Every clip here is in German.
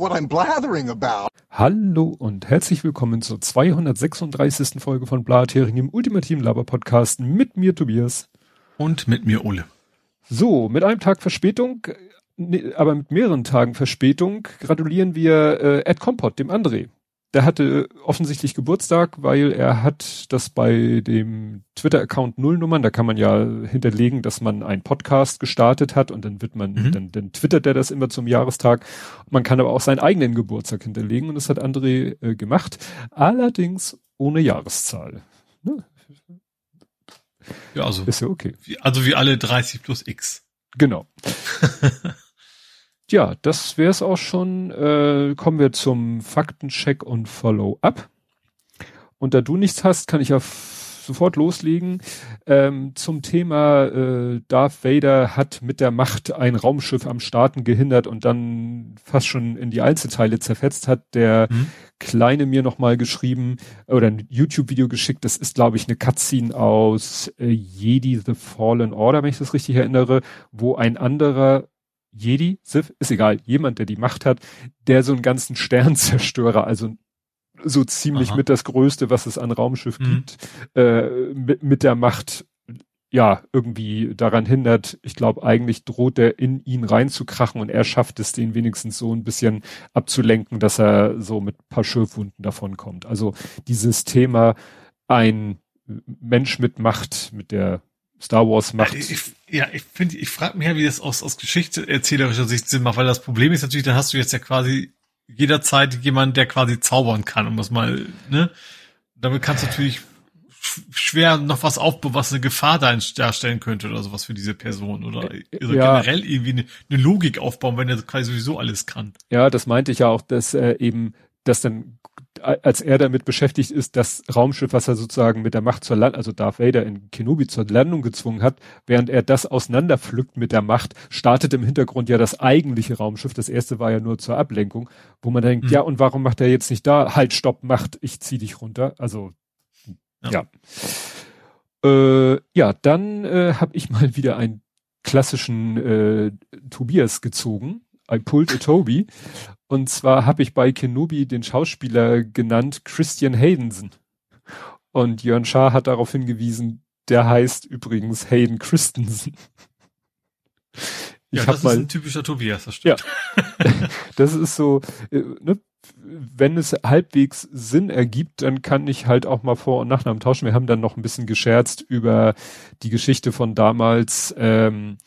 what I'm blathering about. Hallo und herzlich willkommen zur 236. Folge von Blathering im ultimativen Laber-Podcast mit mir Tobias. Und mit mir Ole. So, mit einem Tag Verspätung, ne, aber mit mehreren Tagen Verspätung gratulieren wir äh, Ed Compot, dem André der hatte offensichtlich Geburtstag, weil er hat das bei dem Twitter-Account Nullnummern, da kann man ja hinterlegen, dass man einen Podcast gestartet hat und dann wird man, mhm. dann, dann twittert er das immer zum Jahrestag. Man kann aber auch seinen eigenen Geburtstag hinterlegen und das hat André äh, gemacht, allerdings ohne Jahreszahl. Ne? Ja, also. Ist ja okay. Wie, also wie alle 30 plus X. Genau. Ja, das wäre es auch schon. Äh, kommen wir zum Faktencheck und Follow-up. Und da du nichts hast, kann ich ja sofort loslegen. Ähm, zum Thema äh, Darth Vader hat mit der Macht ein Raumschiff am Starten gehindert und dann fast schon in die Einzelteile zerfetzt hat. Der mhm. Kleine mir nochmal geschrieben oder ein YouTube-Video geschickt. Das ist, glaube ich, eine Cutscene aus äh, Jedi The Fallen Order, wenn ich das richtig erinnere, wo ein anderer Jedi, Sith, ist egal, jemand, der die Macht hat, der so einen ganzen Sternzerstörer, also so ziemlich Aha. mit das Größte, was es an Raumschiff mhm. gibt, äh, mit, mit der Macht ja, irgendwie daran hindert, ich glaube, eigentlich droht er in ihn reinzukrachen und er schafft es, den wenigstens so ein bisschen abzulenken, dass er so mit paar Schürfwunden davon kommt. Also dieses Thema, ein Mensch mit Macht, mit der Star Wars macht. Ich, ja, ich finde, ich frage mich ja, wie das aus, aus Geschichtserzählerischer Sicht Sinn macht, weil das Problem ist natürlich, dann hast du jetzt ja quasi jederzeit jemanden, der quasi zaubern kann, um das mal, ne? Damit kannst du natürlich schwer noch was aufbauen, was eine Gefahr darstellen könnte oder sowas für diese Person oder, oder ja. generell irgendwie eine, eine, Logik aufbauen, wenn er quasi sowieso alles kann. Ja, das meinte ich ja auch, dass äh, eben, dass dann als er damit beschäftigt ist, das Raumschiff, was er sozusagen mit der Macht zur Landung, also Darth Vader in Kenobi zur Landung gezwungen hat, während er das auseinanderpflückt mit der Macht, startet im Hintergrund ja das eigentliche Raumschiff. Das erste war ja nur zur Ablenkung, wo man denkt, mhm. ja, und warum macht er jetzt nicht da? Halt, stopp, Macht, ich zieh dich runter. Also, ja. Ja, äh, ja dann äh, habe ich mal wieder einen klassischen äh, Tobias gezogen. I pulled a Toby. Und zwar habe ich bei Kenobi den Schauspieler genannt Christian Haydensen. Und Jörn Schaar hat darauf hingewiesen, der heißt übrigens Hayden Christensen. Ich ja, das mal, ist ein typischer Tobias, das stimmt. Ja, das ist so, äh, ne, wenn es halbwegs Sinn ergibt, dann kann ich halt auch mal Vor- und Nachnamen tauschen. Wir haben dann noch ein bisschen gescherzt über die Geschichte von damals ähm,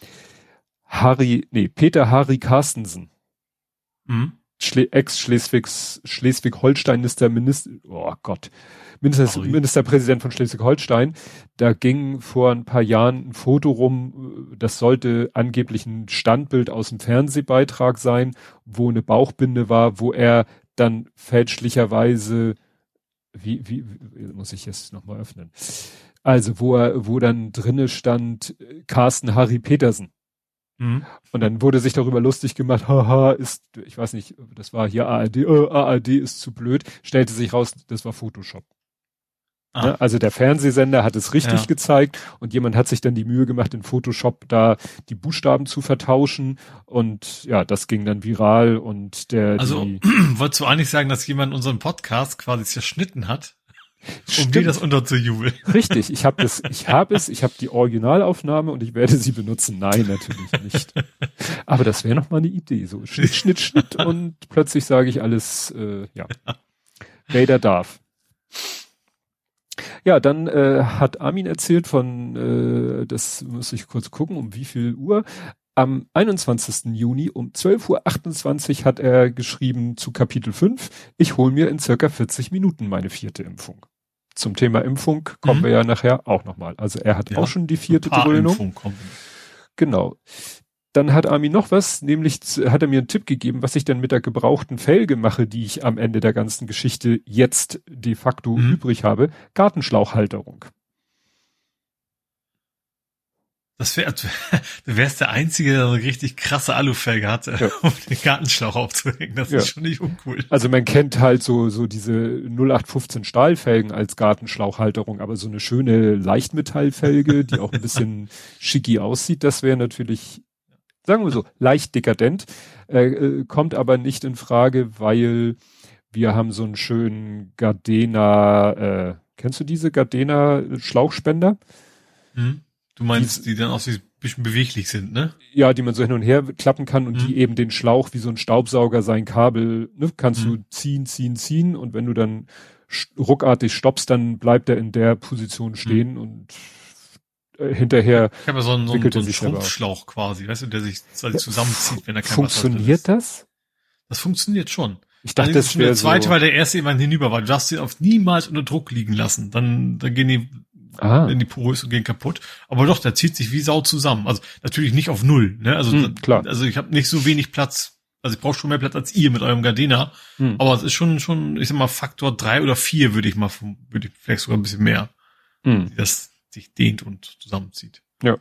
Harry, nee, Peter Harry Carstensen. Mhm. Ex-Schleswigs, Schleswig-Holstein ist der Minister, oh Gott, Minister, Ministerpräsident von Schleswig-Holstein. Da ging vor ein paar Jahren ein Foto rum, das sollte angeblich ein Standbild aus dem Fernsehbeitrag sein, wo eine Bauchbinde war, wo er dann fälschlicherweise, wie, wie, muss ich jetzt nochmal öffnen? Also, wo er, wo dann drinne stand, Carsten Harry Petersen. Mhm. Und dann wurde sich darüber lustig gemacht, haha, ist, ich weiß nicht, das war hier ARD, äh, ARD ist zu blöd, stellte sich raus, das war Photoshop. Ah. Ne? Also der Fernsehsender hat es richtig ja. gezeigt und jemand hat sich dann die Mühe gemacht, in Photoshop da die Buchstaben zu vertauschen und ja, das ging dann viral und der. Also wolltest du eigentlich sagen, dass jemand unseren Podcast quasi zerschnitten hat? Um dir das unterzujubeln. Richtig, ich habe das, ich habe es, ich habe die Originalaufnahme und ich werde sie benutzen. Nein, natürlich nicht. Aber das wäre noch mal eine Idee, so Schnitt, Schnitt, Schnitt und plötzlich sage ich alles, äh, ja. Vader darf. Ja, dann äh, hat Armin erzählt von, äh, das muss ich kurz gucken, um wie viel Uhr. Am 21. Juni um 12.28 Uhr hat er geschrieben zu Kapitel 5, ich hole mir in circa 40 Minuten meine vierte Impfung zum Thema Impfung kommen mhm. wir ja nachher auch nochmal. Also er hat ja, auch schon die vierte Dröhnung. Genau. Dann hat Armin noch was, nämlich hat er mir einen Tipp gegeben, was ich denn mit der gebrauchten Felge mache, die ich am Ende der ganzen Geschichte jetzt de facto mhm. übrig habe. Gartenschlauchhalterung. Das wär, du wärst der Einzige, der so eine richtig krasse Alufelge hatte, ja. um den Gartenschlauch aufzuhängen. Das ja. ist schon nicht uncool. Also man kennt halt so, so diese 0815 Stahlfelgen als Gartenschlauchhalterung, aber so eine schöne Leichtmetallfelge, die auch ein bisschen schicki aussieht, das wäre natürlich sagen wir so, leicht dekadent, äh, äh, kommt aber nicht in Frage, weil wir haben so einen schönen Gardena, äh, kennst du diese Gardena Schlauchspender? Hm. Du meinst, die, die dann auch so ein bisschen beweglich sind, ne? Ja, die man so hin und her klappen kann und hm. die eben den Schlauch wie so ein Staubsauger sein Kabel, ne, kannst hm. du ziehen, ziehen, ziehen und wenn du dann ruckartig stoppst, dann bleibt er in der Position hm. stehen und äh, hinterher. Ich habe ja so einen, so einen, so einen Schrumpfschlauch quasi, weißt du, der sich zusammenzieht, wenn er kein Funktioniert das? Das funktioniert schon. Ich dachte, das wäre der zweite, so weil der erste jemand hinüber war. Du darfst sie auf niemals unter Druck liegen lassen. Dann, dann gehen die ah. in die porös und gehen kaputt. Aber doch, der zieht sich wie Sau zusammen. Also natürlich nicht auf null. Ne? Also hm, klar. Also ich habe nicht so wenig Platz. Also ich brauche schon mehr Platz als ihr mit eurem Gardena. Hm. Aber es ist schon schon, ich sag mal Faktor drei oder vier würde ich mal, würde ich vielleicht sogar ein bisschen mehr, hm. das sich dehnt und zusammenzieht. Ja,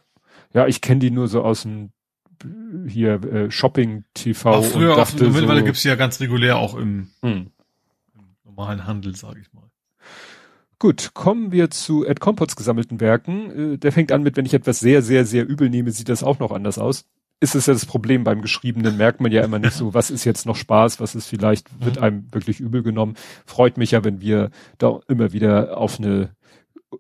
ja, ich kenne die nur so aus dem hier äh, Shopping TV. Auch früher und dachte auf, mittlerweile so, gibt's ja ganz regulär auch im, hm. im normalen Handel, sage ich mal. Gut, kommen wir zu Ed Compots gesammelten Werken. Äh, der fängt an mit, wenn ich etwas sehr, sehr, sehr übel nehme, sieht das auch noch anders aus. Ist es ja das Problem beim Geschriebenen, merkt man ja immer nicht so, was ist jetzt noch Spaß, was ist vielleicht, wird mhm. einem wirklich übel genommen. Freut mich ja, wenn wir da immer wieder auf eine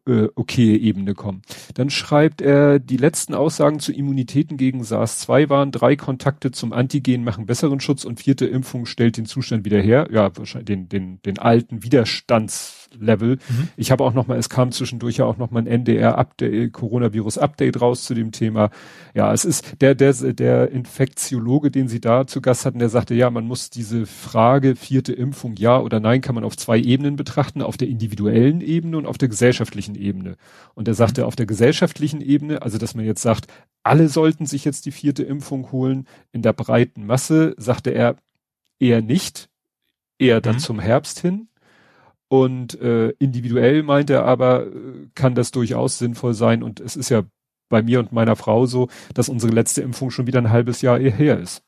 äh, okay Ebene kommen. Dann schreibt er, die letzten Aussagen zu Immunitäten gegen SARS-2 waren, drei Kontakte zum Antigen machen besseren Schutz und vierte Impfung stellt den Zustand wieder her. Ja, wahrscheinlich den, den, den alten Widerstands Level. Mhm. Ich habe auch noch mal, es kam zwischendurch ja auch noch mal ein NDR-Update, Coronavirus-Update raus zu dem Thema. Ja, es ist der, der, der Infektiologe, den Sie da zu Gast hatten, der sagte, ja, man muss diese Frage vierte Impfung, ja oder nein, kann man auf zwei Ebenen betrachten, auf der individuellen Ebene und auf der gesellschaftlichen Ebene. Und er sagte, mhm. auf der gesellschaftlichen Ebene, also dass man jetzt sagt, alle sollten sich jetzt die vierte Impfung holen, in der breiten Masse, sagte er eher nicht, eher dann mhm. zum Herbst hin. Und äh, individuell meint er aber, äh, kann das durchaus sinnvoll sein. Und es ist ja bei mir und meiner Frau so, dass unsere letzte Impfung schon wieder ein halbes Jahr her ist.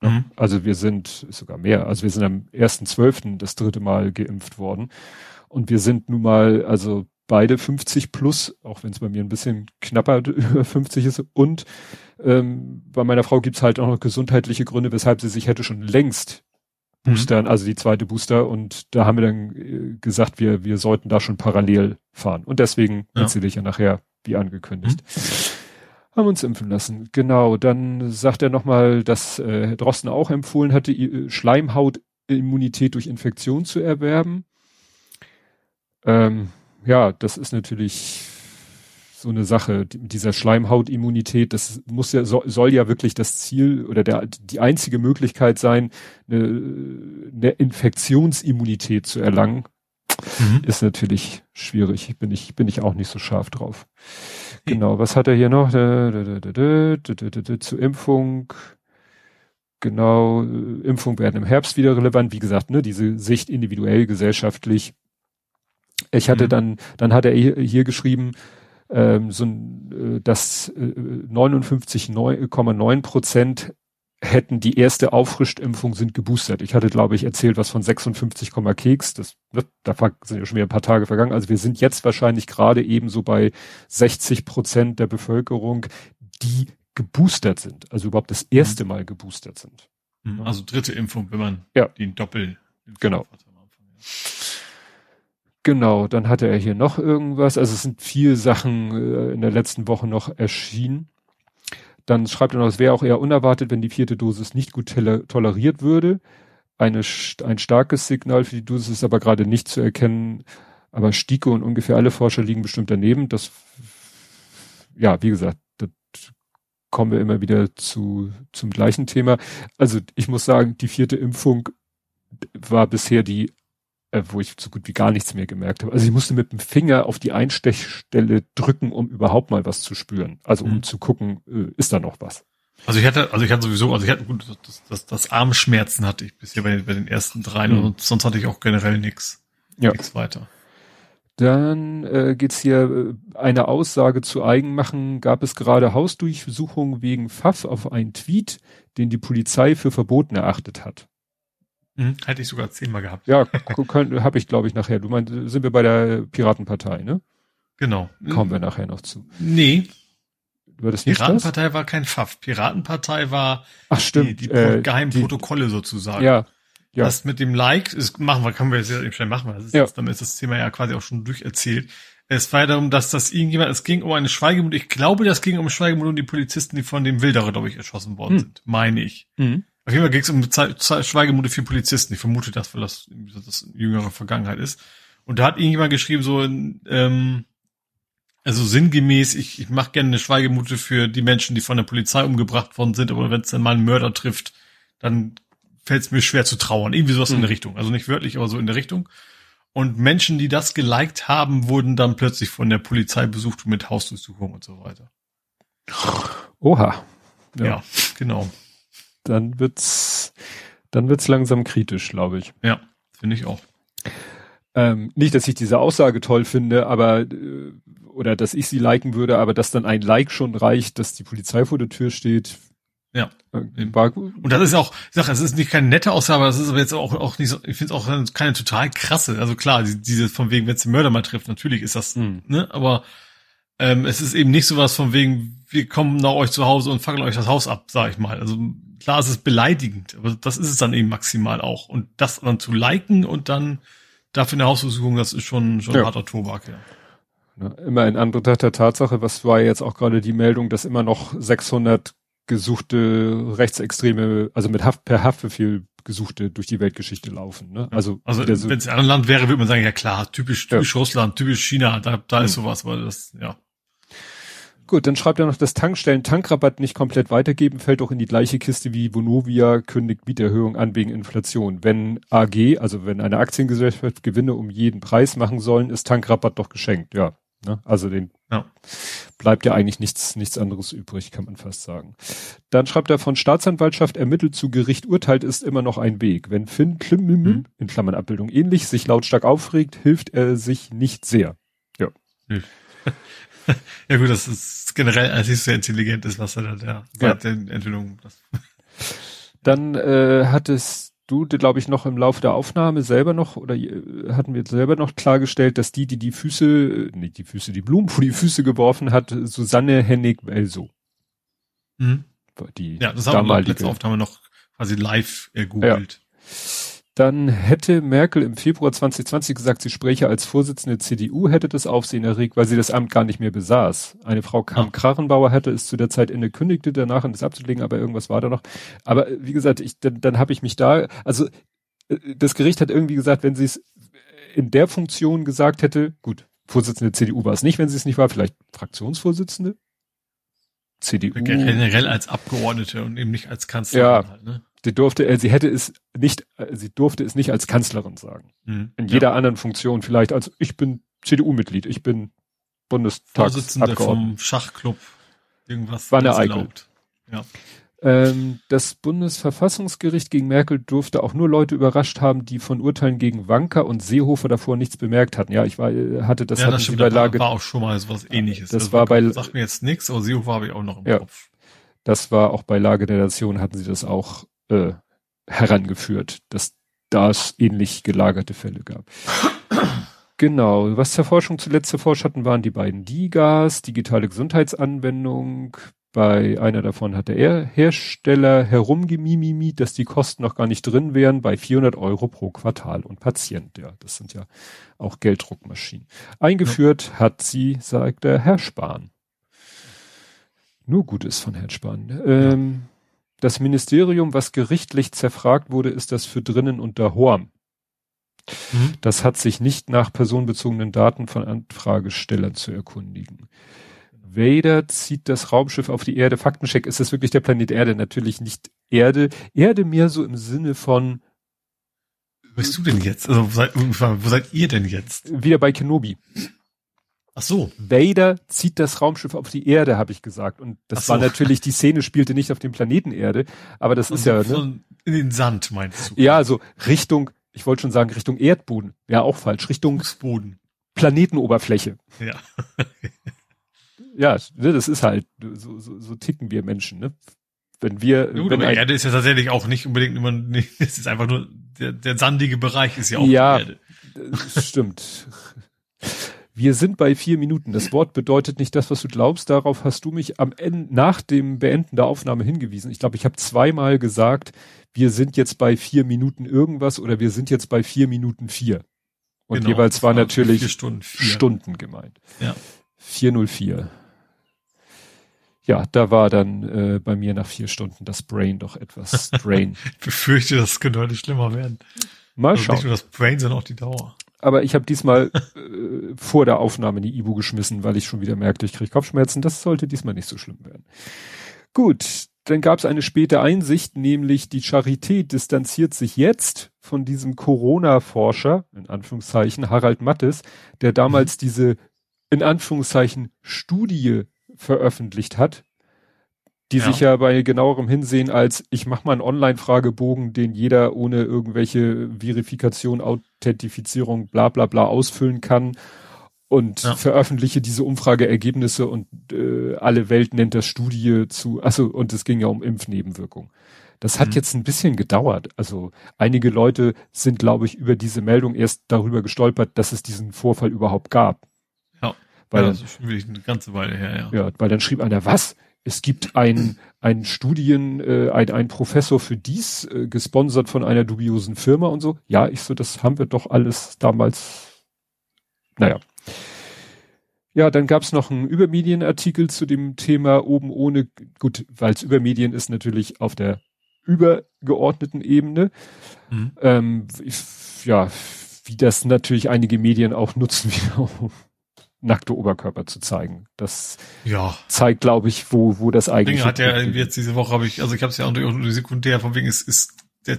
Mhm. Also wir sind sogar mehr. Also wir sind am 1.12. das dritte Mal geimpft worden. Und wir sind nun mal, also beide 50 plus, auch wenn es bei mir ein bisschen knapper über 50 ist. Und ähm, bei meiner Frau gibt's halt auch noch gesundheitliche Gründe, weshalb sie sich hätte schon längst Boostern, mhm. also die zweite Booster. Und da haben wir dann äh, gesagt, wir, wir sollten da schon parallel fahren. Und deswegen ja. erzähle ich ja nachher, wie angekündigt. Mhm. Haben uns impfen lassen. Genau, dann sagt er nochmal, dass äh, Drosten auch empfohlen hatte, Schleimhautimmunität durch Infektion zu erwerben. Ähm, ja, das ist natürlich so eine Sache, dieser Schleimhautimmunität, das muss ja, soll, ja wirklich das Ziel oder der, die einzige Möglichkeit sein, eine, eine Infektionsimmunität zu erlangen. Mhm. Ist natürlich schwierig. Bin ich, bin ich auch nicht so scharf drauf. Genau, was hat er hier noch? Zur Impfung. Genau, Impfung werden im Herbst wieder relevant. Wie gesagt, ne, diese Sicht individuell, gesellschaftlich. Ich hatte mhm. dann, dann hat er hier geschrieben, ähm, so, äh, dass äh, 59,9 Prozent hätten die erste Auffrischimpfung sind geboostert. Ich hatte, glaube ich, erzählt was von 56, Keks. Das wird, da sind ja schon wieder ein paar Tage vergangen. Also wir sind jetzt wahrscheinlich gerade eben so bei 60 Prozent der Bevölkerung, die geboostert sind. Also überhaupt das erste mhm. Mal geboostert sind. Mhm. Also dritte Impfung, wenn man ja. den Doppel genau. Hat Genau, dann hatte er hier noch irgendwas. Also es sind vier Sachen äh, in der letzten Woche noch erschienen. Dann schreibt er noch, es wäre auch eher unerwartet, wenn die vierte Dosis nicht gut toleriert würde. Eine, ein starkes Signal für die Dosis ist aber gerade nicht zu erkennen. Aber Stike und ungefähr alle Forscher liegen bestimmt daneben. Das, ja, wie gesagt, das kommen wir immer wieder zu, zum gleichen Thema. Also ich muss sagen, die vierte Impfung war bisher die äh, wo ich so gut wie gar nichts mehr gemerkt habe. Also ich musste mit dem Finger auf die Einstechstelle drücken, um überhaupt mal was zu spüren. Also um mhm. zu gucken, äh, ist da noch was. Also ich hatte, also ich hatte sowieso, also ich hatte gut, das, das, das Armschmerzen hatte ich bisher bei, bei den ersten dreien mhm. und sonst hatte ich auch generell nichts. Ja. Nichts weiter. Dann äh, geht's hier äh, eine Aussage zu Eigenmachen. Gab es gerade Hausdurchsuchungen wegen Pfaff auf einen Tweet, den die Polizei für verboten erachtet hat. Mhm, hätte ich sogar zehnmal gehabt. Ja, habe ich glaube ich nachher. Du meinst, sind wir bei der Piratenpartei, ne? Genau. Kommen wir nachher noch zu. Nee. war das nicht Piratenpartei das? war kein Pfaff. Piratenpartei war Ach, stimmt. die, die äh, geheimen die, Protokolle sozusagen. Ja. Ja. Das mit dem Like, das machen wir, können wir jetzt ja eben schnell machen. Das ist Ja. jetzt, damit ist das Thema ja quasi auch schon durcherzählt. Es war darum, dass das irgendjemand, es ging um eine Schweigeminute, ich glaube, das ging um Schweigeminute und die Polizisten, die von dem Wilderer, glaube ich, erschossen worden Hm. sind. Meine ich. Mhm. Auf jeden Fall ging es um Ze- Ze- Schweigeminute für Polizisten. Ich vermute das, weil das, das jüngere Vergangenheit ist. Und da hat irgendjemand geschrieben, so, ähm, also sinngemäß, ich, ich mache gerne eine Schweigeminute für die Menschen, die von der Polizei umgebracht worden sind, aber wenn es dann mal einen Mörder trifft, dann fällt es mir schwer zu trauern. Irgendwie sowas in Mhm. der Richtung. Also nicht wörtlich, aber so in der Richtung. Und Menschen, die das geliked haben, wurden dann plötzlich von der Polizei besucht mit Hausdurchsuchung und so weiter. Oha. Ja, Ja. genau. Dann wird's, dann wird's langsam kritisch, glaube ich. Ja, finde ich auch. Ähm, nicht, dass ich diese Aussage toll finde, aber äh, oder dass ich sie liken würde, aber dass dann ein Like schon reicht, dass die Polizei vor der Tür steht. Ja. Äh, Und das ist auch, ich sag, es ist nicht keine nette Aussage, aber das ist aber jetzt auch, auch nicht so, ich finde es auch keine total krasse. Also klar, die- diese von wegen, wenn es den Mörder mal trifft, natürlich ist das, Hm. ne, aber ähm, es ist eben nicht sowas von wegen, wir kommen nach euch zu Hause und fackeln euch das Haus ab, sag ich mal. Also klar, es ist beleidigend, aber das ist es dann eben maximal auch. Und das dann zu liken und dann dafür eine Hausversuchung, das ist schon, schon Ja. harter Tobak, ja. Ne, immer in Anbetracht der Tatsache, was war jetzt auch gerade die Meldung, dass immer noch 600 gesuchte Rechtsextreme, also mit Haft, per Haftbefehl gesuchte durch die Weltgeschichte laufen. Ne? Also, Also wenn es in einem anderen Land wäre, würde man sagen, ja klar, typisch, Ja. typisch Russland, typisch China, da, da ist Hm. sowas, weil das, ja. Gut, dann schreibt er noch, dass Tankstellen Tankrabatt nicht komplett weitergeben, fällt auch in die gleiche Kiste wie Vonovia kündigt Mieterhöhung an wegen Inflation. Wenn AG, also wenn eine Aktiengesellschaft Gewinne um jeden Preis machen sollen, ist Tankrabatt doch geschenkt, ja. Ne? Also den Ja. bleibt ja eigentlich nichts, nichts anderes übrig, kann man fast sagen. Dann schreibt er von Staatsanwaltschaft ermittelt zu Gericht urteilt ist immer noch ein Weg. Wenn Finn Klim, Mhm. in Klammern Abbildung ähnlich, sich lautstark aufregt, hilft er sich nicht sehr. Ja gut, das ist generell als nicht sehr intelligent ist, was er da der Ja. seit der Enthüllung. Dann äh, hattest du, glaube ich, noch im Laufe der Aufnahme selber noch, oder äh, hatten wir selber noch klargestellt, dass die, die die Füße, äh, nicht die Füße, die Blumen vor die Füße geworfen hat, Susanne Hennig-Welso. mhm. Die Ja, das haben wir letzte Aufnahme noch quasi live ergoogelt. Dann hätte Merkel im Februar 2020 gesagt, sie spreche als Vorsitzende CDU, hätte das Aufsehen erregt, weil sie das Amt gar nicht mehr besaß. Eine Frau Kam Ah. Krachenbauer hatte es zu der Zeit inne, kündigte danach, um das abzulegen, aber irgendwas war da noch. Aber äh, wie gesagt, ich, dann, dann habe ich mich da, also äh, das Gericht hat irgendwie gesagt, wenn sie es in der Funktion gesagt hätte, gut, Vorsitzende CDU war es nicht, wenn sie es nicht war, vielleicht Fraktionsvorsitzende? CDU. Generell als Abgeordnete und eben nicht als Kanzlerin Ja. halt, ne? Sie durfte, äh, sie hätte es nicht, äh, sie durfte es nicht als Kanzlerin sagen. Mhm. in Ja. jeder anderen Funktion vielleicht als ich bin CDU-Mitglied, ich bin Vorsitzende Bundestagsabgeordneter. vom Schachclub irgendwas Eickel. erlaubt. Ja. Ähm, das Bundesverfassungsgericht gegen Merkel durfte auch nur Leute überrascht haben, die von Urteilen gegen Wanker und Seehofer davor nichts bemerkt hatten. Ja, ich war, äh, hatte das ja, das stimmt, bei war, Lage, war auch schon mal sowas ähnliches. Das war bei- Sagt mir jetzt nichts, aber Seehofer habe ich auch noch im Ja. Kopf. das war auch bei Lage der Nation hatten sie das auch äh, herangeführt, dass da es ähnlich gelagerte Fälle gab. Genau, was zur Forschung zuletzt erforscht hatten, waren die beiden DIGAs, digitale Gesundheitsanwendung. Bei einer davon hat der Hersteller herumgemimimi, dass die Kosten noch gar nicht drin wären, bei 400 Euro pro Quartal und Patient. Ja, das sind ja auch Gelddruckmaschinen. Eingeführt hat sie, sagt der Herr Spahn. Nur Gutes von Herrn Spahn. Ähm, das Ministerium, was gerichtlich zerfragt wurde, ist das für drinnen unter Horm. Mhm. Das hat sich nicht nach personenbezogenen Daten von Anfragestellern zu erkundigen. Vader zieht das Raumschiff auf die Erde. Faktencheck, ist das wirklich der Planet Erde? Natürlich nicht Erde. Erde mehr so im Sinne von Wo bist du denn jetzt? Also, wo seid, wo seid ihr denn jetzt? wieder bei Kenobi. Ach so. Vader zieht das Raumschiff auf die Erde, habe ich gesagt. Und das so. war natürlich, die Szene spielte nicht auf dem Planeten Erde, aber das ist ja, so ne? in den Sand, meinst du? Ja, also Richtung, ich wollte schon sagen, Richtung Erdboden. Ja, auch falsch. Richtung Fußboden. Planetenoberfläche. Ja. Ja, ne, das ist halt, so, so, so ticken wir Menschen, ne? Wenn wir, Gut, wenn aber ein, Erde ist ja tatsächlich auch nicht unbedingt immer, nee, es ist einfach nur, der, der sandige Bereich ist ja auch Ja. die Erde. Das stimmt. Wir sind bei vier Minuten. Das Wort bedeutet nicht das, was du glaubst. Darauf hast du mich am Ende, nach dem Beenden der Aufnahme hingewiesen. Ich glaube, ich habe zweimal gesagt, wir sind jetzt bei vier Minuten irgendwas oder wir sind jetzt bei vier Minuten vier. Und genau, jeweils war natürlich Stunden, Stunden, gemeint. Ja. 404. Ja, da war dann äh, bei mir nach vier Stunden das Brain doch etwas strain. ich befürchte, das könnte heute schlimmer werden. Mal also schauen. Nicht nur das Brain, sondern auch die Dauer. Aber ich habe diesmal äh, vor der Aufnahme die Ibu geschmissen, weil ich schon wieder merkte, ich kriege Kopfschmerzen. Das sollte diesmal nicht so schlimm werden. Gut, dann gab es eine späte Einsicht, nämlich die Charité distanziert sich jetzt von diesem Corona-Forscher, in Anführungszeichen, Harald Mattes, der damals mhm. diese, in Anführungszeichen, Studie veröffentlicht hat, die ja. sich ja bei genauerem Hinsehen als ich mache mal einen Online-Fragebogen, den jeder ohne irgendwelche Verifikation, Authentifizierung, bla bla bla ausfüllen kann und ja. veröffentliche diese Umfrageergebnisse und äh, alle Welt nennt das Studie zu, also und es ging ja um Impfnebenwirkungen. Das hat mhm. jetzt ein bisschen gedauert. Also einige Leute sind, glaube ich, über diese Meldung erst darüber gestolpert, dass es diesen Vorfall überhaupt gab. Ja, weil ja, das ist schon wirklich eine ganze Weile her, ja. Ja, weil dann schrieb einer, was? Es gibt ein, ein Studien, äh, ein, ein Professor für dies, äh, gesponsert von einer dubiosen Firma und so. Ja, ich so, das haben wir doch alles damals. Naja. Ja, dann gab's noch einen Übermedienartikel zu dem Thema oben ohne, gut, weil es Übermedien ist natürlich auf der übergeordneten Ebene. Mhm. Ähm, ich, ja, wie das natürlich einige Medien auch nutzen, um nackte Oberkörper zu zeigen. Das ja. zeigt, glaube ich, wo, wo das eigentlich. Dinge hat ja jetzt diese Woche habe ich, also ich habe es ja unter sekundär, von wegen es ist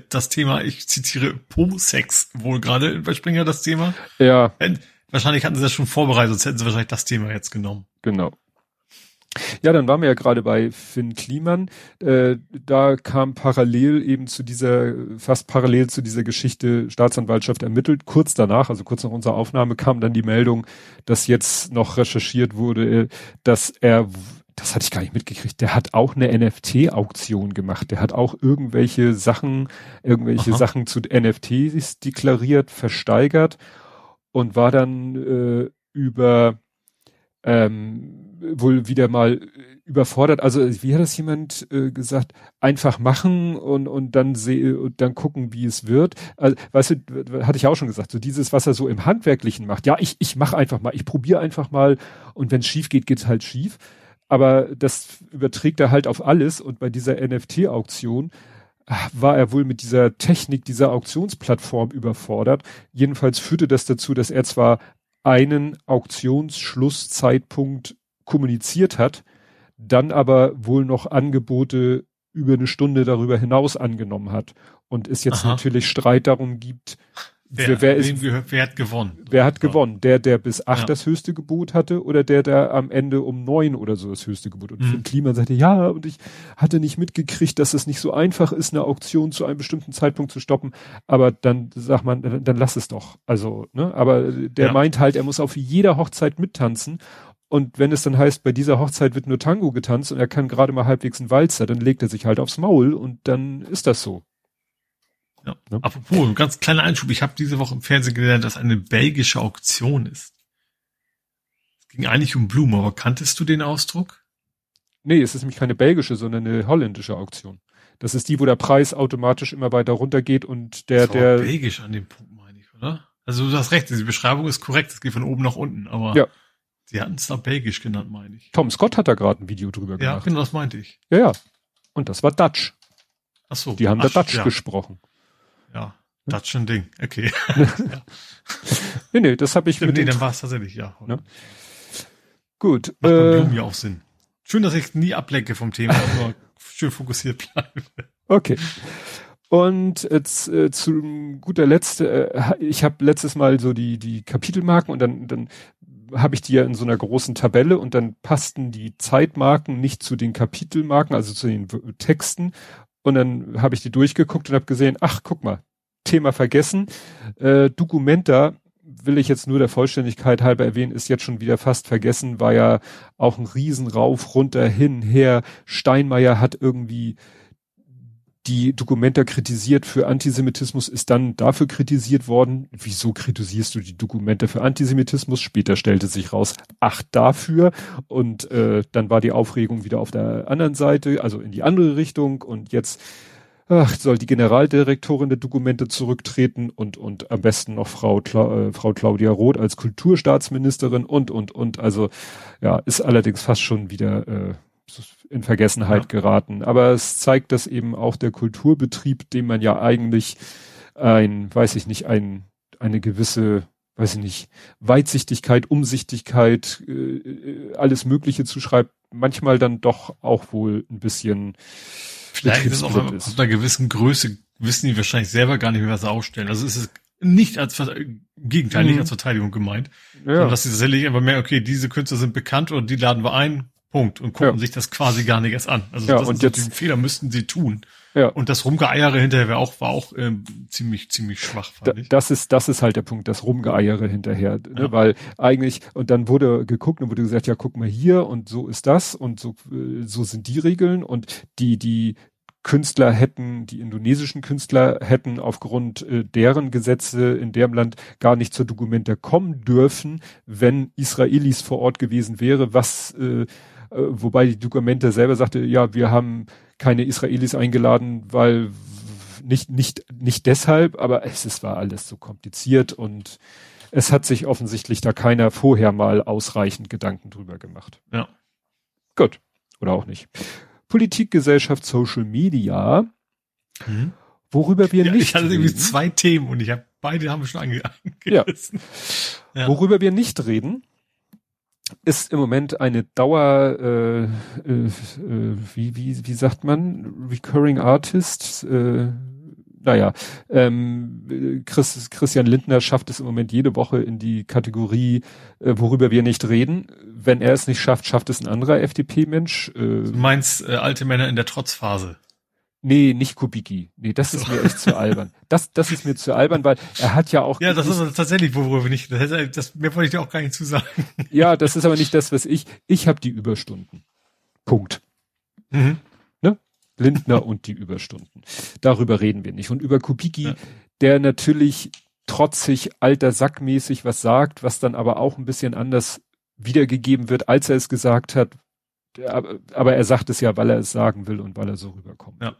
das Thema, ich zitiere Posex wohl gerade bei Springer das Thema. Ja. Wahrscheinlich hatten sie das schon vorbereitet, sonst hätten sie wahrscheinlich das Thema jetzt genommen. Genau. Ja, dann waren wir ja gerade bei Finn Kliman. Äh, da kam parallel eben zu dieser, fast parallel zu dieser Geschichte Staatsanwaltschaft ermittelt. Kurz danach, also kurz nach unserer Aufnahme, kam dann die Meldung, dass jetzt noch recherchiert wurde, dass er, das hatte ich gar nicht mitgekriegt, der hat auch eine NFT-Auktion gemacht. Der hat auch irgendwelche Sachen, irgendwelche Aha. Sachen zu NFTs deklariert, versteigert und war dann äh, über ähm, wohl wieder mal überfordert. Also wie hat das jemand äh, gesagt? Einfach machen und und dann sehe und dann gucken, wie es wird. Also, weißt du, hatte ich auch schon gesagt. So dieses, was er so im handwerklichen macht. Ja, ich ich mache einfach mal. Ich probiere einfach mal und wenn es schief geht, geht's halt schief. Aber das überträgt er halt auf alles und bei dieser NFT-Auktion war er wohl mit dieser Technik dieser Auktionsplattform überfordert. Jedenfalls führte das dazu, dass er zwar einen Auktionsschlusszeitpunkt kommuniziert hat, dann aber wohl noch Angebote über eine Stunde darüber hinaus angenommen hat und es jetzt Aha. natürlich Streit darum gibt, wer, wer, ist, gehört, wer hat gewonnen? Wer hat so. gewonnen? Der, der bis acht ja. das höchste Gebot hatte oder der, der am Ende um neun oder so das höchste Gebot? Und mhm. Finn Kliman sagte, ja, und ich hatte nicht mitgekriegt, dass es nicht so einfach ist, eine Auktion zu einem bestimmten Zeitpunkt zu stoppen. Aber dann sagt man, dann, dann lass es doch. Also, ne, aber der ja. meint halt, er muss auf jeder Hochzeit mittanzen und wenn es dann heißt, bei dieser Hochzeit wird nur Tango getanzt und er kann gerade mal halbwegs einen Walzer, dann legt er sich halt aufs Maul und dann ist das so. Ja. Ne? Apropos, ein ganz kleiner Einschub. Ich habe diese Woche im Fernsehen gelernt, dass eine belgische Auktion ist. Es ging eigentlich um Blumen, aber kanntest du den Ausdruck? Nee, es ist nämlich keine belgische, sondern eine holländische Auktion. Das ist die, wo der Preis automatisch immer weiter runtergeht und der, das der. belgisch an dem Punkt, meine ich, oder? Also du hast recht, die Beschreibung ist korrekt, es geht von oben nach unten, aber. Ja. Sie hatten es da belgisch genannt, meine ich. Tom Scott hat da gerade ein Video drüber gemacht. Ja, genau, das meinte ich. Ja, ja. Und das war Dutch. Ach so. Die haben Ach, da Dutch ja. gesprochen. Ja, Dutch ein Ding. Okay. ja. Nee, nee, das habe ich Stimmt, mit Nee, dann war es tatsächlich, ja. Ne? Gut. Macht äh, Blumen ja auch Sinn. Schön, dass ich nie ablenke vom Thema, aber schön fokussiert bleibe. Okay. Und jetzt äh, zu guter Letzt, äh, ich habe letztes Mal so die die Kapitelmarken und dann dann habe ich die ja in so einer großen Tabelle und dann passten die Zeitmarken nicht zu den Kapitelmarken, also zu den Texten. Und dann habe ich die durchgeguckt und habe gesehen, ach, guck mal, Thema vergessen. Äh, Documenta will ich jetzt nur der Vollständigkeit halber erwähnen, ist jetzt schon wieder fast vergessen, war ja auch ein Riesenrauf runter, hin, her. Steinmeier hat irgendwie die Dokumenta kritisiert für Antisemitismus, ist dann dafür kritisiert worden. Wieso kritisierst du die Dokumente für Antisemitismus? Später stellte sich raus, ach dafür. Und äh, dann war die Aufregung wieder auf der anderen Seite, also in die andere Richtung. Und jetzt ach, soll die Generaldirektorin der Dokumente zurücktreten und, und am besten noch Frau, Cla äh, Frau Claudia Roth als Kulturstaatsministerin und, und, und. Also ja, ist allerdings fast schon wieder äh, in Vergessenheit ja. geraten. Aber es zeigt, dass eben auch der Kulturbetrieb, dem man ja eigentlich ein, weiß ich nicht, ein, eine gewisse, weiß ich nicht, Weitsichtigkeit, Umsichtigkeit, äh, alles Mögliche zuschreibt, manchmal dann doch auch wohl ein bisschen Vielleicht ist es auch ist. auf einer gewissen Größe, wissen die wahrscheinlich selber gar nicht mehr, was sie ausstellen. Also es ist nicht als im Gegenteil, mhm. nicht als Verteidigung gemeint. Ja. Sondern dass sie tatsächlich einfach mehr, okay, diese Künstler sind bekannt und die laden wir ein, Punkt. Und gucken ja. sich das quasi gar nicht erst an. Also ja, das und jetzt, diesen Fehler müssten sie tun. Ja. Und das Rumgeeiere hinterher war auch, war auch ähm, ziemlich, ziemlich schwach, fand da, ich. Das ist, das ist halt der Punkt, das Rumgeeiere hinterher. Ne? Ja. Weil eigentlich, und dann wurde geguckt und wurde gesagt, ja, guck mal hier und so ist das und so, äh, so sind die Regeln und die, die Künstler hätten, die indonesischen Künstler hätten aufgrund äh, deren Gesetze in dem Land gar nicht zur Dokumenta kommen dürfen, wenn Israelis vor Ort gewesen wäre, was äh, wobei die Dokumente selber sagte, ja, wir haben keine Israelis eingeladen, weil nicht, nicht, nicht deshalb, aber es, es war alles so kompliziert und es hat sich offensichtlich da keiner vorher mal ausreichend Gedanken drüber gemacht. Ja. Gut. Oder auch nicht. Politik, Gesellschaft, Social Media. Mhm. Worüber wir ja, nicht. Ich hatte reden, irgendwie zwei Themen und ich habe beide haben wir schon angerissen. Ja. ja. Worüber wir nicht reden, ist im Moment eine Dauer, äh, äh, äh, wie, wie, wie sagt man, Recurring Artist, äh, naja, ähm, Chris, Christian Lindner schafft es im Moment jede Woche in die Kategorie, äh, worüber wir nicht reden. Wenn er es nicht schafft, schafft es ein anderer FDP-Mensch. Äh, du meinst äh, alte Männer in der Trotzphase? Nee, nicht Kubicki. Nee, das ist mir echt zu albern. Das, das ist mir zu albern, weil er hat ja auch. Ja, das ist tatsächlich, worüber wir nicht. Das, das, mehr wollte ich dir auch gar nicht zu sagen. Ja, das ist aber nicht das, was ich. Ich habe die Überstunden. Punkt. Mhm. Ne? Lindner und die Überstunden. Darüber reden wir nicht. Und über Kubicki, ja. der natürlich trotzig, alter Sackmäßig was sagt, was dann aber auch ein bisschen anders wiedergegeben wird, als er es gesagt hat, aber er sagt es ja, weil er es sagen will und weil er so rüberkommt. Ja.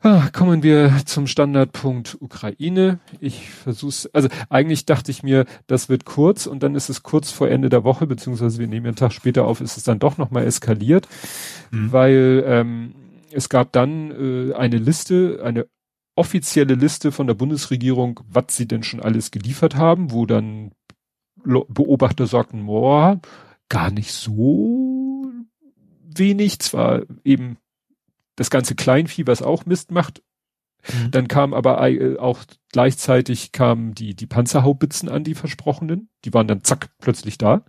Ah, kommen wir zum Standardpunkt Ukraine. Ich versuch's, also eigentlich dachte ich mir, das wird kurz und dann ist es kurz vor Ende der Woche, beziehungsweise wir nehmen einen Tag später auf, ist es dann doch nochmal eskaliert, mhm. weil ähm, es gab dann äh, eine Liste, eine offizielle Liste von der Bundesregierung, was sie denn schon alles geliefert haben, wo dann Beobachter sagten, boah, gar nicht so wenig, zwar eben das ganze Kleinvieh, was auch Mist macht. Mhm. Dann kam aber äh, auch gleichzeitig kamen die, die Panzerhaubitzen an, die versprochenen. Die waren dann zack, plötzlich da.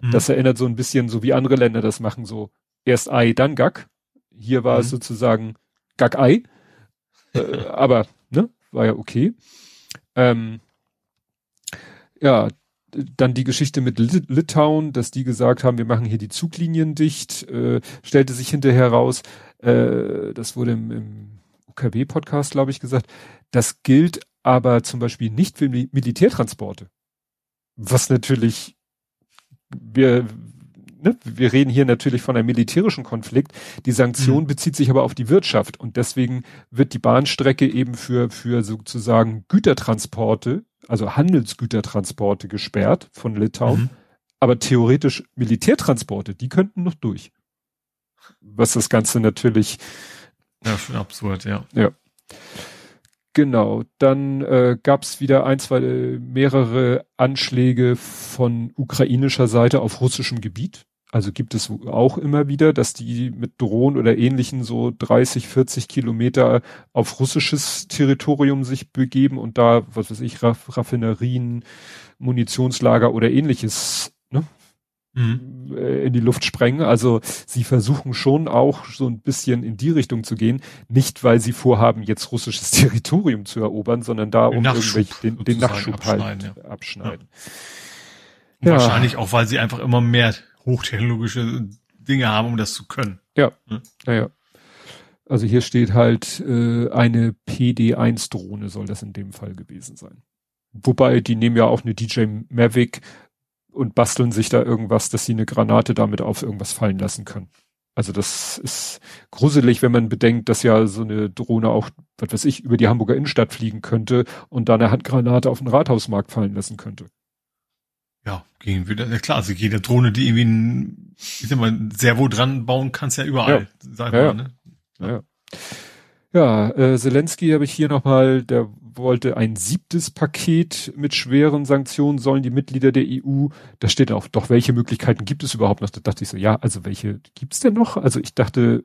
Mhm. Das erinnert so ein bisschen so wie andere Länder das machen, so erst Ei, dann Gack. Hier war mhm. es sozusagen Gack-Ei. äh, aber, ne, war ja okay. Ähm, ja, dann die Geschichte mit Litauen, dass die gesagt haben, wir machen hier die Zuglinien dicht, äh, stellte sich hinterher raus, äh, das wurde im, im UKW-Podcast, glaube ich, gesagt, das gilt aber zum Beispiel nicht für Militärtransporte. Was natürlich, wir, ne, wir reden hier natürlich von einem militärischen Konflikt. Die Sanktion mhm. bezieht sich aber auf die Wirtschaft und deswegen wird die Bahnstrecke eben für, für sozusagen Gütertransporte also Handelsgütertransporte gesperrt von Litauen, mhm. aber theoretisch Militärtransporte, die könnten noch durch. Was das Ganze natürlich. Ja, schon absurd, ja. Ja. Genau, dann äh, gab es wieder ein, zwei, äh, mehrere Anschläge von ukrainischer Seite auf russischem Gebiet. Also gibt es auch immer wieder, dass die mit Drohnen oder ähnlichen so 30, 40 Kilometer auf russisches Territorium sich begeben und da, was weiß ich, Raff Raffinerien, Munitionslager oder ähnliches ne, mhm. Äh, in die Luft sprengen. Also sie versuchen schon auch so ein bisschen in die Richtung zu gehen. Nicht, weil sie vorhaben, jetzt russisches Territorium zu erobern, sondern da, um irgendwelche, den, den Nachschub halt abschneiden. Ja. abschneiden. Ja. Wahrscheinlich auch, weil sie einfach immer mehr hochtechnologische Dinge haben, um das zu können. Ja, hm? naja. Also hier steht halt, äh, eine PD-1-Drohne soll das in dem Fall gewesen sein. Wobei, die nehmen ja auch eine DJ Mavic und basteln sich da irgendwas, dass sie eine Granate damit auf irgendwas fallen lassen können. Also das ist gruselig, wenn man bedenkt, dass ja so eine Drohne auch, was weiß ich, über die Hamburger Innenstadt fliegen könnte und da eine Handgranate auf den Rathausmarkt fallen lassen könnte. Ja, gehen wieder. Ja klar, also jede Drohne, die irgendwie ein, ich sag mal, Servo dran bauen kannst ja überall. Ja. Sag ja, mal, ne? ja. ja. Ja, äh, Zelensky habe ich hier nochmal, der wollte ein siebtes Paket mit schweren Sanktionen sollen die Mitglieder der EU. Da steht auch, doch welche Möglichkeiten gibt es überhaupt noch? Da dachte ich so, ja, also welche gibt's denn noch? Also ich dachte,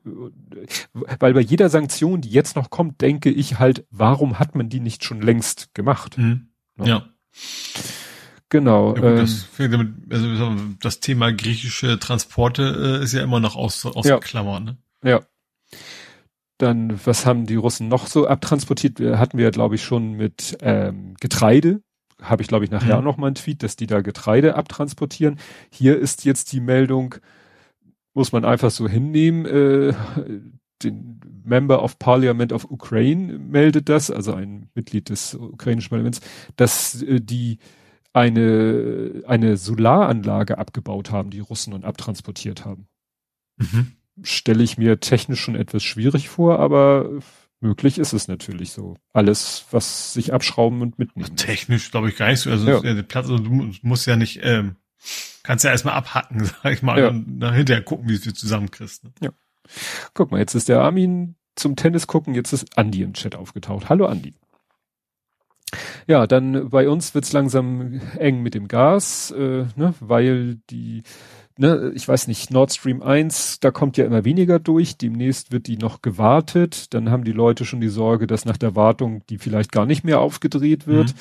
weil bei jeder Sanktion, die jetzt noch kommt, denke ich halt, warum hat man die nicht schon längst gemacht? Mhm. Ja. ja. Genau. Ja, gut, ähm, das, also das Thema griechische Transporte äh, ist ja immer noch aus, ausgeklammert. Ja. Ne? Ja. Dann, was haben die Russen noch so abtransportiert? Hatten wir ja, glaube ich, schon mit ähm, Getreide. Habe ich, glaube ich, nachher mhm. auch noch mal einen Tweet, dass die da Getreide abtransportieren. Hier ist jetzt die Meldung, muss man einfach so hinnehmen, äh, den Member of Parliament of Ukraine meldet das, also ein Mitglied des ukrainischen Parlaments, dass äh, die eine, eine Solaranlage abgebaut haben, die Russen und abtransportiert haben. Mhm stelle ich mir technisch schon etwas schwierig vor, aber möglich ist es natürlich so. Alles, was sich abschrauben und mitnehmen. Technisch glaube ich gar nicht so. Also ja. der Platz, also du musst ja nicht, ähm, kannst ja erstmal abhacken, sag ich mal, ja. und hinterher gucken, wie du zusammenkriegst. Ne? Ja. Guck mal, jetzt ist der Armin zum Tennis gucken, jetzt ist Andi im Chat aufgetaucht. Hallo Andi. Ja, dann bei uns wird's langsam eng mit dem Gas, äh, ne, weil die ne, ich weiß nicht, Nord Stream 1, da kommt ja immer weniger durch, demnächst wird die noch gewartet, dann haben die Leute schon die Sorge, dass nach der Wartung die vielleicht gar nicht mehr aufgedreht wird. Mhm.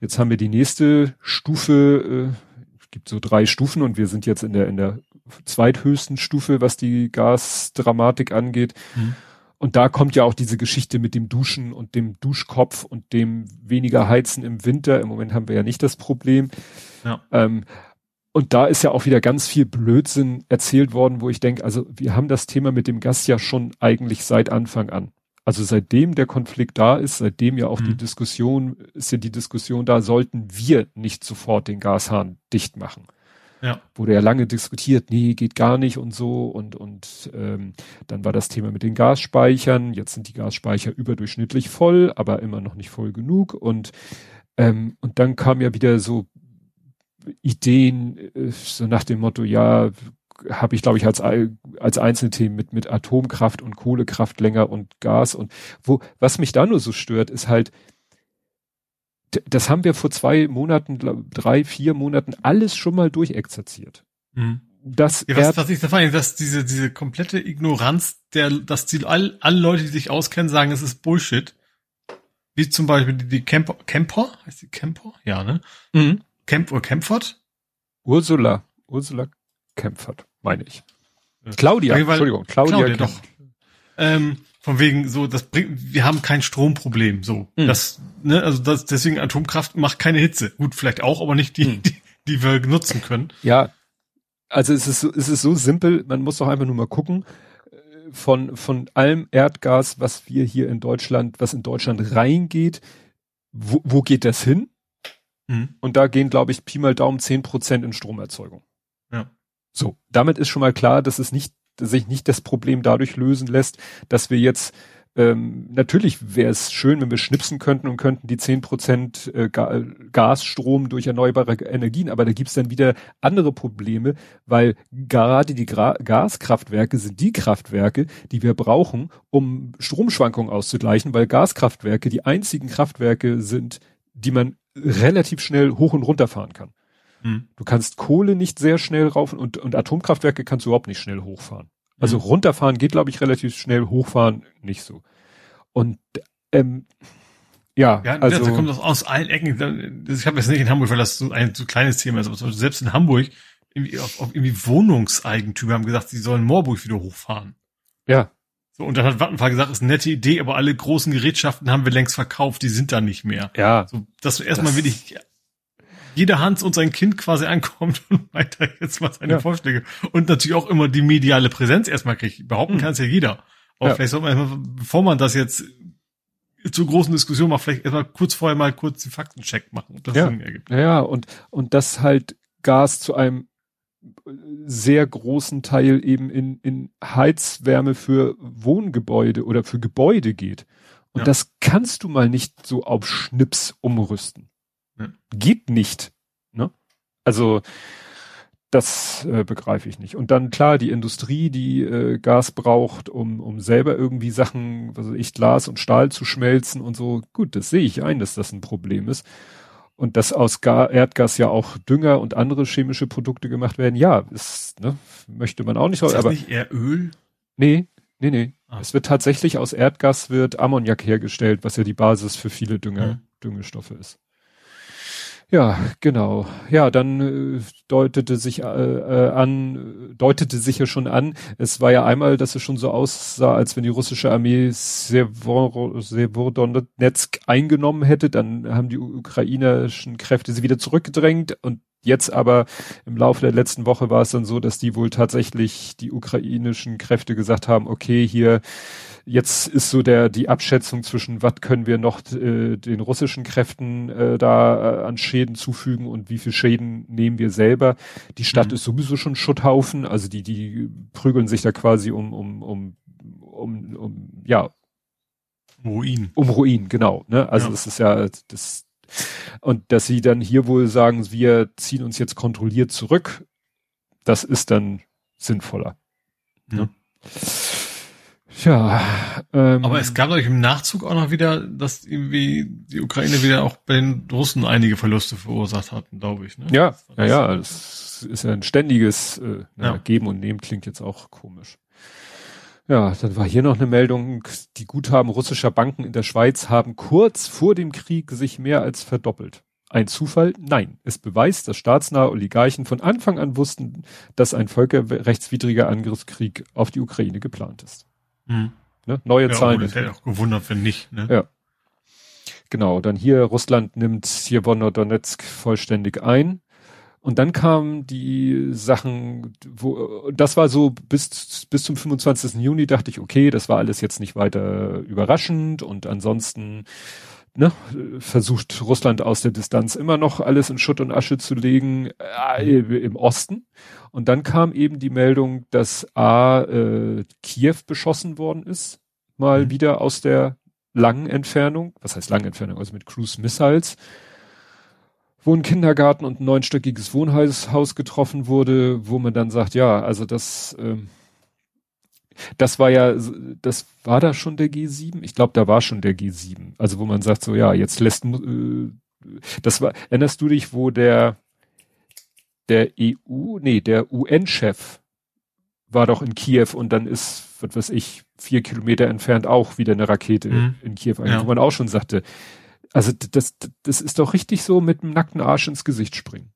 Jetzt haben wir die nächste Stufe, äh, es gibt so drei Stufen und wir sind jetzt in der, in der zweithöchsten Stufe, was die Gasdramatik angeht. Mhm. Und da kommt ja auch diese Geschichte mit dem Duschen und dem Duschkopf und dem weniger Heizen im Winter. Im Moment haben wir ja nicht das Problem. Ja. Ähm, und da ist ja auch wieder ganz viel Blödsinn erzählt worden, wo ich denke, also wir haben das Thema mit dem Gas ja schon eigentlich seit Anfang an. Also seitdem der Konflikt da ist, seitdem ja auch mhm. die Diskussion, ist ja die Diskussion da, sollten wir nicht sofort den Gashahn dicht machen. Ja. Wurde ja lange diskutiert, nee, geht gar nicht und so und und ähm, dann war das Thema mit den Gasspeichern. Jetzt sind die Gasspeicher überdurchschnittlich voll, aber immer noch nicht voll genug und ähm, und dann kam ja wieder so Ideen, äh, so nach dem Motto, ja, habe ich, glaube ich, als, als Einzelthemen mit, mit Atomkraft und Kohlekraft länger und Gas und wo, was mich da nur so stört, ist halt, das haben wir vor zwei Monaten, drei, vier Monaten alles schon mal durchexerziert. Mhm. Das ja, was, was ich da fand, dass diese, diese komplette Ignoranz der, dass die, all, alle Leute, die sich auskennen, sagen, es ist Bullshit. Wie zum Beispiel die, die Camper, Camper? Heißt die Camper? Ja, ne? Mhm. Kemp oder Kempfert? Ursula. Ursula Kempfert, meine ich. Claudia, weil, Entschuldigung, Claudia, Claudia doch. Ähm, von wegen so, das bringt, wir haben kein Stromproblem, so. Mhm. Das, ne, also das, deswegen Atomkraft macht keine Hitze. Gut, vielleicht auch, aber nicht die, mhm. die, die wir nutzen können. Ja. Also es ist, es ist so simpel, man muss doch einfach nur mal gucken, äh, von, von allem Erdgas, was wir hier in Deutschland, was in Deutschland reingeht, wo, wo geht das hin? Mhm. Und da gehen, glaube ich, Pi mal Daumen zehn Prozent in Stromerzeugung. Ja. So, damit ist schon mal klar, dass es nicht, dass sich nicht das Problem dadurch lösen lässt, dass wir jetzt ähm, natürlich wäre es schön, wenn wir schnipsen könnten und könnten die zehn Prozent äh, Gasstrom durch erneuerbare Energien, aber da gibt's dann wieder andere Probleme, weil gerade die Gra Gaskraftwerke sind die Kraftwerke, die wir brauchen, um Stromschwankungen auszugleichen, weil Gaskraftwerke die einzigen Kraftwerke sind, die man relativ schnell hoch und runter fahren kann. Mhm. Du kannst Kohle nicht sehr schnell rauf und, und Atomkraftwerke kannst du überhaupt nicht schnell hochfahren. Also mhm. runterfahren geht, glaube ich, relativ schnell, hochfahren nicht so. Und ähm, ja, ja also da kommt das aus allen Ecken. Ich habe jetzt nicht in Hamburg, weil das so ein so kleines Thema ist, aber selbst in Hamburg irgendwie, auf, auf irgendwie Wohnungseigentümer haben gesagt, sie sollen Moorburg wieder hochfahren. Ja. So, und dann hat Vattenfall gesagt, ist eine nette Idee, aber alle großen Gerätschaften haben wir längst verkauft, die sind da nicht mehr. Ja. So, dass du erstmal wirklich jeder Hans und sein Kind quasi ankommt und weiter jetzt mal seine ja. Vorschläge. Und natürlich auch immer die mediale Präsenz erstmal kriegt. Behaupten mhm. kann es ja jeder. Aber ja. vielleicht sollte man, erstmal, bevor man das jetzt zur großen Diskussion macht, vielleicht erstmal kurz vorher mal kurz den Faktencheck machen. Das ja. ja, und, und das halt Gas zu einem sehr großen Teil eben in, in Heizwärme für Wohngebäude oder für Gebäude geht. Und ja. das kannst du mal nicht so auf Schnips umrüsten. Ja. Geht nicht. Ne? Also das äh, begreife ich nicht. Und dann klar, die Industrie, die äh, Gas braucht, um, um selber irgendwie Sachen, also ich Glas und Stahl zu schmelzen und so. Gut, das sehe ich ein, dass das ein Problem ist. Und dass aus Ga Erdgas ja auch Dünger und andere chemische Produkte gemacht werden, ja, ist, ne, möchte man auch nicht. Ist das aber, nicht eher Öl? Nee, nee, nee. Ah. Es wird tatsächlich aus Erdgas wird Ammoniak hergestellt, was ja die Basis für viele Dünger, mhm. Düngestoffe ist. Ja, genau. Ja, dann äh, deutete sich äh, äh, an, deutete sich ja schon an, es war ja einmal, dass es schon so aussah, als wenn die russische Armee Severodonetsk eingenommen hätte, dann haben die ukrainischen Kräfte sie wieder zurückgedrängt und Jetzt aber im Laufe der letzten Woche war es dann so, dass die wohl tatsächlich die ukrainischen Kräfte gesagt haben, okay, hier jetzt ist so der die Abschätzung zwischen was können wir noch äh, den russischen Kräften äh, da äh, an Schäden zufügen und wie viel Schäden nehmen wir selber. Die Stadt mhm. ist sowieso schon Schutthaufen, also die die prügeln sich da quasi um um um um, um ja Ruin. Um Ruin, genau. Ne? Also ja. das ist ja das und dass sie dann hier wohl sagen, wir ziehen uns jetzt kontrolliert zurück, das ist dann sinnvoller. Mhm. Ne? Ja. Ähm, Aber es gab euch im Nachzug auch noch wieder, dass irgendwie die Ukraine wieder auch bei den Russen einige Verluste verursacht hatten, glaube ich. Ne? Ja, ja, ja, das ist ein ständiges äh, ja. Geben und Nehmen klingt jetzt auch komisch. Ja, dann war hier noch eine Meldung, die Guthaben russischer Banken in der Schweiz haben kurz vor dem Krieg sich mehr als verdoppelt. Ein Zufall? Nein. Es beweist, dass staatsnahe Oligarchen von Anfang an wussten, dass ein völkerrechtswidriger Angriffskrieg auf die Ukraine geplant ist. Mhm. Ne? Neue ja, Zahlen. Ich hätte auch gewundert, wenn nicht. Ne? Ja. Genau, dann hier Russland nimmt Donetsk vollständig ein. Und dann kamen die Sachen, wo, das war so bis, bis zum 25. Juni dachte ich, okay, das war alles jetzt nicht weiter überraschend und ansonsten, ne, versucht Russland aus der Distanz immer noch alles in Schutt und Asche zu legen, äh, im Osten. Und dann kam eben die Meldung, dass A, äh, Kiew beschossen worden ist, mal mhm. wieder aus der langen Entfernung, was heißt lange Entfernung, also mit Cruise Missiles wo ein Kindergarten und ein neunstöckiges Wohnhaus getroffen wurde, wo man dann sagt, ja, also das, ähm, das war ja, das war da schon der G7? Ich glaube, da war schon der G7. Also wo man sagt so, ja, jetzt lässt, äh, das war, erinnerst du dich, wo der, der EU, nee, der UN-Chef war doch in Kiew und dann ist, was weiß ich, vier Kilometer entfernt auch wieder eine Rakete mhm. in Kiew, ja. wo man auch schon sagte, also das, das ist doch richtig so mit dem nackten Arsch ins Gesicht springen.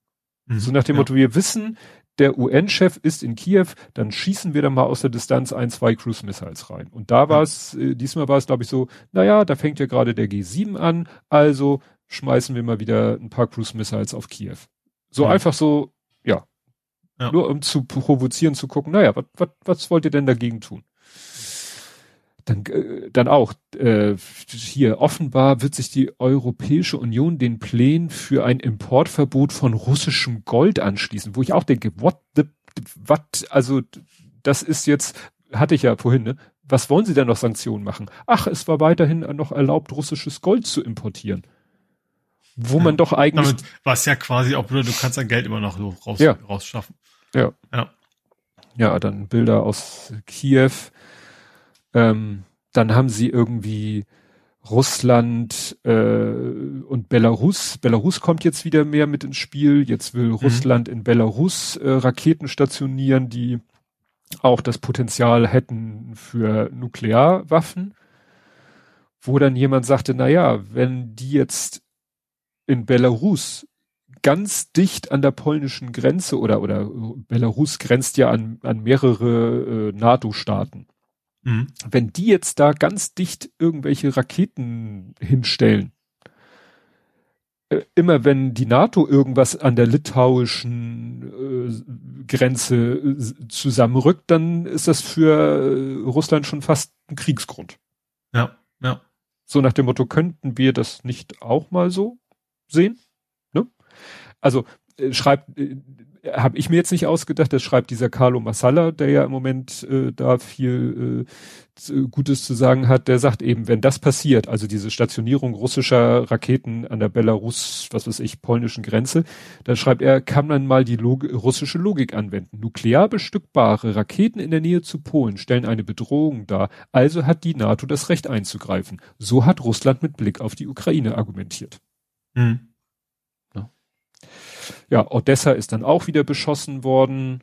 Mhm, so nach dem ja. Motto, wir wissen, der UN-Chef ist in Kiew, dann schießen wir da mal aus der Distanz ein, zwei Cruise Missiles rein. Und da war es, äh, diesmal war es, glaube ich, so, naja, da fängt ja gerade der G7 an, also schmeißen wir mal wieder ein paar Cruise Missiles auf Kiew. So ja. einfach so, ja. Nur um zu provozieren, zu gucken, naja, was, was wollt ihr denn dagegen tun? dann, äh, dann auch äh, hier offenbar wird sich die Europäische Union den Plänen für ein Importverbot von russischem Gold anschließen, wo ich auch denke, what the, what, also das ist jetzt, hatte ich ja vorhin, ne? Was wollen sie denn noch Sanktionen machen? Ach, es war weiterhin noch erlaubt, russisches Gold zu importieren. Wo ja, man doch eigentlich. Damit, was ja quasi auch, du kannst dein Geld immer noch raus, ja. rausschaffen. Ja. Ja. Ja, dann Bilder aus Kiew ähm, dann haben sie irgendwie Russland äh, und Belarus. Belarus kommt jetzt wieder mehr mit ins Spiel. Jetzt will mhm. Russland in Belarus äh, Raketen stationieren, die auch das Potenzial hätten für Nuklearwaffen. Wo dann jemand sagte, na ja, wenn die jetzt in Belarus ganz dicht an der polnischen Grenze oder oder Belarus grenzt ja an, an mehrere äh, NATO-Staaten. Mhm. Wenn die jetzt da ganz dicht irgendwelche Raketen hinstellen, äh, immer wenn die NATO irgendwas an der litauischen äh, Grenze äh, zusammenrückt, dann ist das für äh, Russland schon fast ein Kriegsgrund. Ja, ja. So nach dem Motto, könnten wir das nicht auch mal so sehen? Also äh, schreibt, äh, habe ich mir jetzt nicht ausgedacht, das schreibt dieser Carlo Massala, der ja im Moment äh, da viel äh, Gutes zu sagen hat, der sagt eben, wenn das passiert, also diese Stationierung russischer Raketen an der Belarus, was weiß ich, polnischen Grenze, dann schreibt er, kann man mal die Log russische Logik anwenden. Nuklear bestückbare Raketen in der Nähe zu Polen stellen eine Bedrohung dar, also hat die NATO das Recht einzugreifen. So hat Russland mit Blick auf die Ukraine argumentiert. Hm. Ja, Odessa ist dann auch wieder beschossen worden.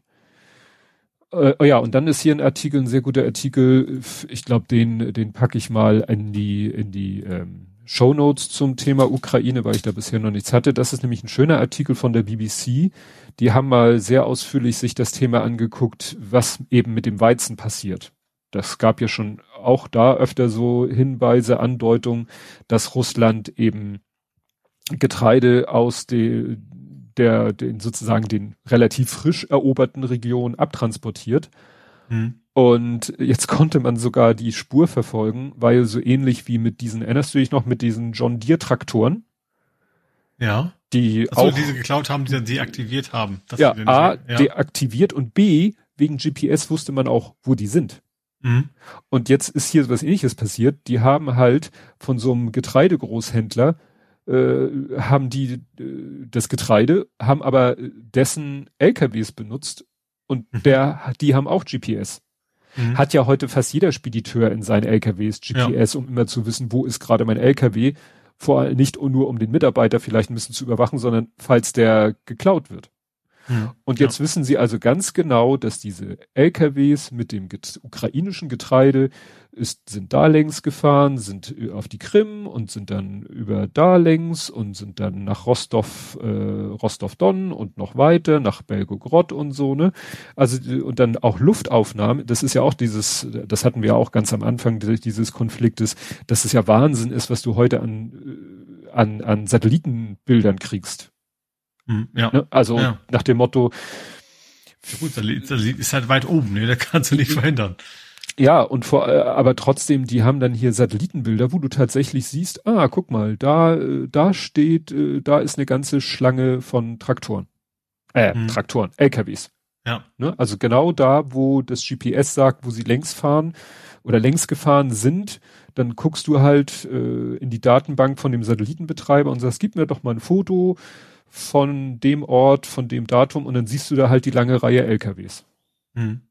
Äh, oh ja, und dann ist hier ein Artikel, ein sehr guter Artikel. Ich glaube, den, den packe ich mal in die, in die ähm, Show Notes zum Thema Ukraine, weil ich da bisher noch nichts hatte. Das ist nämlich ein schöner Artikel von der BBC. Die haben mal sehr ausführlich sich das Thema angeguckt, was eben mit dem Weizen passiert. Das gab ja schon auch da öfter so Hinweise, Andeutungen, dass Russland eben Getreide aus de, der, den sozusagen den relativ frisch eroberten Region abtransportiert. Hm. Und jetzt konnte man sogar die Spur verfolgen, weil so ähnlich wie mit diesen, erinnerst du dich noch mit diesen John Deere Traktoren? Ja. Die Achso, auch, die sie geklaut haben, die dann deaktiviert haben. Das ja, A, ja. deaktiviert und B, wegen GPS wusste man auch, wo die sind. Mhm. Und jetzt ist hier was ähnliches passiert. Die haben halt von so einem Getreidegroßhändler äh, haben die äh, das Getreide, haben aber dessen LKWs benutzt und Mhm. der, die haben auch GPS. Mhm. Hat ja heute fast jeder Spediteur in seinen LKWs GPS, um immer zu wissen, wo ist gerade mein LKW. Vor allem nicht nur um den Mitarbeiter vielleicht ein bisschen zu überwachen, sondern falls der geklaut wird. Mhm. Und jetzt wissen sie also ganz genau, dass diese LKWs mit dem get ukrainischen Getreide ist, sind da längs gefahren, sind auf die Krim und sind dann über da längs und sind dann nach Rostov, äh, Rostov-Don und noch weiter nach Belgorod und so, ne? Also, und dann auch Luftaufnahmen, das ist ja auch dieses, das hatten wir auch ganz am Anfang dieses Konfliktes, dass es ja Wahnsinn ist, was du heute an, äh, an, an Satellitenbildern kriegst. Mhm. Ja. Ne? Also Ja. nach dem Motto, Ja, Gut, da ist halt weit oben, ne? Da kannst du nicht verhindern. ja, und vor, äh, aber trotzdem, die haben dann hier Satellitenbilder, wo du tatsächlich siehst, ah, guck mal, da, äh, da steht, äh, da ist eine ganze Schlange von Traktoren. Äh, Hm. Traktoren, LKWs. Ja. Ne? Also genau da, wo das GPS sagt, wo sie längs fahren oder längs gefahren sind, dann guckst du halt äh, in die Datenbank von dem Satellitenbetreiber und sagst, gib mir doch mal ein Foto von dem Ort, von dem Datum und dann siehst du da halt die lange Reihe LKWs. Mhm.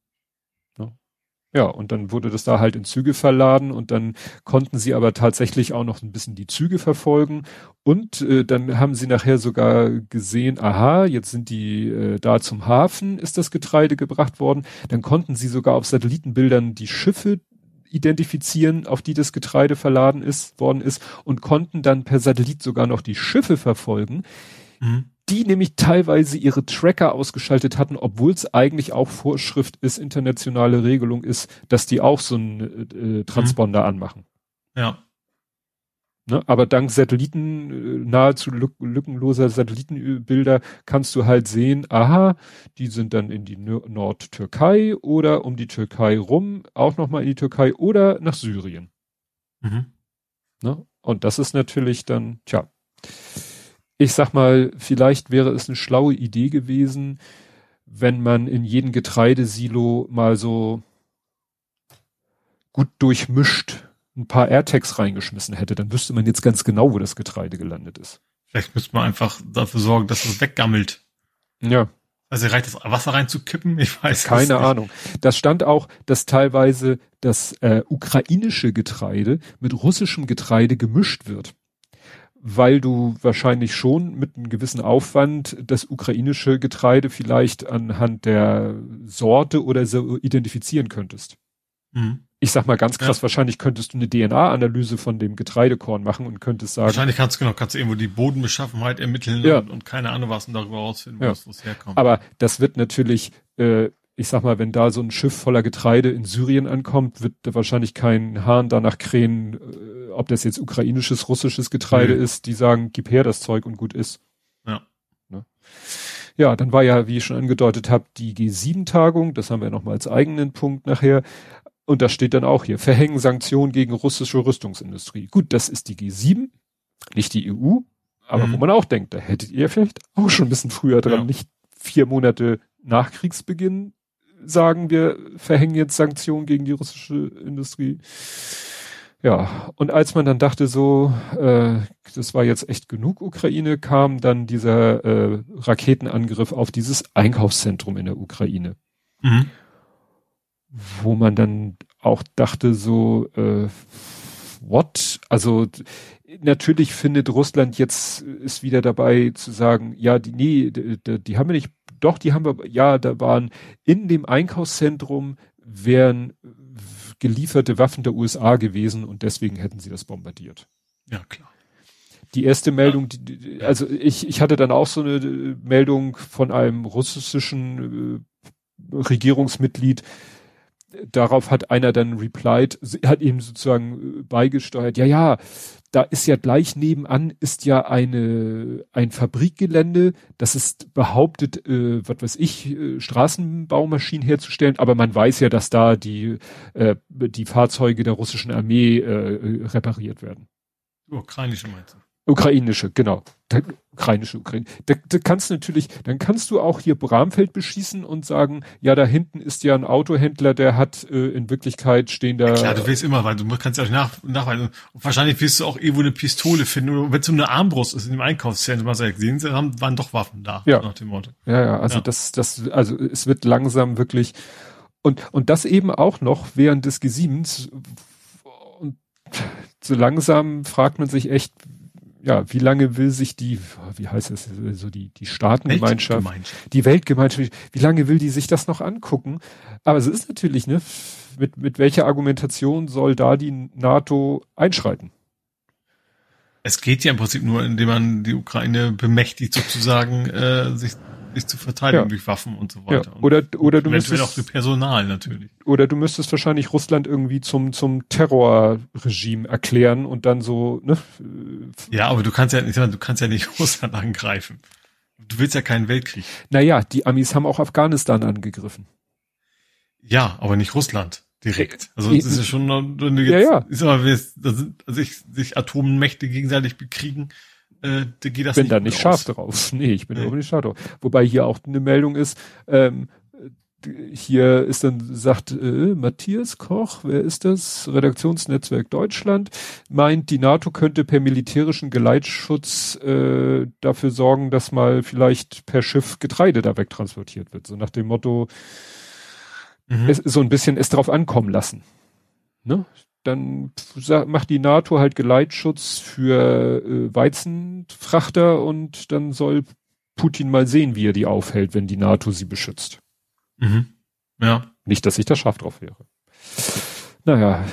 Ja, und dann wurde das da halt in Züge verladen und dann konnten sie aber tatsächlich auch noch ein bisschen die Züge verfolgen und äh, dann haben sie nachher sogar gesehen, aha, jetzt sind die äh, da zum Hafen, ist das Getreide gebracht worden. Dann konnten sie sogar auf Satellitenbildern die Schiffe identifizieren, auf die das Getreide verladen ist, worden ist und konnten dann per Satellit sogar noch die Schiffe verfolgen, Mhm. die nämlich teilweise ihre Tracker ausgeschaltet hatten, obwohl es eigentlich auch Vorschrift ist, internationale Regelung ist, dass die auch so einen äh, Transponder anmachen. Ja. Ne? Aber dank Satelliten, äh, nahezu lück lückenloser Satellitenbilder kannst du halt sehen, aha, die sind dann in die Nor- Nordtürkei oder um die Türkei rum, auch nochmal in die Türkei oder nach Syrien. Mhm. Ne? Und das ist natürlich dann, tja, ich sag mal, vielleicht wäre es eine schlaue Idee gewesen, wenn man in jeden Getreidesilo mal so gut durchmischt ein paar AirTags reingeschmissen hätte, dann wüsste man jetzt ganz genau, wo das Getreide gelandet ist. Vielleicht müsste man einfach dafür sorgen, dass es weggammelt. Ja, Also reicht das Wasser reinzukippen? Ich weiß es keine nicht. Ahnung. Das stand auch, dass teilweise das äh, ukrainische Getreide mit russischem Getreide gemischt wird. Weil du wahrscheinlich schon mit einem gewissen Aufwand das ukrainische Getreide vielleicht anhand der Sorte oder so identifizieren könntest. Mhm. Ich sag mal ganz krass, Ja. wahrscheinlich könntest du eine DNA-Analyse von dem Getreidekorn machen und könntest sagen, Wahrscheinlich kannst du genau, kannst du irgendwo die Bodenbeschaffenheit ermitteln Ja. und, und keine Ahnung was und darüber rausfinden, wo Ja. es wo es herkommt. Aber das wird natürlich, äh, ich sag mal, wenn da so ein Schiff voller Getreide in Syrien ankommt, wird da wahrscheinlich kein Hahn danach krähen, äh, ob das jetzt ukrainisches, russisches Getreide Nö. ist, die sagen, gib her das Zeug und gut ist. Ja. Ne? Ja, dann war ja, wie ich schon angedeutet habe, die G7-Tagung, das haben wir nochmal als eigenen Punkt nachher. Und da steht dann auch hier, verhängen Sanktionen gegen russische Rüstungsindustrie. Gut, das ist die G7, nicht die EU, aber mhm. wo man auch denkt, da hättet ihr vielleicht auch schon ein bisschen früher dran, ja. nicht vier Monate nach Kriegsbeginn sagen, wir verhängen jetzt Sanktionen gegen die russische Industrie. Ja, und als man dann dachte so, äh, das war jetzt echt genug Ukraine, kam dann dieser äh, Raketenangriff auf dieses Einkaufszentrum in der Ukraine. Mhm. Wo man dann auch dachte so, äh, what? Also natürlich findet Russland jetzt ist wieder dabei zu sagen, ja, die, nee, die, die haben wir nicht, doch, die haben wir, ja, da waren in dem Einkaufszentrum wären gelieferte Waffen der USA gewesen und deswegen hätten sie das bombardiert. Ja, klar. Die erste Meldung, die, also ich, ich hatte dann auch so eine Meldung von einem russischen äh, Regierungsmitglied. Darauf hat einer dann replied, hat ihm sozusagen äh, beigesteuert, ja, ja, da ist ja gleich nebenan ist ja eine ein Fabrikgelände, das ist behauptet, äh, was weiß ich, äh, Straßenbaumaschinen herzustellen, aber man weiß ja, dass da die äh, die Fahrzeuge der russischen Armee äh, repariert werden. Ukrainische meinst du? Ukrainische, genau. Ukrainische Ukraine. Da, da kannst du natürlich, dann kannst du auch hier Bramfeld beschießen und sagen, ja, da hinten ist ja ein Autohändler, der hat äh, in Wirklichkeit stehen da. Ja, klar, du willst immer, weil du kannst ja auch nach, nachweisen. Und wahrscheinlich wirst du auch irgendwo eine Pistole finden. Oder wenn es eine Armbrust ist in dem Einkaufszentrum, was ja gesehen sie haben, waren doch Waffen da. Ja. Nach dem Motto. Ja, ja, also ja. das, das, also es wird langsam wirklich, und, und das eben auch noch während des G7s, und so langsam fragt man sich echt, ja, wie lange will sich die, wie heißt es, so die, die Staatengemeinschaft, Weltgemeinschaft. die Weltgemeinschaft, wie lange will die sich das noch angucken? Aber es ist natürlich, ne, mit, mit welcher Argumentation soll da die NATO einschreiten? Es geht ja im Prinzip nur, indem man die Ukraine bemächtigt, sozusagen, äh, sich sich zu verteidigen ja. durch Waffen und so weiter. Ja. Oder, oder du müsstest auch durch Personal natürlich. Oder du müsstest wahrscheinlich Russland irgendwie zum zum Terrorregime erklären und dann so. Ne? Ja, aber du kannst ja, du kannst ja nicht Russland angreifen. Du willst ja keinen Weltkrieg. Naja, die Amis haben auch Afghanistan angegriffen. Ja, aber nicht Russland direkt. Also das ist ja schon eine, jetzt, ja, ja. Ist aber, also sich, sich Atommächte gegenseitig bekriegen, äh, da geht das bin nicht da nicht scharf aus. drauf. Nee, ich bin nee. überhaupt nicht scharf drauf. Wobei hier auch eine Meldung ist, ähm, hier ist dann, sagt äh, Matthias Koch, wer ist das? Redaktionsnetzwerk Deutschland, meint, die NATO könnte per militärischen Geleitschutz äh, dafür sorgen, dass mal vielleicht per Schiff Getreide da wegtransportiert wird. So nach dem Motto, mhm. es, so ein bisschen es drauf ankommen lassen. Ne? Dann macht die NATO halt Geleitschutz für äh, Weizenfrachter und dann soll Putin mal sehen, wie er die aufhält, wenn die NATO sie beschützt. Mhm. Ja. Nicht, dass ich da scharf drauf wäre. Naja,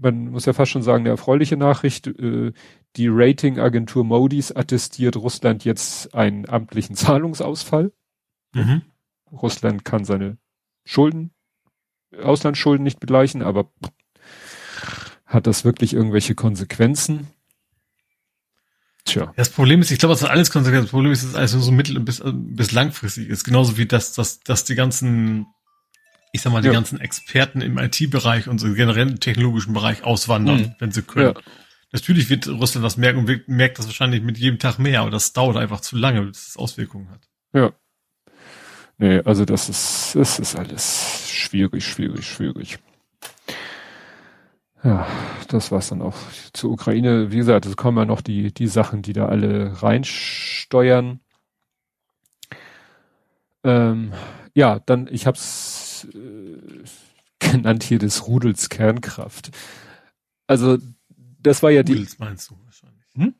man muss ja fast schon sagen, eine erfreuliche Nachricht. Äh, die Ratingagentur Modis attestiert Russland jetzt einen amtlichen Zahlungsausfall. Mhm. Russland kann seine Schulden, Auslandsschulden nicht begleichen, aber hat das wirklich irgendwelche Konsequenzen? Tja. Das Problem ist, ich glaube, das hat alles Konsequenzen. Das Problem ist, dass es alles nur so mittel- bis, bis langfristig ist. Genauso wie das, dass, dass die ganzen, ich sag mal, die ja. ganzen Experten im IT-Bereich und so generell technologischen Bereich auswandern, mhm. wenn sie können. Ja. Natürlich wird Russland das merken und merkt das wahrscheinlich mit jedem Tag mehr, aber das dauert einfach zu lange, bis es Auswirkungen hat. Ja. Nee, also das ist, das ist alles schwierig, schwierig, schwierig. Ja, das war's dann auch zur Ukraine. Wie gesagt, es kommen ja noch die, die Sachen, die da alle reinsteuern. Ähm, ja, dann, ich hab's äh, genannt hier des Rudels Kernkraft. Also, das war ja die. Pudels meinst du wahrscheinlich. Hm?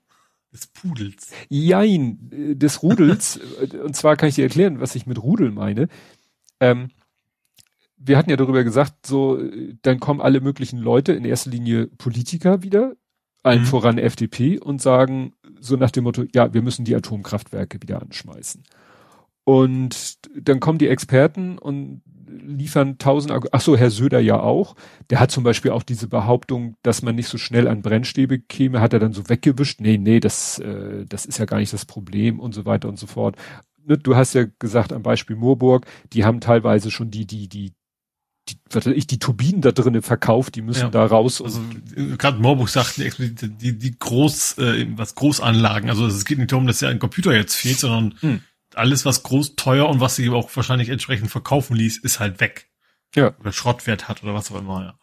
Des Pudels. Jein, äh, des Rudels. und zwar kann ich dir erklären, was ich mit Rudel meine. Ähm, wir hatten ja darüber gesagt, so, dann kommen alle möglichen Leute, in erster Linie Politiker wieder, allen mhm. voran FDP und sagen so nach dem Motto, ja, wir müssen die Atomkraftwerke wieder anschmeißen. Und dann kommen die Experten und liefern tausend, ach so, Herr Söder ja auch. Der hat zum Beispiel auch diese Behauptung, dass man nicht so schnell an Brennstäbe käme, hat er dann so weggewischt. Nee, nee, das, äh, das ist ja gar nicht das Problem und so weiter und so fort. Ne, du hast ja gesagt am Beispiel Moorburg, die haben teilweise schon die, die, die die, was ich, die Turbinen da drinnen verkauft, die müssen Ja. da raus. Also gerade Moorbuch sagt explizit die, die Groß, äh, was Großanlagen. Also es geht nicht darum, dass ja ein Computer jetzt fehlt, sondern Hm. alles, was groß, teuer und was sie auch wahrscheinlich entsprechend verkaufen ließ, ist halt weg. ja, Oder Schrottwert hat oder was auch immer, ja.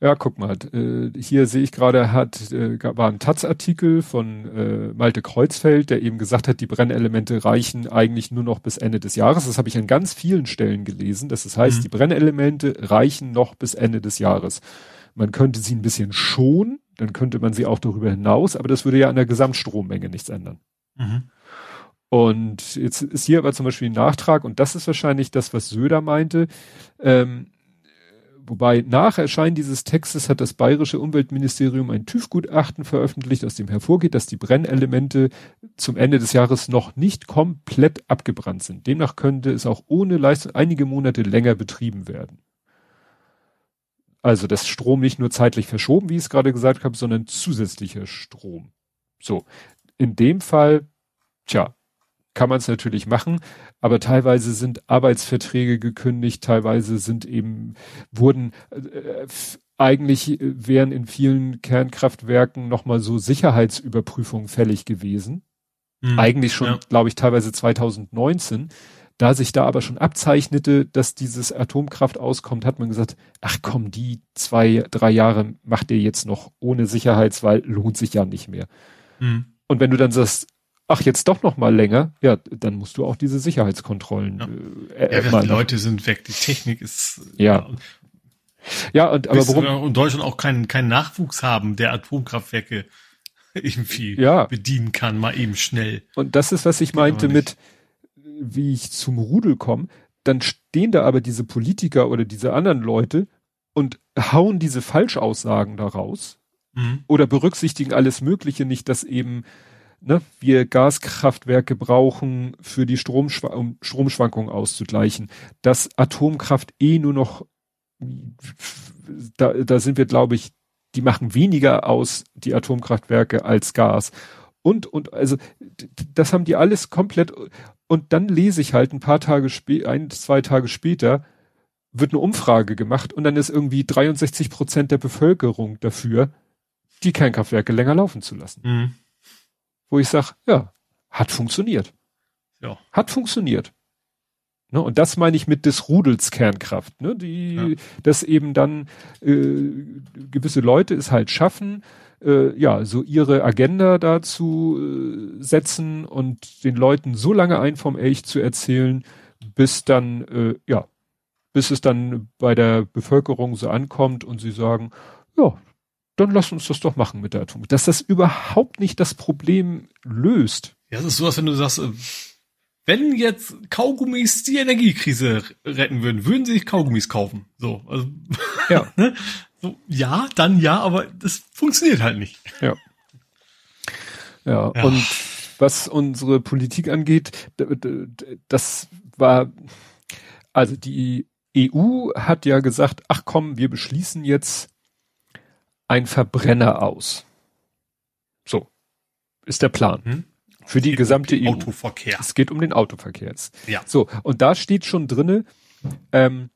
Ja, guck mal, äh, hier sehe ich gerade, hat äh, war ein Taz-Artikel von äh, Malte Kreuzfeld, der eben gesagt hat, die Brennelemente reichen eigentlich nur noch bis Ende des Jahres. Das habe ich an ganz vielen Stellen gelesen. Das heißt, Mhm. die Brennelemente reichen noch bis Ende des Jahres. Man könnte sie ein bisschen schonen, dann könnte man sie auch darüber hinaus, aber das würde ja an der Gesamtstrommenge nichts ändern. Mhm. Und jetzt ist hier aber zum Beispiel ein Nachtrag, und das ist wahrscheinlich das, was Söder meinte. Ähm, wobei nach Erscheinen dieses Textes hat das bayerische Umweltministerium ein TÜV-Gutachten veröffentlicht, aus dem hervorgeht, dass die Brennelemente zum Ende des Jahres noch nicht komplett abgebrannt sind. Demnach könnte es auch ohne Leistung einige Monate länger betrieben werden. Also das Strom nicht nur zeitlich verschoben, wie ich es gerade gesagt habe, sondern zusätzlicher Strom. So, in dem Fall, tja, kann man es natürlich machen, aber teilweise sind Arbeitsverträge gekündigt, teilweise sind eben, wurden äh, f- eigentlich äh, wären in vielen Kernkraftwerken nochmal so Sicherheitsüberprüfungen fällig gewesen. Mhm. Eigentlich schon, Ja. glaube ich, teilweise 2019. Da sich da aber schon abzeichnete, dass dieses Atomkraft auskommt, hat man gesagt, ach komm, die zwei, drei Jahre macht ihr jetzt noch ohne Sicherheitswahl, lohnt sich ja nicht mehr. Mhm. Und wenn du dann sagst, ach, jetzt doch noch mal länger, ja, dann musst du auch diese Sicherheitskontrollen. Ja. Äh, Ja, die. Leute sind weg, die Technik ist Ja. ja, und aber warum? in Deutschland auch keinen keinen Nachwuchs haben, der Atomkraftwerke irgendwie Ja. bedienen kann, mal eben schnell. Und das ist, was ich meinte mit, wie ich zum Rudel komme, dann stehen da aber diese Politiker oder diese anderen Leute und hauen diese Falschaussagen da raus Mhm. oder berücksichtigen alles Mögliche nicht, dass eben ne, wir Gaskraftwerke brauchen für die Stromschwa um Stromschwankungen auszugleichen, dass Atomkraft eh nur noch da, da sind wir, glaube ich, die machen weniger aus, die Atomkraftwerke, als Gas. Und, und, also, das haben die alles komplett, und dann lese ich halt ein paar Tage später, ein, zwei Tage später, wird eine Umfrage gemacht und dann ist irgendwie 63 Prozent der Bevölkerung dafür, die Kernkraftwerke länger laufen zu lassen. Mhm. Wo ich sage, ja, hat funktioniert. Ja. Hat funktioniert. Ne, und das meine ich mit des Rudels Kernkraft, ne, die, Ja. dass eben dann äh, gewisse Leute es halt schaffen, äh, ja, so ihre Agenda dazu äh, setzen und den Leuten so lange ein vom Elch zu erzählen, bis dann, äh, ja, bis es dann bei der Bevölkerung so ankommt und sie sagen, ja, dann lass uns das doch machen mit der Atom. Dass das überhaupt nicht das Problem löst. Ja, es ist so, als wenn du sagst, äh, wenn jetzt Kaugummis die Energiekrise retten würden, würden sie sich Kaugummis kaufen. So, also, Ja. ne? so, ja, dann ja, aber das funktioniert halt nicht. Ja. Ja, Ja. und was unsere Politik angeht, das war, also die EU hat ja gesagt, ach komm, wir beschließen jetzt ein Verbrenner aus. So. Ist der Plan. Hm? Für die gesamte EU. Autoverkehr. Es geht um den Autoverkehr jetzt. Ja. So, und da steht schon drinne, ähm,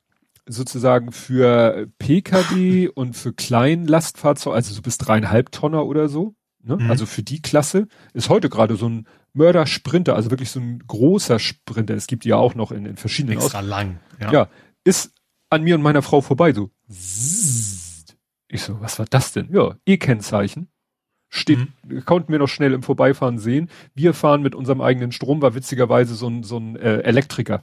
sozusagen für Pkw und für Kleinlastfahrzeuge, also so bis dreieinhalb Tonner oder so, ne? Mhm. also für die Klasse, ist heute gerade so ein Mörder-Sprinter, also wirklich so ein großer Sprinter, es gibt die ja auch noch in, in verschiedenen Aus Extra lang. Ja. ja, ist an mir und meiner Frau vorbei, so. zzzzt. Ich so, was war das denn? Ja, E-Kennzeichen. Steht, Mhm. konnten wir noch schnell im Vorbeifahren sehen. Wir fahren mit unserem eigenen Strom, war witzigerweise so ein, so ein äh, Elektriker.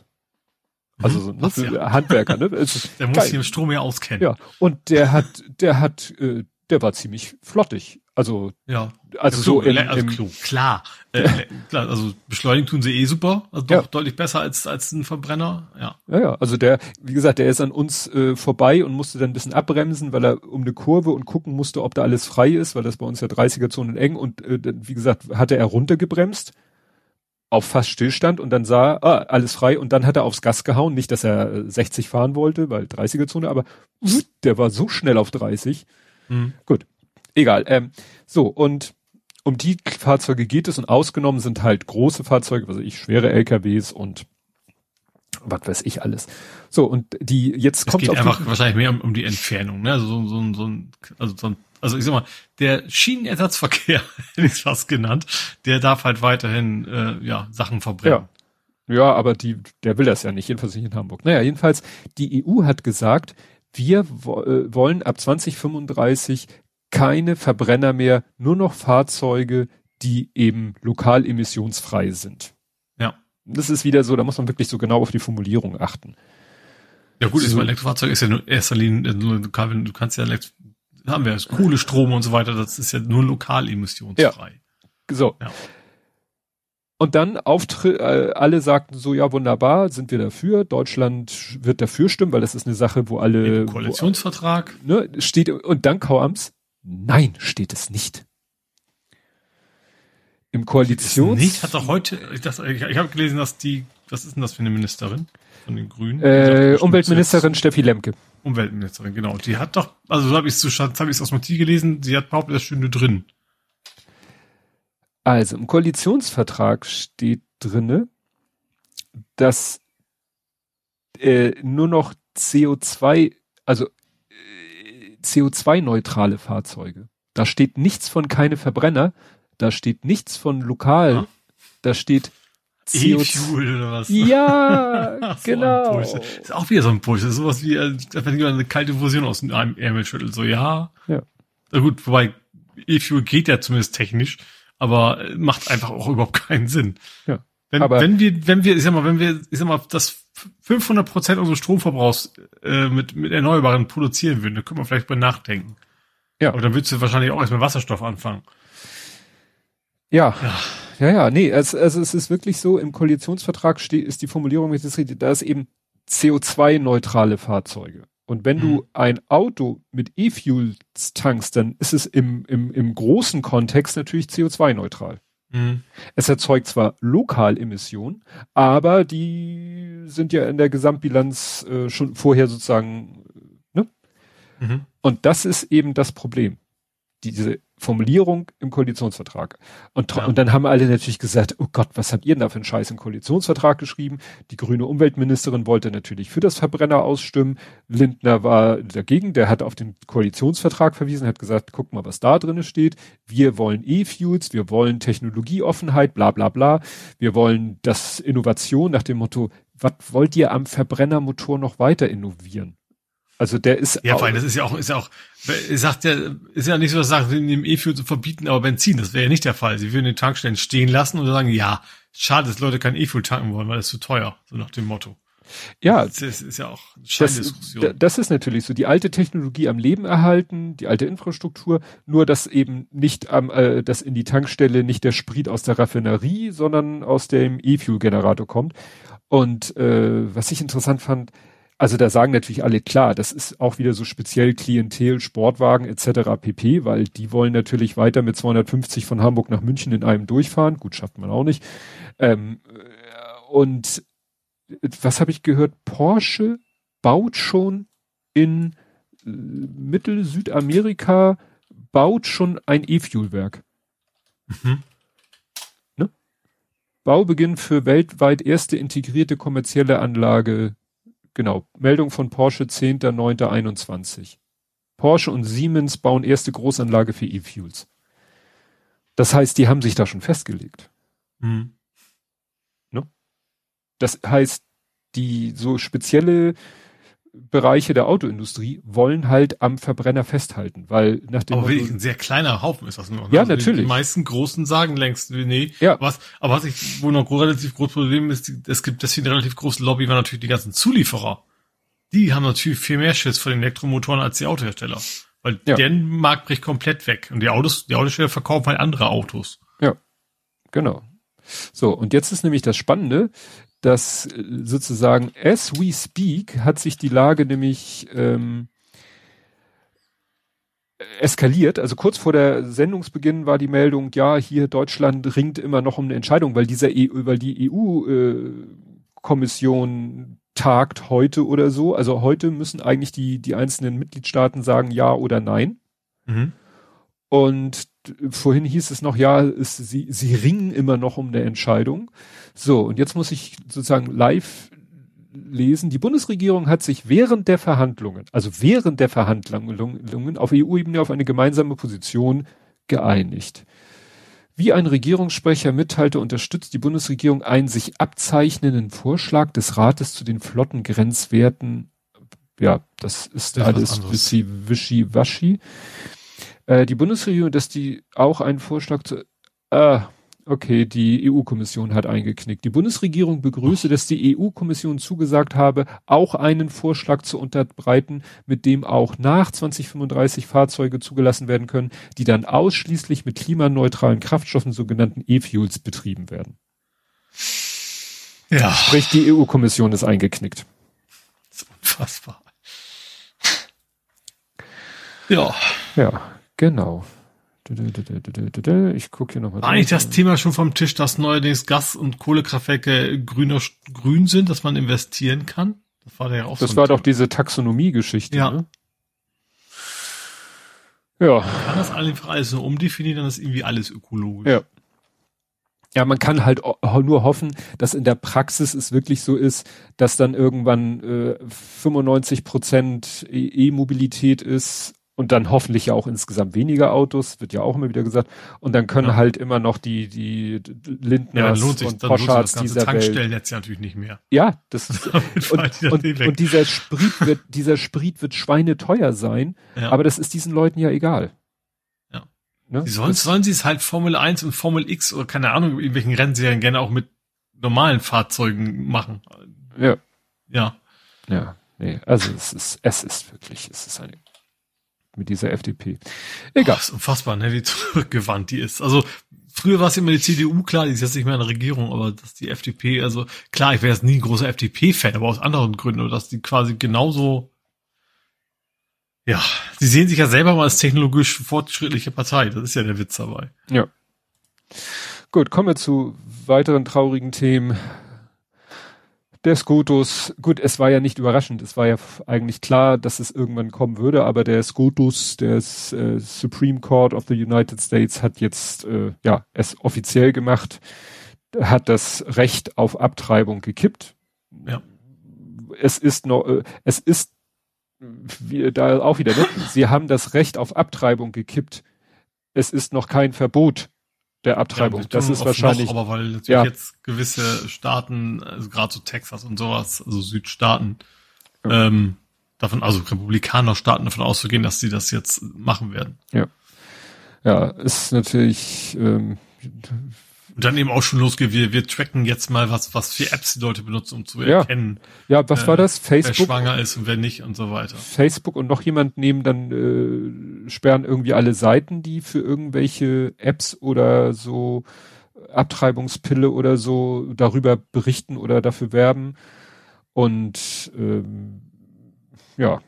Also so ein Mhm. ja. Handwerker, ne? Ist Der muss sich im Strom ja auskennen. Ja, und der hat, der hat, äh, der war ziemlich flottig. Also, Ja. also Ja, so im, also im, Klo, klar. Äh, klar. Also beschleunigen tun sie eh super. Also doch Ja. deutlich besser als, als ein Verbrenner. Ja. Ja, ja, also der, wie gesagt, der ist an uns äh, vorbei und musste dann ein bisschen abbremsen, weil er um eine Kurve und gucken musste, ob da alles frei ist, weil das bei uns ja 30er-Zonen eng und äh, wie gesagt, hatte er runtergebremst auf fast Stillstand und dann sah, ah, alles frei und dann hat er aufs Gas gehauen, nicht, dass er äh, 60 fahren wollte, weil 30er-Zone, aber der war so schnell auf 30. Hm. Egal, ähm, so und um die Fahrzeuge geht es und ausgenommen sind halt große Fahrzeuge, also ich schwere LKWs und was weiß ich alles. So, und die, jetzt es kommt geht auf einfach wahrscheinlich mehr um, um die Entfernung, ne? Also so, so, so also so ein, also ich sag mal, der Schienenersatzverkehr, hätte ich es fast genannt, der darf halt weiterhin äh, ja Sachen verbrennen. Ja. Ja, aber die, der will das ja nicht, jedenfalls nicht in Hamburg. Naja, jedenfalls, die EU hat gesagt, wir äh, wollen ab 2035 keine Verbrenner mehr, nur noch Fahrzeuge, die eben lokal emissionsfrei sind. Ja. Das ist wieder so, da muss man wirklich so genau auf die Formulierung achten. Ja gut, ist So. mein Elektrofahrzeug ist ja nur erster Linie wenn du kannst ja Elektro haben wir das coole Strom und so weiter, das ist ja nur lokal emissionsfrei. So. Ja. Und dann Auftritt, äh, alle sagten so, ja wunderbar, sind wir dafür. Deutschland wird dafür stimmen, weil das ist eine Sache, wo alle, Im Koalitionsvertrag. wo, ne, steht, und dann Kauams, nein, steht es nicht. Im Koalitions... Nicht, hat doch heute, ich, das- ich, ich habe gelesen, dass die, was ist denn das für eine Ministerin von den Grünen? Äh, Umweltministerin jetzt- Steffi Lemke. Umweltministerin, genau. Und Die hat doch, also so habe ich es so habe ich es aus Motiv gelesen, sie hat behauptet, das stünde drin. Also im Koalitionsvertrag steht drinne, dass äh, nur noch CO2, also CO2-neutrale Fahrzeuge. Da steht nichts von keine Verbrenner, da steht nichts von lokal, Ah. da steht CO2. E-Fuel oder was? Ja, So genau. Ist auch wieder so ein Bullshit. Das ist sowas wie, äh, wenn jemand eine kalte Fusion aus einem Ärmel schüttelt. So, ja. Ja. Na gut, wobei E-Fuel geht ja zumindest technisch, aber äh, macht einfach auch überhaupt keinen Sinn. Ja. Wenn, Aber- wenn wir, wenn wir, ich sag mal, wenn wir, ich sag mal, das 500 Prozent unseres Stromverbrauchs äh, mit, mit Erneuerbaren produzieren würden, dann können wir vielleicht mal nachdenken. Ja. Aber dann würdest du wahrscheinlich auch erst mit Wasserstoff anfangen. Ja. Ja, ja, nee, es, also es ist wirklich so, im Koalitionsvertrag steht, ist die Formulierung, wenn ich das richtig, da ist eben CO2-neutrale Fahrzeuge. Und wenn du Mhm. ein Auto mit E-Fuels tankst, dann ist es im, im, im großen Kontext natürlich CO2-neutral. Mhm. Es erzeugt zwar lokal Emissionen, aber die sind ja in der Gesamtbilanz äh, schon vorher sozusagen, ne? Mhm. Und das ist eben das Problem. Diese Formulierung im Koalitionsvertrag. Und, Ja. und dann haben alle natürlich gesagt, oh Gott, was habt ihr denn da für einen Scheiß im Koalitionsvertrag geschrieben? Die grüne Umweltministerin wollte natürlich für das Verbrenner ausstimmen. Lindner war dagegen, der hat auf den Koalitionsvertrag verwiesen, hat gesagt, guck mal, was da drin steht. Wir wollen E-Fuels, wir wollen Technologieoffenheit, bla bla bla. Wir wollen das Innovation nach dem Motto, was wollt ihr am Verbrennermotor noch weiter innovieren? Also der ist Ja, auch- vor allem, das ist ja auch, ist ja auch, sagt ja, ist ja nicht so, dass sagt, nehmen E-Fuel zu verbieten, aber Benzin, das wäre ja nicht der Fall. Sie würden den Tankstellen stehen lassen und sagen, ja, schade, dass Leute kein E-Fuel tanken wollen, weil das zu teuer, so nach dem Motto. ja, Das ist, ist ja auch eine das, Scheindiskussion. da- das ist natürlich so. Die alte Technologie am Leben erhalten, die alte Infrastruktur, nur dass eben nicht am, äh, dass in die Tankstelle nicht der Sprit aus der Raffinerie, sondern aus dem E-Fuel-Generator kommt. Und äh, was ich interessant fand, also da sagen natürlich alle klar, das ist auch wieder so speziell Klientel, Sportwagen etc. pp, weil die wollen natürlich weiter mit 250 von Hamburg nach München in einem durchfahren. Gut, schafft man auch nicht. Ähm, äh, und was habe ich gehört? Porsche baut schon in äh, Mittel-Südamerika, baut schon ein E-Fuel-Werk. Mhm. Baubeginn für weltweit erste integrierte kommerzielle Anlage. Genau. Meldung von Porsche 10.09.21. Porsche und Siemens bauen erste Großanlage für E-Fuels. Das heißt, die haben sich da schon festgelegt. Mhm. Das heißt, die so spezielle Bereiche der Autoindustrie wollen halt am Verbrenner festhalten, weil nach dem Aber wirklich ein sehr kleiner Haufen ist das nur. ne? Ja, Also natürlich. Die meisten Großen sagen längst, nee. Ja. Was, aber was ich, wo noch relativ großes Problem ist, es gibt deswegen eine relativ große Lobby, war natürlich die ganzen Zulieferer. Die haben natürlich viel mehr Schiss vor den Elektromotoren als die Autohersteller. Weil Ja. deren Markt bricht komplett weg. Und die Autos, die Autohersteller verkaufen halt andere Autos. Genau. So, und jetzt ist nämlich das Spannende, dass äh, sozusagen as we speak hat sich die Lage nämlich ähm, eskaliert. Also kurz vor der Sendungsbeginn war die Meldung, ja, hier Deutschland ringt immer noch um eine Entscheidung, weil dieser EU, weil die EU-Kommission tagt heute oder so. Also heute müssen eigentlich die, die einzelnen Mitgliedstaaten sagen ja oder nein. Mhm. Und vorhin hieß es noch, ja, es, sie, sie ringen immer noch um eine Entscheidung. So, und jetzt muss ich sozusagen live lesen, die Bundesregierung hat sich während der Verhandlungen, also während der Verhandlungen auf EU-Ebene auf eine gemeinsame Position geeinigt. Wie ein Regierungssprecher mitteilte, unterstützt die Bundesregierung einen sich abzeichnenden Vorschlag des Rates zu den Flottengrenzwerten. Ja, das ist das alles wischi-waschi. Äh, die Bundesregierung, dass die auch einen Vorschlag zu, äh, Okay, die EU-Kommission hat eingeknickt. Die Bundesregierung begrüße, dass die EU-Kommission zugesagt habe, auch einen Vorschlag zu unterbreiten, mit dem auch nach 2035 Fahrzeuge zugelassen werden können, die dann ausschließlich mit klimaneutralen Kraftstoffen, sogenannten E-Fuels, betrieben werden. Ja. Sprich, die EU-Kommission ist eingeknickt. Das ist unfassbar. Ja. Ja, genau. Ich gucke hier nochmal. War eigentlich das Thema schon vom Tisch, dass neuerdings Gas- und Kohlekraftwerke grüner, grün sind, dass man investieren kann? Das war ja auch Das so war Thema. doch diese Taxonomie-Geschichte. Ja. Ne? Ja. Man kann das einfach alles so umdefinieren, dann ist irgendwie alles ökologisch. Ja. Ja, man kann halt nur hoffen, dass in der Praxis es wirklich so ist, dass dann irgendwann äh, 95 Prozent E-Mobilität ist und dann hoffentlich ja auch insgesamt weniger Autos, wird ja auch immer wieder gesagt. Und dann können ja. halt immer noch die, die Lindners ja, lohnt sich, und Poschards dieser Tankstellen jetzt ja natürlich nicht mehr. Ja, das ist, und, und, und, dieser Sprit wird, dieser Sprit wird schweineteuer sein, ja. aber das ist diesen Leuten ja egal. Ja. Ne? Sie sollen, sollen sie es halt Formel 1 und Formel X oder keine Ahnung, in welchen Rennserien gerne auch mit normalen Fahrzeugen machen. Ja. Ja. Ja. Nee, also es ist, es ist wirklich, es ist eine mit dieser FDP. Egal. Oh, ist unfassbar, ne, wie zurückgewandt die ist. Also früher war es immer die CDU, klar, die ist jetzt nicht mehr in der Regierung, aber dass die FDP, also klar, ich wäre jetzt nie ein großer FDP-Fan, aber aus anderen Gründen, oder dass die quasi genauso ja, sie sehen sich ja selber mal als technologisch fortschrittliche Partei. Das ist ja der Witz dabei. Ja. Gut, kommen wir zu weiteren traurigen Themen der Scotus, gut, es war ja nicht überraschend, es war ja eigentlich klar, dass es irgendwann kommen würde, aber der Scotus, der äh, Supreme Court of the United States hat jetzt äh, ja es offiziell gemacht, hat das Recht auf Abtreibung gekippt. Ja. Es ist noch, äh, es ist wie, da auch wieder, ne? sie haben das Recht auf Abtreibung gekippt. Es ist noch kein Verbot der Abtreibung. Ja, das ist wahrscheinlich. Noch, aber weil natürlich ja. jetzt gewisse Staaten, also gerade so Texas und sowas, also Südstaaten, ja. ähm, davon, also Republikanerstaaten davon auszugehen, dass sie das jetzt machen werden. Ja. Ja, ist natürlich ähm, und dann eben auch schon losgeht, wir, wir tracken jetzt mal, was, was für Apps die Leute benutzen, um zu erkennen. Ja, ja was äh, war das? Facebook. Wer schwanger ist und wer nicht und so weiter. Facebook und noch jemand nehmen dann, äh, sperren irgendwie alle Seiten, die für irgendwelche Apps oder so Abtreibungspille oder so darüber berichten oder dafür werben. Und ähm, ja,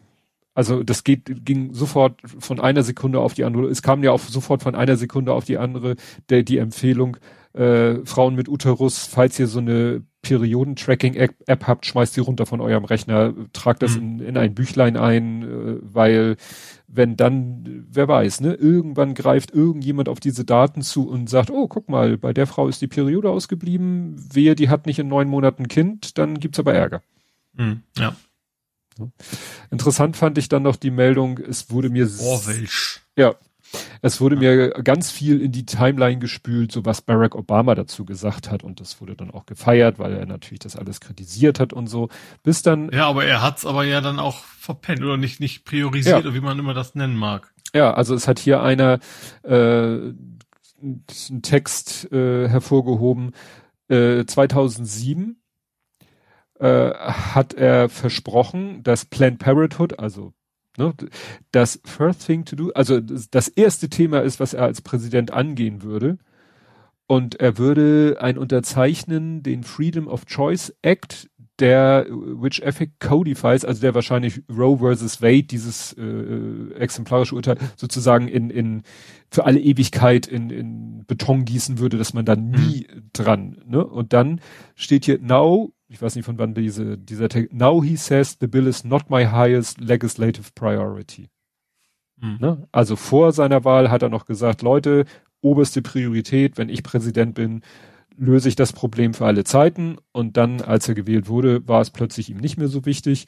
also das geht, ging sofort von einer Sekunde auf die andere. Es kam ja auch sofort von einer Sekunde auf die andere der, die Empfehlung, äh, Frauen mit Uterus, falls ihr so eine Periodentracking-App habt, schmeißt die runter von eurem Rechner, tragt das mhm. in, in ein Büchlein ein, äh, weil wenn dann, wer weiß, ne, irgendwann greift irgendjemand auf diese Daten zu und sagt, oh, guck mal, bei der Frau ist die Periode ausgeblieben, wehe, die hat nicht in neun Monaten Kind, dann gibt's aber Ärger. Mhm, ja. Interessant fand ich dann noch die Meldung, es wurde mir... Orwellsch. Ja, es wurde mir ganz viel in die Timeline gespült, so was Barack Obama dazu gesagt hat und das wurde dann auch gefeiert, weil er natürlich das alles kritisiert hat und so. Bis dann. Ja, aber er hat's aber ja dann auch verpennt oder nicht nicht priorisiert ja. oder wie man immer das nennen mag. Ja, also es hat hier einer äh, einen Text äh, hervorgehoben. Äh, 2007 äh, hat er versprochen, dass Planned Parenthood, also Ne? Das first thing to do, also das erste Thema ist, was er als Präsident angehen würde. Und er würde ein unterzeichnen, den Freedom of Choice Act, der which ethic codifies, also der wahrscheinlich Roe versus Wade, dieses äh, äh, exemplarische Urteil sozusagen in, in für alle Ewigkeit in, in Beton gießen würde, dass man da nie mhm. dran. Ne? Und dann steht hier now ich weiß nicht von wann diese, dieser Text, now he says the bill is not my highest legislative priority. Mhm. Ne? Also vor seiner Wahl hat er noch gesagt, Leute, oberste Priorität, wenn ich Präsident bin, löse ich das Problem für alle Zeiten. Und dann, als er gewählt wurde, war es plötzlich ihm nicht mehr so wichtig.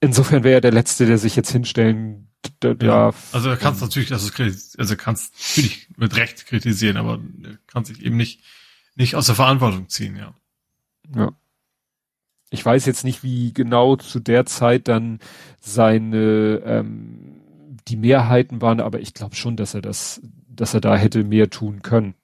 Insofern wäre er der Letzte, der sich jetzt hinstellen darf. Also er kann es natürlich, also, also kannst natürlich mit Recht kritisieren, aber er kann sich eben nicht, nicht aus der Verantwortung ziehen, ja. Ja. Ich weiß jetzt nicht, wie genau zu der Zeit dann seine ähm, die Mehrheiten waren, aber ich glaube schon, dass er das, dass er da hätte mehr tun können.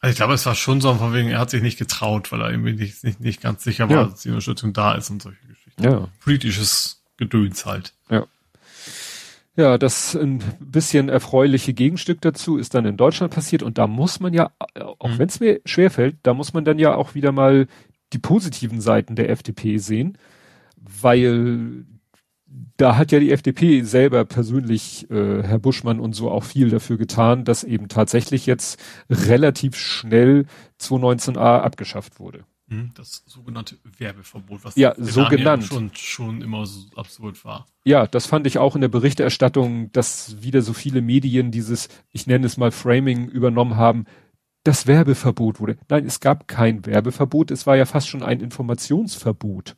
Also ich glaube, es war schon so, von wegen, er hat sich nicht getraut, weil er irgendwie nicht, nicht, nicht ganz sicher war, ja. dass die Unterstützung da ist und solche Geschichten. Ja. Politisches Gedöns halt. Ja. Ja, das ein bisschen erfreuliche Gegenstück dazu ist dann in Deutschland passiert und da muss man ja, auch mhm. wenn es mir schwerfällt, da muss man dann ja auch wieder mal die positiven Seiten der FDP sehen, weil da hat ja die FDP selber persönlich, äh, Herr Buschmann und so auch viel dafür getan, dass eben tatsächlich jetzt relativ schnell 219a abgeschafft wurde. Hm, das sogenannte Werbeverbot, was ja, so genannt. schon, schon immer so absurd war. Ja, das fand ich auch in der Berichterstattung, dass wieder so viele Medien dieses, ich nenne es mal Framing übernommen haben, das Werbeverbot wurde. Nein, es gab kein Werbeverbot, es war ja fast schon ein Informationsverbot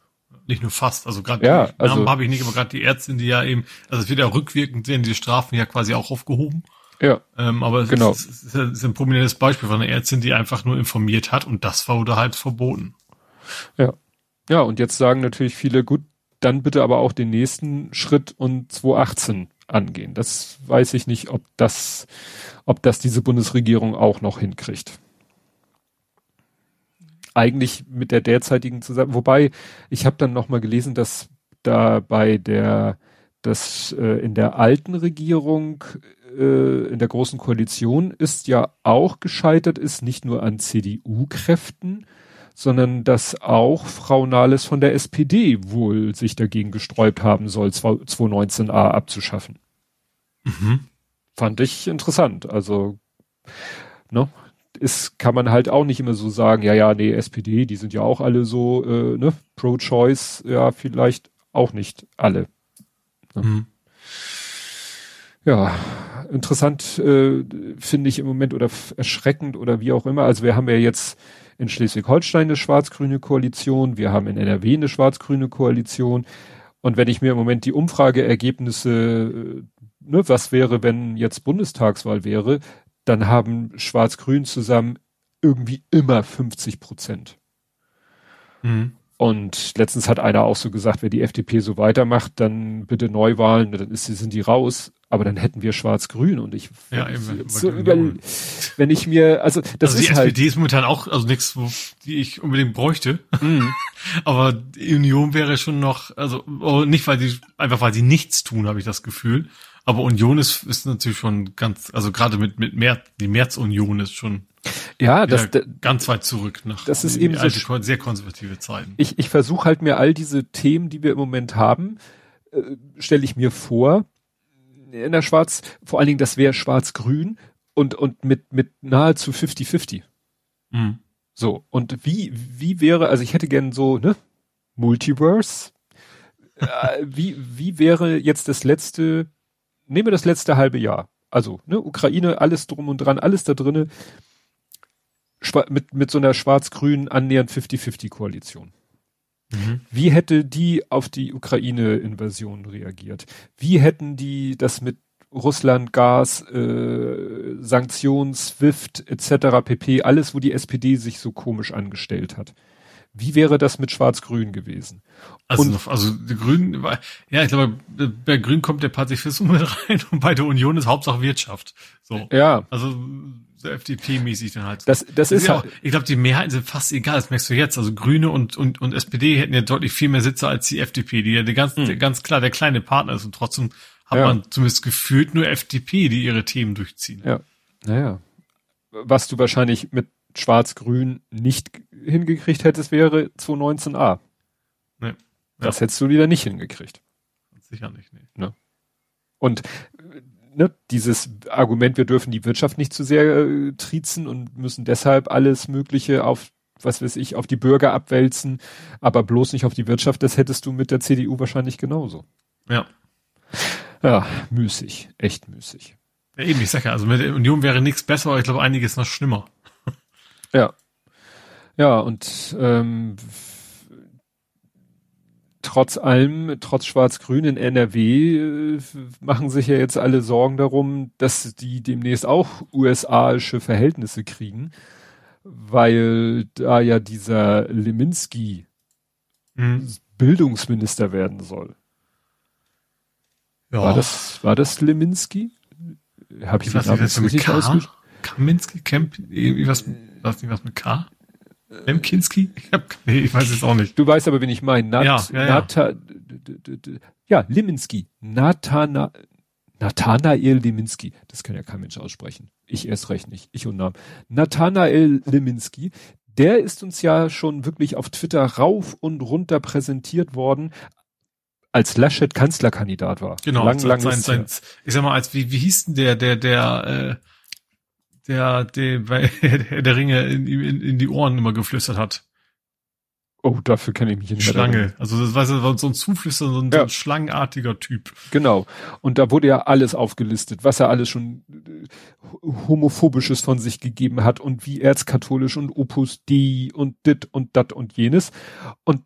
nicht nur fast, also gerade ja, Namen also, habe ich nicht, aber gerade die Ärztin, die ja eben, also es wird ja rückwirkend sehen, die Strafen ja quasi auch aufgehoben. Ja. Ähm, aber es genau. ist, ist, ist ein prominentes Beispiel von einer Ärztin, die einfach nur informiert hat und das wurde halt verboten. Ja. Ja, und jetzt sagen natürlich viele, gut, dann bitte aber auch den nächsten Schritt und 2018 angehen. Das weiß ich nicht, ob das, ob das diese Bundesregierung auch noch hinkriegt eigentlich mit der derzeitigen zusammen. Wobei, ich habe dann noch mal gelesen, dass da bei der, dass äh, in der alten Regierung, äh, in der großen Koalition ist ja auch gescheitert ist, nicht nur an CDU-Kräften, sondern dass auch Frau Nahles von der SPD wohl sich dagegen gesträubt haben soll, 219a abzuschaffen. Mhm. Fand ich interessant. Also, ne, ist, kann man halt auch nicht immer so sagen, ja, ja, nee, SPD, die sind ja auch alle so, äh, ne, pro-choice, ja, vielleicht auch nicht alle. Ne? Mhm. Ja, interessant äh, finde ich im Moment oder erschreckend oder wie auch immer. Also wir haben ja jetzt in Schleswig-Holstein eine schwarz-grüne Koalition, wir haben in NRW eine schwarz-grüne Koalition. Und wenn ich mir im Moment die Umfrageergebnisse, äh, ne, was wäre, wenn jetzt Bundestagswahl wäre, dann haben Schwarz-Grün zusammen irgendwie immer 50 Prozent. Mhm. Und letztens hat einer auch so gesagt, wenn die FDP so weitermacht, dann bitte Neuwahlen, dann ist, sind die raus. Aber dann hätten wir Schwarz-Grün und ich ja, eben, so über, wenn ich mir, also das also ist die halt, SPD ist momentan auch, also nichts, die ich unbedingt bräuchte. Mhm. Aber die Union wäre schon noch, also oh, nicht weil sie einfach weil sie nichts tun, habe ich das Gefühl. Aber Union ist, ist natürlich schon ganz, also gerade mit, mit März, die März-Union ist schon ja, das, ganz weit zurück nach das ist eben alte, so, sehr konservative Zeiten. Ich, ich versuche halt mir all diese Themen, die wir im Moment haben, äh, stelle ich mir vor, in der Schwarz, vor allen Dingen, das wäre schwarz-grün und, und mit, mit nahezu 50-50. Mhm. So, und wie, wie wäre, also ich hätte gern so, ne, Multiverse, äh, wie, wie wäre jetzt das letzte nehmen wir das letzte halbe Jahr. Also, ne, Ukraine, alles drum und dran, alles da drinne, mit, mit so einer schwarz-grünen annähernd 50-50-Koalition. Mhm. Wie hätte die auf die Ukraine-Invasion reagiert? Wie hätten die das mit Russland, Gas, äh, Sanktionen, SWIFT etc. pp. Alles, wo die SPD sich so komisch angestellt hat. Wie wäre das mit Schwarz-Grün gewesen? Also, und, also Grünen, ja, ich glaube, bei Grün kommt der Pazifismus mit rein und bei der Union ist Hauptsache Wirtschaft. So. Ja. Also so FDP-mäßig dann halt. Das, das, ist, halt, auch, ich glaube, die Mehrheiten sind fast egal, das merkst du jetzt. Also Grüne und, und, und SPD hätten ja deutlich viel mehr Sitze als die FDP, die ja ganz, hm. ganz klar der kleine Partner ist und trotzdem hat ja. man zumindest gefühlt nur FDP, die ihre Themen durchziehen. Ja. Naja. Was du wahrscheinlich mit Schwarz-Grün nicht hingekriegt hättest, wäre 219a. Nee. Ja. Das hättest du wieder nicht hingekriegt. Sicher nicht, nee. Ne? Und ne, dieses Argument, wir dürfen die Wirtschaft nicht zu sehr äh, triezen und müssen deshalb alles Mögliche auf, was weiß ich, auf die Bürger abwälzen, aber bloß nicht auf die Wirtschaft, das hättest du mit der CDU wahrscheinlich genauso. Ja. Ja, müßig, echt müßig. Ja, eben, ich sag ja, also mit der Union wäre nichts besser, aber ich glaube einiges noch schlimmer. Ja. Ja, und ähm, trotz allem, trotz Schwarz-Grün in NRW äh, machen sich ja jetzt alle Sorgen darum, dass die demnächst auch USAische Verhältnisse kriegen, weil da ja dieser Leminski mhm. Bildungsminister werden soll. Ja. War das, war das Leminski? Habe ich, ich den Namen nicht, richtig ausgesprochen? Kaminski, Kemp, irgendwie was, was nicht was mit K? Lemkinski? Ich, hab, nee, ich weiß es auch nicht. Du weißt aber, wen ich meine. Nat, ja, ja, Nata, ja, Liminski. Natana, Nathanael Liminski. Das kann ja kein Mensch aussprechen. Ich erst recht nicht. Ich und Namen. Nathanael Liminski. Der ist uns ja schon wirklich auf Twitter rauf und runter präsentiert worden, als Laschet Kanzlerkandidat war. Genau. Lang, lang sein, sein, ich sag mal, als wie, wie hieß denn der, der, der, äh, der, der bei der Ringe in, in, in die Ohren immer geflüstert hat. Oh, dafür kenne ich mich nicht. Schlange. Also das weiß war so ein Zuflüster, so ein, ja. so ein schlangenartiger Typ. Genau. Und da wurde ja alles aufgelistet, was er alles schon äh, homophobisches von sich gegeben hat und wie erzkatholisch und Opus Dei und dit und dat und jenes. Und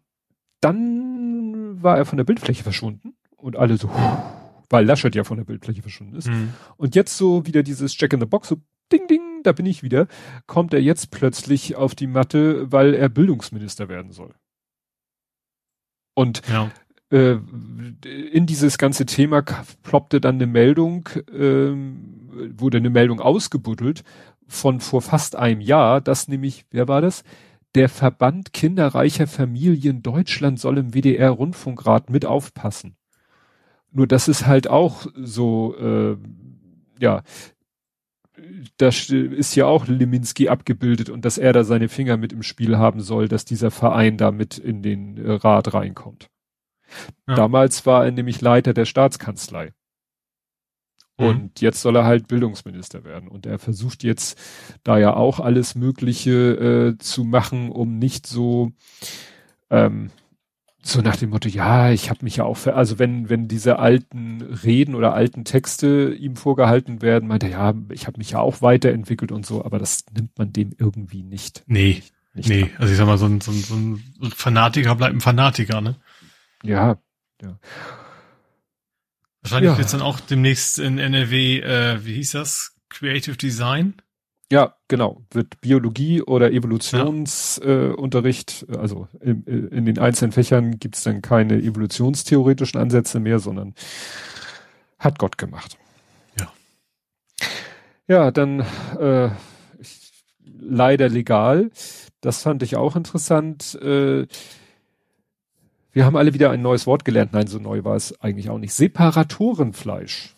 dann war er von der Bildfläche verschwunden und alle so, weil Laschet ja von der Bildfläche verschwunden ist. Mhm. Und jetzt so wieder dieses Jack in the Box, so ding, ding, da bin ich wieder, kommt er jetzt plötzlich auf die Matte, weil er Bildungsminister werden soll. Und ja. äh, in dieses ganze Thema ploppte dann eine Meldung, äh, wurde eine Meldung ausgebuddelt von vor fast einem Jahr, dass nämlich, wer war das? Der Verband kinderreicher Familien Deutschland soll im WDR-Rundfunkrat mit aufpassen. Nur das ist halt auch so, äh, ja, da ist ja auch Leminski abgebildet und dass er da seine Finger mit im Spiel haben soll, dass dieser Verein da mit in den äh, Rat reinkommt. Ja. Damals war er nämlich Leiter der Staatskanzlei. Mhm. Und jetzt soll er halt Bildungsminister werden. Und er versucht jetzt da ja auch alles Mögliche äh, zu machen, um nicht so ähm, so nach dem Motto, ja, ich habe mich ja auch, für, also wenn wenn diese alten Reden oder alten Texte ihm vorgehalten werden, meint er, ja, ich habe mich ja auch weiterentwickelt und so, aber das nimmt man dem irgendwie nicht. Nee, nicht nee, an. also ich sag mal, so ein, so, ein, so ein Fanatiker bleibt ein Fanatiker, ne? Ja, ja. Wahrscheinlich ja. wird's dann auch demnächst in NRW, äh, wie hieß das? Creative Design? Ja, genau. Wird Biologie oder Evolutionsunterricht, ja. äh, also in, in, den einzelnen Fächern gibt's dann keine evolutionstheoretischen Ansätze mehr, sondern hat Gott gemacht. Ja. Ja, dann äh, leider legal. Das fand ich auch interessant. Äh, wir haben alle wieder ein neues Wort gelernt. Nein, so neu war es eigentlich auch nicht. Separatorenfleisch.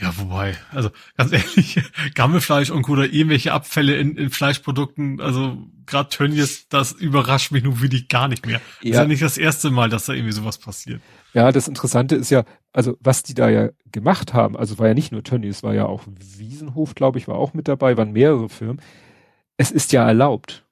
Ja, wobei, also ganz ehrlich, Gammelfleisch und oder irgendwelche Abfälle in, in Fleischprodukten, also gerade Tönnies, das überrascht mich nun wirklich gar nicht mehr. Ja. ist ja nicht das erste Mal, dass da irgendwie sowas passiert. Ja, das Interessante ist ja, also was die da ja gemacht haben, also war ja nicht nur Tönnies, war ja auch Wiesenhof, glaube ich, war auch mit dabei, waren mehrere Firmen. Es ist ja erlaubt.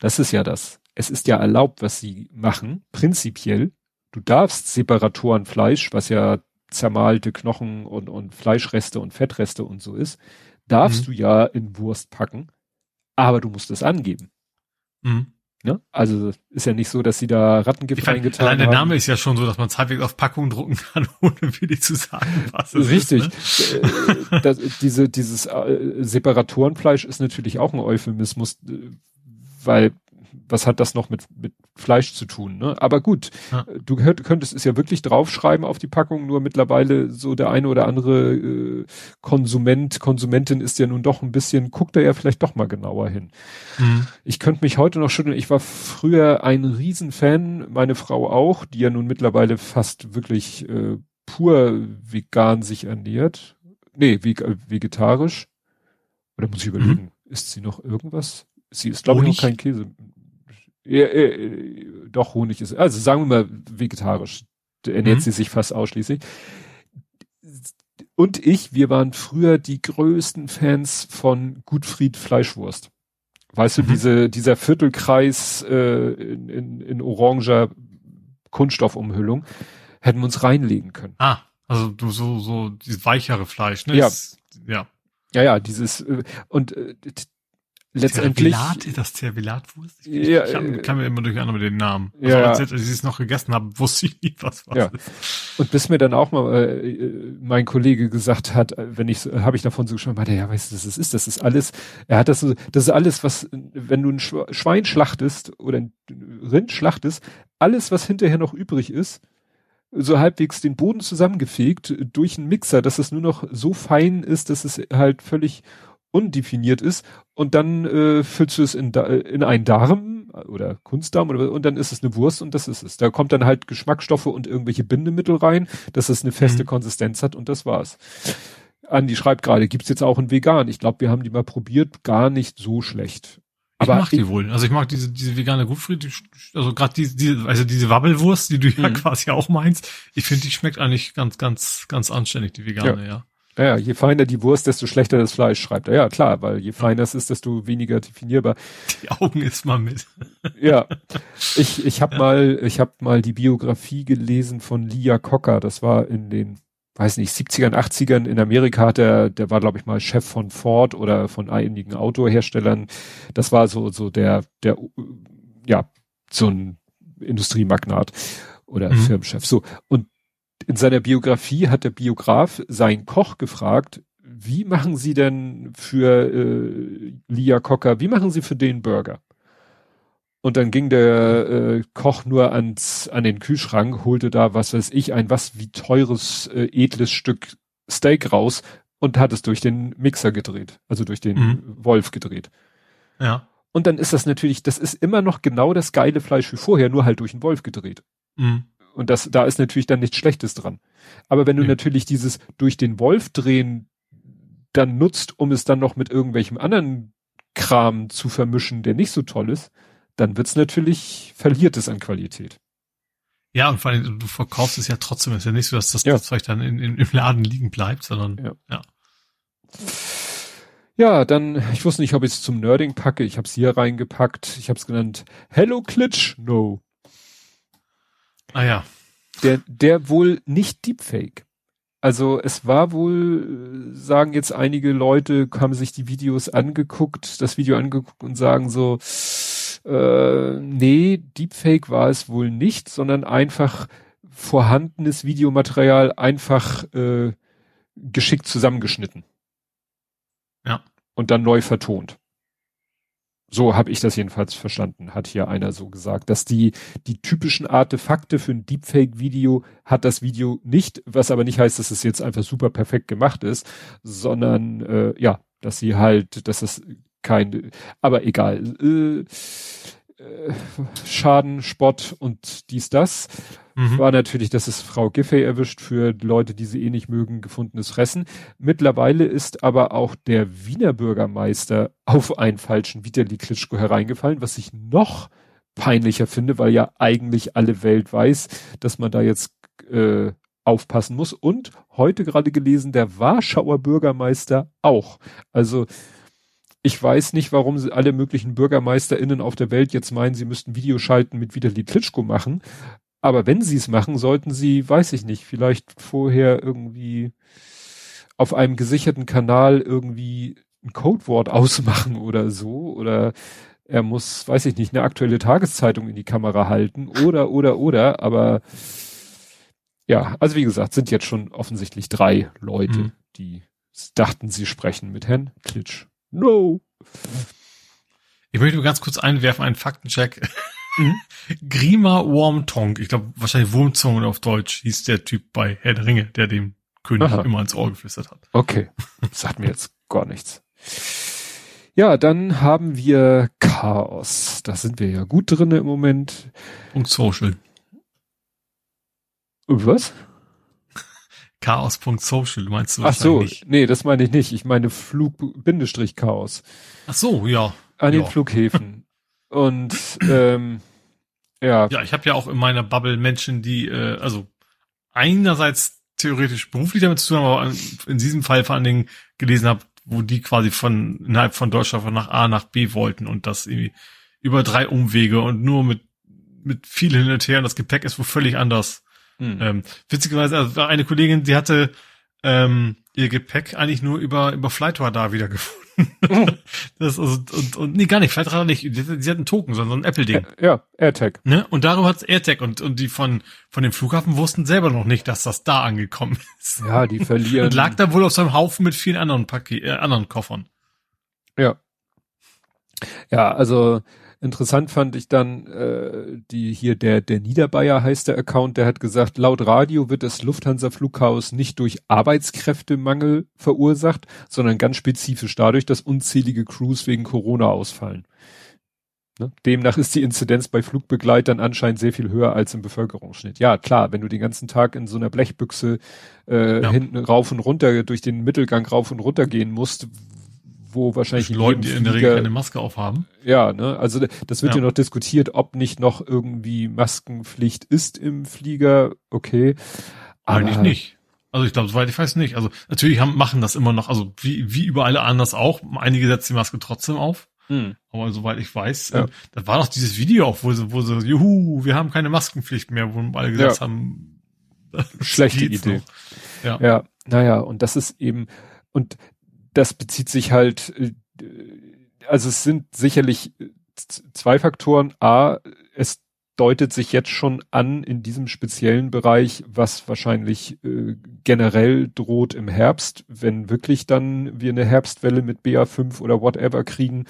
Das ist ja das. Es ist ja erlaubt, was sie machen, prinzipiell. Du darfst Separatorenfleisch, was ja zermalte Knochen und, und Fleischreste und Fettreste und so ist, darfst mhm. du ja in Wurst packen, aber du musst es angeben. Mhm. Ne? Also ist ja nicht so, dass sie da Rattengift fand, reingetan allein haben. Der Name ist ja schon so, dass man es halbwegs auf Packung drucken kann, ohne wirklich zu sagen, was es Richtig. ist. Richtig. Ne? Äh, das, diese, dieses äh, Separatorenfleisch ist natürlich auch ein Euphemismus, äh, weil was hat das noch mit, mit Fleisch zu tun? Ne? Aber gut, ja. du könntest es ja wirklich draufschreiben auf die Packung, nur mittlerweile so der eine oder andere äh, Konsument, Konsumentin ist ja nun doch ein bisschen, guckt da ja vielleicht doch mal genauer hin. Mhm. Ich könnte mich heute noch schütteln, ich war früher ein Riesenfan, meine Frau auch, die ja nun mittlerweile fast wirklich äh, pur vegan sich ernährt. Nee, vegetarisch. Oder muss ich überlegen, mhm. ist sie noch irgendwas? Sie ist, glaube ich, noch kein Käse. Ja, äh, doch Honig ist, also sagen wir mal vegetarisch. Ernährt mhm. sie sich fast ausschließlich. Und ich, wir waren früher die größten Fans von Gutfried Fleischwurst. Weißt mhm. du, diese, dieser Viertelkreis äh, in, in, in oranger Kunststoffumhüllung, hätten wir uns reinlegen können. Ah, also du so, so dieses weichere Fleisch, ne? Ja. Das, ja. Ja, ja, dieses, äh, und äh, letztendlich. Tervilat, das Tervilatwurst? Ich, ja, ich kann, kann mir immer durcheinander mit den Namen. Also ja, als, als ich es noch gegessen habe, wusste ich nie, was was ja. ist. Und bis mir dann auch mal äh, mein Kollege gesagt hat, wenn ich, habe ich davon so gesprochen, meinte, ja, weißt du, das ist, das ist alles, er hat das so, das ist alles, was, wenn du ein Schwein schlachtest oder ein Rind schlachtest, alles, was hinterher noch übrig ist, so halbwegs den Boden zusammengefegt durch einen Mixer, dass es nur noch so fein ist, dass es halt völlig undefiniert ist und dann äh, füllst du es in, in einen Darm oder Kunstdarm oder, und dann ist es eine Wurst und das ist es. Da kommt dann halt Geschmacksstoffe und irgendwelche Bindemittel rein, dass es eine feste mhm. Konsistenz hat und das war's. Andi schreibt gerade, gibt's jetzt auch in vegan? Ich glaube, wir haben die mal probiert, gar nicht so schlecht. Aber ich mag die wohl. Also ich mag diese, diese vegane Gutfried, also gerade diese, diese, also diese Wabbelwurst, die du ja mhm. quasi auch meinst. Ich finde, die schmeckt eigentlich ganz, ganz, ganz anständig, die vegane, ja. ja. Ja, je feiner die Wurst, desto schlechter das Fleisch, schreibt er. Ja, klar, weil je feiner es ist, desto weniger definierbar. Die Augen ist mal mit. ja, ich ich habe ja. mal ich habe mal die Biografie gelesen von Lia Cocker. Das war in den weiß nicht 70ern, 80ern in Amerika. Hat er, der war glaube ich mal Chef von Ford oder von einigen Autoherstellern. Das war so so der der ja so ein Industriemagnat oder mhm. Firmenchef. So und in seiner Biografie hat der Biograf seinen Koch gefragt, wie machen Sie denn für äh, Lia Cocker, wie machen Sie für den Burger? Und dann ging der äh, Koch nur ans an den Kühlschrank, holte da was weiß ich ein was wie teures äh, edles Stück Steak raus und hat es durch den Mixer gedreht, also durch den mhm. Wolf gedreht. Ja. Und dann ist das natürlich, das ist immer noch genau das geile Fleisch wie vorher, nur halt durch den Wolf gedreht. Mhm. Und das, da ist natürlich dann nichts Schlechtes dran. Aber wenn du ja. natürlich dieses durch den Wolf drehen dann nutzt, um es dann noch mit irgendwelchem anderen Kram zu vermischen, der nicht so toll ist, dann wird's natürlich, verliert es an Qualität. Ja, und vor allem, du verkaufst es ja trotzdem. Es ist ja nicht so, dass das, ja. Zeug dann in, in, im Laden liegen bleibt, sondern ja. ja. Ja, dann, ich wusste nicht, ob ich es zum Nerding packe. Ich habe es hier reingepackt. Ich habe es genannt Hello Klitsch No. Ah ja. Der, der wohl nicht Deepfake. Also es war wohl, sagen jetzt einige Leute, haben sich die Videos angeguckt, das Video angeguckt und sagen so, äh, nee, Deepfake war es wohl nicht, sondern einfach vorhandenes Videomaterial einfach äh, geschickt zusammengeschnitten. Ja. Und dann neu vertont. So habe ich das jedenfalls verstanden, hat hier einer so gesagt, dass die, die typischen Artefakte für ein Deepfake-Video hat das Video nicht, was aber nicht heißt, dass es jetzt einfach super perfekt gemacht ist, sondern äh, ja, dass sie halt, dass es kein, aber egal. Äh, äh, Schaden, Spott und dies, das. Mhm. War natürlich, dass es Frau Giffey erwischt für Leute, die sie eh nicht mögen, gefundenes Fressen. Mittlerweile ist aber auch der Wiener Bürgermeister auf einen falschen Vitali Klitschko hereingefallen, was ich noch peinlicher finde, weil ja eigentlich alle Welt weiß, dass man da jetzt äh, aufpassen muss. Und heute gerade gelesen, der Warschauer Bürgermeister auch. Also ich weiß nicht, warum alle möglichen BürgermeisterInnen auf der Welt jetzt meinen, sie müssten Videoschalten mit Vitali Klitschko machen. Aber wenn sie es machen, sollten sie, weiß ich nicht, vielleicht vorher irgendwie auf einem gesicherten Kanal irgendwie ein Codewort ausmachen oder so. Oder er muss, weiß ich nicht, eine aktuelle Tageszeitung in die Kamera halten oder, oder, oder. Aber ja, also wie gesagt, sind jetzt schon offensichtlich drei Leute, mhm. die dachten, sie sprechen mit Herrn Klitsch. No. Ich möchte nur ganz kurz einwerfen, einen Faktencheck. Mhm. Grima Wormtongue, ich glaube wahrscheinlich Wurmzunge auf Deutsch, hieß der Typ bei Herr der Ringe, der dem König Aha. immer ins Ohr geflüstert hat. Okay, sagt mir jetzt gar nichts. Ja, dann haben wir Chaos. Da sind wir ja gut drinne im Moment. Und Social. Was? Chaos.social, meinst du Ach so, nicht? nee, das meine ich nicht. Ich meine Flug-Chaos. Ach so, ja. An ja. den Flughäfen. Und ähm, ja. Ja, ich habe ja auch in meiner Bubble Menschen, die, äh, also einerseits theoretisch beruflich damit zu tun haben, aber in diesem Fall vor allen Dingen gelesen habe, wo die quasi von innerhalb von Deutschland von nach A nach B wollten und das irgendwie über drei Umwege und nur mit mit viel hin und her und das Gepäck ist wo völlig anders hm. Ähm, witzigerweise, also eine Kollegin, die hatte ähm, ihr Gepäck eigentlich nur über, über Flightradar wiedergefunden. das ist, und, und, nee, gar nicht, vielleicht hat nicht, sie hat einen Token, sondern ein Apple-Ding. Ja, AirTag. Ne? Und darüber hat's AirTag und, und die von, von dem Flughafen wussten selber noch nicht, dass das da angekommen ist. Ja, die verlieren. Und lag da wohl auf seinem Haufen mit vielen anderen Paket, äh, anderen Koffern. Ja. Ja, also interessant fand ich dann äh, die hier der der Niederbayer heißt der Account, der hat gesagt, laut Radio wird das Lufthansa Flughaus nicht durch Arbeitskräftemangel verursacht, sondern ganz spezifisch dadurch, dass unzählige Crews wegen Corona ausfallen. Ne? Demnach ist die Inzidenz bei Flugbegleitern anscheinend sehr viel höher als im Bevölkerungsschnitt. Ja, klar, wenn du den ganzen Tag in so einer Blechbüchse äh, ja. hinten rauf und runter durch den Mittelgang rauf und runter gehen musst, wo wahrscheinlich Leute, die in der Regel keine Maske aufhaben. Ja, ne, also das wird ja. ja noch diskutiert, ob nicht noch irgendwie Maskenpflicht ist im Flieger. Okay, eigentlich aber, nicht. Also ich glaube, soweit ich weiß nicht. Also natürlich haben, machen das immer noch, also wie, wie überall anders auch. Einige setzen die Maske trotzdem auf. Hm. Aber soweit ich weiß, ja. äh, da war doch dieses Video auch, wo sie, wo sie, juhu, wir haben keine Maskenpflicht mehr, wo alle gesagt ja. haben, schlechte Idee. Noch. Ja. ja, naja, und das ist eben, und das bezieht sich halt, äh, also es sind sicherlich äh, zwei Faktoren. A, es deutet sich jetzt schon an in diesem speziellen Bereich, was wahrscheinlich äh, generell droht im Herbst, wenn wirklich dann wir eine Herbstwelle mit BA5 oder whatever kriegen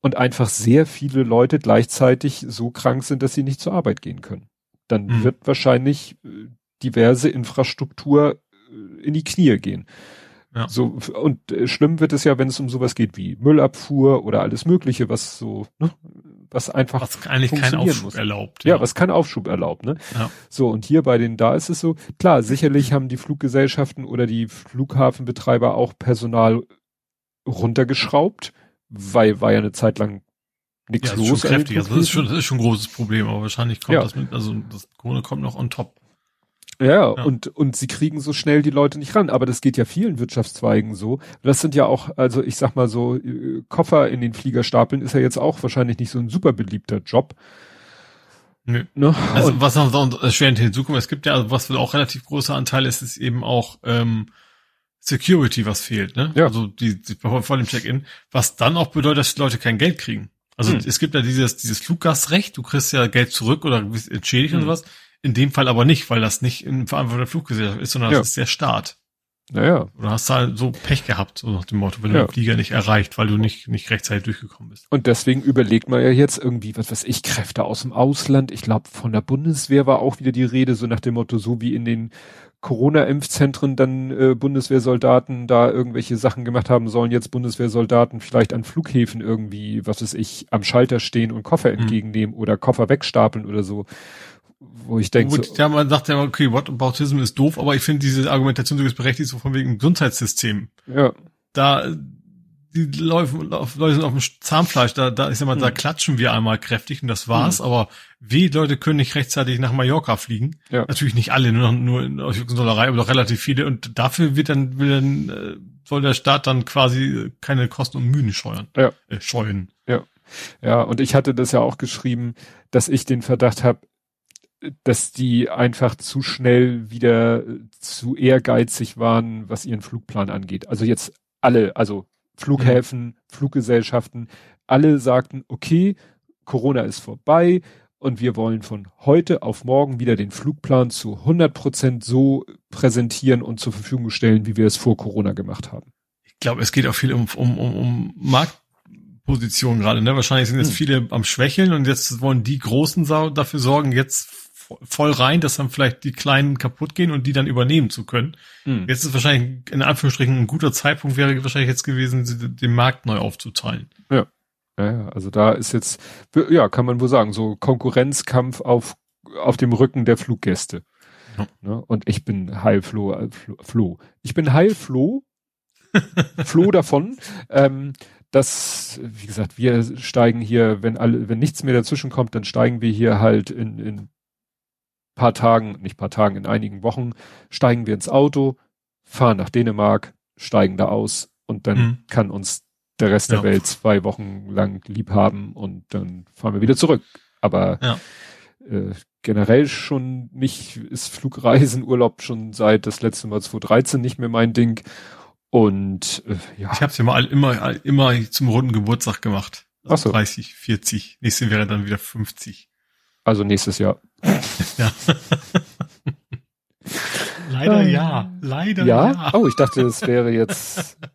und einfach sehr viele Leute gleichzeitig so krank sind, dass sie nicht zur Arbeit gehen können. Dann mhm. wird wahrscheinlich äh, diverse Infrastruktur äh, in die Knie gehen. Ja. So, und äh, schlimm wird es ja, wenn es um sowas geht wie Müllabfuhr oder alles Mögliche, was so, ne, was einfach. Was eigentlich keinen Aufschub muss. erlaubt. Ja. ja, was keinen Aufschub erlaubt, ne? Ja. So, und hier bei den, da ist es so, klar, sicherlich haben die Fluggesellschaften oder die Flughafenbetreiber auch Personal runtergeschraubt, weil war ja eine Zeit lang nichts ja, los. Schon kräftig. Also das ist schon, das ist schon ein großes Problem, aber wahrscheinlich kommt ja. das mit, also das Corona kommt noch on top. Ja, ja, und, und sie kriegen so schnell die Leute nicht ran. Aber das geht ja vielen Wirtschaftszweigen so. Das sind ja auch, also ich sag mal so, äh, Koffer in den Flieger stapeln ist ja jetzt auch wahrscheinlich nicht so ein super beliebter Job. Nö. Ne? Also und, was noch erschwerend hinzukommt, es gibt ja, also was auch relativ großer Anteil ist, ist eben auch ähm, Security, was fehlt, ne? Ja. Also die, die vor dem Check-in, was dann auch bedeutet, dass die Leute kein Geld kriegen. Also hm. es gibt ja dieses, dieses Fluggastrecht, du kriegst ja Geld zurück oder bist entschädigt hm. und sowas. In dem Fall aber nicht, weil das nicht in Verantwortung der Fluggesellschaft ist, sondern ja. das ist der Staat. Naja. Du hast halt so Pech gehabt, so nach dem Motto, wenn ja. du den Flieger nicht erreicht, weil du nicht, nicht rechtzeitig durchgekommen bist. Und deswegen überlegt man ja jetzt irgendwie, was weiß ich, Kräfte aus dem Ausland. Ich glaube, von der Bundeswehr war auch wieder die Rede, so nach dem Motto, so wie in den Corona-Impfzentren dann äh, Bundeswehrsoldaten da irgendwelche Sachen gemacht haben sollen, jetzt Bundeswehrsoldaten vielleicht an Flughäfen irgendwie, was weiß ich, am Schalter stehen und Koffer mhm. entgegennehmen oder Koffer wegstapeln oder so wo ich denke. Gut, so, ja, man sagt ja, okay, what Whataboutism ist doof, aber ich finde diese Argumentation so berechtigt, so von wegen Gesundheitssystem. Ja. Da, die Leute, Leute sind auf dem Zahnfleisch, da, da, ich sag mal, hm. da klatschen wir einmal kräftig und das war's, hm. aber wie Leute können nicht rechtzeitig nach Mallorca fliegen. Ja. Natürlich nicht alle, nur, nur in Dollerei, aber doch relativ viele und dafür wird dann, will dann, äh, soll der Staat dann quasi keine Kosten und Mühen scheuern. Ja. Äh, scheuen. Ja. Ja, und ich hatte das ja auch geschrieben, dass ich den Verdacht habe, dass die einfach zu schnell wieder zu ehrgeizig waren, was ihren Flugplan angeht. Also jetzt alle, also Flughäfen, mhm. Fluggesellschaften, alle sagten, okay, Corona ist vorbei und wir wollen von heute auf morgen wieder den Flugplan zu 100 Prozent so präsentieren und zur Verfügung stellen, wie wir es vor Corona gemacht haben. Ich glaube, es geht auch viel um, um, um, um Marktposition gerade. Ne? Wahrscheinlich sind jetzt hm. viele am Schwächeln und jetzt wollen die Großen dafür sorgen, jetzt voll rein, dass dann vielleicht die Kleinen kaputt gehen und die dann übernehmen zu können. Hm. Jetzt ist wahrscheinlich in Anführungsstrichen ein guter Zeitpunkt wäre wahrscheinlich jetzt gewesen, den Markt neu aufzuteilen. Ja. Ja, also da ist jetzt, ja, kann man wohl sagen, so Konkurrenzkampf auf, auf dem Rücken der Fluggäste. Ja. Ne? Und ich bin Heilfloh, Flo. Ich bin Heilfloh, Floh davon, ähm, dass, wie gesagt, wir steigen hier, wenn alle, wenn nichts mehr dazwischen kommt, dann steigen wir hier halt in, in paar Tagen, nicht paar Tagen, in einigen Wochen steigen wir ins Auto, fahren nach Dänemark, steigen da aus und dann mhm. kann uns der Rest ja. der Welt zwei Wochen lang lieb haben und dann fahren wir wieder zurück. Aber ja. äh, generell schon nicht, ist Flugreisenurlaub schon seit das letzte Mal 2013 nicht mehr mein Ding. Und äh, ja. Ich habe es ja mal immer, immer zum runden Geburtstag gemacht. Ach so. 30, 40. Nächste wäre dann wieder 50. Also nächstes Jahr. Ja. Leider ja. Leider Ja? ja. Oh, ich dachte, es wäre jetzt.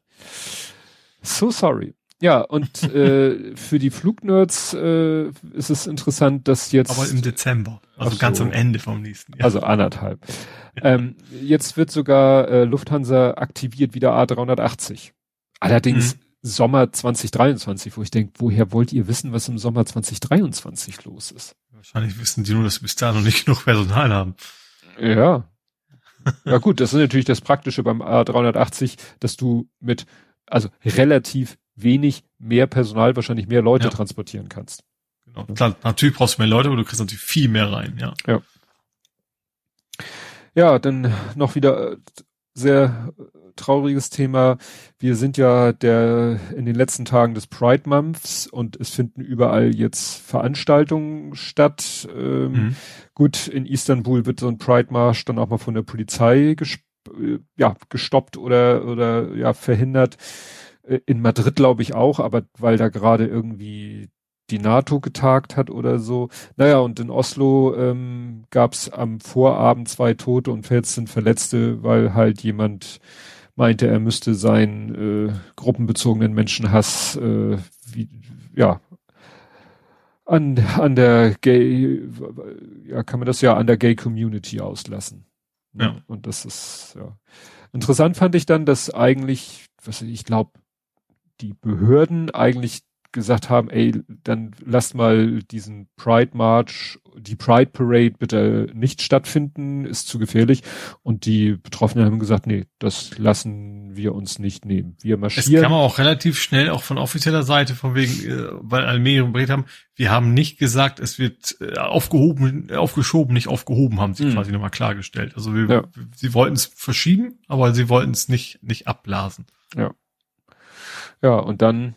So sorry. Ja, und äh, für die Flugnerds äh, ist es interessant, dass jetzt. Aber im Dezember. Also Ach ganz so. am Ende vom nächsten Jahr. Also anderthalb. ähm, jetzt wird sogar äh, Lufthansa aktiviert wieder A380. Allerdings Mhm. Sommer 2023, wo ich denke, woher wollt ihr wissen, was im Sommer 2023 los ist? Wahrscheinlich wissen die nur, dass wir bis dahin noch nicht genug Personal haben. Ja. Ja gut, das ist natürlich das Praktische beim A380, dass du mit, also relativ wenig mehr Personal, wahrscheinlich mehr Leute Ja. transportieren kannst. Genau. Klar, natürlich brauchst du mehr Leute, aber du kriegst natürlich viel mehr rein, ja. Ja, dann noch wieder äh, sehr trauriges Thema. Wir sind ja der in den letzten Tagen des Pride Months und es finden überall jetzt Veranstaltungen statt. Ähm, Mhm. Gut, in Istanbul wird so ein Pride Marsch dann auch mal von der Polizei äh, ja, gestoppt oder oder ja verhindert. Äh, In Madrid glaube ich auch, aber weil da gerade irgendwie die NATO getagt hat oder so. Naja, und in Oslo ähm, gab es am Vorabend zwei Tote und 14 Verletzte, weil halt jemand meinte, er müsste seinen äh, gruppenbezogenen Menschenhass äh, wie, ja an, an der Gay, ja, kann man das ja an der Gay Community auslassen. Ja. Und das ist, ja. Interessant fand ich dann, dass eigentlich, was ich glaube, die Behörden eigentlich gesagt haben, ey, dann lasst mal diesen Pride March, die Pride Parade bitte nicht stattfinden, ist zu gefährlich. Und die Betroffenen haben gesagt, nee, das lassen wir uns nicht nehmen. Wir Es marschieren. kam auch relativ schnell auch von offizieller Seite, von wegen, äh, weil alle mehrere berichtet haben, wir haben nicht gesagt, es wird äh, aufgehoben, aufgeschoben, nicht aufgehoben, haben sie Mhm. quasi nochmal klargestellt. Also wir, Ja. sie wollten es verschieben, aber sie wollten es nicht, nicht abblasen. Ja, und dann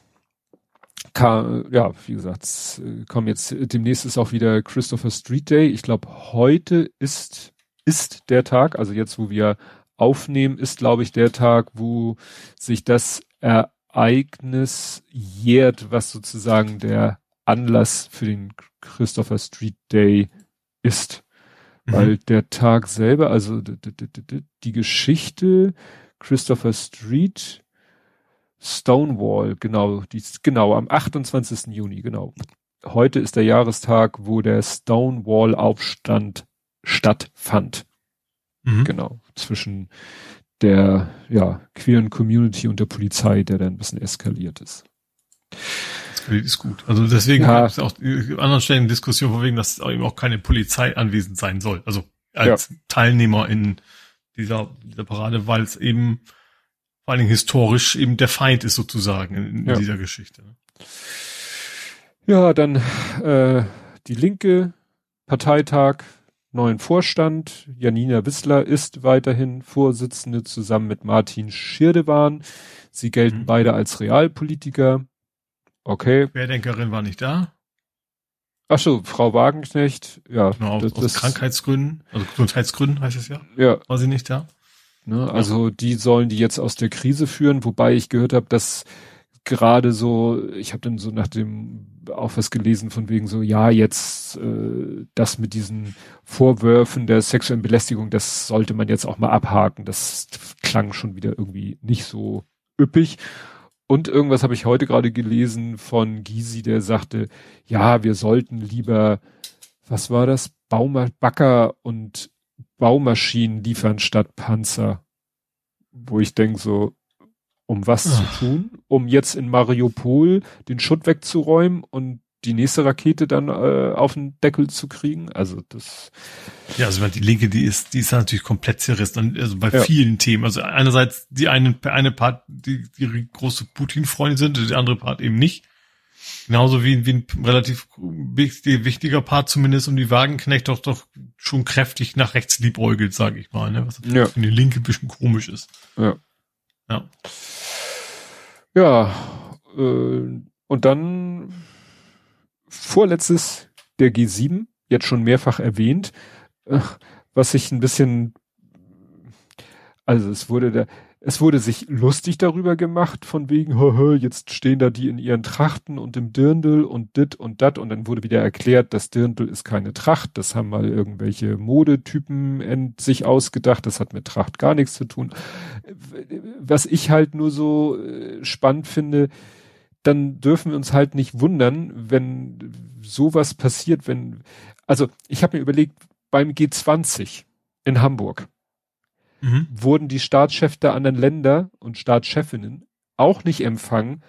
kam, ja, wie gesagt, es, kommen jetzt, demnächst ist auch wieder Christopher Street Day. Ich glaube, heute ist, ist der Tag, also jetzt, wo wir aufnehmen, ist, glaube ich, der Tag, wo sich das Ereignis jährt, was sozusagen der Anlass für den Christopher Street Day ist. Mhm. Weil der Tag selber, also die Geschichte Christopher Street, Stonewall, genau, die, genau, am 28. Juni, genau. Heute ist der Jahrestag, wo der Stonewall-Aufstand stattfand. Mhm. Genau, zwischen der, ja, queeren Community und der Polizei, der dann ein bisschen eskaliert ist. Das ist gut. Also deswegen Ja. gab es auch äh, an anderen Stellen Diskussion von wegen, dass eben auch keine Polizei anwesend sein soll. Also als Teilnehmer in dieser, dieser Parade, weil es eben vor allen Dingen historisch eben der Feind ist sozusagen in, in Ja. dieser Geschichte. ne? Ja, dann äh, die linke Parteitag, neuen Vorstand. Janina Wissler ist weiterhin Vorsitzende zusammen mit Martin Schirdewan. Sie gelten Mhm. beide als Realpolitiker. Okay. Querdenkerin war nicht da, Ach so, Frau Wagenknecht. Ja, genau, aus, das, aus das, Krankheitsgründen, also Gesundheitsgründen heißt es ja, ja, war sie nicht da. Ne, also die sollen die jetzt aus der Krise führen, wobei ich gehört habe, dass gerade so, ich habe dann so nach dem auch was gelesen von wegen so, ja, jetzt äh, das mit diesen Vorwürfen der sexuellen Belästigung, das sollte man jetzt auch mal abhaken. Das klang schon wieder irgendwie nicht so üppig. Und irgendwas habe ich heute gerade gelesen von Gysi, der sagte, ja, wir sollten lieber, was war das, Bauma Backer und Baumaschinen liefern statt Panzer. Wo ich denke so, um was zu Ach. tun? Um jetzt in Mariupol den Schutt wegzuräumen und die nächste Rakete dann äh, auf den Deckel zu kriegen? Also das, Ja, also die Linke, die ist, die ist natürlich komplett zerrissen, also bei Ja. vielen Themen. Also einerseits die eine, eine Part, die, die große Putin-Freundin sind, die andere Part eben nicht. Genauso wie, wie ein relativ wichtig- wichtiger Part zumindest um die Wagenknecht doch doch schon kräftig nach rechts liebäugelt, sage ich mal, ne? was Ja. für die Linke ein bisschen komisch ist. Ja. Ja. ja, äh, und dann vorletztes der G7, jetzt schon mehrfach erwähnt, äh, was ich ein bisschen, also es wurde da, es wurde sich lustig darüber gemacht, von wegen, hö, jetzt stehen da die in ihren Trachten und im Dirndl und dit und dat. Und dann wurde wieder erklärt, das Dirndl ist keine Tracht, das haben mal irgendwelche Modetypen sich ausgedacht, das hat mit Tracht gar nichts zu tun. Was ich halt nur so äh, spannend finde, dann dürfen wir uns halt nicht wundern, wenn sowas passiert, wenn, also ich habe mir überlegt, beim G20 in Hamburg, mhm. wurden die Staatschefs der anderen Länder und Staatschefinnen auch nicht empfangen,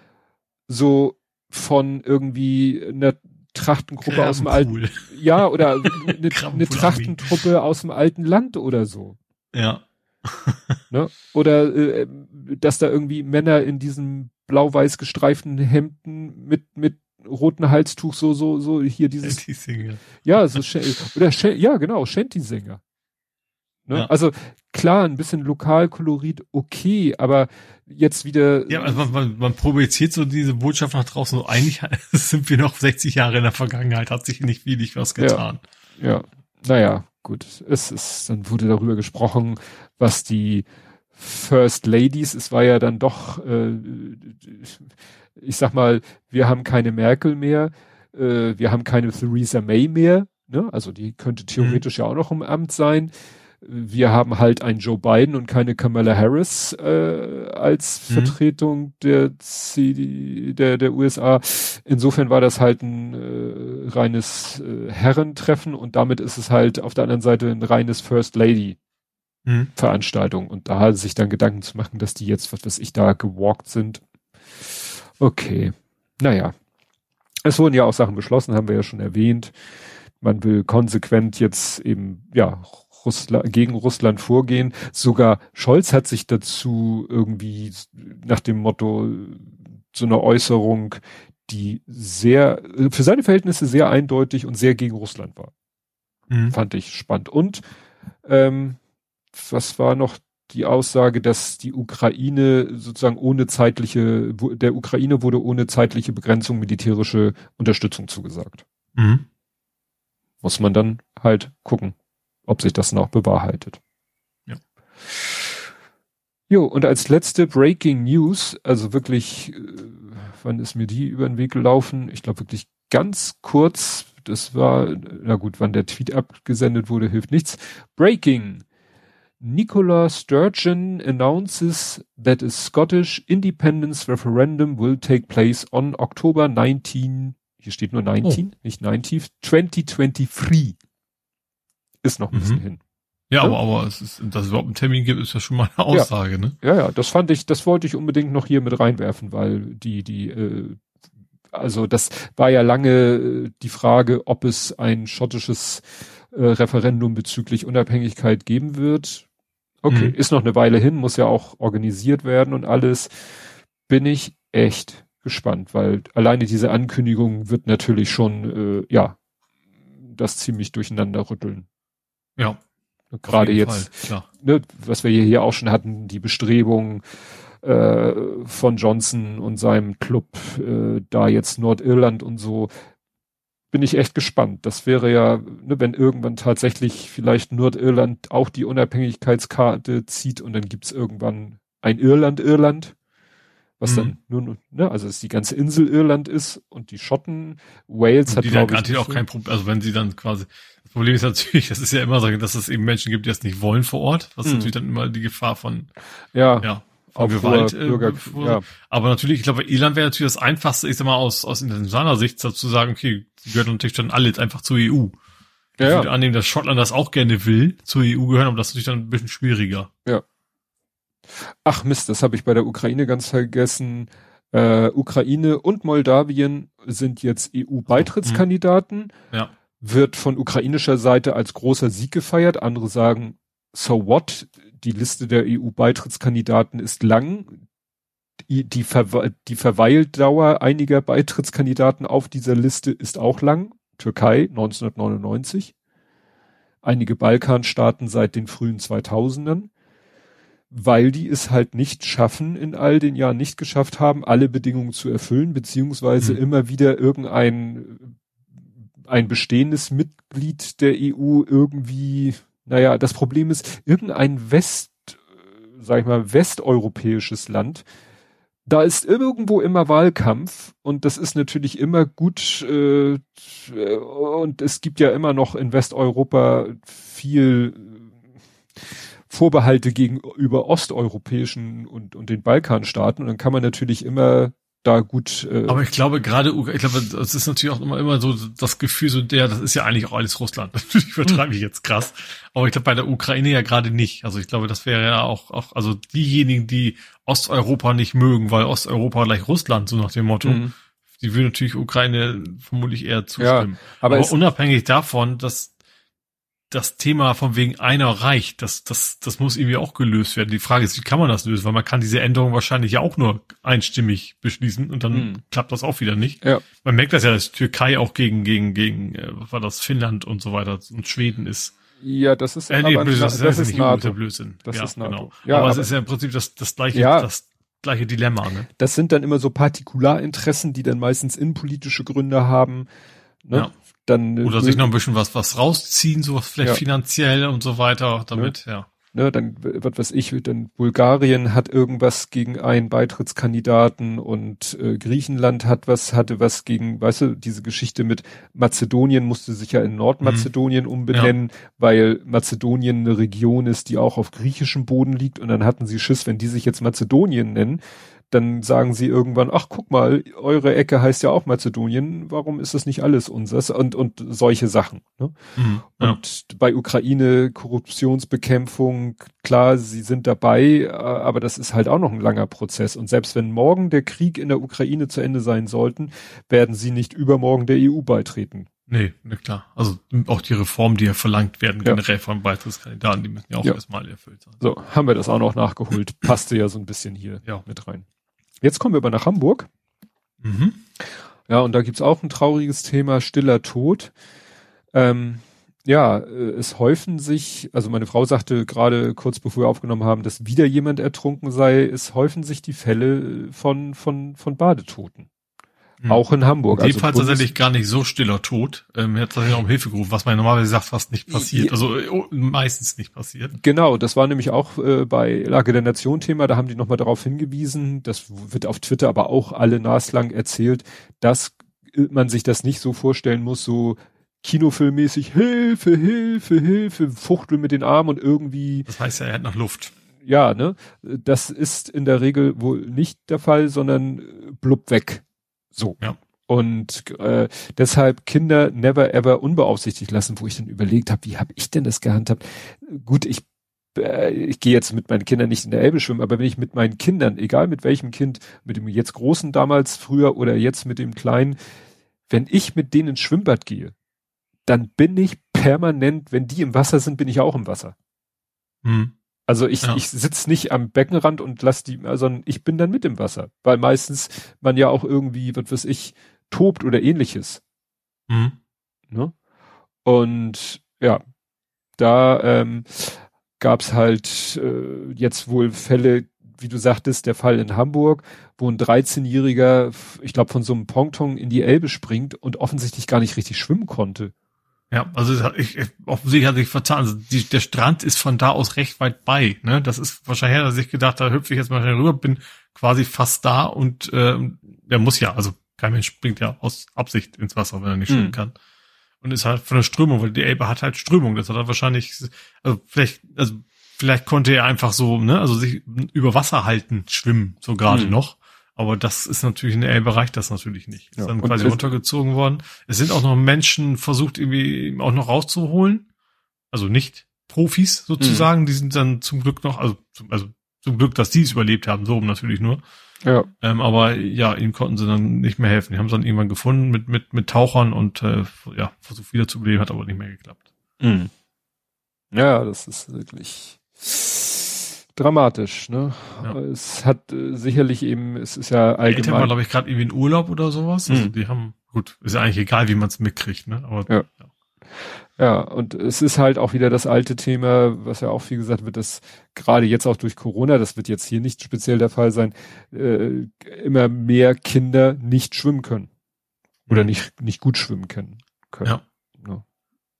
so von irgendwie einer Trachtengruppe aus dem alten, ja, oder eine, eine Trachtentruppe aus dem alten Land oder so. Ja. ne? Oder äh, dass da irgendwie Männer in diesen blau-weiß gestreiften Hemden mit mit roten Halstuch so so so hier dieses ja so oder ja genau Shanty-Sänger Ne? Ja. Also klar, ein bisschen Lokalkolorit, okay, aber jetzt wieder. Ja, also man, man, man projiziert so diese Botschaft nach draußen. So eigentlich sind wir noch 60 Jahre in der Vergangenheit, hat sich nicht wenig was getan. Ja, ja. naja, gut. Es ist, dann wurde darüber gesprochen, was die First Ladies, es war ja dann doch, äh, ich sag mal, wir haben keine Merkel mehr, äh, wir haben keine Theresa May mehr, ne? Also die könnte theoretisch mhm. ja auch noch im Amt sein wir haben halt einen Joe Biden und keine Kamala Harris äh, als mhm. Vertretung der, CD, der der USA. Insofern war das halt ein äh, reines äh, Herrentreffen und damit ist es halt auf der anderen Seite ein reines First Lady mhm. Veranstaltung und da sich dann Gedanken zu machen, dass die jetzt was weiß ich da gewalkt sind. Okay, naja, es wurden ja auch Sachen beschlossen, haben wir ja schon erwähnt. Man will konsequent jetzt eben ja Russland, gegen Russland vorgehen. Sogar Scholz hat sich dazu irgendwie nach dem Motto so eine Äußerung, die sehr, für seine Verhältnisse sehr eindeutig und sehr gegen Russland war. Mhm. Fand ich spannend. Und ähm, was war noch die Aussage, dass die Ukraine sozusagen ohne zeitliche, der Ukraine wurde ohne zeitliche Begrenzung militärische Unterstützung zugesagt. Mhm. Muss man dann halt gucken ob sich das noch bewahrheitet. Ja. Jo, und als letzte Breaking News, also wirklich, äh, wann ist mir die über den Weg gelaufen? Ich glaube wirklich ganz kurz, das war, na gut, wann der Tweet abgesendet wurde, hilft nichts. Breaking. Nicola Sturgeon announces that a Scottish independence referendum will take place on October 19, hier steht nur 19, oh. nicht 19, 2023. Ist noch ein mhm. bisschen hin. Ja, ja, aber, aber es ist, dass es überhaupt einen Termin gibt, ist ja schon mal eine Aussage, ja. ne? Ja, ja, das fand ich, das wollte ich unbedingt noch hier mit reinwerfen, weil die, die, äh, also das war ja lange äh, die Frage, ob es ein schottisches äh, Referendum bezüglich Unabhängigkeit geben wird. Okay, mhm. ist noch eine Weile hin, muss ja auch organisiert werden und alles. Bin ich echt gespannt, weil alleine diese Ankündigung wird natürlich schon, äh, ja, das ziemlich durcheinander rütteln. Ja. Gerade jetzt, ne, was wir hier auch schon hatten, die Bestrebungen äh, von Johnson und seinem Club, äh, da jetzt Nordirland und so, bin ich echt gespannt. Das wäre ja, ne, wenn irgendwann tatsächlich vielleicht Nordirland auch die Unabhängigkeitskarte zieht und dann gibt's irgendwann ein Irland-Irland was mhm. dann nur, ne, also es die ganze Insel Irland ist und die Schotten, Wales und hat, glaube ich, auch kein Problem, also wenn sie dann quasi, das Problem ist natürlich, das ist ja immer so, dass es eben Menschen gibt, die das nicht wollen vor Ort, was mhm. natürlich dann immer die Gefahr von, ja, ja, von Gewalt, äh, Bürger, ja. aber natürlich, ich glaube, Irland wäre natürlich das einfachste, ich sag mal, aus, aus internationaler Sicht zu sagen, okay, sie gehört natürlich dann alle einfach zur EU. Ich ja, würde ja. annehmen, dass Schottland das auch gerne will, zur EU gehören, aber das ist natürlich dann ein bisschen schwieriger. Ja. Ach Mist, das habe ich bei der Ukraine ganz vergessen. Äh, Ukraine und Moldawien sind jetzt EU-Beitrittskandidaten. Ja. Wird von ukrainischer Seite als großer Sieg gefeiert. Andere sagen, so what? Die Liste der EU-Beitrittskandidaten ist lang. Die, die, Ver die Verweildauer einiger Beitrittskandidaten auf dieser Liste ist auch lang. Türkei 1999. Einige Balkanstaaten seit den frühen 2000ern weil die es halt nicht schaffen, in all den Jahren nicht geschafft haben, alle Bedingungen zu erfüllen, beziehungsweise mhm. immer wieder irgendein ein bestehendes Mitglied der EU irgendwie, naja, das Problem ist, irgendein West sag ich mal, westeuropäisches Land. Da ist irgendwo immer Wahlkampf und das ist natürlich immer gut äh, und es gibt ja immer noch in Westeuropa viel Vorbehalte gegenüber osteuropäischen und, und den Balkanstaaten und dann kann man natürlich immer da gut. Äh Aber ich glaube gerade, ich glaube, das ist natürlich auch immer immer so das Gefühl, so der, das ist ja eigentlich auch alles Russland. ich übertreibe ich jetzt krass. Aber ich glaube bei der Ukraine ja gerade nicht. Also ich glaube, das wäre ja auch, auch, also diejenigen, die Osteuropa nicht mögen, weil Osteuropa gleich Russland, so nach dem Motto, mhm. die würden natürlich Ukraine vermutlich eher zustimmen. Ja, aber, aber unabhängig davon, dass das Thema von wegen einer reicht, das, das, das muss irgendwie auch gelöst werden. Die Frage ist, wie kann man das lösen? Weil man kann diese Änderung wahrscheinlich ja auch nur einstimmig beschließen und dann hm. klappt das auch wieder nicht. Ja. Man merkt das ja, dass Türkei auch gegen, gegen, gegen, äh, was war das, Finnland und so weiter und Schweden ist. Ja, das ist, äh, nee, Blödsinn, das, das, ist, ist nicht NATO. Blödsinn. Das ja, ist NATO. Genau. Ja, aber, aber, es ist ja im Prinzip das, das gleiche, ja, das gleiche Dilemma. Ne? Das sind dann immer so Partikularinteressen, die dann meistens innenpolitische Gründe haben. Ne? Ja dann oder sich noch ein bisschen was was rausziehen, so vielleicht ja. finanziell und so weiter, damit ja. ja. Ne, dann was weiß ich, dann Bulgarien hat irgendwas gegen einen Beitrittskandidaten und äh, Griechenland hat was hatte was gegen, weißt du, diese Geschichte mit Mazedonien musste sich ja in Nordmazedonien mhm. umbenennen, ja. weil Mazedonien eine Region ist, die auch auf griechischem Boden liegt und dann hatten sie Schiss, wenn die sich jetzt Mazedonien nennen, dann sagen sie irgendwann, ach guck mal, eure Ecke heißt ja auch Mazedonien, warum ist das nicht alles unseres? Und, und solche Sachen. Ne? Mhm, ja. Und bei Ukraine Korruptionsbekämpfung, klar, sie sind dabei, aber das ist halt auch noch ein langer Prozess. Und selbst wenn morgen der Krieg in der Ukraine zu Ende sein sollten, werden sie nicht übermorgen der EU beitreten. Nee, ne, klar. Also auch die Reformen, die ja verlangt werden, ja. generell von Beitrittskandidaten, die müssen ja auch ja. erstmal erfüllt sein. So, haben wir das auch noch nachgeholt. Passte ja so ein bisschen hier ja. mit rein. Jetzt kommen wir aber nach Hamburg. Mhm. Ja, und da gibt's auch ein trauriges Thema, stiller Tod. Ähm, ja, äh, es häufen sich, also meine Frau sagte gerade kurz bevor wir aufgenommen haben, dass wieder jemand ertrunken sei, es häufen sich die Fälle von, von, von Badetoten. Hm. Auch in Hamburg. In dem also Fall tatsächlich gar nicht so stiller Tod. Ähm, er hat tatsächlich um Hilfe gerufen, was man normalerweise sagt, fast nicht passiert. Also äh, oh, meistens nicht passiert. Genau, das war nämlich auch äh, bei Lage der Nation Thema, da haben die nochmal darauf hingewiesen, das wird auf Twitter aber auch alle naslang erzählt, dass man sich das nicht so vorstellen muss, so kinofilmmäßig Hilfe, Hilfe, Hilfe, Fuchtel mit den Armen und irgendwie. Das heißt ja, er hat noch Luft. Ja, ne? Das ist in der Regel wohl nicht der Fall, sondern blub weg. So. Ja. Und äh, deshalb Kinder never ever unbeaufsichtigt lassen, wo ich dann überlegt habe, wie habe ich denn das gehandhabt? Gut, ich äh, ich gehe jetzt mit meinen Kindern nicht in der Elbe schwimmen, aber wenn ich mit meinen Kindern, egal mit welchem Kind, mit dem jetzt großen damals früher oder jetzt mit dem kleinen, wenn ich mit denen ins Schwimmbad gehe, dann bin ich permanent, wenn die im Wasser sind, bin ich auch im Wasser. Hm. Also ich, ja. ich sitz nicht am Beckenrand und lass die, sondern ich bin dann mit im Wasser, weil meistens man ja auch irgendwie, was weiß ich, tobt oder ähnliches. Mhm. Ne? Und ja, da ähm, gab es halt äh, jetzt wohl Fälle, wie du sagtest, der Fall in Hamburg, wo ein 13-Jähriger, ich glaube, von so einem Ponton in die Elbe springt und offensichtlich gar nicht richtig schwimmen konnte. Ja, also ich, ich, offensichtlich hat sich vertan. Also die, der Strand ist von da aus recht weit bei. Ne? Das ist wahrscheinlich, dass ich gedacht, da hüpfe ich jetzt mal schnell rüber, bin quasi fast da und äh, der muss ja, also kein Mensch springt ja aus Absicht ins Wasser, wenn er nicht schwimmen mhm. kann. Und ist halt von der Strömung, weil die Elbe hat halt Strömung. Das hat er wahrscheinlich, also vielleicht, also vielleicht konnte er einfach so, ne, also sich über Wasser halten, schwimmen, so gerade mhm. noch. Aber das ist natürlich in der Elbe reicht das natürlich nicht. Ist ja, dann quasi runtergezogen worden. Es sind auch noch Menschen versucht irgendwie auch noch rauszuholen. Also nicht Profis sozusagen. Mhm. Die sind dann zum Glück noch, also, also zum Glück, dass die es überlebt haben, so natürlich nur. Ja. Ähm, aber ja, ihnen konnten sie dann nicht mehr helfen. Die haben es dann irgendwann gefunden mit, mit, mit Tauchern und äh, ja, versucht wieder zu beleben, hat aber nicht mehr geklappt. Mhm. Ja, das ist wirklich dramatisch, ne? Ja. Es hat äh, sicherlich eben, es ist ja allgemein. Die Eltern waren, glaube ich, gerade irgendwie in Urlaub oder sowas. Also mhm. die haben, gut, ist ja eigentlich egal, wie man es mitkriegt, ne? Aber ja. ja. Ja, und es ist halt auch wieder das alte Thema, was ja auch viel gesagt wird, dass gerade jetzt auch durch Corona, das wird jetzt hier nicht speziell der Fall sein, äh, immer mehr Kinder nicht schwimmen können. Oder mhm. nicht, nicht gut schwimmen können. können. Ja.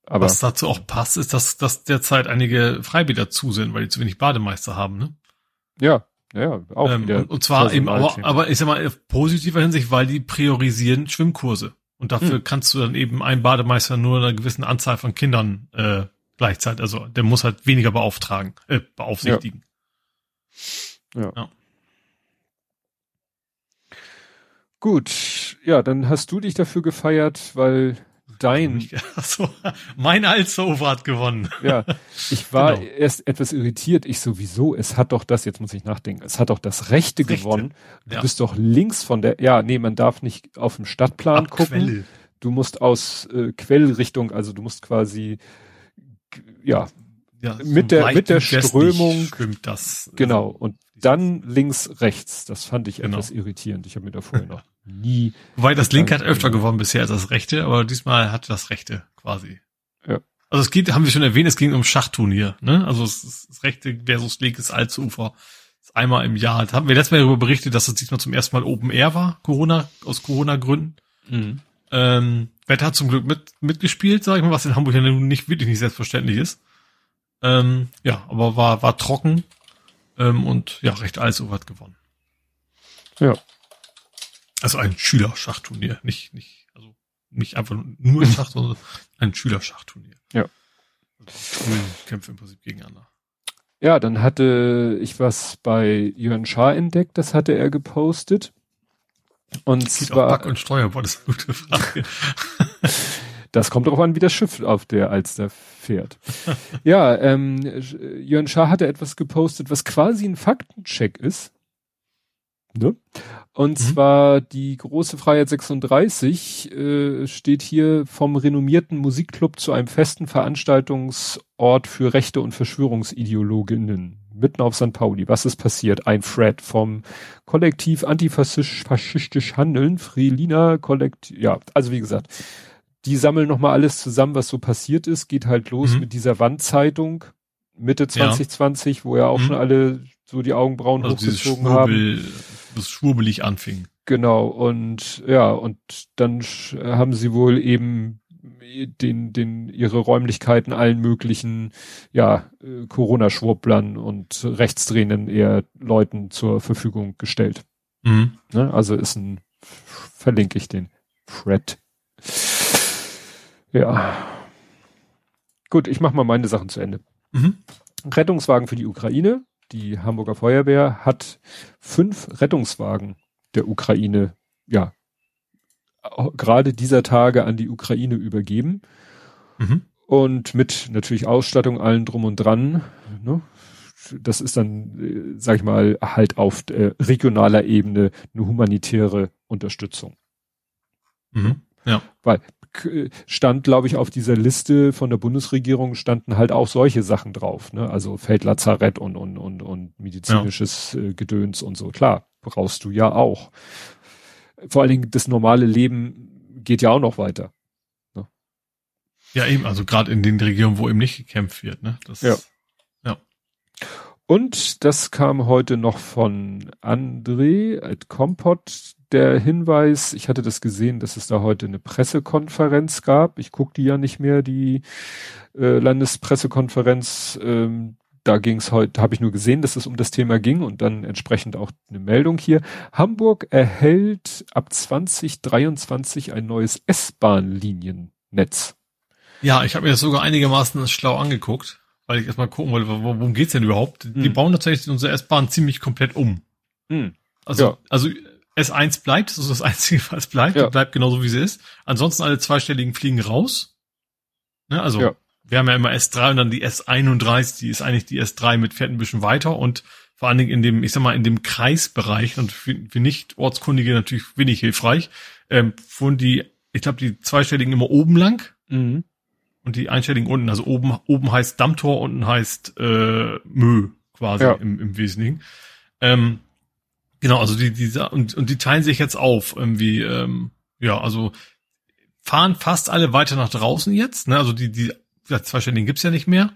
Aber Was dazu auch passt, ist, dass, dass derzeit einige Freibäder zu sind, weil die zu wenig Bademeister haben, ne? Ja, ja, auch Ähm, wieder. und, und zwar eben, aber, aber ich sag mal, positiver Hinsicht, weil die priorisieren Schwimmkurse. Und dafür Hm. kannst du dann eben einen Bademeister nur einer gewissen Anzahl von Kindern äh, gleichzeitig, also der muss halt weniger beauftragen, äh, beaufsichtigen. Gut, ja, dann hast du dich dafür gefeiert, weil dein, Ich- Achso, mein Alzover hat gewonnen. ja, ich war Genau. erst etwas irritiert. Ich sowieso, es hat doch das, jetzt muss ich nachdenken, es hat doch das Rechte, Rechte, gewonnen. Du ja. bist doch links von der, ja, nee, man darf nicht auf dem Stadtplan Ab gucken. Quelle. Du musst aus äh, Quellrichtung, also du musst quasi, ja, Ja, Mit der- mit der Strömung- schwimmt das. genau. Und dann links, rechts. Das fand ich Genau. etwas irritierend. Ich habe mir da vorher noch nie Wobei das linke hat öfter gewonnen bisher als das rechte, aber diesmal hat das rechte quasi. Ja. Also es geht, haben wir schon erwähnt, es ging um Schachturnier, ne? Also es ist das rechte versus linkes Alzufer. Das ist einmal im Jahr. Da haben wir letztes Mal darüber berichtet, dass es diesmal zum ersten Mal Open Air war, Corona, aus Corona-Gründen. Ähm, Wetter hat zum Glück mit, mitgespielt, sag ich mal, was in Hamburg ja nun nicht wirklich nicht selbstverständlich ist. Ähm, ja, aber war, war trocken ähm, und ja, recht Alzufer hat gewonnen. Ja. Also ein Schülerschachturnier, nicht, nicht, also nicht einfach nur ein Schach, sondern ein Schülerschachturnier. Ja. Also kämpfen im Prinzip gegeneinander. Ja, dann hatte ich was bei Jörn Schaar entdeckt, das hatte er gepostet. Und auch zwar, Back- und Steuerbord, das ist eine gute Frage. das kommt darauf an, wie das Schiff auf der Alster fährt. ja, ähm, Jörn Schaar hatte etwas gepostet, was quasi ein Faktencheck ist. Ne? Und Mhm. zwar die große Freiheit 36 äh, steht hier vom renommierten Musikclub zu einem festen Veranstaltungsort für Rechte und Verschwörungsideologinnen mitten auf St. Pauli. Was ist passiert? Ein Thread vom Kollektiv Antifaschistisch Handeln, Freelina Kollektiv, ja, also wie gesagt, die sammeln nochmal alles zusammen, was so passiert ist, geht halt los Mhm. mit dieser Wandzeitung Mitte 2020, wo ja auch Mhm. schon alle so die Augenbrauen Also hochgezogen haben. Schwurbel, das schwurbelig anfing. Genau, und ja, und dann haben sie wohl eben den, den, ihre Räumlichkeiten allen möglichen, ja, äh, Corona-Schwurblern und rechtsdrehenden eher Leuten zur Verfügung gestellt. Mhm. Ne? Also ist ein, verlinke ich den Thread. Ja. Gut, ich mache mal meine Sachen zu Ende. Mhm. Rettungswagen für die Ukraine. Die Hamburger Feuerwehr hat fünf Rettungswagen der Ukraine, ja, gerade dieser Tage an die Ukraine übergeben. Mhm. Und mit natürlich Ausstattung, allen drum und dran. Ne? Das ist dann, äh, sag ich mal, halt auf äh, regionaler Ebene eine humanitäre Unterstützung. Mhm. Ja. Weil stand, glaube ich, auf dieser Liste von der Bundesregierung standen halt auch solche Sachen drauf, ne? Also Feldlazarett und und und und medizinisches äh, Gedöns und so. Klar, brauchst du ja auch. Vor allen Dingen das normale Leben geht ja auch noch weiter. Ja, eben, also gerade in den Regionen, wo eben nicht gekämpft wird, ne? Das, Ja. Und das kam heute noch von André at Kompott, der Hinweis, ich hatte das gesehen, dass es da heute eine Pressekonferenz gab. Ich gucke die ja nicht mehr, die äh, Landespressekonferenz. Ähm, da ging es heute, habe ich nur gesehen, dass es um das Thema ging und dann entsprechend auch eine Meldung hier. Hamburg erhält ab 2023 ein neues S-Bahn-Liniennetz. Ja, ich habe mir das sogar einigermaßen schlau angeguckt, weil ich erstmal gucken wollte, wo- worum geht's denn überhaupt? Die Hm. bauen tatsächlich unsere S-Bahn ziemlich komplett um. Also, Ja. also S1 bleibt, das ist das Einzige, was bleibt, Ja. Bleibt genauso wie sie ist. Ansonsten alle zweistelligen fliegen raus. Ne, also Ja. wir haben ja immer S3 und dann die S31, die ist eigentlich die S3 mit fährt ein bisschen weiter und vor allen Dingen in dem, ich sag mal, in dem Kreisbereich und für, für nicht Ortskundige natürlich wenig hilfreich, ähm, fuhren die, ich glaube, die zweistelligen immer oben lang Mhm. Und die einstelligen unten. Also oben, oben heißt Dammtor, unten heißt äh, Mö quasi Ja. im, im Wesentlichen. Ähm, genau, also die, die und, und die teilen sich jetzt auf irgendwie. Ähm, ja, also fahren fast alle weiter nach draußen jetzt. Ne? Also die die ja, Zweiständigen gibt's ja nicht mehr.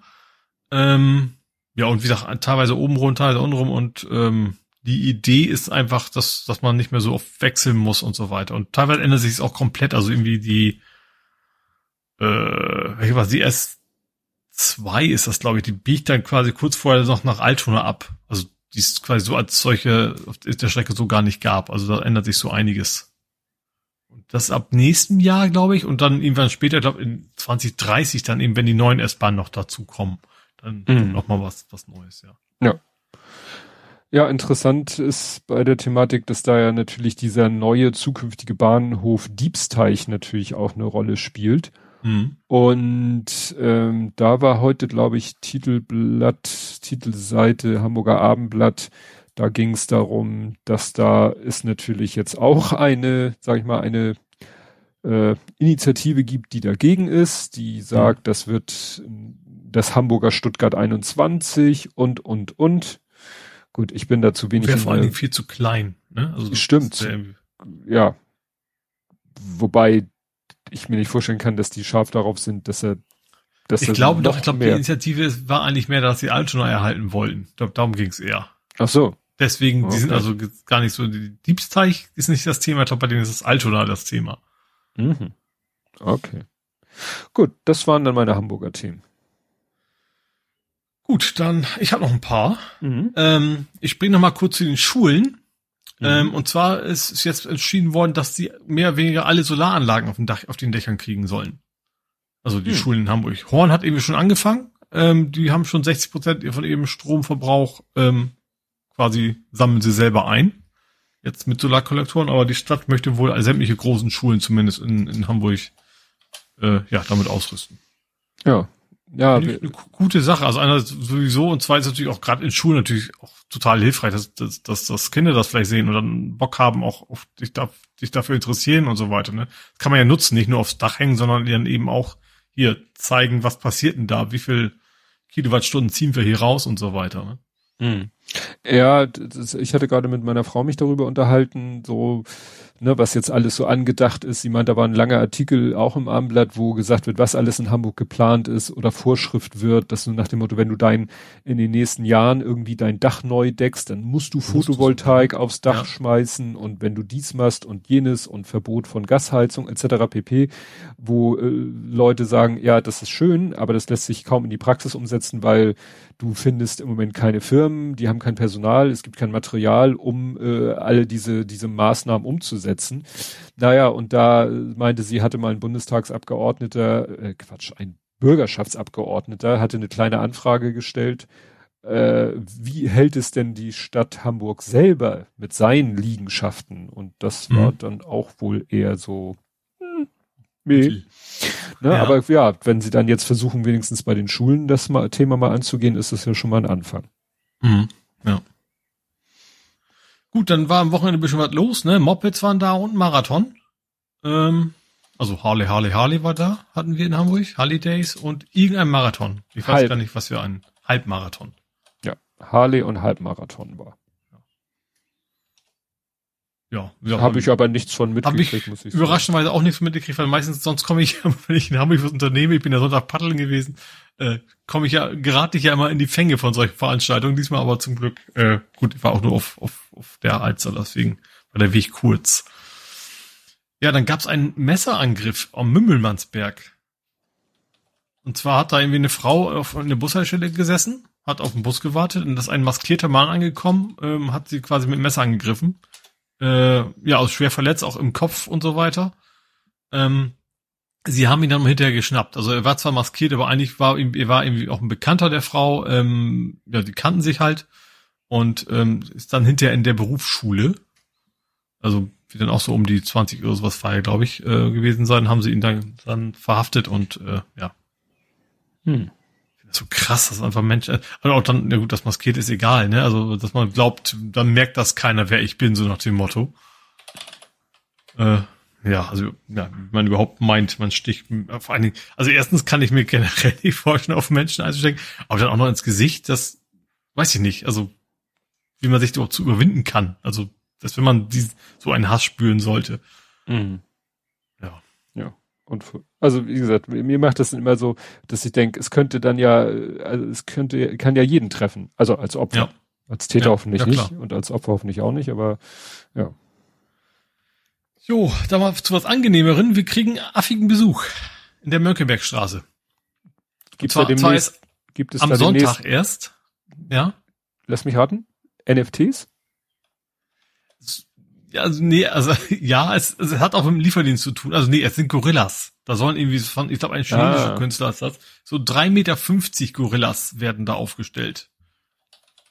Ähm, ja und wie gesagt teilweise oben rum, teilweise unten rum und ähm, die Idee ist einfach, dass dass man nicht mehr so oft wechseln muss und so weiter. Und teilweise ändert sich es auch komplett. Also irgendwie die äh, welche war die S2 ist das, glaube ich, die biegt dann quasi kurz vorher noch nach Altona ab. Also die es quasi so als solche auf der Strecke so gar nicht gab. Also da ändert sich so einiges. Und das ab nächstem Jahr, glaube ich, und dann irgendwann später, glaube in 2030 dann eben, wenn die neuen S-Bahnen noch dazu kommen, dann Mhm. noch mal was, was Neues, ja. Ja. Ja, interessant ist bei der Thematik, dass da ja natürlich dieser neue zukünftige Bahnhof Diebsteich natürlich auch eine Rolle spielt. Mhm. Und ähm, da war heute, glaube ich, Titelblatt, Titelseite Hamburger Abendblatt. Da ging es darum, dass da es natürlich jetzt auch eine, sag ich mal, eine äh, Initiative gibt, die dagegen ist, die sagt, das wird das Hamburger Stuttgart 21 und, und, und. Gut, ich bin da zu wenig. Wäre vor allen Dingen viel zu klein, ne? Also Stimmt. ja. Wobei ich mir nicht vorstellen kann, dass die scharf darauf sind, dass er, dass Ich glaube doch, ich glaube, die. Initiative war eigentlich mehr, dass sie Altona erhalten wollten. Ich glaube, darum ging es eher. Ach so. Deswegen, die sind Okay. also gar nicht so, die Diebsteich ist nicht das Thema, ich glaube, bei denen ist das Altona das Thema. Mhm. Okay. Gut, das waren dann meine Hamburger Themen. Gut, dann, ich habe noch ein paar. Mhm. Ähm, ich springe noch mal kurz zu den Schulen. Mhm. Ähm, und zwar ist, ist jetzt entschieden worden, dass die mehr oder weniger alle Solaranlagen auf, dem Dach, auf den Dächern kriegen sollen. Also die Hm. Schulen in Hamburg. Horn hat eben schon angefangen. Ähm, die haben schon 60 Prozent von ihrem Stromverbrauch ähm, quasi sammeln sie selber ein. Jetzt mit Solarkollektoren, aber die Stadt möchte wohl sämtliche großen Schulen zumindest in, in Hamburg äh, ja damit ausrüsten. Ja. Ja, eine gu- gute Sache. Also einer sowieso und zweitens natürlich auch gerade in Schulen natürlich auch total hilfreich, dass, dass, dass, dass Kinder das vielleicht sehen und dann Bock haben, auch auf dich, da, dich dafür interessieren und so weiter. Ne? Das kann man ja nutzen, nicht nur aufs Dach hängen, sondern dann eben auch hier zeigen, was passiert denn da, wie viel Kilowattstunden ziehen wir hier raus und so weiter. Ne? Mhm. Ja, das, ich hatte gerade mit meiner Frau mich darüber unterhalten, so, ne, was jetzt alles so angedacht ist. Sie meint, da war ein langer Artikel auch im Abendblatt, wo gesagt wird, was alles in Hamburg geplant ist oder Vorschrift wird, dass du nach dem Motto, wenn du dein, in den nächsten Jahren irgendwie dein Dach neu deckst, dann musst du Musst du Photovoltaik aufs Dach Ja. schmeißen und wenn du dies machst und jenes und Verbot von Gasheizung etc. pp, wo äh, Leute sagen, ja, das ist schön, aber das lässt sich kaum in die Praxis umsetzen, weil du findest im Moment keine Firmen, die haben kein Personal, es gibt kein Material, um äh, alle diese, diese Maßnahmen umzusetzen. Naja, und da meinte sie, hatte mal ein Bundestagsabgeordneter, äh, Quatsch, ein Bürgerschaftsabgeordneter, hatte eine kleine Anfrage gestellt, äh, wie hält es denn die Stadt Hamburg selber mit seinen Liegenschaften? Und das war Mhm. dann auch wohl eher so, nee. Ne, Ja. Aber ja, wenn sie dann jetzt versuchen, wenigstens bei den Schulen das mal, Thema mal anzugehen, ist das ja schon mal ein Anfang. Mhm. Ja. Gut, dann war am Wochenende ein bisschen was los, ne? Mopeds waren da und Marathon. Ähm, also Harley, Harley, Harley war da, hatten wir in Hamburg, Harley Days und irgendein Marathon. Ich weiß Halb. gar nicht, was für ein Halbmarathon. Ja, Harley und Halbmarathon war. Ja, ja Habe ich aber nichts von mitgekriegt, muss ich überraschenderweise auch nichts mitgekriegt, weil meistens sonst komme ich, wenn ich in Hamburg was unternehme, ich bin ja Sonntag paddeln gewesen, äh, komme ich ja, gerate ich ja immer in die Fänge von solchen Veranstaltungen. Diesmal aber zum Glück, äh, gut, ich war auch nur auf, auf, auf der Alster, deswegen war der Weg kurz. Ja, dann gab's einen Messerangriff am Mümmelmannsberg. Und zwar hat da irgendwie eine Frau auf einer Bushaltestelle gesessen, hat auf den Bus gewartet und da ist ein maskierter Mann angekommen, ähm, hat sie quasi mit dem Messer angegriffen. Äh, ja, also schwer verletzt, auch im Kopf und so weiter. Ähm, sie haben ihn dann hinterher geschnappt. Also er war zwar maskiert, aber eigentlich war ihm, er war irgendwie auch ein Bekannter der Frau. Ähm, ja, die kannten sich halt und ähm, ist dann hinterher in der Berufsschule. Also wird dann auch so um die 20 oder sowas Feier, glaube ich, äh, gewesen sein, haben sie ihn dann, dann verhaftet und äh, ja, Hm. So krass, dass einfach Menschen, also auch dann, ja gut, das maskiert ist egal, ne? Also, dass man glaubt, dann merkt das keiner, wer ich bin, so nach dem Motto. Äh, ja, also, ja, man überhaupt meint, man sticht, vor allen Dingen, also erstens kann ich mir generell nicht vorstellen, auf Menschen einzustecken, aber dann auch noch ins Gesicht, das weiß ich nicht, also, wie man sich überhaupt zu überwinden kann. Also, dass wenn man dies, so einen Hass spüren sollte. Mhm. Und also wie gesagt, mir macht das immer so, dass ich denke, es könnte dann ja, also es könnte, kann ja jeden treffen. Also als Opfer. Ja. Als Täter Ja, hoffentlich ja, nicht und als Opfer hoffentlich auch nicht, aber ja. Jo, da mal zu was Angenehmeren. Wir kriegen affigen Besuch in der Mönckebergstraße. Gibt es demnächst, gibt es Am Sonntag erst. Ja. lass mich raten, NFTs? Ja, also nee, also ja, es, es hat auch mit dem Lieferdienst zu tun. Also nee, es sind Gorillas. Da sollen irgendwie von, ich glaube, ein chinesischer ah. Künstler ist das. So drei Meter fünfzig Gorillas werden da aufgestellt.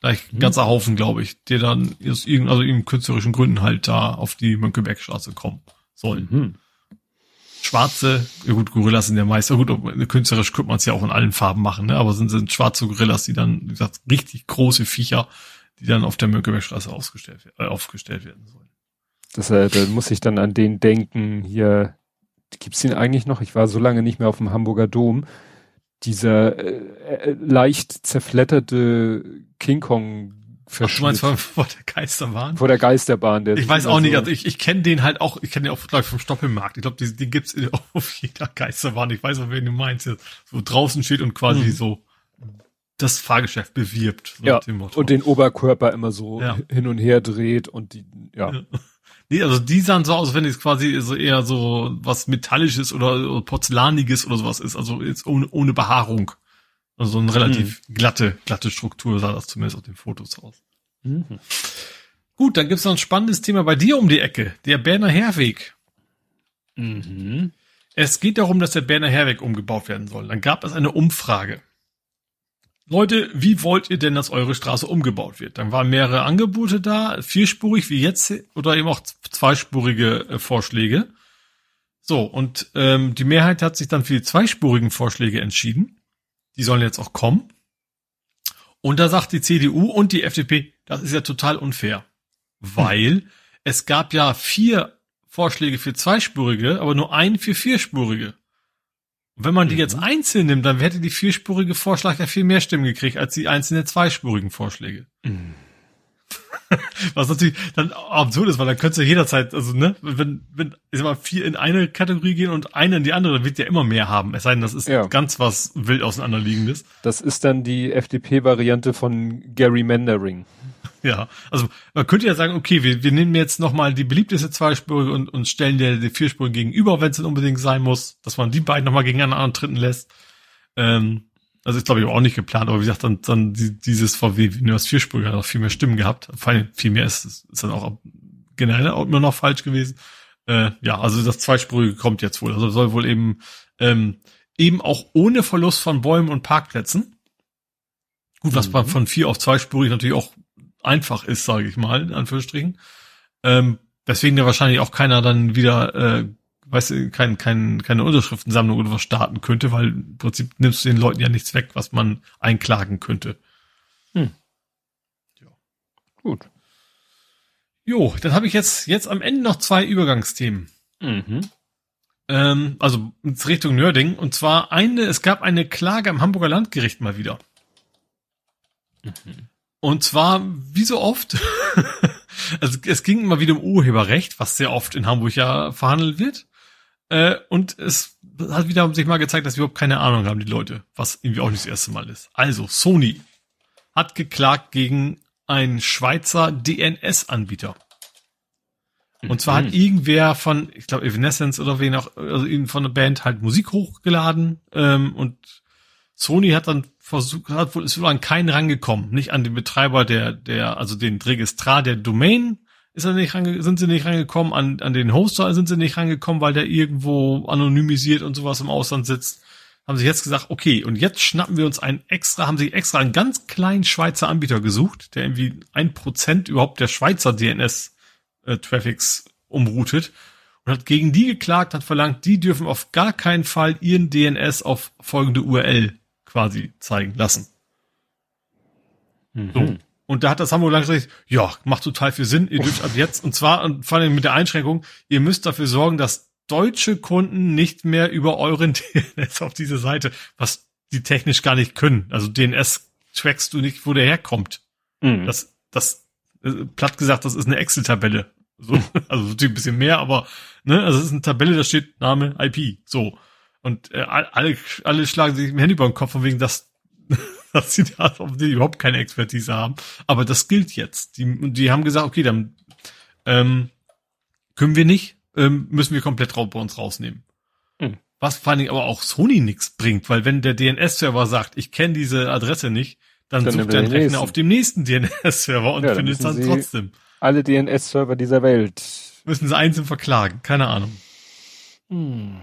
Gleich ein ganzer Haufen, glaube ich, die dann aus irgendeinem, also in künstlerischen Gründen halt da auf die Mönckebergstraße kommen sollen. Mhm. Schwarze, ja gut, Gorillas sind ja meist, ja gut, künstlerisch könnte man es ja auch in allen Farben machen, ne? aber sind, sind schwarze Gorillas, die dann, wie gesagt, richtig große Viecher, die dann auf der Mönckebergstraße ausgestellt, äh, aufgestellt werden sollen. Das, äh, da muss ich dann an den denken, hier, gibt's den eigentlich noch? Ich war so lange nicht mehr auf dem Hamburger Dom dieser äh, äh, leicht zerfletterte King Kong Ach, du meinst vor, vor der Geisterbahn? Vor der Geisterbahn. Der ich weiß auch nicht, also ich, ich kenne den halt auch, ich kenne den auch gleich vom Stoppelmarkt. Ich glaube, den, den gibt's auf jeder Geisterbahn. Ich weiß auch, wen du meinst, wo draußen steht und quasi mhm. so das Fahrgeschäft bewirbt. So ja, und den Oberkörper immer so ja. hin und her dreht und die, ja. ja. Nee, also die sahen so aus, wenn es quasi so eher so was Metallisches oder Porzellaniges oder sowas ist, also jetzt ohne, ohne Behaarung. Also so eine relativ mhm. glatte, glatte Struktur sah das zumindest auf den Fotos aus. Mhm. Gut, dann gibt's noch ein spannendes Thema bei dir um die Ecke, der Berner Herweg. Mhm. Es geht darum, dass der Berner Herweg umgebaut werden soll. Dann gab es eine Umfrage. Leute, wie wollt ihr denn, dass eure Straße umgebaut wird? Dann waren mehrere Angebote da, vierspurig wie jetzt oder eben auch zweispurige äh, Vorschläge. So, und ähm, die Mehrheit hat sich dann für die zweispurigen Vorschläge entschieden. Die sollen jetzt auch kommen. Und da sagt die CDU und die FDP, das ist ja total unfair. Weil hm. es gab ja vier Vorschläge für zweispurige, aber nur einen für vierspurige. Und wenn man die mhm. jetzt einzeln nimmt, dann hätte die vierspurige Vorschlag ja viel mehr Stimmen gekriegt als die einzelnen zweispurigen Vorschläge. Mhm. Was natürlich dann absurd ist, weil dann könntest du jederzeit, also ne, wenn, wenn ich sag mal, vier in eine Kategorie gehen und eine in die andere, dann wird ja immer mehr haben. Es sei denn, das ist ja. ganz was wild auseinanderliegendes. Das ist dann die FDP-Variante von Gary Gerrymandering. Ja, also man könnte ja sagen, okay, wir, wir nehmen jetzt nochmal die beliebteste zweispurige und, und stellen der die vierspurige gegenüber, wenn es denn unbedingt sein muss, dass man die beiden nochmal gegeneinander antreten lässt. Ähm, also ist glaube ich auch nicht geplant, aber wie gesagt, dann, dann dieses VW, das vierspurige hat auch viel mehr Stimmen gehabt. Vor allem viel mehr ist, ist dann auch generell auch immer noch falsch gewesen. Äh, ja, also das zweispurige kommt jetzt wohl. Also soll wohl eben ähm, eben auch ohne Verlust von Bäumen und Parkplätzen. Gut, was mhm. von vier auf zweispurig natürlich auch einfach ist, sage ich mal, in Anführungsstrichen. Ähm, deswegen ja wahrscheinlich auch keiner dann wieder, äh, weißt du, kein, kein, keine Unterschriftensammlung oder was starten könnte, weil im Prinzip nimmst du den Leuten ja nichts weg, was man einklagen könnte. Hm. Ja. Gut. Jo, dann habe ich jetzt, jetzt am Ende noch zwei Übergangsthemen. Mhm. Ähm, also Richtung Nörding. Und zwar eine, es gab eine Klage am Hamburger Landgericht mal wieder. Mhm. Und zwar, wie so oft, also es ging immer wieder um Urheberrecht, was sehr oft in Hamburg ja verhandelt wird. Äh, und es hat wieder sich mal gezeigt, dass wir überhaupt keine Ahnung haben, die Leute, was irgendwie auch nicht das erste Mal ist. Also, Sony hat geklagt gegen einen Schweizer DNS-Anbieter. Und zwar hat mhm. irgendwer von, ich glaube, Evanescence oder wen auch, also von der Band halt Musik hochgeladen ähm, und Sony hat dann versucht, hat wohl, ist wohl an keinen rangekommen, nicht an den Betreiber der, der, also den Registrar der Domain ist er nicht range, sind sie nicht rangekommen, an, an den Hoster sind sie nicht rangekommen, weil der irgendwo anonymisiert und sowas im Ausland sitzt. Haben sie jetzt gesagt, okay, und jetzt schnappen wir uns einen extra, haben sie extra einen ganz kleinen Schweizer Anbieter gesucht, der irgendwie ein Prozent überhaupt der Schweizer DNS-Traffics äh, umroutet und hat gegen die geklagt, hat verlangt, die dürfen auf gar keinen Fall ihren DNS auf folgende URL quasi zeigen lassen. Mhm. So. Und da hat das Hamburg Land gesagt, ja, macht total viel Sinn, ihr dürft ab jetzt, und zwar und vor allem mit der Einschränkung, ihr müsst dafür sorgen, dass deutsche Kunden nicht mehr über euren DNS auf diese Seite, was die technisch gar nicht können. Also DNS trackst du nicht, wo der herkommt. Mhm. Das, das, äh, platt gesagt, das ist eine Excel-Tabelle. So, also natürlich ein bisschen mehr, aber ne, also es ist eine Tabelle, da steht Name, IP. So. Und äh, alle, alle schlagen sich im Handy über den Kopf, von wegen, dass, dass sie da überhaupt keine Expertise haben. Aber das gilt jetzt. Die, die haben gesagt, okay, dann ähm, können wir nicht, ähm, müssen wir komplett bei uns rausnehmen. Mhm. Was vor allen Dingen aber auch Sony nichts bringt, weil wenn der DNS-Server sagt, ich kenne diese Adresse nicht, Dann, Dann sucht dein er den Rechner nächsten. auf dem nächsten DNS-Server und Ja, dann findet es dann trotzdem. Alle DNS-Server dieser Welt. Müssen sie einzeln verklagen, keine Ahnung. Hm.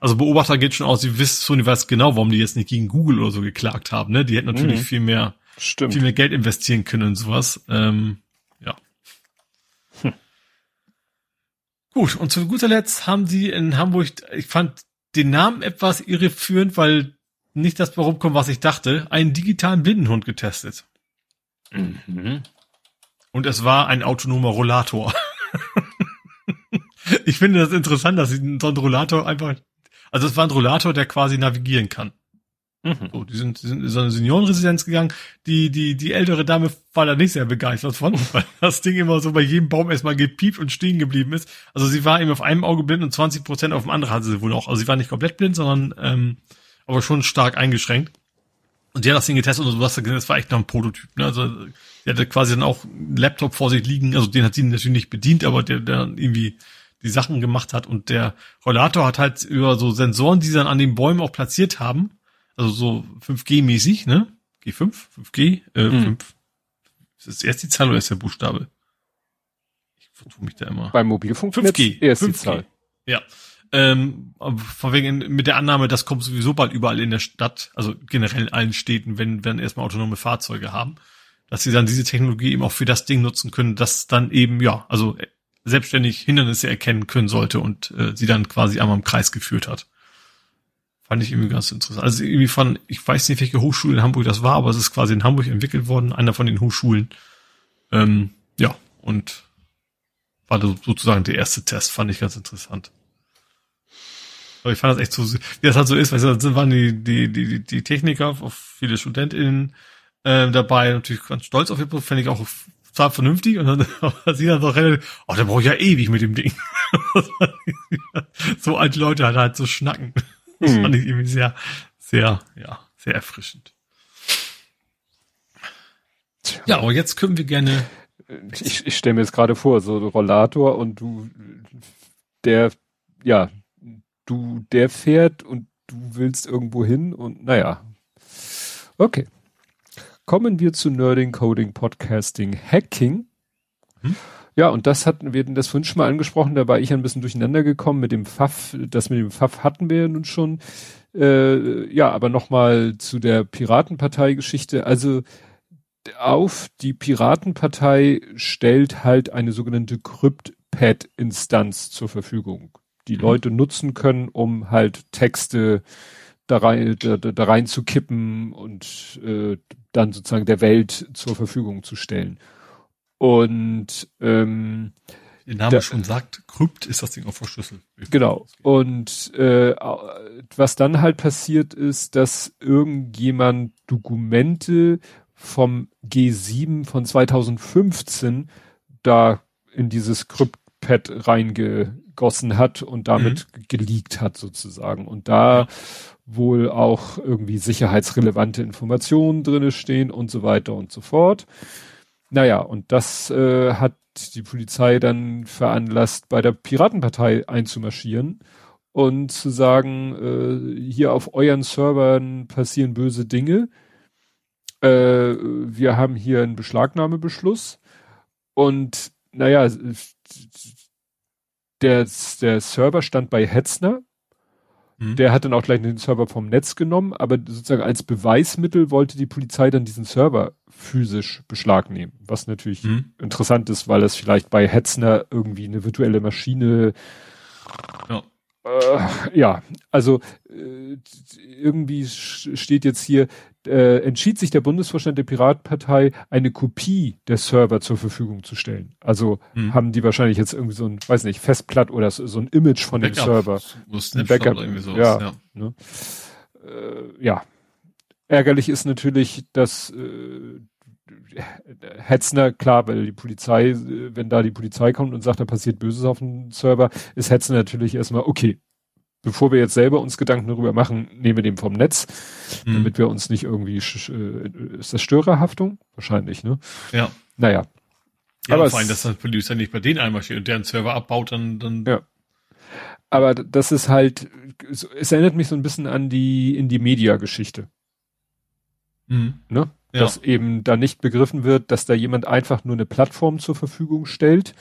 Also Beobachter geht schon aus, sie wissen, Sony weiß genau, warum die jetzt nicht gegen Google oder so geklagt haben, ne? Die hätten natürlich Mhm. viel mehr, Stimmt. viel mehr Geld investieren können in sowas. Ähm, ja. Hm. Gut, und zu guter Letzt haben sie in Hamburg, ich fand den Namen etwas irreführend, weil nicht das herumkommt, was ich dachte, einen digitalen Blindenhund getestet. Mhm. Und es war ein autonomer Rollator. ich finde das interessant, dass sie so einen Rollator einfach, also es war ein Rollator, der quasi navigieren kann. Mhm. So, die sind, die sind in so eine Seniorenresidenz gegangen. Die, die, die ältere Dame war da nicht sehr begeistert von, weil das Ding immer so bei jedem Baum erstmal gepiept und stehen geblieben ist. Also sie war eben auf einem Auge blind und 20 Prozent auf dem anderen hatte sie wohl noch. Also sie war nicht komplett blind, sondern ähm, aber schon stark eingeschränkt. Und die hat das Ding getestet und so was, das war echt noch ein Prototyp. Ne? Also sie hatte quasi dann auch einen Laptop vor sich liegen, also den hat sie natürlich nicht bedient, aber der, der dann irgendwie die Sachen gemacht hat. Und der Rollator hat halt über so Sensoren, die sie dann an den Bäumen auch platziert haben, also so 5G-mäßig, ne? G5, 5G, äh, Mhm. 5. Ist das erst die Zahl oder ist der Buchstabe? Ich vertue mich da immer. Beim Mobilfunk 5G. erst die 5G. Zahl. Ja. Ähm, von wegen mit der Annahme, das kommt sowieso bald überall in der Stadt, also generell in allen Städten, wenn wenn erstmal autonome Fahrzeuge haben, dass sie dann diese Technologie eben auch für das Ding nutzen können, das dann eben ja, also selbstständig Hindernisse erkennen können sollte und äh, sie dann quasi einmal im Kreis geführt hat. Fand ich irgendwie ganz interessant. Also irgendwie von, ich weiß nicht, welche Hochschule in Hamburg das war, aber es ist quasi in Hamburg entwickelt worden, einer von den Hochschulen. Ähm, ja, und war so- sozusagen der erste Test, fand ich ganz interessant. Aber ich fand das echt so, wie das halt so ist, weil da waren die, die, die, die Techniker, viele StudentInnen äh, dabei, natürlich ganz stolz auf ihr Produkt, fände ich auch total vernünftig und dann aber sie dann so relativ, oh, da brauche ich ja ewig mit dem Ding. so alte Leute halt halt so schnacken. Das Mhm. fand ich irgendwie sehr, sehr, ja, sehr erfrischend. Ja, aber jetzt können wir gerne, Ich, ich stelle mir jetzt gerade vor, so Rollator und du, der, ja, du, der fährt und du willst irgendwo hin und naja. Okay. Kommen wir zu Nerding, Coding, Podcasting, Hacking. Hm? Ja, und das hatten wir das vorhin schon mal angesprochen, da war ich ein bisschen durcheinander gekommen mit dem Pfaff, das mit dem Pfaff hatten wir ja nun schon. Äh, ja, aber nochmal zu der Piratenpartei-Geschichte. Also auf die Piratenpartei stellt halt eine sogenannte CryptPad-Instanz zur Verfügung, die Mhm. Leute nutzen können, um halt Texte da rein, da, da rein zu kippen und äh, dann sozusagen der Welt zur Verfügung zu stellen. Und ähm, der Name Da- schon sagt, Krypt ist das Ding auch verschlüsselt. Genau. Und äh, was dann halt passiert ist, dass irgendjemand Dokumente vom G7 von 2015 da in dieses CryptPad reingegossen hat und damit geleakt hat sozusagen. Und da. Wohl auch irgendwie sicherheitsrelevante Informationen drinne stehen und so weiter und so fort. Naja, und das äh, hat die Polizei dann veranlasst, bei der Piratenpartei einzumarschieren und zu sagen, äh, hier auf euren Servern passieren böse Dinge. Äh, wir haben hier einen Beschlagnahmebeschluss und naja, der, der Server stand bei Hetzner Mhm. der hat dann auch gleich den Server vom Netz genommen, aber sozusagen als Beweismittel wollte die Polizei dann diesen Server physisch beschlagnehmen, was natürlich Mhm. interessant ist, weil das vielleicht bei Hetzner irgendwie eine virtuelle Maschine Ja. äh, ja, also äh, irgendwie steht jetzt hier, äh, entschied sich der Bundesvorstand der Piratenpartei, eine Kopie der Server zur Verfügung zu stellen. Also Mhm. haben die wahrscheinlich jetzt irgendwie so ein, weiß nicht, Festplatt oder so, so ein Image von dem Backup, Server. So Snapshot Backup, oder irgendwie sowas, ja. ja. Ne? Äh, ja. Ärgerlich ist natürlich, dass äh, Hetzner, klar, weil die Polizei, äh, wenn da die Polizei kommt und sagt, da passiert Böses auf dem Server, ist Hetzner natürlich erstmal, okay, bevor wir jetzt selber uns Gedanken darüber machen, nehmen wir den vom Netz, Mhm. damit wir uns nicht irgendwie, äh, ist das Störerhaftung? Wahrscheinlich, ne? Ja. Naja. Ja, Aber vor allem, dass das Polizei nicht bei denen einmarschiert und deren Server abbaut, dann, dann Ja. Aber das ist halt, es erinnert mich so ein bisschen an die, in die Media-Geschichte. Mhm. ne? Ja. Dass eben da nicht begriffen wird, dass da jemand einfach nur eine Plattform zur Verfügung stellt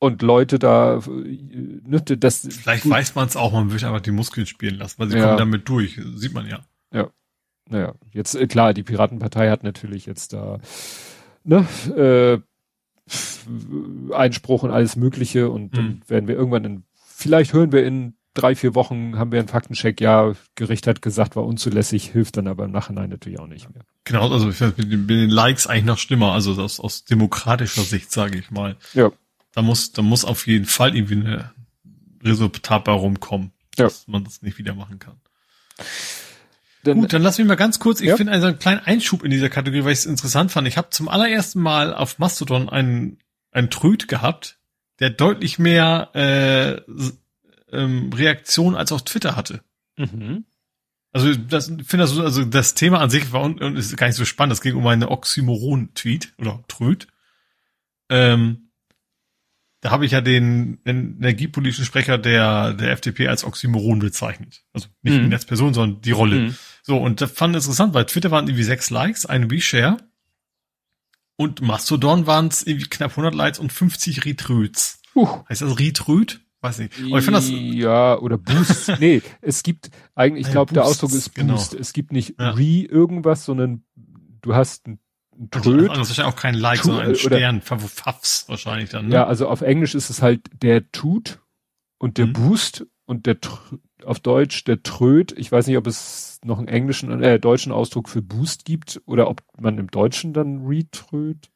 und Leute da, ne, das. Vielleicht gut. weiß man es auch, man will einfach die Muskeln spielen lassen, weil sie ja. kommen damit durch, sieht man ja. Ja. Naja, jetzt äh, klar, die Piratenpartei hat natürlich jetzt da ne, äh, Einspruch und alles Mögliche und mhm. dann werden wir irgendwann in, vielleicht hören wir in drei, vier Wochen haben wir einen Faktencheck, ja, Gericht hat gesagt, war unzulässig, hilft dann aber im Nachhinein natürlich auch nicht mehr. Genau, also ich mit den Likes eigentlich noch schlimmer, also aus, aus demokratischer Sicht, sage ich mal. Ja. Da muss, da muss auf jeden Fall irgendwie eine Resultat bei rumkommen, ja. dass man das nicht wieder machen kann. Denn, Gut, dann lass mich mal ganz kurz, ich ja. finde einen kleinen Einschub in dieser Kategorie, weil ich es interessant fand. Ich habe zum allerersten Mal auf Mastodon einen, einen Tröd gehabt, der deutlich mehr äh, ähm, Reaktion als auf Twitter hatte. Mhm. Also das finde das so, also das Thema an sich war und, und ist gar nicht so spannend. Es ging um eine Oxymoron-Tweet oder Tröd. Ähm, da habe ich ja den, den energiepolitischen Sprecher der, der FDP als Oxymoron bezeichnet. Also nicht mhm. ihn als Person, sondern die Rolle. Mhm. So, und das fand ich interessant, weil Twitter waren irgendwie sechs Likes, ein Reshare. Und Mastodon waren es irgendwie knapp 100 Likes und 50 Retröts. Uh. Heißt das Retröt? Weiß nicht. Aber ich finde das ja oder Boost. nee, es gibt eigentlich, ich glaube, der Ausdruck ist genau. Boost. Genau. Es gibt nicht ja. Re irgendwas, sondern du hast ein Tröd. Also, das ist wahrscheinlich auch kein Like, sondern ein Stern, Pfaffs wahrscheinlich dann. Ne? Ja, also auf Englisch ist es halt der tut und der mhm. Boost und der auf Deutsch der Tröd. Ich weiß nicht, ob es noch einen englischen, äh, deutschen Ausdruck für Boost gibt oder ob man im Deutschen dann Retröd.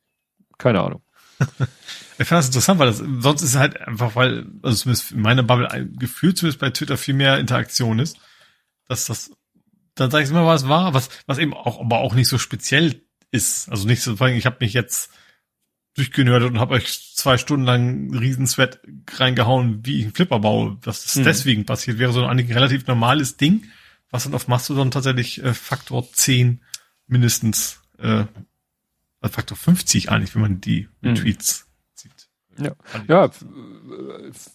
Keine Ahnung. ich fand das interessant, weil das, sonst ist es halt einfach, weil, also zumindest in meiner Bubble ein Gefühl zumindest bei Twitter viel mehr Interaktion ist, dass das, dann sage ich immer, was war, was, was eben auch, aber auch nicht so speziell ist. Also nicht so, ich habe mich jetzt durchgenördet und habe euch zwei Stunden lang einen riesen Sweat reingehauen, wie ich einen Flipper baue. Dass das mhm. deswegen passiert, wäre so ein relativ normales Ding, was dann auf Mastodon tatsächlich äh, Faktor 10 mindestens, äh, also Faktor 50 eigentlich, wenn man die mhm. Tweets sieht. Ja. ja,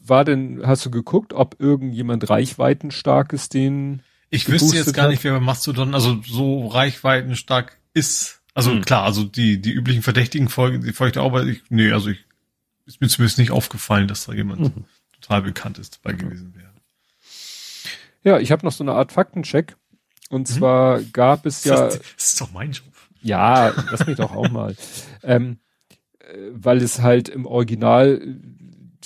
war denn, hast du geguckt, ob irgendjemand reichweitenstarkes den Ich wüsste jetzt gar hat? nicht, wer bei Mastodon, also so reichweitenstark ist also mhm. klar, also die, die üblichen Verdächtigen folgen, die folgt auch, aber ich, nee, also ich, ist mir zumindest nicht aufgefallen, dass da jemand mhm. total bekannt ist dabei gewesen wäre. Ja, ich habe noch so eine Art Faktencheck. Und mhm. zwar gab es ja. Das, das ist doch mein Job. Ja, lass mich doch auch mal. Ähm, äh, weil es halt im Original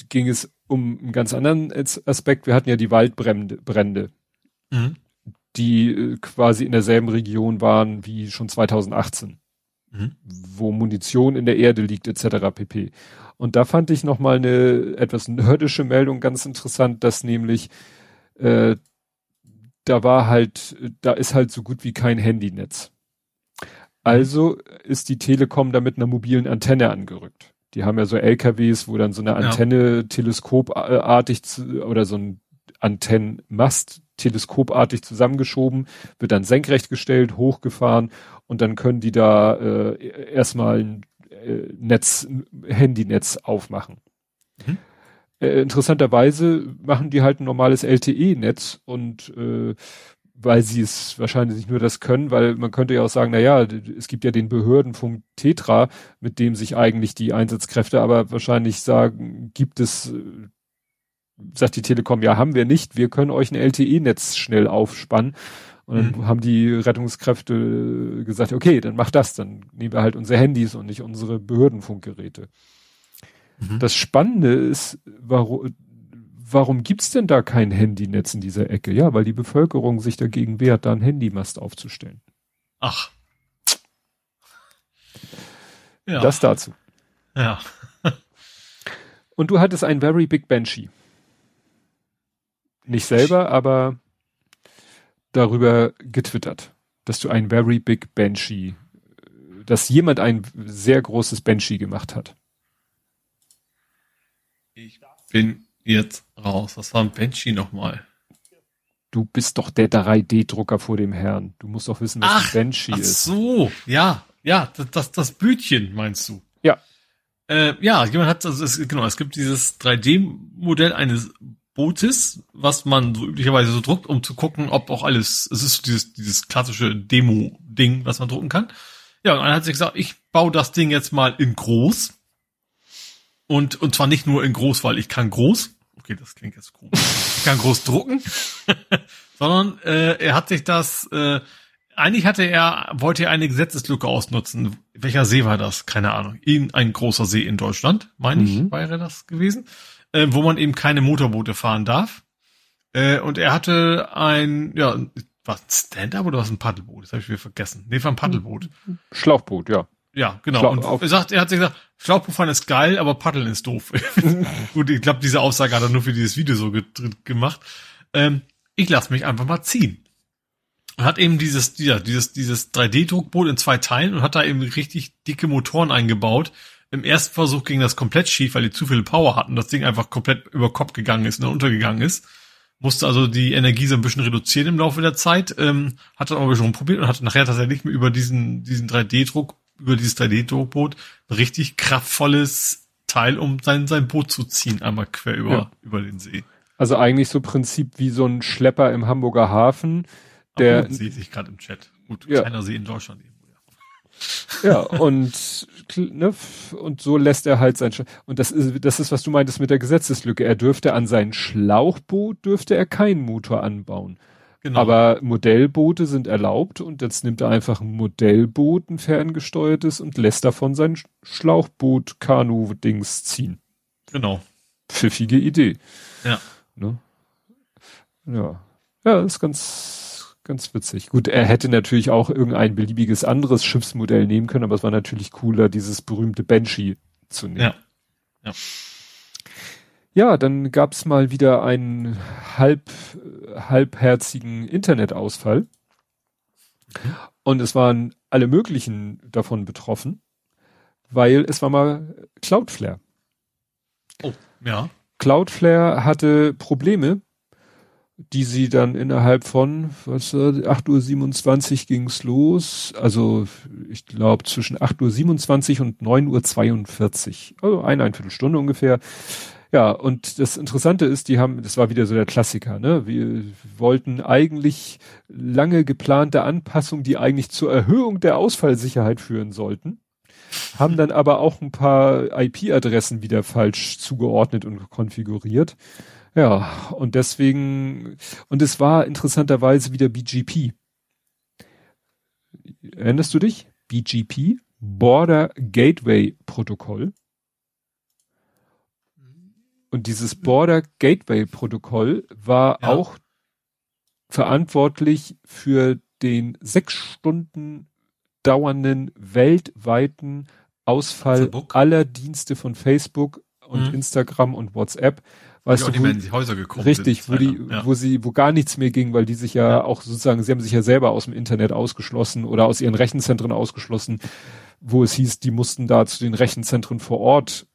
ging es um einen ganz anderen Aspekt. Wir hatten ja die Waldbrände, Brände. Mhm die äh, quasi in derselben Region waren wie schon 2018 mhm. wo Munition in der Erde liegt, etc. pp. Und da fand ich nochmal eine etwas nerdische Meldung ganz interessant, dass nämlich äh, da war halt, da ist halt so gut wie kein Handynetz. Also ist die Telekom da mit einer mobilen Antenne angerückt. Die haben ja so LKWs, wo dann so eine Antenne ja. teleskopartig oder so ein Antennenmast teleskopartig zusammengeschoben, wird dann senkrecht gestellt, hochgefahren und dann können die da äh, erstmal ein äh, Netz, Handynetz aufmachen. Mhm. Äh, interessanterweise machen die halt ein normales LTE-Netz und äh, weil sie es wahrscheinlich nicht nur das können, weil man könnte ja auch sagen, na ja, es gibt ja den Behördenfunk Tetra, mit dem sich eigentlich die Einsatzkräfte aber wahrscheinlich sagen, gibt es äh, sagt die Telekom, ja, haben wir nicht, wir können euch ein LTE-Netz schnell aufspannen. Und dann mhm. haben die Rettungskräfte gesagt, okay, dann mach das, dann nehmen wir halt unsere Handys und nicht unsere Behördenfunkgeräte. Mhm. Das Spannende ist, warum, warum gibt's denn da kein Handynetz in dieser Ecke? Ja, weil die Bevölkerung sich dagegen wehrt, da einen Handymast aufzustellen. Ach. Ja. Das dazu. Ja. und du hattest ein Very Big Banshee. Nicht selber, aber darüber getwittert, dass du ein very big Banshee, dass jemand ein sehr großes Banshee gemacht hat. Ich bin jetzt raus. Was war ein Banshee nochmal? Du bist doch der 3D-Drucker vor dem Herrn. Du musst doch wissen, was ach, ein Banshee ach ist. Ach so, ja, ja, das, das, das Bütchen meinst du? Ja. Äh, ja, jemand hat, also es, genau, es gibt dieses 3D-Modell eines Bootes, was man so üblicherweise so druckt, um zu gucken, ob auch alles, es ist dieses, dieses klassische Demo-Ding, was man drucken kann. Ja, und dann hat sich gesagt, ich baue das Ding jetzt mal in groß. Und, und zwar nicht nur in groß, weil ich kann groß. Okay, das klingt jetzt groß. Ich kann groß drucken. Sondern äh, er hat sich das, äh, eigentlich hatte er, wollte er eine Gesetzeslücke ausnutzen. Welcher See war das? Keine Ahnung. In, ein großer See in Deutschland, meine mhm. ich, wäre das gewesen. Äh, wo man eben keine Motorboote fahren darf. Äh, und er hatte ein, ja, was ein Stand-up oder was ein Paddelboot? Das habe ich wieder vergessen. Nee, war ein Paddelboot. Schlauchboot, ja. Ja, genau. Schlau und er sagt, er hat sich gesagt, Schlauchboot fahren ist geil, aber Paddeln ist doof. Gut, ich glaube, diese Aussage hat er nur für dieses Video so ge gemacht. Ähm, ich lasse mich einfach mal ziehen. Und hat eben dieses, ja, dieses, dieses 3D-Druckboot in zwei Teilen und hat da eben richtig dicke Motoren eingebaut. Im ersten Versuch ging das komplett schief, weil die zu viel Power hatten, das Ding einfach komplett über Kopf gegangen ist und untergegangen ist musste also die Energie so ein bisschen reduzieren im Laufe der Zeit, ähm, hat dann aber schon probiert und hatte nachher tatsächlich über diesen, diesen 3D-Druck, über dieses 3D-Druckboot ein richtig kraftvolles Teil, um sein, sein Boot zu ziehen, einmal quer über, ja. über den See. Also eigentlich so Prinzip wie so ein Schlepper im Hamburger Hafen, der. Sehe ich gerade im Chat. Gut, ja. kleiner See in Deutschland eben. Ja, und, ne, und so lässt er halt sein, Sch und das ist, das ist, was du meintest mit der Gesetzeslücke. Er dürfte an sein Schlauchboot, dürfte er keinen Motor anbauen. Genau. Aber Modellboote sind erlaubt und jetzt nimmt er einfach ein Modellboot, ein ferngesteuertes und lässt davon sein Schlauchboot-Kanu-Dings ziehen. Genau. Pfiffige Idee. Ja. Ne? Ja. Ja, ist ganz, ganz witzig. Gut, er hätte natürlich auch irgendein beliebiges anderes Schiffsmodell nehmen können, aber es war natürlich cooler, dieses berühmte Banshee zu nehmen. Ja. Ja, ja dann gab's mal wieder einen halb, halbherzigen Internetausfall. Mhm. Und es waren alle möglichen davon betroffen, weil es war mal Cloudflare. Oh, ja. Cloudflare hatte Probleme die sie dann innerhalb von, was, 8.27 Uhr ging's los. Also ich glaube zwischen 8.27 Uhr und 9.42 Uhr. Also eineinviertel Stunde ungefähr. Ja, und das Interessante ist, die haben, das war wieder so der Klassiker, ne? Wir wollten eigentlich lange geplante Anpassungen, die eigentlich zur Erhöhung der Ausfallsicherheit führen sollten, haben dann aber auch ein paar IP-Adressen wieder falsch zugeordnet und konfiguriert. Ja, und deswegen, und es war interessanterweise wieder BGP. Erinnerst du dich? BGP, Border Gateway Protokoll. Und dieses Border Gateway Protokoll war ja. auch verantwortlich für den sechs Stunden dauernden weltweiten Ausfall Facebook. aller Dienste von Facebook und mhm. Instagram und WhatsApp weißt du, wo, die Häuser gekommen richtig, wo die, ja. wo sie, wo gar nichts mehr ging, weil die sich ja, ja, auch sozusagen, sie haben sich ja selber aus dem Internet ausgeschlossen oder aus ihren Rechenzentren ausgeschlossen, wo es hieß, die mussten da zu den Rechenzentren vor Ort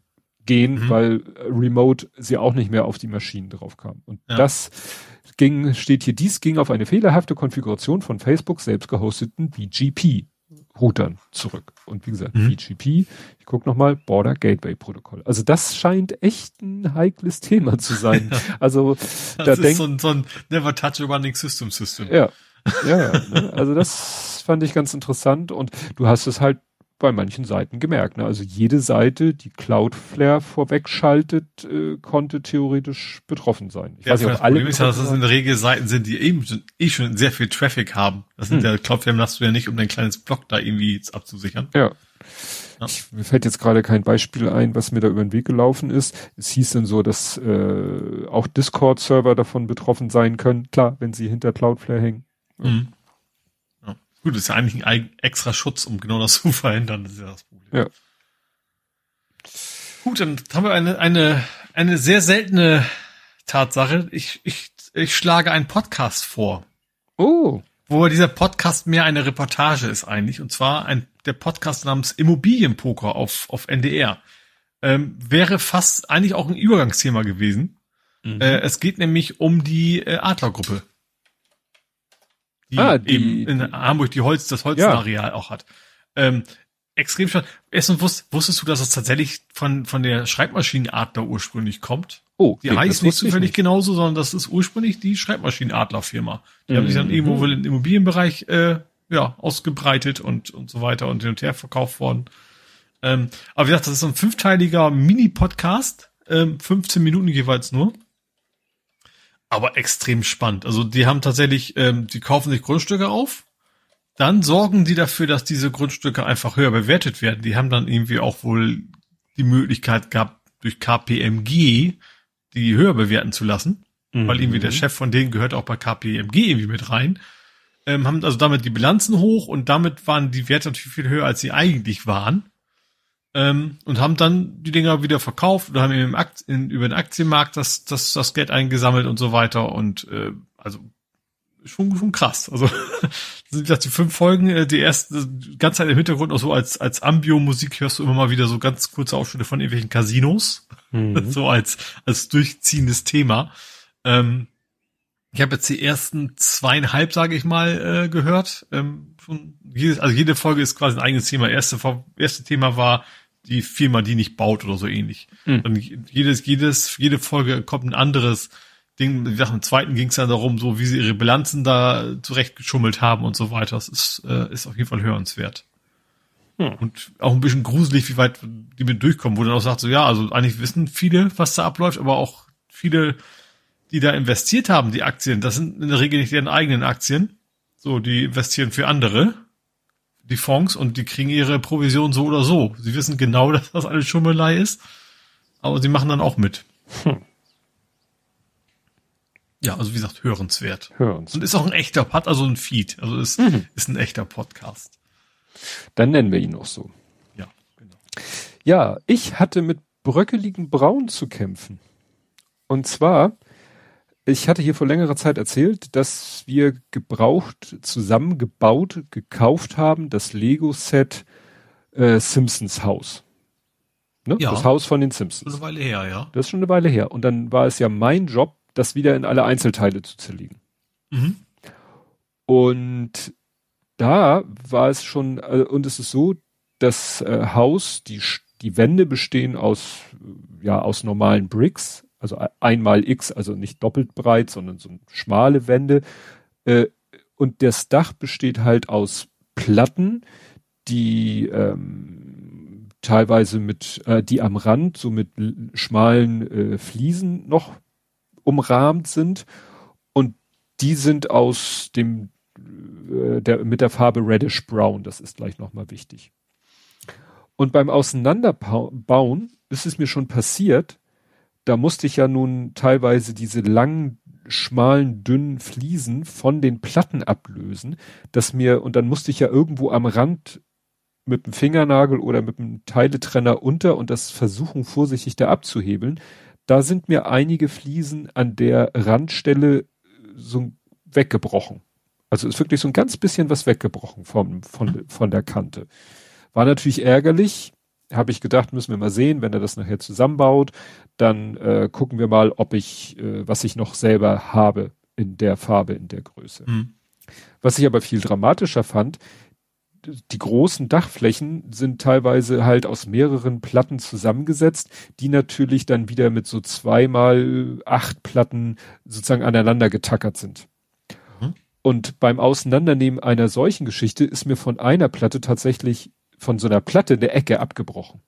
gehen, mhm. weil Remote sie auch nicht mehr auf die Maschinen drauf kam. Und ja. das ging, steht hier, dies ging auf eine fehlerhafte Konfiguration von Facebook selbst gehosteten BGP. Routern zurück. Und wie gesagt, mhm. BGP, ich gucke nochmal, Border Gateway Protokoll. Also das scheint echt ein heikles Thema zu sein. Ja. Also das da ist denk, so, ein, so ein Never Touch a Running System System. Ja. Ja, ne? also das fand ich ganz interessant und du hast es halt bei manchen Seiten gemerkt. Ne? Also jede Seite, die Cloudflare vorwegschaltet, äh, konnte theoretisch betroffen sein. Ich ja, weiß nicht, ob alle Problem ist ja, dass das in der Regel Seiten sind, die eben schon, eh schon sehr viel Traffic haben. Das sind hm. ja Cloudflare hast du ja nicht, um dein kleines Blog da irgendwie jetzt abzusichern. Ja. ja. Ich, mir fällt jetzt gerade kein Beispiel ein, was mir da über den Weg gelaufen ist. Es hieß dann so, dass äh, auch Discord-Server davon betroffen sein können. Klar, wenn sie hinter Cloudflare hängen. Mhm. Gut, ist ja eigentlich ein extra Schutz, um genau das zu verhindern. Das ist ja das Problem. Ja. Gut, dann haben wir eine, eine, eine sehr seltene Tatsache. Ich, ich, ich schlage einen Podcast vor. Oh. Wo dieser Podcast mehr eine Reportage ist eigentlich. Und zwar ein, der Podcast namens Immobilienpoker auf, auf NDR. Ähm, wäre fast eigentlich auch ein Übergangsthema gewesen. Mhm. Äh, es geht nämlich um die äh, Adlergruppe die, ah, die eben in Hamburg die Holz, das Holzareal ja. auch hat. Ähm, extrem spannend. Erstens wusst, wusstest du, dass es tatsächlich von, von der Schreibmaschinenadler ursprünglich kommt? Oh, die heißt nicht zufällig nicht. genauso, sondern das ist ursprünglich die Schreibmaschinenadler-Firma. Die mm. haben sich dann mhm. irgendwo wohl im Immobilienbereich äh, ja, ausgebreitet und, und so weiter und hin und her verkauft worden. Ähm, aber wie gesagt, das ist so ein fünfteiliger Mini-Podcast, ähm, 15 Minuten jeweils nur. Aber extrem spannend. Also die haben tatsächlich, ähm, die kaufen sich Grundstücke auf, dann sorgen die dafür, dass diese Grundstücke einfach höher bewertet werden. Die haben dann irgendwie auch wohl die Möglichkeit gehabt, durch KPMG die höher bewerten zu lassen. Mhm. Weil irgendwie der Chef von denen gehört auch bei KPMG irgendwie mit rein. Ähm, haben also damit die Bilanzen hoch und damit waren die Werte natürlich viel höher, als sie eigentlich waren ähm, und haben dann die Dinger wieder verkauft oder haben im Aktien, über den Aktienmarkt das, das, das Geld eingesammelt und so weiter und äh, also schon, schon krass. Also sind gesagt, die fünf Folgen, äh, die erste die ganze Zeit im Hintergrund auch so als als Ambio-Musik hörst du immer mal wieder so ganz kurze Ausschnitte von irgendwelchen Casinos, mhm. so als als durchziehendes Thema. Ähm, ich habe jetzt die ersten zweieinhalb, sage ich mal, äh, gehört. Ähm, schon jedes, also jede Folge ist quasi ein eigenes Thema. Erste, erste Thema war die Firma, die nicht baut oder so ähnlich. Mhm. Und jedes, jedes, jede Folge kommt ein anderes Ding. Gesagt, im zweiten ging es ja darum, so wie sie ihre Bilanzen da zurechtgeschummelt haben und so weiter. Das ist, äh, ist auf jeden Fall hörenswert. Hm. Und auch ein bisschen gruselig, wie weit die mit durchkommen, wo dann auch sagt, so ja, also eigentlich wissen viele, was da abläuft, aber auch viele, die da investiert haben, die Aktien, das sind in der Regel nicht deren eigenen Aktien. So, die investieren für andere die Fonds und die kriegen ihre Provision so oder so. Sie wissen genau, dass das alles Schummelei ist, aber sie machen dann auch mit. Hm. Ja, also wie gesagt, hörenswert. Hörenswert. Und ist auch ein echter, hat also ein Feed, also ist, mhm. ist ein echter Podcast. Dann nennen wir ihn auch so. Ja, genau. Ja, ich hatte mit bröckeligen Braun zu kämpfen. Und zwar ich hatte hier vor längerer Zeit erzählt, dass wir gebraucht, zusammengebaut, gekauft haben, das Lego-Set äh, Simpsons Haus. Ne? Ja. Das Haus von den Simpsons. Schon eine Weile her, ja. Das ist schon eine Weile her. Und dann war es ja mein Job, das wieder in alle Einzelteile zu zerlegen. Mhm. Und da war es schon, äh, und es ist so, das äh, Haus, die, die Wände bestehen aus, ja, aus normalen Bricks, also einmal X, also nicht doppelt breit, sondern so schmale Wände. Äh, und das Dach besteht halt aus Platten, die ähm, teilweise mit, äh, die am Rand so mit schmalen äh, Fliesen noch umrahmt sind. Und die sind aus dem, äh, der, mit der Farbe Reddish Brown. Das ist gleich nochmal wichtig. Und beim Auseinanderbauen ist es mir schon passiert, da musste ich ja nun teilweise diese langen, schmalen, dünnen Fliesen von den Platten ablösen, dass mir, und dann musste ich ja irgendwo am Rand mit dem Fingernagel oder mit dem Teiletrenner unter und das versuchen vorsichtig da abzuhebeln. Da sind mir einige Fliesen an der Randstelle so weggebrochen. Also ist wirklich so ein ganz bisschen was weggebrochen vom, von, von der Kante. War natürlich ärgerlich, habe ich gedacht, müssen wir mal sehen, wenn er das nachher zusammenbaut, dann äh, gucken wir mal, ob ich, äh, was ich noch selber habe in der Farbe, in der Größe. Mhm. Was ich aber viel dramatischer fand, die großen Dachflächen sind teilweise halt aus mehreren Platten zusammengesetzt, die natürlich dann wieder mit so zweimal acht Platten sozusagen aneinander getackert sind. Mhm. Und beim Auseinandernehmen einer solchen Geschichte ist mir von einer Platte tatsächlich von so einer Platte in der Ecke abgebrochen.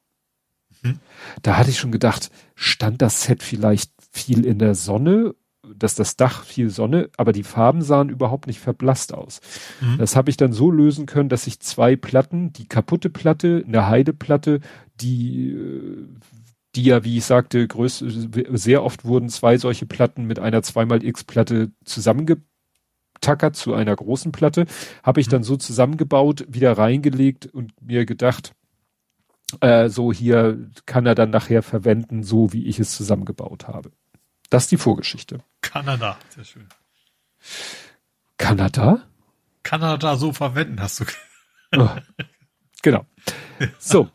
Mhm. Da hatte ich schon gedacht, stand das Set vielleicht viel in der Sonne, dass das Dach viel Sonne, aber die Farben sahen überhaupt nicht verblasst aus. Mhm. Das habe ich dann so lösen können, dass ich zwei Platten, die kaputte Platte, eine Heideplatte, die äh, die ja, wie ich sagte, größ, sehr oft wurden zwei solche Platten mit einer zweimal X-Platte zusammenge tackert zu einer großen Platte, habe ich mhm. dann so zusammengebaut, wieder reingelegt und mir gedacht, äh, so hier kann er dann nachher verwenden, so wie ich es zusammengebaut habe. Das ist die Vorgeschichte. Kanada, sehr schön. Kanada? Kanada so verwenden, hast du. oh, genau. So,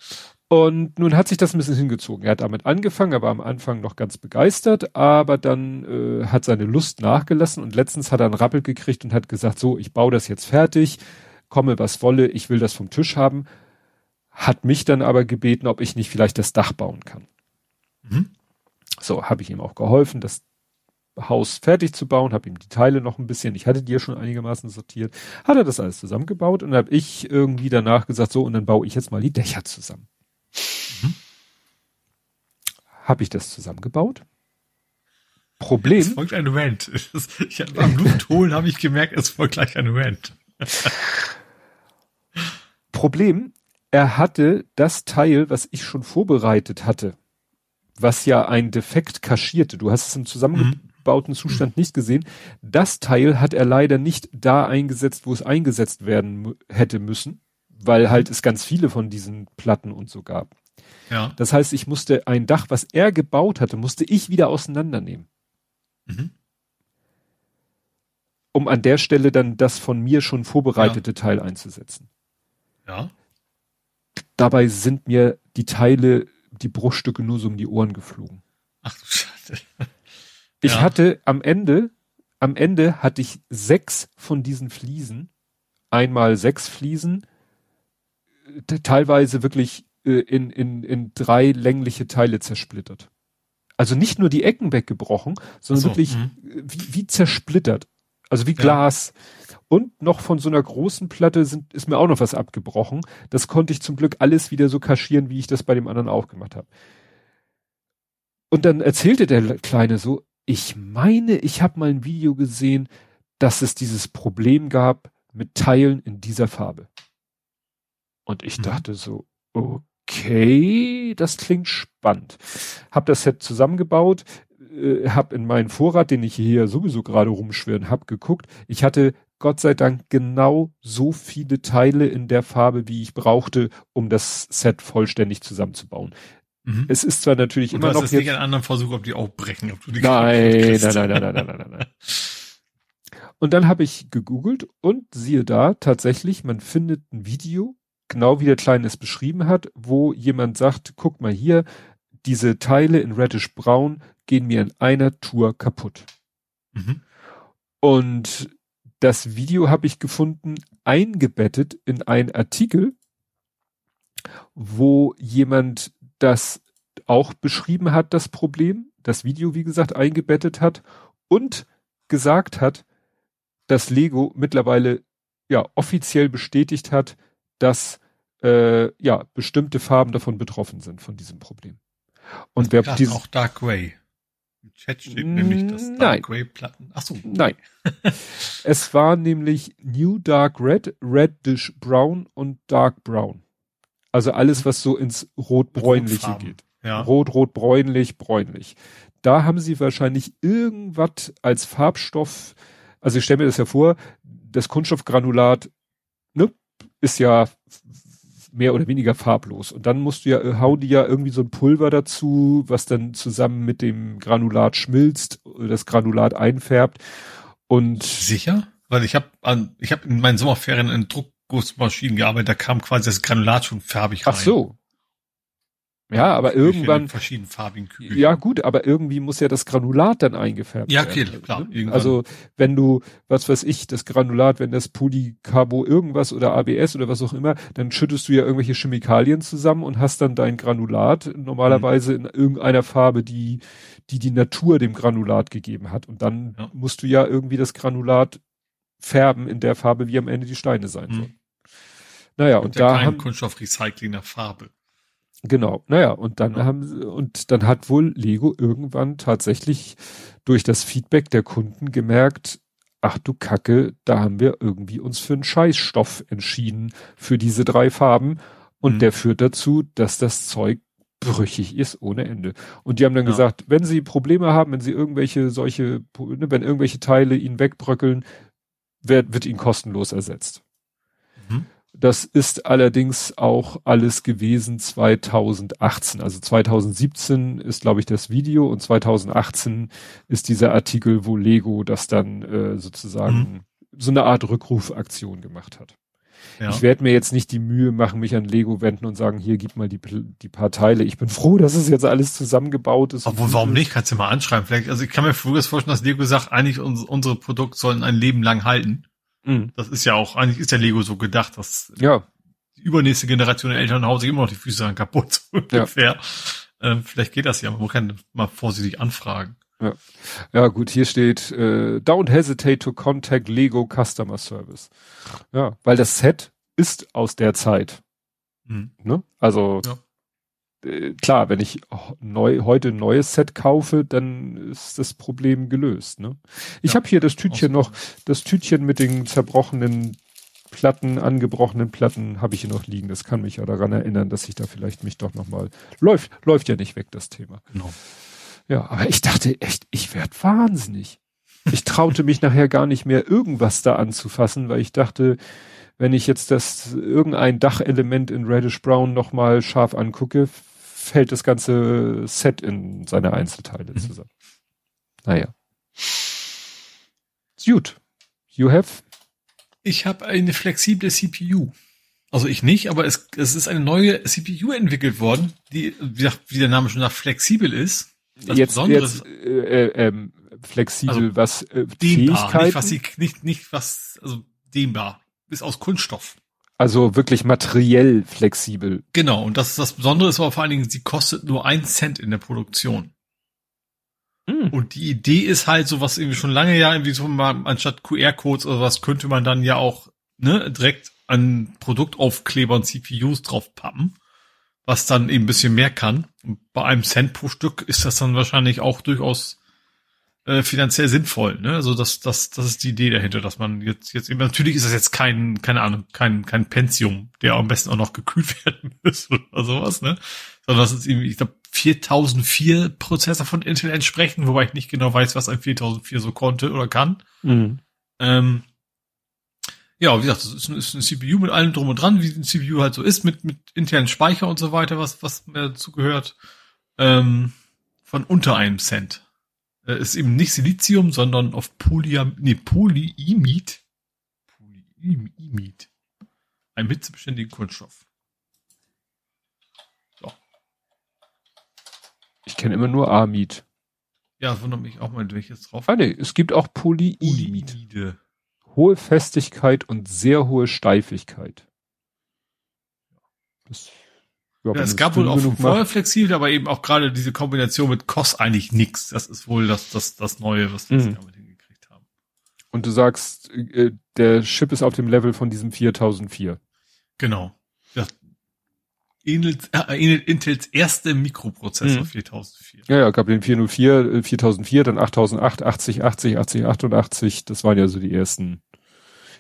und nun hat sich das ein bisschen hingezogen. Er hat damit angefangen, er war am Anfang noch ganz begeistert, aber dann äh, hat seine Lust nachgelassen und letztens hat er einen Rappel gekriegt und hat gesagt, so, ich baue das jetzt fertig, komme was wolle, ich will das vom Tisch haben. Hat mich dann aber gebeten, ob ich nicht vielleicht das Dach bauen kann. Mhm. So, habe ich ihm auch geholfen. Das Haus fertig zu bauen, habe ihm die Teile noch ein bisschen, ich hatte die ja schon einigermaßen sortiert, hat er das alles zusammengebaut und habe ich irgendwie danach gesagt, so und dann baue ich jetzt mal die Dächer zusammen. Habe ich das zusammengebaut? Problem. Es folgt ein Rant. Ich beim Luft holen habe ich gemerkt, es folgt gleich ein Rant. Problem, er hatte das Teil, was ich schon vorbereitet hatte, was ja ein Defekt kaschierte. Du hast es im zusammengebauten mhm. Zustand nicht gesehen. Das Teil hat er leider nicht da eingesetzt, wo es eingesetzt werden hätte müssen, weil halt es ganz viele von diesen Platten und so gab. Ja. Das heißt, ich musste ein Dach, was er gebaut hatte, musste ich wieder auseinandernehmen. Mhm. Um an der Stelle dann das von mir schon vorbereitete ja. Teil einzusetzen. Ja. Dabei sind mir die Teile, die Bruchstücke nur so um die Ohren geflogen. Ach du Scheiße. Ich ja. hatte am Ende, am Ende hatte ich sechs von diesen Fliesen, einmal sechs Fliesen, teilweise wirklich äh, in, in, in drei längliche Teile zersplittert. Also nicht nur die Ecken weggebrochen, sondern so, wirklich mh. wie, wie zersplittert. Also wie Glas. Ja. Und noch von so einer großen Platte sind, ist mir auch noch was abgebrochen. Das konnte ich zum Glück alles wieder so kaschieren, wie ich das bei dem anderen auch gemacht habe. Und dann erzählte der Kleine so, ich meine, ich habe mal ein Video gesehen, dass es dieses Problem gab mit Teilen in dieser Farbe. Und ich mhm. dachte so, okay, das klingt spannend. Hab das Set zusammengebaut, äh, hab in meinen Vorrat, den ich hier sowieso gerade rumschwirren hab, geguckt. Ich hatte Gott sei Dank genau so viele Teile in der Farbe, wie ich brauchte, um das Set vollständig zusammenzubauen. Mhm. Es ist zwar natürlich Und immer noch. Jetzt nicht einen anderen Versuch, ob die auch brechen, ob du die nein, nein, nein, nein, nein, nein, nein, nein. Und dann habe ich gegoogelt und siehe da, tatsächlich, man findet ein Video, genau wie der Kleine es beschrieben hat, wo jemand sagt, guck mal hier, diese Teile in Reddish Braun gehen mir in einer Tour kaputt. Mhm. Und das Video habe ich gefunden, eingebettet in einen Artikel, wo jemand das auch beschrieben hat, das Problem, das Video, wie gesagt, eingebettet hat und gesagt hat, dass Lego mittlerweile ja offiziell bestätigt hat, dass äh, ja bestimmte Farben davon betroffen sind von diesem Problem. Und wer dieses, auch Dark Grey. Im Chat steht nämlich das Dark nein. Grey Platten. Ach so. Nein. es war nämlich New Dark Red, Reddish Brown und Dark Brown. Also alles, was so ins Rot-Bräunliche geht. Ja. Rot, Rot, Bräunlich, Bräunlich. Da haben sie wahrscheinlich irgendwas als Farbstoff, also ich stelle mir das ja vor, das Kunststoffgranulat, ne, ist ja mehr oder weniger farblos. Und dann musst du ja, äh, hau die ja irgendwie so ein Pulver dazu, was dann zusammen mit dem Granulat schmilzt, das Granulat einfärbt. Und sicher? Weil ich habe an, ich habe in meinen Sommerferien in Druckgussmaschinen gearbeitet, da kam quasi das Granulat schon farbig rein. Ach so. Ja, aber irgendwann. Verschiedenfarbigen Kügelchen. Ja, gut, aber irgendwie muss ja das Granulat dann eingefärbt ja, werden. Ja, okay, klar. Ne? Irgendwann. Also, wenn du, was weiß ich, das Granulat, wenn das Polycarbo irgendwas oder ABS oder was auch immer, dann schüttest du ja irgendwelche Chemikalien zusammen und hast dann dein Granulat normalerweise mhm. in irgendeiner Farbe, die, die die Natur dem Granulat gegeben hat. Und dann ja. musst du ja irgendwie das Granulat färben in der Farbe, wie am Ende die Steine sein mhm. sollen. Naja, und, und da haben Kunststoffrecycling nach Farbe. Genau, naja, und dann ja. haben und dann hat wohl Lego irgendwann tatsächlich durch das Feedback der Kunden gemerkt, ach du Kacke, da haben wir irgendwie uns für einen Scheißstoff entschieden für diese drei Farben und mhm. der führt dazu, dass das Zeug brüchig ist ohne Ende. Und die haben dann ja. gesagt, wenn sie Probleme haben, wenn sie irgendwelche solche, ne, wenn irgendwelche Teile ihnen wegbröckeln, wird, wird ihnen kostenlos ersetzt. Mhm. Das ist allerdings auch alles gewesen 2018. Also 2017 ist, glaube ich, das Video und 2018 ist dieser Artikel, wo Lego das dann äh, sozusagen mhm. so eine Art Rückrufaktion gemacht hat. Ja. Ich werde mir jetzt nicht die Mühe machen, mich an Lego wenden und sagen, hier gib mal die, die paar Teile. Ich bin froh, dass es jetzt alles zusammengebaut ist. Obwohl, warum nicht? Kannst du mal anschreiben. Vielleicht, also ich kann mir vorstellen, dass Lego sagt, eigentlich uns, unsere Produkte sollen ein Leben lang halten. Mhm. Das ist ja auch, eigentlich ist der Lego so gedacht, dass ja. die übernächste Generation der Eltern Hause immer noch die Füße an kaputt, so ungefähr. Ja. Ähm, vielleicht geht das ja, man kann mal vorsichtig anfragen. Ja. ja, gut, hier steht, äh, don't hesitate to contact Lego Customer Service. Ja, weil das Set ist aus der Zeit. Mhm. Ne? Also ja. Äh, klar, wenn ich neu, heute ein neues Set kaufe, dann ist das Problem gelöst. Ne? Ich ja. habe hier das Tütchen noch, das Tütchen mit den zerbrochenen Platten, angebrochenen Platten habe ich hier noch liegen. Das kann mich ja daran erinnern, dass ich da vielleicht mich doch noch mal läuft, läuft ja nicht weg das Thema. Genau. Ja, aber ich dachte echt, ich werd wahnsinnig. Ich traute mich nachher gar nicht mehr irgendwas da anzufassen, weil ich dachte, wenn ich jetzt das irgendein Dachelement in Reddish Brown noch mal scharf angucke, fällt das ganze Set in seine Einzelteile mhm. zusammen. Naja. Gut. You have? Ich habe eine flexible CPU. Also ich nicht, aber es, es ist eine neue CPU entwickelt worden, die, wie, der Name schon sagt, flexibel ist. Das jetzt, jetzt äh, äh, ähm, flexibel, also was äh, dehnbar, Fähigkeiten? nicht was sie, nicht nicht was also dehnbar, ist aus Kunststoff. Also wirklich materiell flexibel. Genau, und das das Besondere ist aber vor allen Dingen, sie kostet nur ein Cent in der Produktion. Mm. Und die Idee ist halt so was irgendwie schon lange ja irgendwie so mal anstatt QR-Codes oder was könnte man dann ja auch ne direkt an Produktaufkleber und CPUs draufpappen was dann eben ein bisschen mehr kann. Und bei einem Cent pro Stück ist das dann wahrscheinlich auch durchaus äh, finanziell sinnvoll. Ne? Also das, das, das ist die Idee dahinter, dass man jetzt jetzt eben natürlich ist das jetzt kein, keine Ahnung, kein kein Pensium, der am besten auch noch gekühlt werden muss oder sowas, ne? Sondern das ist eben, ich glaube 4004 Prozessor von Intel entsprechen, wobei ich nicht genau weiß, was ein 4004 so konnte oder kann. Mhm. Ähm, ja, wie gesagt, das ist, ein, ist eine CPU mit allem drum und dran, wie ein CPU halt so ist, mit, mit internen Speicher und so weiter, was, was mir dazu gehört, ähm, von unter einem Cent. Äh, ist eben nicht Silizium, sondern auf Polyam, nee, Polyimid. Polyimid. Ein hitzebeständigen Kunststoff. So. Ich kenne immer nur Amid. Ja, wundert mich auch mal, welches drauf. Ah, nee, es gibt auch Polyimid. Polyimide hohe Festigkeit und sehr hohe Steifigkeit. Das, ja, ja, es gab wohl auch vorher flexibel, aber eben auch gerade diese Kombination mit kostet eigentlich nichts. Das ist wohl das, das, das Neue, was wir mhm. damit hingekriegt haben. Und du sagst, äh, der Chip ist auf dem Level von diesem 4004. Genau ähnelt, äh, ähnelt Intels erste Mikroprozessor mhm. 4004. Ja, ja, gab den 404, 4004, äh, dann 8008, 8080, 8088, das waren ja so die ersten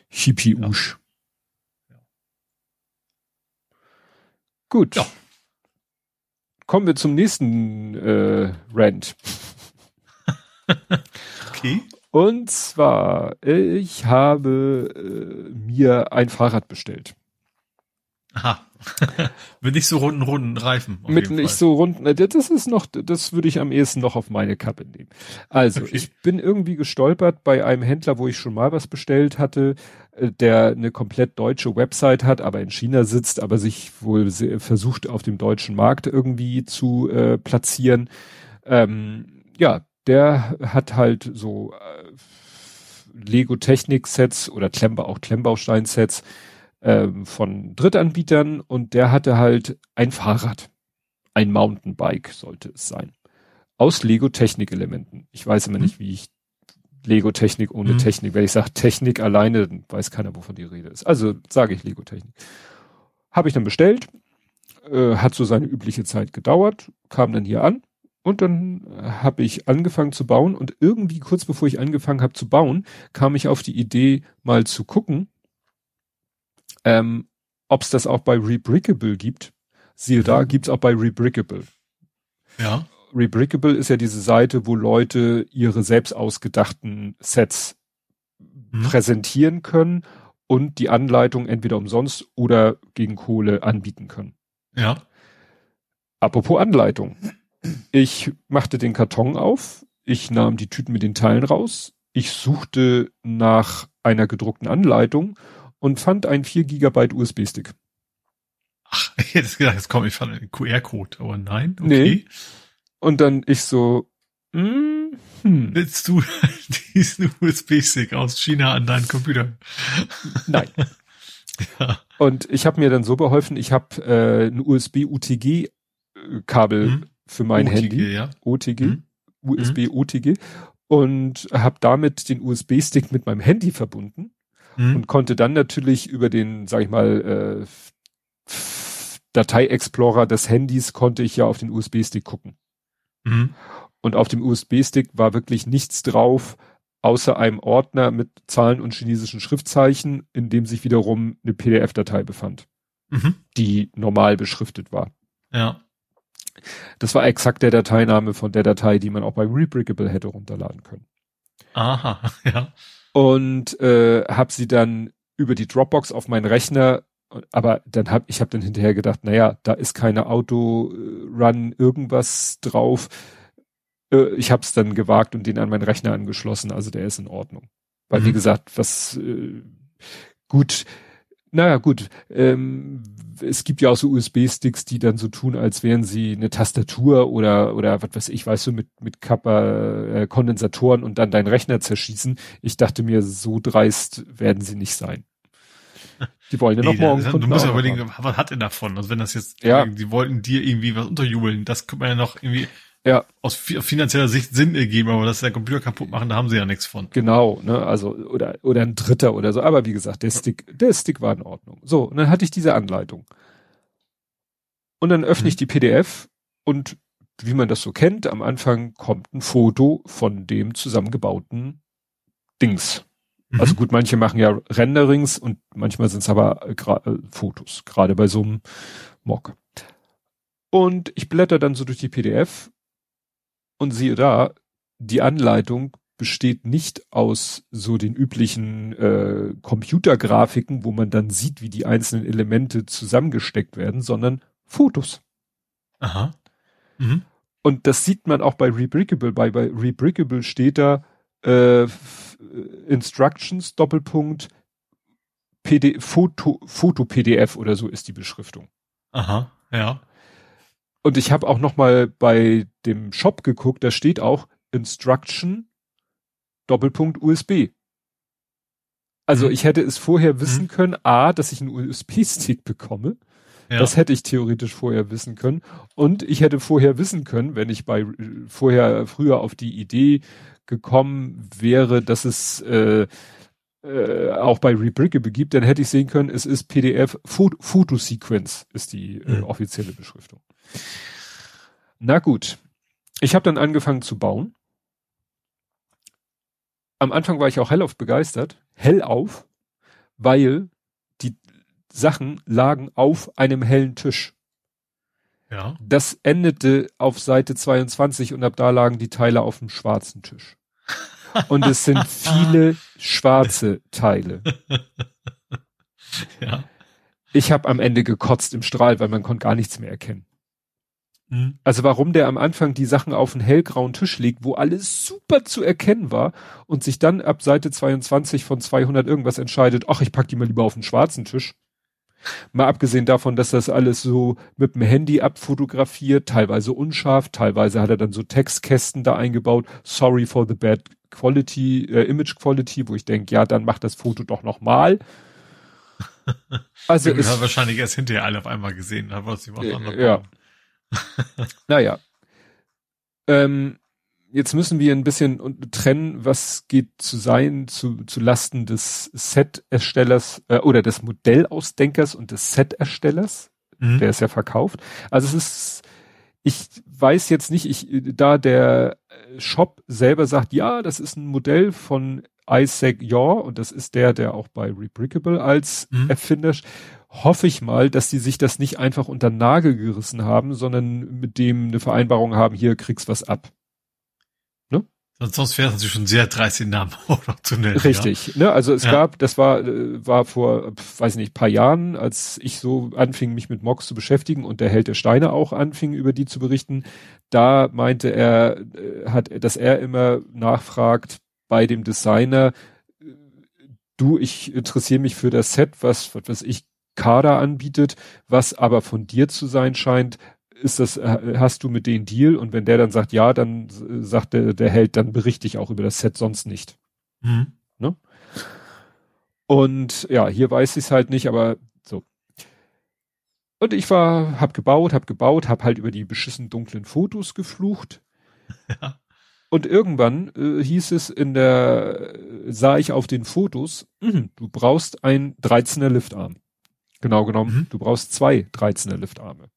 GPUs. Ja. Ja. Gut. Ja. Kommen wir zum nächsten äh, Rant. okay. Und zwar, ich habe äh, mir ein Fahrrad bestellt. Aha. mit nicht so runden, runden Reifen. Mit nicht Fall. so runden, äh, das ist noch, das würde ich am ehesten noch auf meine Kappe nehmen. Also, okay. ich bin irgendwie gestolpert bei einem Händler, wo ich schon mal was bestellt hatte, äh, der eine komplett deutsche Website hat, aber in China sitzt, aber sich wohl versucht, auf dem deutschen Markt irgendwie zu äh, platzieren. Ähm, ja, der hat halt so äh, Lego-Technik-Sets oder Klemmbau, auch Klemmbaustein-Sets, ähm, von Drittanbietern und der hatte halt ein Fahrrad. Ein Mountainbike sollte es sein. Aus Lego-Technik-Elementen. Ich weiß immer mhm. nicht, wie ich Lego-Technik ohne mhm. Technik. Wenn ich sage Technik alleine, dann weiß keiner, wovon die Rede ist. Also sage ich Lego-Technik. Habe ich dann bestellt, äh, hat so seine übliche Zeit gedauert, kam dann hier an und dann habe ich angefangen zu bauen und irgendwie kurz bevor ich angefangen habe zu bauen, kam ich auf die Idee, mal zu gucken, ähm, Ob es das auch bei Rebrickable gibt, siehe da, mhm. gibt's auch bei Rebrickable. Ja. Rebrickable ist ja diese Seite, wo Leute ihre selbst ausgedachten Sets mhm. präsentieren können und die Anleitung entweder umsonst oder gegen Kohle anbieten können. Ja. Apropos Anleitung. Ich machte den Karton auf, ich nahm die Tüten mit den Teilen raus, ich suchte nach einer gedruckten Anleitung und fand einen 4 Gigabyte USB-Stick. Ach, ich hätte gedacht, jetzt kommt, ich fand einen QR-Code, aber nein, okay. Nee. Und dann ich so, mm, hm. Willst du diesen USB-Stick aus China an deinen Computer? Nein. ja. Und ich habe mir dann so beholfen, ich habe äh, ein USB-UTG-Kabel mhm. für mein OTG, Handy. Ja. OTG. Mhm. USB OTG und habe damit den USB-Stick mit meinem Handy verbunden mhm. und konnte dann natürlich über den, sag ich mal, äh, Datei-Explorer des Handys konnte ich ja auf den USB-Stick gucken. Mhm. Und auf dem USB-Stick war wirklich nichts drauf, außer einem Ordner mit Zahlen und chinesischen Schriftzeichen, in dem sich wiederum eine PDF-Datei befand, mhm. die normal beschriftet war. Ja. Das war exakt der Dateiname von der Datei, die man auch bei Rebrickable hätte runterladen können. Aha, ja. Und äh, habe sie dann über die Dropbox auf meinen Rechner, aber dann habe ich habe dann hinterher gedacht, naja, da ist keine Auto-Run irgendwas drauf äh, ich habe es dann gewagt und den an meinen Rechner angeschlossen, also der ist in Ordnung. Weil mhm. wie gesagt, was äh, gut, naja gut, ähm, es gibt ja auch so USB-Sticks, die dann so tun, als wären sie eine Tastatur oder oder was weiß ich, weißt du, mit mit Kappa äh, Kondensatoren und dann deinen Rechner zerschießen. Ich dachte mir, so dreist werden sie nicht sein. Die wollen ja nee, noch morgen. Das, du musst ja überlegen, was hat er davon? Also wenn das jetzt, ja. die wollten dir irgendwie was unterjubeln, das könnte man ja noch irgendwie ja. aus finanzieller Sicht Sinn ergeben, aber dass der Computer kaputt machen, da haben sie ja nichts von. Genau, ne, also oder oder ein Dritter oder so. Aber wie gesagt, der Stick, der Stick war in Ordnung. So, und dann hatte ich diese Anleitung. Und dann öffne mhm. ich die PDF und wie man das so kennt, am Anfang kommt ein Foto von dem zusammengebauten Dings. Mhm. Also gut, manche machen ja Renderings und manchmal sind es aber äh, äh, Fotos, gerade bei so einem Mock. Und ich blätter dann so durch die PDF und siehe da, die Anleitung besteht nicht aus so den üblichen äh, Computergrafiken, wo man dann sieht, wie die einzelnen Elemente zusammengesteckt werden, sondern Fotos. Aha. Mhm. Und das sieht man auch bei Rebrickable. Bei, bei Rebrickable steht da äh, Instructions Doppelpunkt PD, Foto, Foto PDF oder so ist die Beschriftung. Aha, ja. Und ich habe auch noch mal bei dem Shop geguckt, da steht auch Instruction Doppelpunkt USB. Also mhm. ich hätte es vorher wissen mhm. können, a, dass ich einen USB-Stick bekomme. Ja. Das hätte ich theoretisch vorher wissen können. Und ich hätte vorher wissen können, wenn ich bei vorher früher auf die Idee gekommen wäre, dass es äh, äh, auch bei Rebrickable gibt, dann hätte ich sehen können, es ist PDF Fotosequence ist die äh, mhm. offizielle Beschriftung. Na gut. Ich habe dann angefangen zu bauen. Am Anfang war ich auch hellauf begeistert. Hellauf, weil die Sachen lagen auf einem hellen Tisch. Ja. Das endete auf Seite 22 und ab da lagen die Teile auf dem schwarzen Tisch. Und es sind viele schwarze Teile. Ja. Ich habe am Ende gekotzt im Strahl, weil man konnte gar nichts mehr erkennen. Mhm. Also warum der am Anfang die Sachen auf einen hellgrauen Tisch legt, wo alles super zu erkennen war und sich dann ab Seite 22 von 200 irgendwas entscheidet, ach, ich pack die mal lieber auf den schwarzen Tisch. Mal abgesehen davon, dass das alles so mit dem Handy abfotografiert, teilweise unscharf, teilweise hat er dann so Textkästen da eingebaut, sorry for the bad quality, äh, image quality, wo ich denke, ja, dann mach das Foto doch nochmal. Also ist wahrscheinlich erst hinterher alle auf einmal gesehen, hat was äh, Ja. naja. Ähm, jetzt müssen wir ein bisschen trennen, was geht zu sein zu, zu Lasten des Set-Erstellers äh, oder des Modellausdenkers und des Set-Erstellers. Mhm. Der ist ja verkauft. Also es ist, ich weiß jetzt nicht, ich, da der Shop selber sagt, ja, das ist ein Modell von Isaac Yaw und das ist der, der auch bei Rebrickable als mhm. Erfinder hoffe ich mal, dass die sich das nicht einfach unter den Nagel gerissen haben, sondern mit dem eine Vereinbarung haben, hier kriegst was ab. Ne? Sonst wäre es natürlich schon sehr dreist, den Namen auch noch zu nennen. Richtig, ja? ne? Also es ja. gab, das war, äh, war vor, weiß nicht, paar Jahren, als ich so anfing, mich mit Mox zu beschäftigen und der Held der Steine auch anfing, über die zu berichten. Da meinte er, äh, hat, dass er immer nachfragt bei dem Designer, äh, du, ich interessiere mich für das Set, was, was ich, Kader anbietet, was aber von dir zu sein scheint, ist das, äh, hast du mit denen Deal? Und wenn der dann sagt, ja, dann sagt der, der Held, dann berichte ich auch über das Set sonst nicht. Mhm. Ne? Und ja, hier weiß ich es halt nicht, aber so. Und ich war, hab gebaut, hab gebaut, hab halt über die beschissen dunklen Fotos geflucht. Ja. Und irgendwann äh, hieß es in der, äh, sah ich auf den Fotos, mh, du brauchst ein 13er Liftarm. Genau genommen, mhm. du brauchst zwei 13er Liftarme.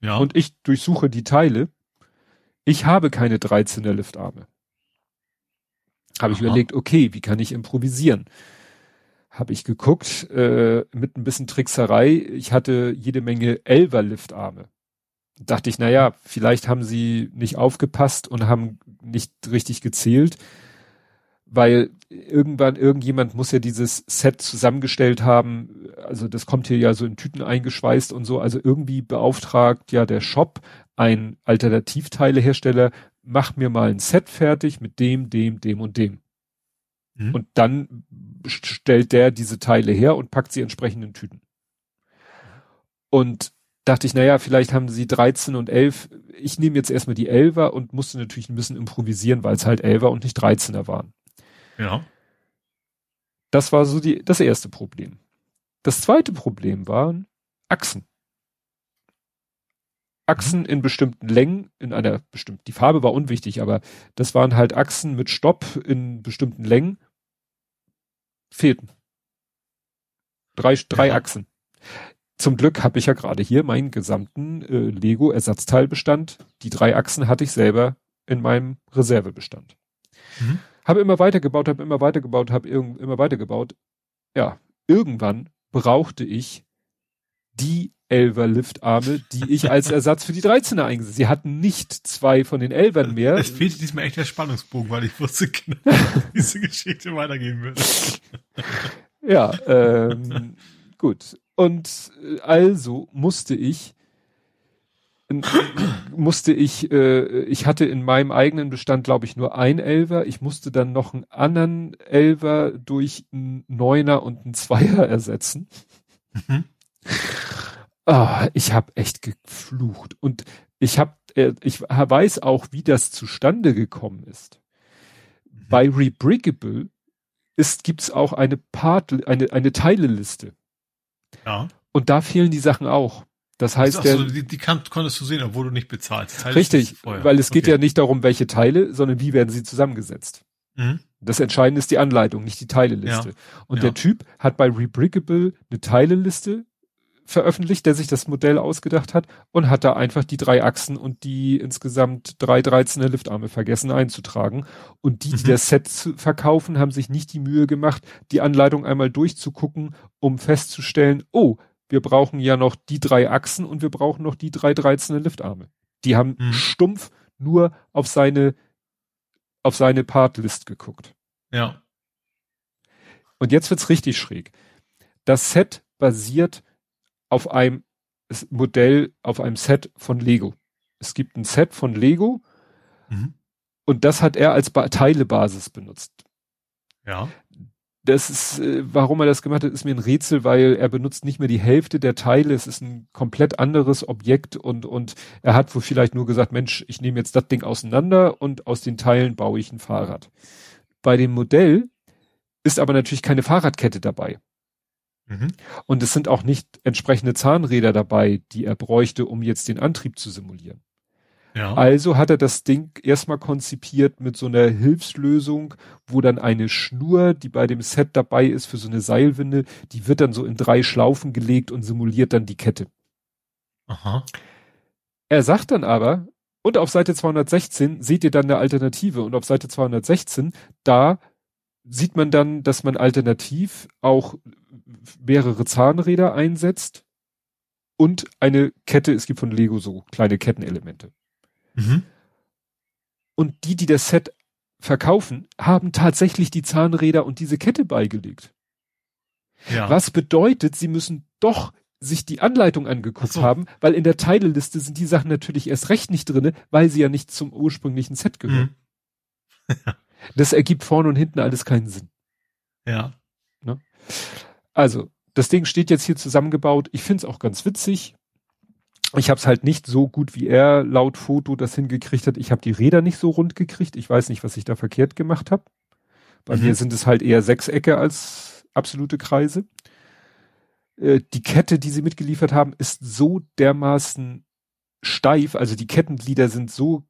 Ja. Und ich durchsuche die Teile. Ich habe keine 13er Liftarme. Habe ich überlegt, okay, wie kann ich improvisieren? Habe ich geguckt, äh, mit ein bisschen Trickserei. Ich hatte jede Menge Elver Liftarme. Dachte ich, na ja, vielleicht haben sie nicht aufgepasst und haben nicht richtig gezählt, weil irgendwann irgendjemand muss ja dieses Set zusammengestellt haben. Also das kommt hier ja so in Tüten eingeschweißt und so. Also irgendwie beauftragt ja der Shop ein Alternativteilehersteller, mach mir mal ein Set fertig mit dem, dem, dem und dem. Mhm. Und dann stellt der diese Teile her und packt sie entsprechend in Tüten. Und dachte ich, naja, vielleicht haben sie 13 und 11. Ich nehme jetzt erstmal die 11er und musste natürlich ein bisschen improvisieren, weil es halt 11er und nicht 13er waren. Ja. Das war so die, das erste Problem. Das zweite Problem waren Achsen. Achsen mhm. in bestimmten Längen, in einer bestimmten, die Farbe war unwichtig, aber das waren halt Achsen mit Stopp in bestimmten Längen. Fehlten. Drei, drei ja. Achsen. Zum Glück habe ich ja gerade hier meinen gesamten äh, Lego-Ersatzteilbestand. Die drei Achsen hatte ich selber in meinem Reservebestand. Mhm. Habe immer weitergebaut, habe immer weitergebaut, habe immer weitergebaut. Ja, irgendwann brauchte ich die Elver Liftarme, die ich als Ersatz für die 13er eingesetzt. Sie hatten nicht zwei von den Elvern mehr. Es fehlte diesmal echt der Spannungsbogen, weil ich wusste genau, wie diese Geschichte weitergehen würde. ja, ähm, gut. Und äh, also musste ich musste ich, äh, ich hatte in meinem eigenen Bestand, glaube ich, nur ein Elver. Ich musste dann noch einen anderen Elver durch einen Neuner und einen Zweier ersetzen. Mhm. Ah, ich habe echt geflucht und ich habe, äh, ich weiß auch, wie das zustande gekommen ist. Mhm. Bei Rebrickable ist gibt's auch eine Part, eine eine Teileliste. Ja. Und da fehlen die Sachen auch. Das heißt, Ach so, die, die kann, konntest du sehen, obwohl du nicht bezahlst. Richtig, weil es geht okay. ja nicht darum, welche Teile, sondern wie werden sie zusammengesetzt. Mhm. Das Entscheidende ist die Anleitung, nicht die Teileliste. Ja. Und ja. der Typ hat bei Rebrickable eine Teileliste veröffentlicht, der sich das Modell ausgedacht hat und hat da einfach die drei Achsen und die insgesamt drei 13er Liftarme vergessen einzutragen. Und die, die mhm. das Set verkaufen, haben sich nicht die Mühe gemacht, die Anleitung einmal durchzugucken, um festzustellen, oh, wir brauchen ja noch die drei Achsen und wir brauchen noch die drei 13er Liftarme. Die haben mhm. stumpf nur auf seine, auf seine Partlist geguckt. Ja. Und jetzt wird's richtig schräg. Das Set basiert auf einem Modell, auf einem Set von Lego. Es gibt ein Set von Lego mhm. und das hat er als ba Teilebasis benutzt. Ja das ist, äh, warum er das gemacht hat, ist mir ein Rätsel, weil er benutzt nicht mehr die Hälfte der Teile. Es ist ein komplett anderes Objekt und, und er hat wohl vielleicht nur gesagt, Mensch, ich nehme jetzt das Ding auseinander und aus den Teilen baue ich ein Fahrrad. Bei dem Modell ist aber natürlich keine Fahrradkette dabei. Mhm. Und es sind auch nicht entsprechende Zahnräder dabei, die er bräuchte, um jetzt den Antrieb zu simulieren. Ja. Also hat er das Ding erstmal konzipiert mit so einer Hilfslösung, wo dann eine Schnur, die bei dem Set dabei ist für so eine Seilwinde, die wird dann so in drei Schlaufen gelegt und simuliert dann die Kette. Aha. Er sagt dann aber, und auf Seite 216 seht ihr dann eine Alternative und auf Seite 216, da sieht man dann, dass man alternativ auch mehrere Zahnräder einsetzt und eine Kette, es gibt von Lego so kleine Kettenelemente. Mhm. Und die, die das Set verkaufen, haben tatsächlich die Zahnräder und diese Kette beigelegt. Ja. Was bedeutet, sie müssen doch sich die Anleitung angeguckt so. haben, weil in der Teileliste sind die Sachen natürlich erst recht nicht drinne, weil sie ja nicht zum ursprünglichen Set gehören. Mhm. das ergibt vorne und hinten alles keinen Sinn. Ja. Ne? Also, das Ding steht jetzt hier zusammengebaut. Ich finde es auch ganz witzig. Ich habe es halt nicht so gut wie er laut Foto das hingekriegt hat. Ich habe die Räder nicht so rund gekriegt. Ich weiß nicht, was ich da verkehrt gemacht habe. Bei mhm. mir sind es halt eher Sechsecke als absolute Kreise. Äh, die Kette, die sie mitgeliefert haben, ist so dermaßen steif. Also die Kettenglieder sind so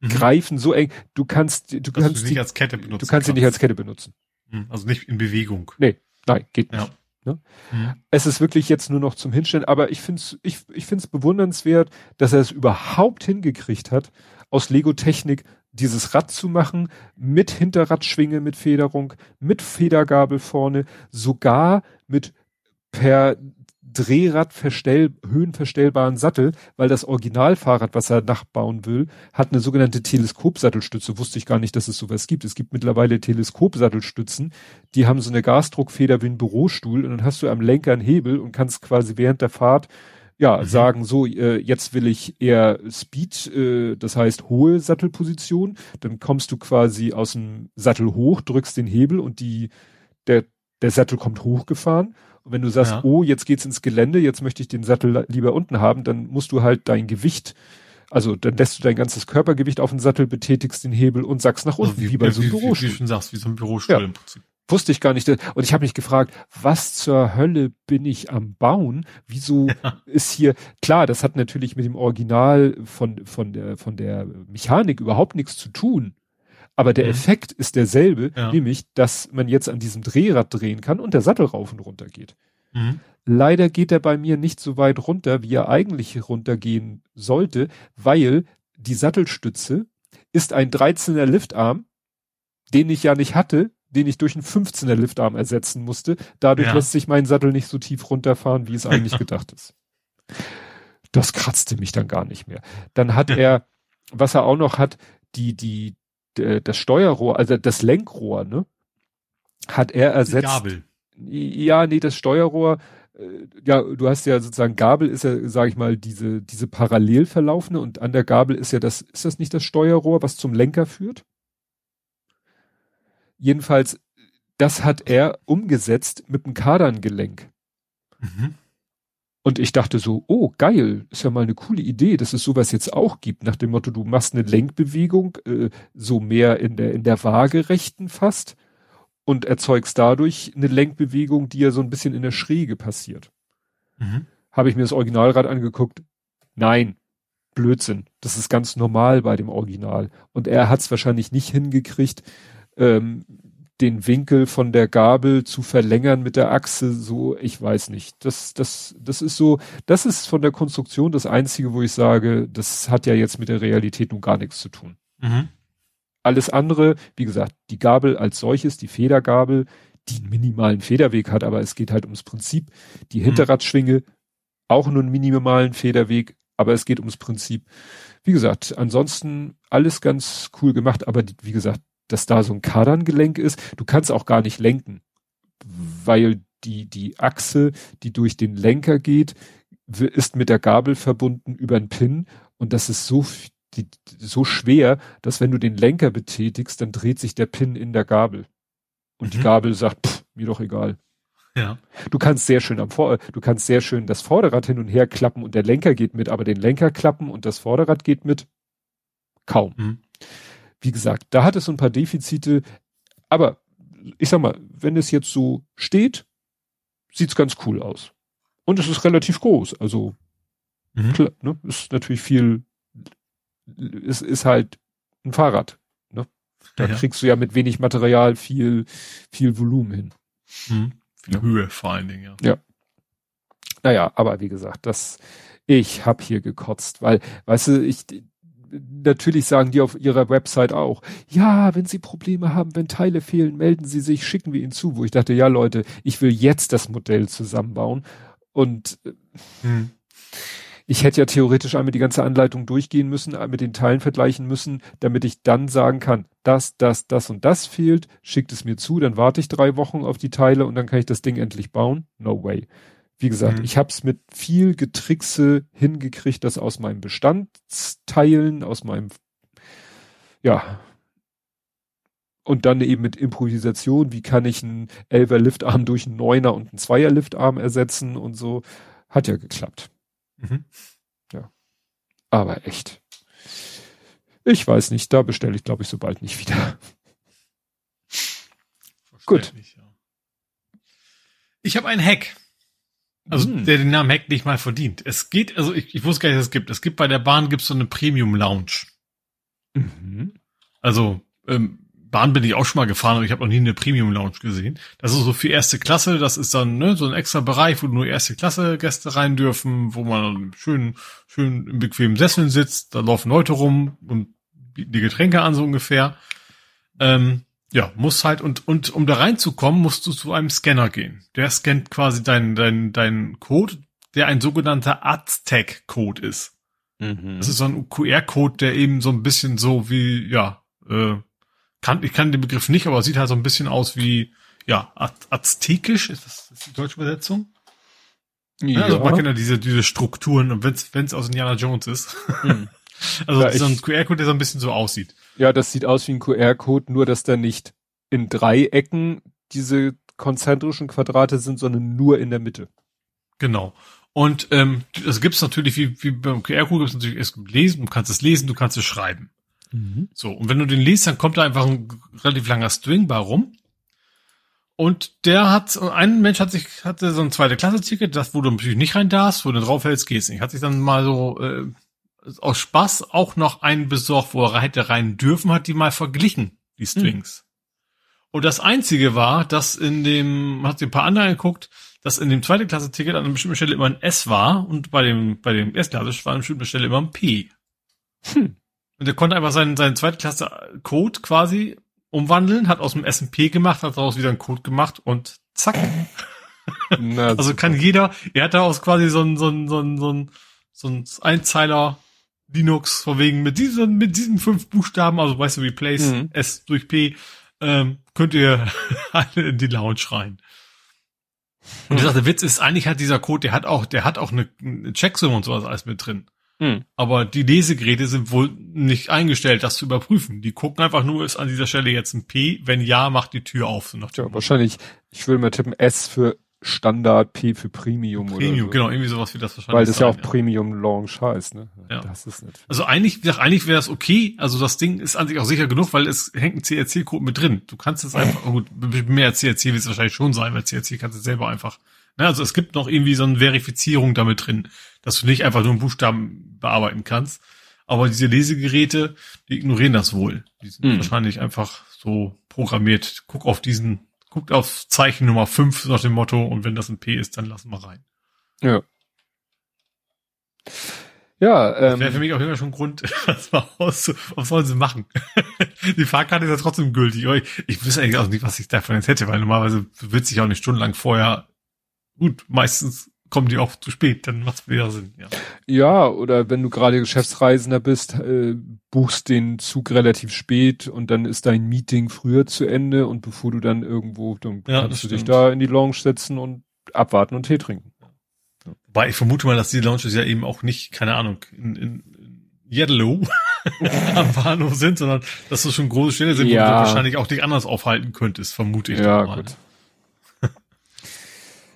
mhm. greifen so eng. Du kannst, du Dass kannst du nicht als Kette benutzen. du kannst sie nicht als Kette benutzen. Hm, Also nicht in Bewegung. Nee, nein, geht nicht. Ja. Ne? Mhm. Es ist wirklich jetzt nur noch zum Hinstellen, aber ich finde es ich, ich find's bewundernswert, dass er es überhaupt hingekriegt hat, aus Lego-Technik dieses Rad zu machen, mit Hinterradschwinge, mit Federung, mit Federgabel vorne, sogar mit per Drehrad verstell, höhenverstellbaren Sattel, weil das Originalfahrrad, was er nachbauen will, hat eine sogenannte Teleskopsattelstütze. Wusste ich gar nicht, dass es sowas gibt. Es gibt mittlerweile Teleskopsattelstützen, die haben so eine Gasdruckfeder wie ein Bürostuhl und dann hast du am Lenker einen Hebel und kannst quasi während der Fahrt ja Mhm. sagen, so äh, jetzt will ich eher Speed, äh, das heißt hohe Sattelposition, dann kommst du quasi aus dem Sattel hoch, drückst den Hebel und die der der Sattel kommt hochgefahren und wenn du sagst, Ja. oh, jetzt geht's ins Gelände, jetzt möchte ich den Sattel lieber unten haben, dann musst du halt dein Gewicht, also dann lässt du dein ganzes Körpergewicht auf den Sattel, betätigst den Hebel und sagst nach unten, Also wie, bei so einem wie, wie, Bürostuhl. wie du schon sagst, wie so ein Bürostuhl Ja. im Prinzip. Wusste ich gar nicht. Und ich habe mich gefragt, was zur Hölle bin ich am Bauen? Wieso Ja. ist hier, klar, das hat natürlich mit dem Original von, von der, von der Mechanik überhaupt nichts zu tun. Aber der Mhm. Effekt ist derselbe, Ja. nämlich, dass man jetzt an diesem Drehrad drehen kann und der Sattel rauf und runter geht. Mhm. Leider geht er bei mir nicht so weit runter, wie er eigentlich runtergehen sollte, weil die Sattelstütze ist ein 13er Liftarm, den ich ja nicht hatte, den ich durch einen 15er Liftarm ersetzen musste. Dadurch Ja. lässt sich mein Sattel nicht so tief runterfahren, wie es eigentlich gedacht ist. Das kratzte mich dann gar nicht mehr. Dann hat er, was er auch noch hat, die, die, das Steuerrohr, also das Lenkrohr, ne? Hat er ersetzt. Gabel. Ja, nee, das Steuerrohr, äh, ja, du hast ja sozusagen Gabel ist ja, sag ich mal, diese, diese parallel verlaufende und an der Gabel ist ja das, ist das nicht das Steuerrohr, was zum Lenker führt? Jedenfalls, das hat er umgesetzt mit dem Kardangelenk. Mhm. Und ich dachte so, oh, geil, ist ja mal eine coole Idee, dass es sowas jetzt auch gibt, nach dem Motto, du machst eine Lenkbewegung, äh, so mehr in der, in der Waagerechten fast und erzeugst dadurch eine Lenkbewegung, die ja so ein bisschen in der Schräge passiert. Mhm. Habe ich mir das Originalrad angeguckt? Nein, Blödsinn. Das ist ganz normal bei dem Original. Und er hat es wahrscheinlich nicht hingekriegt, ähm, den Winkel von der Gabel zu verlängern mit der Achse, so, ich weiß nicht. Das, das, das ist so, das ist von der Konstruktion das Einzige, wo ich sage, das hat ja jetzt mit der Realität nun gar nichts zu tun. Mhm. Alles andere, wie gesagt, die Gabel als solches, die Federgabel, die einen minimalen Federweg hat, aber es geht halt ums Prinzip. Die Mhm. Hinterradschwinge, auch nur einen minimalen Federweg, aber es geht ums Prinzip. Wie gesagt, ansonsten alles ganz cool gemacht, aber die, wie gesagt, dass da so ein Kardangelenk ist, du kannst auch gar nicht lenken, weil die, die Achse, die durch den Lenker geht, ist mit der Gabel verbunden über einen Pin und das ist so, die, so schwer, dass wenn du den Lenker betätigst, dann dreht sich der Pin in der Gabel. Und die Mhm. Gabel sagt, pff, mir doch egal. Ja. Du kannst sehr schön am Vor du kannst sehr schön das Vorderrad hin und her klappen und der Lenker geht mit, aber den Lenker klappen und das Vorderrad geht mit kaum. Mhm. Wie gesagt, da hat es so ein paar Defizite, aber ich sag mal, wenn es jetzt so steht, sieht's ganz cool aus. Und es ist relativ groß, also Mhm. klar, ne, ist natürlich viel, es ist halt ein Fahrrad, ne? Da Ja. kriegst du ja mit wenig Material viel, viel Volumen hin. Mhm. Viel Ja. Höhe vor allen Dingen, ja. Naja, aber wie gesagt, das, ich hab hier gekotzt, weil, weißt du, ich, natürlich sagen die auf ihrer Website auch, ja, wenn Sie Probleme haben, wenn Teile fehlen, melden Sie sich, schicken wir Ihnen zu, wo ich dachte, ja Leute, ich will jetzt das Modell zusammenbauen und äh, Mhm. ich hätte ja theoretisch einmal die ganze Anleitung durchgehen müssen, äh, mit den Teilen vergleichen müssen, damit ich dann sagen kann, das, das, das und das fehlt, schickt es mir zu, dann warte ich drei Wochen auf die Teile und dann kann ich das Ding endlich bauen. No way. Wie gesagt, Mhm. ich habe es mit viel Getrickse hingekriegt, das aus meinem Bestandsteilen, aus meinem, ja, und dann eben mit Improvisation, wie kann ich einen Elfer Liftarm durch einen Neuner und einen Zweier Liftarm ersetzen und so, hat ja geklappt. Mhm. Aber echt. Ich weiß nicht, da bestelle ich, glaube ich, so bald nicht wieder. Gut. Ja. Ich habe einen Hack. Also Hm. der den Namen Hack nicht mal verdient. Es geht, also ich, ich wusste gar nicht, dass es gibt. Es gibt bei der Bahn gibt's so eine Premium Lounge. Mhm. Also ähm, Bahn bin ich auch schon mal gefahren, aber ich habe noch nie eine Premium Lounge gesehen. Das ist so für erste Klasse, das ist dann ne, so ein extra Bereich, wo nur erste Klasse Gäste rein dürfen, wo man schön schön im bequemen Sesseln sitzt, da laufen Leute rum und bieten die Getränke an so ungefähr. Ähm, ja, muss halt und und um da reinzukommen, musst du zu einem Scanner gehen. Der scannt quasi deinen deinen deinen Code, der ein sogenannter Aztec-Code ist. Mhm. Das ist so ein QR-Code, der eben so ein bisschen so wie ja äh, kann, ich kann den Begriff nicht, aber sieht halt so ein bisschen aus wie, ja, aztekisch, ist das, ist die deutsche Übersetzung? Ja. also man kennt ja diese, diese Strukturen und wenn's, wenn's aus Indiana Jones ist. Hm. also ja, so ein QR-Code, der so ein bisschen so aussieht. Ja, das sieht aus wie ein QR-Code, nur dass da nicht in Dreiecken diese konzentrischen Quadrate sind, sondern nur in der Mitte. Genau. Und ähm, das gibt's natürlich, wie, wie beim QR-Code gibt's natürlich, es gibt lesen, du kannst es lesen, du kannst es schreiben. Mhm. So, und wenn du den liest, dann kommt da einfach ein relativ langer String bei rum. Und der hat, ein Mensch hat sich, hatte so ein zweite Klasse-Ticket, das wo du natürlich nicht rein darfst, wo du drauf hältst, geht's nicht. Hat sich dann mal so äh, aus Spaß auch noch einen besorgt, wo er hätte rein dürfen, hat die mal verglichen, die Strings. Mhm. Und das einzige war, dass in dem, hat sich ein paar andere geguckt, dass in dem zweite Klasse-Ticket an einer bestimmten Stelle immer ein S war und bei dem, bei dem S-Klasse war an einer bestimmten Stelle immer ein P. Hm. Und er konnte einfach seinen, seinen Zweitklasse-Code quasi umwandeln, hat aus dem S&P gemacht, hat daraus wieder einen Code gemacht und zack. Na, also kann jeder, er hat daraus quasi so ein, so ein, so ein, so ein, so ein Einzeiler Linux, von wegen mit diesen, mit diesen fünf Buchstaben, also weißt du, replace mhm. S durch P, ähm, könnt ihr alle in die Lounge rein. Und mhm. der Witz ist, eigentlich hat dieser Code, der hat auch, der hat auch eine, eine Checksumme und sowas alles mit drin. Hm. Aber die Lesegeräte sind wohl nicht eingestellt, das zu überprüfen. Die gucken einfach nur, ist an dieser Stelle jetzt ein P? Wenn ja, macht die Tür auf. So ja, wahrscheinlich, ich würde mal tippen, S für Standard, P für Premium, Premium oder so. genau, irgendwie sowas wie das wahrscheinlich. Weil das sein, ja auch ja. Premium Launch heißt, ne? Ja. Das ist nicht. Also eigentlich, wie eigentlich wäre das okay. Also das Ding ist an sich auch sicher genug, weil es hängt ein CRC-Code mit drin. Du kannst es einfach, gut, mehr CRC wird es wahrscheinlich schon sein, weil CRC kannst du selber einfach Ne, also es gibt noch irgendwie so eine Verifizierung damit drin, dass du nicht einfach nur einen Buchstaben bearbeiten kannst. Aber diese Lesegeräte, die ignorieren das wohl. Die sind hm. wahrscheinlich einfach so programmiert. Guck auf diesen, guckt auf Zeichen Nummer 5 nach dem Motto und wenn das ein P ist, dann lassen wir rein. Ja. Ja, ähm, das wäre für mich auch immer schon ein Grund, das mal aus, was sollen sie machen? die Fahrkarte ist ja trotzdem gültig. Ich, ich wüsste eigentlich auch nicht, was ich davon jetzt hätte, weil normalerweise wird sich auch nicht stundenlang vorher gut, meistens kommen die auch zu spät, dann macht's wieder Sinn, ja. Ja, oder wenn du gerade Geschäftsreisender bist, äh, buchst den Zug relativ spät und dann ist dein Meeting früher zu Ende und bevor du dann irgendwo, dann ja, kannst du stimmt. dich da in die Lounge setzen und abwarten und Tee trinken. Ja. Wobei ich vermute mal, dass die Lounges ja eben auch nicht, keine Ahnung, in, in Yellow am Bahnhof sind, sondern dass das schon große Stelle sind, ja. wo du wahrscheinlich auch dich anders aufhalten könntest, vermute ich. Ja, gut.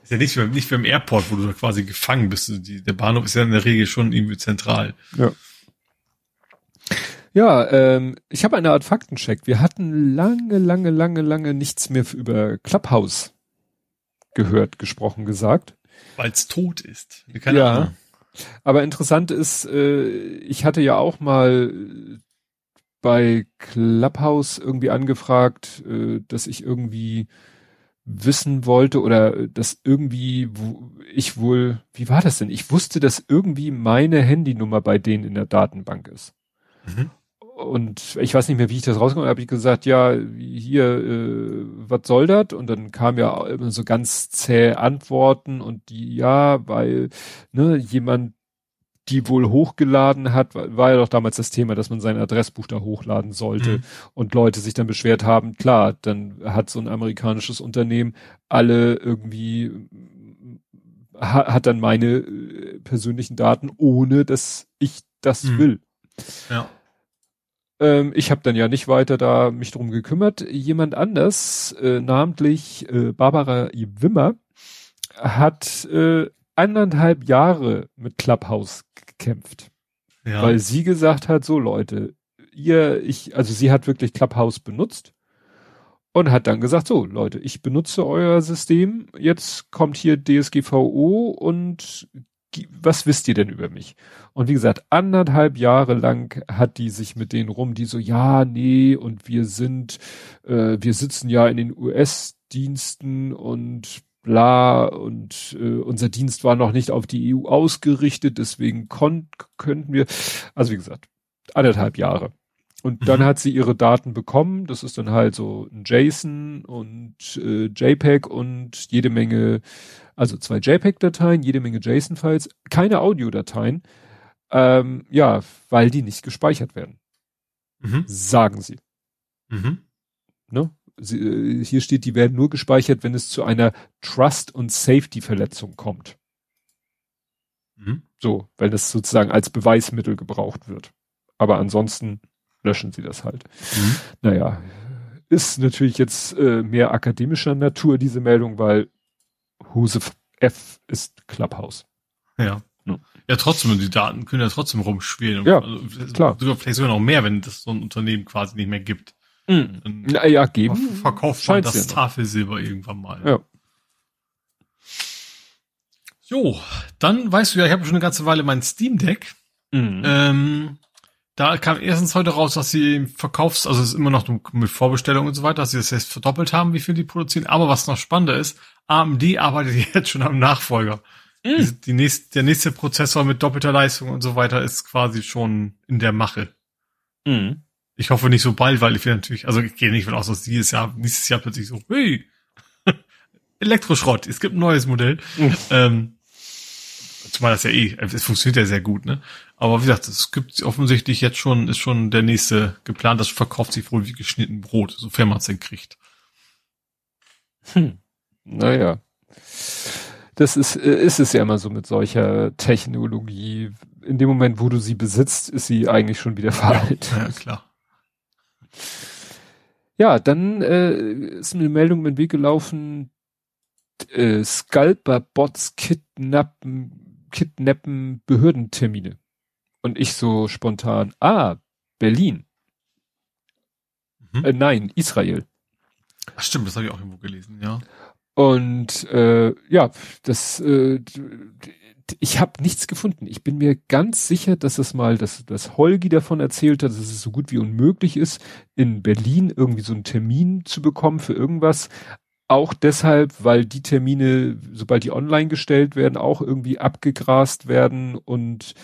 Ist ja nicht, wie, nicht wie im Airport, wo du da quasi gefangen bist. Die, der Bahnhof ist ja in der Regel schon irgendwie zentral. Ja. Ja, ähm, ich habe eine Art Faktencheck. Wir hatten lange, lange, lange, lange nichts mehr über Clubhouse gehört, gesprochen, gesagt. Weil es tot ist. Keine ja. Ahnung. Aber interessant ist, äh, ich hatte ja auch mal bei Clubhouse irgendwie angefragt, äh, dass ich irgendwie wissen wollte oder das irgendwie wo ich wohl, wie war das denn? Ich wusste, dass irgendwie meine Handynummer bei denen in der Datenbank ist. Mhm. Und ich weiß nicht mehr, wie ich das rauskomme, habe ich gesagt, ja, hier, äh, was soll das? Und dann kam ja immer so ganz zäh Antworten und die, ja, weil, ne, jemand die wohl hochgeladen hat, war ja doch damals das Thema, dass man sein Adressbuch da hochladen sollte mhm. und Leute sich dann beschwert haben, klar, dann hat so ein amerikanisches Unternehmen alle irgendwie ha, hat dann meine äh, persönlichen Daten, ohne dass ich das mhm. will. Ja. Ähm, ich habe dann ja nicht weiter da mich drum gekümmert. Jemand anders, äh, namentlich äh, Barbara Wimmer, hat äh, anderthalb Jahre mit Clubhouse gekämpft. Ja. Weil sie gesagt hat, so Leute, ihr, ich, also sie hat wirklich Clubhouse benutzt und hat dann gesagt, so Leute, ich benutze euer System, jetzt kommt hier DSGVO und was wisst ihr denn über mich? Und wie gesagt, anderthalb Jahre lang hat die sich mit denen rum, die so, ja, nee, und wir sind, äh, wir sitzen ja in den US-Diensten und bla und äh, unser Dienst war noch nicht auf die EU ausgerichtet, deswegen könnten wir, also wie gesagt, anderthalb Jahre. Und dann mhm. hat sie ihre Daten bekommen. Das ist dann halt so ein JSON und äh, JPEG und jede Menge, also zwei JPEG-Dateien, jede Menge JSON-Files, keine Audiodateien. Ähm, ja, weil die nicht gespeichert werden. Mhm. Sagen sie. Mhm. Ne? Sie, äh, hier steht, die werden nur gespeichert, wenn es zu einer Trust- und Safety-Verletzung kommt. Mhm. So, weil das sozusagen als Beweismittel gebraucht wird. Aber ansonsten löschen sie das halt. Mhm. Naja, ist natürlich jetzt äh, mehr akademischer Natur, diese Meldung, weil Huse F ist Clubhouse. Ja. ja. Ja, trotzdem, die Daten können ja trotzdem rumspielen. Ja, also, klar. Sogar, vielleicht sogar noch mehr, wenn das so ein Unternehmen quasi nicht mehr gibt. Mhm. Na ja, geben. Verkauft man das ja Tafelsilber irgendwann mal. Ja. Jo, dann weißt du ja, ich habe schon eine ganze Weile mein Steam Deck. Mhm. Ähm, da kam erstens heute raus, dass sie verkaufs, also es ist immer noch mit Vorbestellung und so weiter, dass sie das jetzt verdoppelt haben, wie viel die produzieren. Aber was noch spannender ist, AMD arbeitet jetzt schon am Nachfolger. Mm. Die, die nächste, der nächste Prozessor mit doppelter Leistung und so weiter ist quasi schon in der Mache. Mm. Ich hoffe nicht so bald, weil ich will natürlich, also ich gehe nicht von aus, dass dieses Jahr, nächstes Jahr plötzlich so, hey, Elektroschrott, es gibt ein neues Modell. Mm. Ähm, Zumal das ja eh, es funktioniert ja sehr gut, ne? Aber wie gesagt, es gibt offensichtlich jetzt schon, ist schon der nächste geplant, das verkauft sich wohl wie geschnitten Brot, sofern man es denn kriegt. Hm. Naja. Das ist, ist es ja immer so mit solcher Technologie. In dem Moment, wo du sie besitzt, ist sie eigentlich schon wieder veraltet. Ja, ja klar. Ja, dann äh, ist eine Meldung mit Weg gelaufen, äh, Scalper-Bots kidnappen kidnappen Behördentermine. Und ich so spontan, ah, Berlin. Mhm. Äh, nein, Israel. Ach stimmt, das habe ich auch irgendwo gelesen, ja. Und äh, ja, das äh, ich habe nichts gefunden. Ich bin mir ganz sicher, dass es mal, dass, dass Holgi davon erzählt hat, dass es so gut wie unmöglich ist, in Berlin irgendwie so einen Termin zu bekommen für irgendwas. Auch deshalb, weil die Termine, sobald die online gestellt werden, auch irgendwie abgegrast werden und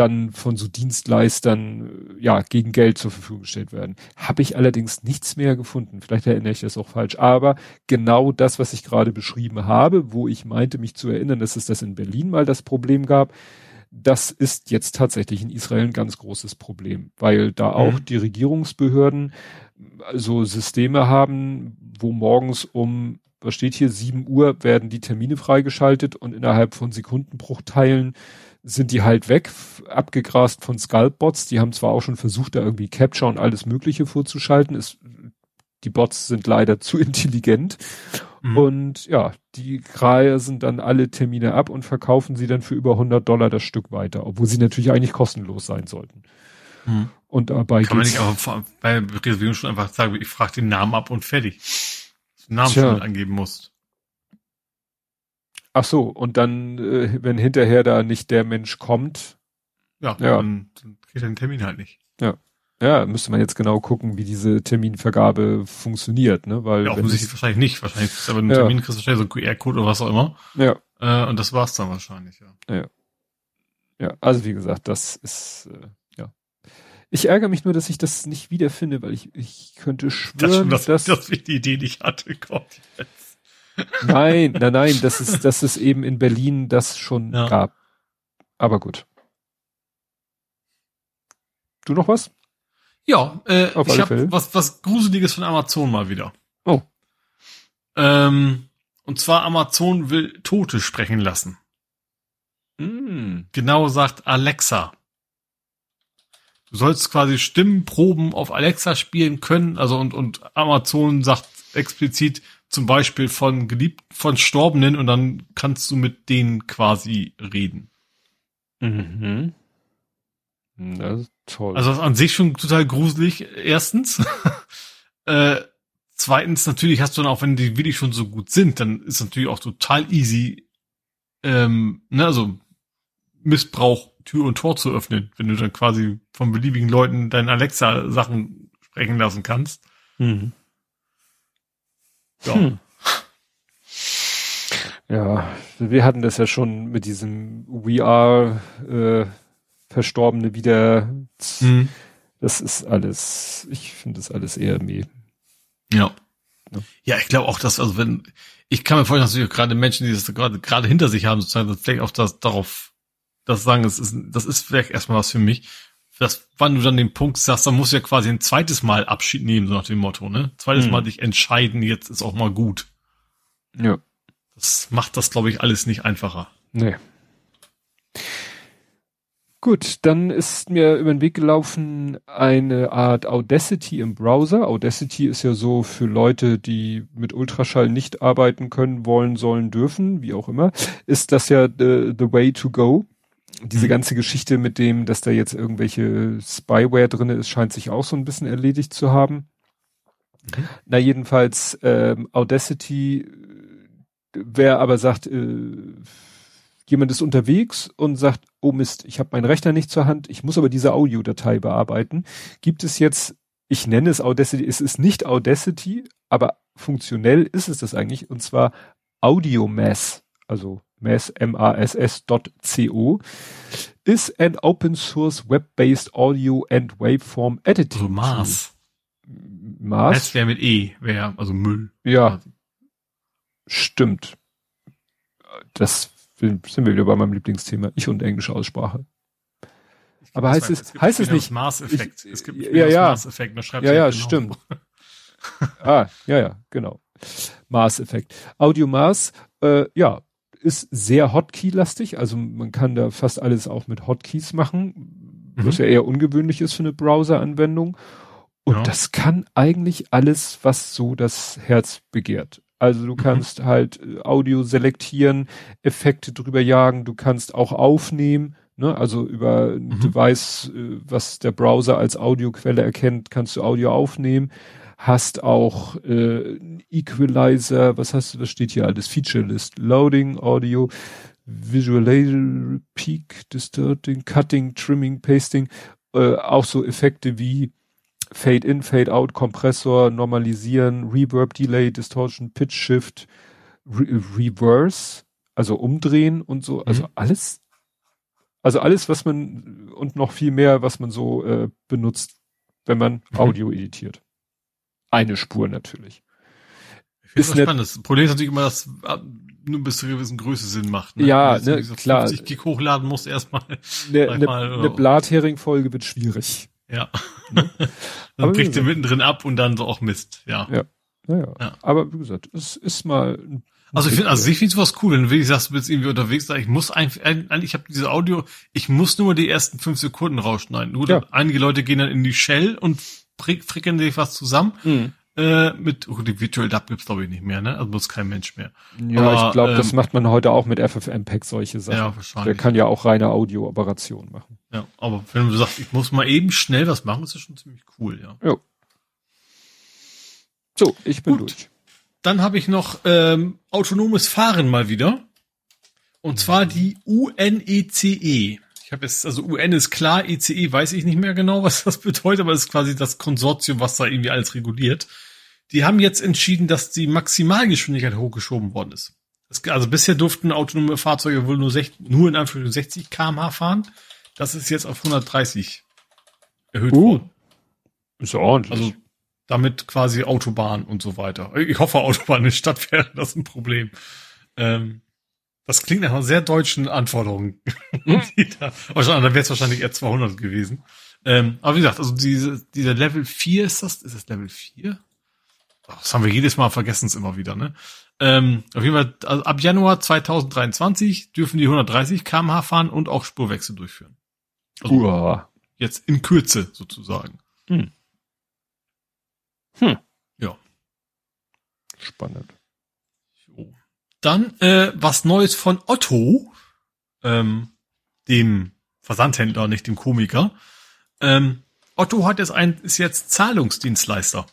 dann von so Dienstleistern ja gegen Geld zur Verfügung gestellt werden. Habe ich allerdings nichts mehr gefunden. Vielleicht erinnere ich das auch falsch. Aber genau das, was ich gerade beschrieben habe, wo ich meinte, mich zu erinnern, dass es das in Berlin mal das Problem gab, das ist jetzt tatsächlich in Israel ein ganz großes Problem, weil da auch mhm. die Regierungsbehörden so Systeme haben, wo morgens um, was steht hier, 7 Uhr werden die Termine freigeschaltet und innerhalb von Sekundenbruchteilen sind die halt weg, abgegrast von Scalp-Bots. Die haben zwar auch schon versucht, da irgendwie Capture und alles Mögliche vorzuschalten. Es, die Bots sind leider zu intelligent. Mhm. Und ja, die sind dann alle Termine ab und verkaufen sie dann für über 100 Dollar das Stück weiter, obwohl sie natürlich eigentlich kostenlos sein sollten. Mhm. Und dabei Kann man nicht aber bei Reservierung schon einfach sagen, ich frage den Namen ab und fertig. Den Namen schon angeben musst. Ach so, und dann, äh, wenn hinterher da nicht der Mensch kommt. Ja, ja. Dann, dann kriegt er den Termin halt nicht. Ja. Ja, müsste man jetzt genau gucken, wie diese Terminvergabe funktioniert, ne? Weil ja, offensichtlich wahrscheinlich nicht. Wahrscheinlich ist aber ein ja. Termin kriegst du wahrscheinlich so ein QR-Code oder was auch immer. Ja. Äh, und das war's dann wahrscheinlich, ja. Ja. Ja, also wie gesagt, das ist äh, ich ärgere mich nur, dass ich das nicht wiederfinde, weil ich, ich könnte schwören, das, dass, dass ich die Idee nicht hatte. Gott, jetzt. Nein, nein, nein, das ist, dass es eben in Berlin das schon ja. gab. Aber gut. Du noch was? Ja, äh, Auf ich habe was, was Gruseliges von Amazon mal wieder. Oh. Ähm, und zwar Amazon will Tote sprechen lassen. Mm. Genau sagt Alexa. Du sollst quasi Stimmenproben auf Alexa spielen können, also und, und Amazon sagt explizit zum Beispiel von geliebt, von Storbenen und dann kannst du mit denen quasi reden. Mhm. Das ist toll. Also das ist an sich schon total gruselig, erstens. äh, zweitens, natürlich hast du dann auch, wenn die wirklich schon so gut sind, dann ist natürlich auch total easy, ähm, ne, also Missbrauch Tür und Tor zu öffnen, wenn du dann quasi von beliebigen Leuten deinen Alexa-Sachen sprechen lassen kannst. Mhm. Ja. Hm. Ja, wir hatten das ja schon mit diesem We Are äh, Verstorbene wieder. Mhm. Das ist alles, ich finde das alles eher meh. Ja. Ja, ja ich glaube auch, dass, also wenn, ich kann mir vorstellen, dass natürlich gerade Menschen, die das gerade, gerade hinter sich haben, sozusagen, vielleicht auch das, darauf, das sagen, das ist, das ist vielleicht erstmal was für mich. Das, wann du dann den Punkt sagst, dann musst du ja quasi ein zweites Mal Abschied nehmen, so nach dem Motto, ne? Zweites mhm. Mal dich entscheiden, jetzt ist auch mal gut. Ja. Das macht das, glaube ich, alles nicht einfacher. Nee. Gut, dann ist mir über den Weg gelaufen eine Art Audacity im Browser. Audacity ist ja so für Leute, die mit Ultraschall nicht arbeiten können, wollen, sollen, dürfen, wie auch immer, ist das ja the, the way to go. Diese mhm. ganze Geschichte mit dem, dass da jetzt irgendwelche Spyware drinne ist, scheint sich auch so ein bisschen erledigt zu haben. Mhm. Na jedenfalls ähm, Audacity wer aber sagt, äh, jemand ist unterwegs und sagt, oh Mist, ich habe meinen Rechner nicht zur Hand, ich muss aber diese Audiodatei bearbeiten, gibt es jetzt, ich nenne es Audacity, es ist nicht Audacity, aber funktionell ist es das eigentlich, und zwar AudioMass, also Mass, M-A-S-S.co, ist ein Open Source Web-Based Audio and Waveform Editing. Also Maß. Maß. Maß wäre mit E, wäre also Müll. Ja. Quasi. Stimmt. Das sind wir wieder bei meinem Lieblingsthema. Ich und englische Aussprache. Aber heißt es, es heißt es nicht. Maßeffekt. Es gibt ja, ja. Maßeffekt. Ja, ja, genau. stimmt. ah, ja, ja, genau. Maßeffekt. Audio Maß, äh, ja, ist sehr Hotkey-lastig. Also man kann da fast alles auch mit Hotkeys machen, mhm. was ja eher ungewöhnlich ist für eine Browser-Anwendung. Und ja. das kann eigentlich alles, was so das Herz begehrt. Also du mhm. kannst mhm. halt äh, Audio selektieren, Effekte drüber jagen, du kannst auch aufnehmen, ne? also über ein mhm. Device, äh, was der Browser als Audioquelle erkennt, kannst du Audio aufnehmen. Hast auch äh, Equalizer, was hast du, was steht hier alles? Feature List, Loading, Audio, Visualizer, Peak, Distorting, Cutting, Trimming, Pasting, äh, auch so Effekte wie Fade in, Fade out, Kompressor, Normalisieren, Reverb, Delay, Distortion, Pitch Shift, Re Reverse, also umdrehen und so, also mhm. alles, also alles, was man und noch viel mehr, was man so äh, benutzt, wenn man mhm. Audio editiert. Eine Spur natürlich. Ich ist spannend. Das Problem ist natürlich immer, dass äh, nur bis zu einer gewissen Größe Sinn macht. Ne? Ja, ne, klar. 50 Gig hochladen muss erstmal. Eine ne, ne Blathering-Folge wird schwierig. Ja. Ne? dann bricht sie mittendrin ab und dann so auch Mist, ja. Ja. Naja. Ja. Aber wie gesagt, es ist mal. Also ich finde, also ich finde sowas cool, wenn du wirklich sagst, du bist irgendwie unterwegs, ich muss einfach, ich habe diese Audio, ich muss nur die ersten fünf Sekunden rausschneiden. Nur ja. einige Leute gehen dann in die Shell und fricken sich was zusammen. Mhm. Äh, mit, oh, die Virtual Dub gibt's glaube ich nicht mehr, ne? Also muss kein Mensch mehr. Ja, Aber, ich glaube, ähm, das macht man heute auch mit FFmpeg solche Sachen. Ja, wahrscheinlich. Der kann ja auch reine Audio-Operation machen. Ja, aber wenn du sagst, ich muss mal eben schnell was machen, ist das schon ziemlich cool, ja. Ja. So, ich bin Gut. durch. Dann habe ich noch ähm, autonomes Fahren mal wieder. Und zwar die UNECE. Ich habe jetzt, also UN ist klar, ECE weiß ich nicht mehr genau, was das bedeutet, aber es ist quasi das Konsortium, was da irgendwie alles reguliert. Die haben jetzt entschieden, dass die Maximalgeschwindigkeit hochgeschoben worden ist. Also bisher durften autonome Fahrzeuge wohl nur, 60, nur in Anführungszeichen 60 kmh fahren. Das ist jetzt auf 130 erhöht uh, worden. Ist ja ordentlich. Also damit quasi Autobahn und so weiter. Ich hoffe, Autobahn in der Stadt wäre das ein Problem. Ähm, das klingt nach einer sehr deutschen Anforderung. Hm? da, dann wäre es wahrscheinlich eher 200 gewesen. Ähm, aber wie gesagt, also diese, dieser Level 4 ist das, ist das Level 4? Das haben wir jedes Mal vergessen es immer wieder, ne? Ähm, auf jeden Fall, also ab Januar 2023 dürfen die 130 kmh fahren und auch Spurwechsel durchführen. Also Uah. Jetzt in Kürze sozusagen. Hm. Hm. Ja. Spannend. Dann äh, was Neues von Otto, ähm, dem Versandhändler, nicht dem Komiker. Ähm, Otto hat jetzt ein, ist jetzt Zahlungsdienstleister.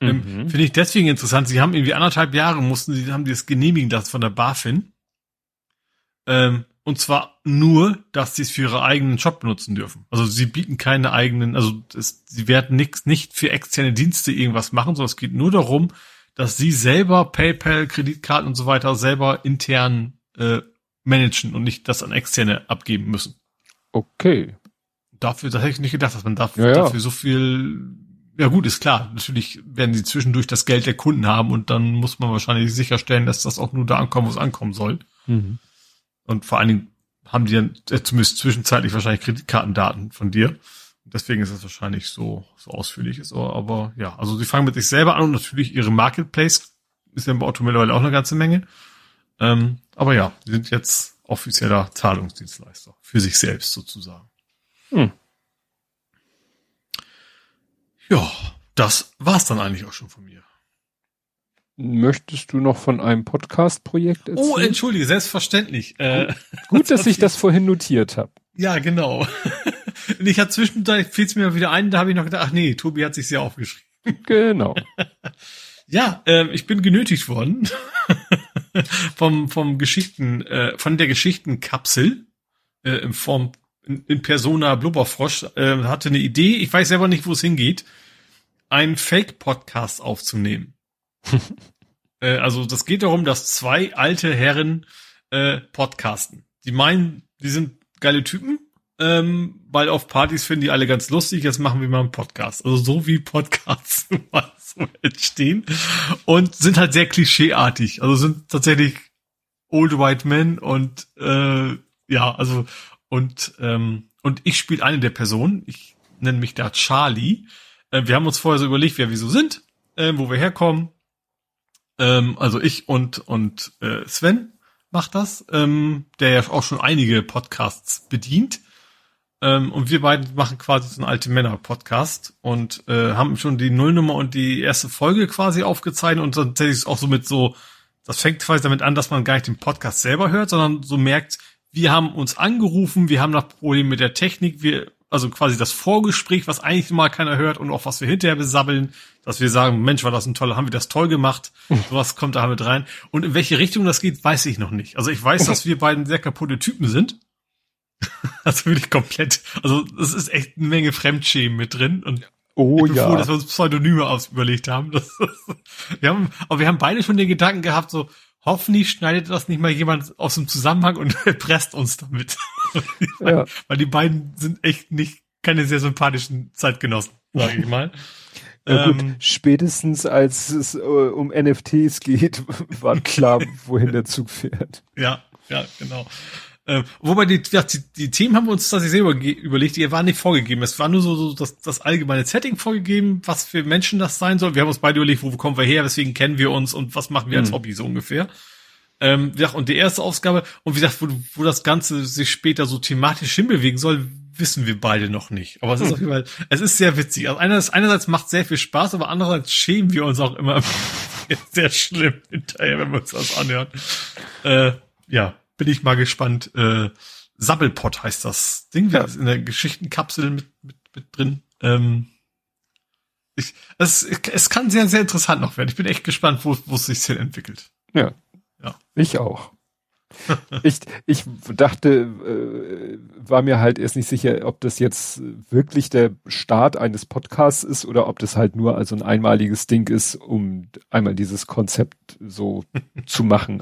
Ähm, mhm. Finde ich deswegen interessant. Sie haben irgendwie anderthalb Jahre mussten sie, haben die das genehmigen das von der BaFin. Ähm, und zwar nur, dass sie es für ihre eigenen Job benutzen dürfen. Also sie bieten keine eigenen, also es, sie werden nix, nicht für externe Dienste irgendwas machen, sondern es geht nur darum, dass sie selber PayPal, Kreditkarten und so weiter selber intern äh, managen und nicht das an externe abgeben müssen. Okay. Dafür, das hätte ich nicht gedacht, dass man dafür, Ja, ja. dafür so viel. Ja gut, ist klar. Natürlich werden sie zwischendurch das Geld der Kunden haben und dann muss man wahrscheinlich sicherstellen, dass das auch nur da ankommt, wo es ankommen soll. Mhm. Und vor allen Dingen haben die dann äh, zumindest zwischenzeitlich wahrscheinlich Kreditkartendaten von dir. Deswegen ist es wahrscheinlich so, so ausführlich ist. Aber, aber ja, also sie fangen mit sich selber an und natürlich ihre Marketplace ist ja bei Otto mittlerweile auch eine ganze Menge. Ähm, aber ja, sie sind jetzt offizieller Zahlungsdienstleister. Für sich selbst sozusagen. Hm. Ja, das war's dann eigentlich auch schon von mir. Möchtest du noch von einem Podcast-Projekt erzählen? Oh, entschuldige, selbstverständlich. Äh, Gut, dass ich das vorhin notiert habe. ja, genau. Und ich hatte zwischendurch, fiel es mir wieder ein, da habe ich noch gedacht, ach nee, Tobi hat sich sehr aufgeschrieben. Genau. Ja, ähm, ich bin genötigt worden vom vom Geschichten äh, von der Geschichtenkapsel äh, in Form in, in Persona Blubberfrosch äh, hatte eine Idee. Ich weiß selber nicht, wo es hingeht, einen Fake-Podcast aufzunehmen. äh, also das geht darum, dass zwei alte Herren äh, podcasten. Die meinen, die sind geile Typen, ähm, weil auf Partys finden die alle ganz lustig. Jetzt machen wir mal einen Podcast. Also so wie Podcasts so entstehen und sind halt sehr klischeeartig. Also sind tatsächlich old white men und äh, ja, also und ähm, und ich spiele eine der Personen. Ich nenne mich da Charlie. Äh, wir haben uns vorher so überlegt, wer wir so sind, äh, wo wir herkommen. Ähm, also ich und und äh, Sven macht das, ähm, der ja auch schon einige Podcasts bedient. Ähm, und wir beiden machen quasi so einen alte Männer-Podcast und äh, haben schon die Nullnummer und die erste Folge quasi aufgezeichnet und tatsächlich auch so mit so, das fängt quasi damit an, dass man gar nicht den Podcast selber hört, sondern so merkt, wir haben uns angerufen, wir haben noch Probleme mit der Technik, wir, also quasi das Vorgespräch, was eigentlich mal keiner hört und auch was wir hinterher besabbeln, dass wir sagen, Mensch, war das ein toller, haben wir das toll gemacht, sowas kommt da mit rein. Und in welche Richtung das geht, weiß ich noch nicht. Also ich weiß, dass wir beiden sehr kaputte Typen sind. Also wirklich komplett, also es ist echt eine Menge Fremdschämen mit drin und Oh ich bin froh, ja. dass wir uns Pseudonyme aus überlegt haben. Das, wir haben. Aber wir haben beide schon den Gedanken gehabt, so hoffentlich schneidet das nicht mal jemand aus dem Zusammenhang und presst uns damit. weil, Ja. weil die beiden sind echt nicht keine sehr sympathischen Zeitgenossen, sage ich mal. Ja, gut, Ähm, spätestens als es äh, um NFTs geht, war klar, wohin der Zug fährt. Ja, ja, genau. Ähm, wobei die, die, die Themen haben wir uns tatsächlich selber überlegt, die waren nicht vorgegeben. Es war nur so, so das, das allgemeine Setting vorgegeben, was für Menschen das sein soll. Wir haben uns beide überlegt, wo kommen wir her, weswegen kennen wir uns und was machen wir als Mhm. Hobby so ungefähr. Ähm, ja, und die erste Ausgabe, und wie gesagt, wo, wo das Ganze sich später so thematisch hinbewegen soll, wissen wir beide noch nicht. Aber es ist Hm. auf jeden Fall, es ist sehr witzig. Also einerseits, einerseits macht sehr viel Spaß, aber andererseits schämen wir uns auch immer sehr schlimm hinterher, wenn wir uns das anhören. Äh, ja, bin ich mal gespannt. Äh, Sabbelpot heißt das Ding, Ja. das ist in der Geschichtenkapsel mit, mit, mit drin. Ähm, ich, es, es kann sehr, sehr interessant noch werden. Ich bin echt gespannt, wo, wo es sich hin entwickelt. Ja. Ja. Ich auch. ich, ich dachte, äh, war mir halt erst nicht sicher, ob das jetzt wirklich der Start eines Podcasts ist oder ob das halt nur also ein einmaliges Ding ist, um einmal dieses Konzept so zu machen.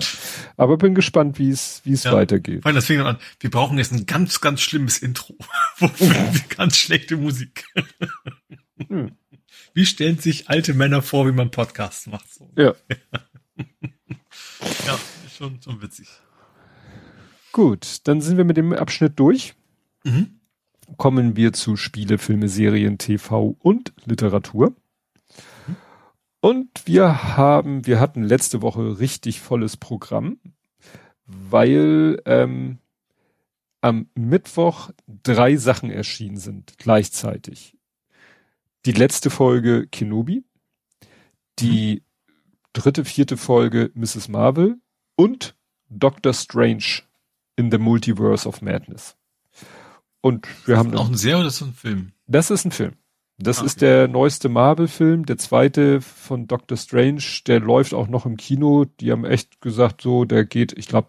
Aber bin gespannt, wie es, wie es Ja. weitergeht. Weil das fing an, wir brauchen jetzt ein ganz, ganz schlimmes Intro. Ganz schlechte Musik? Hm. Wie stellen sich alte Männer vor, wie man Podcasts macht? So. Ja. Ja, schon, schon witzig. Gut, dann sind wir mit dem Abschnitt durch. Mhm. kommen wir zu Spiele, Filme, Serien, TV und Literatur. Und wir haben, wir hatten letzte Woche richtig volles Programm, weil ähm, am Mittwoch drei Sachen erschienen sind gleichzeitig. Die letzte Folge Kenobi, die dritte, vierte Folge Mrs. Marvel und Doctor Strange in the Multiverse of Madness. Und wir haben Auch ein Serie oder ist das ein Film? das ist ein Film. Das Ah, ist okay. der neueste Marvel-Film, der zweite von Doctor Strange, der läuft auch noch im Kino. Die haben echt gesagt, so, der geht, ich glaube,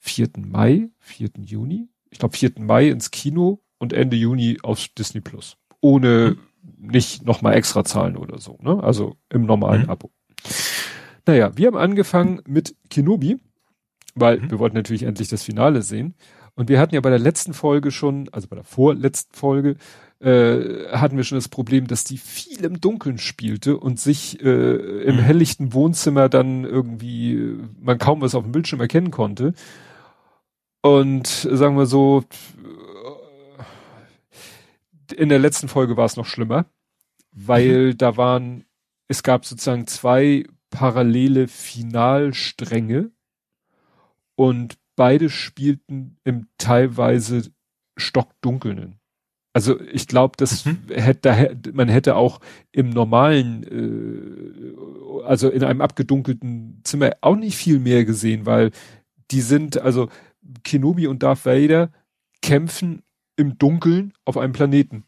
4. Mai, 4. Juni, ich glaube 4. Mai ins Kino und Ende Juni auf Disney Plus. Ohne mhm. nicht nochmal extra zahlen oder so, ne? Also im normalen mhm. Abo. Naja, wir haben angefangen mit Kenobi, weil mhm. wir wollten natürlich endlich das Finale sehen. Und wir hatten ja bei der letzten Folge schon, also bei der vorletzten Folge, äh, hatten wir schon das Problem, dass die viel im Dunkeln spielte und sich äh, im mhm. helllichten Wohnzimmer dann irgendwie man kaum was auf dem Bildschirm erkennen konnte. Und sagen wir so, in der letzten Folge war es noch schlimmer, weil mhm. da waren, es gab sozusagen zwei parallele Finalstränge und beide spielten im teilweise stockdunkeln. Also ich glaube, das mhm. hätte man hätte auch im normalen, äh, also in einem abgedunkelten Zimmer auch nicht viel mehr gesehen, weil die sind, also Kenobi und Darth Vader kämpfen im Dunkeln auf einem Planeten.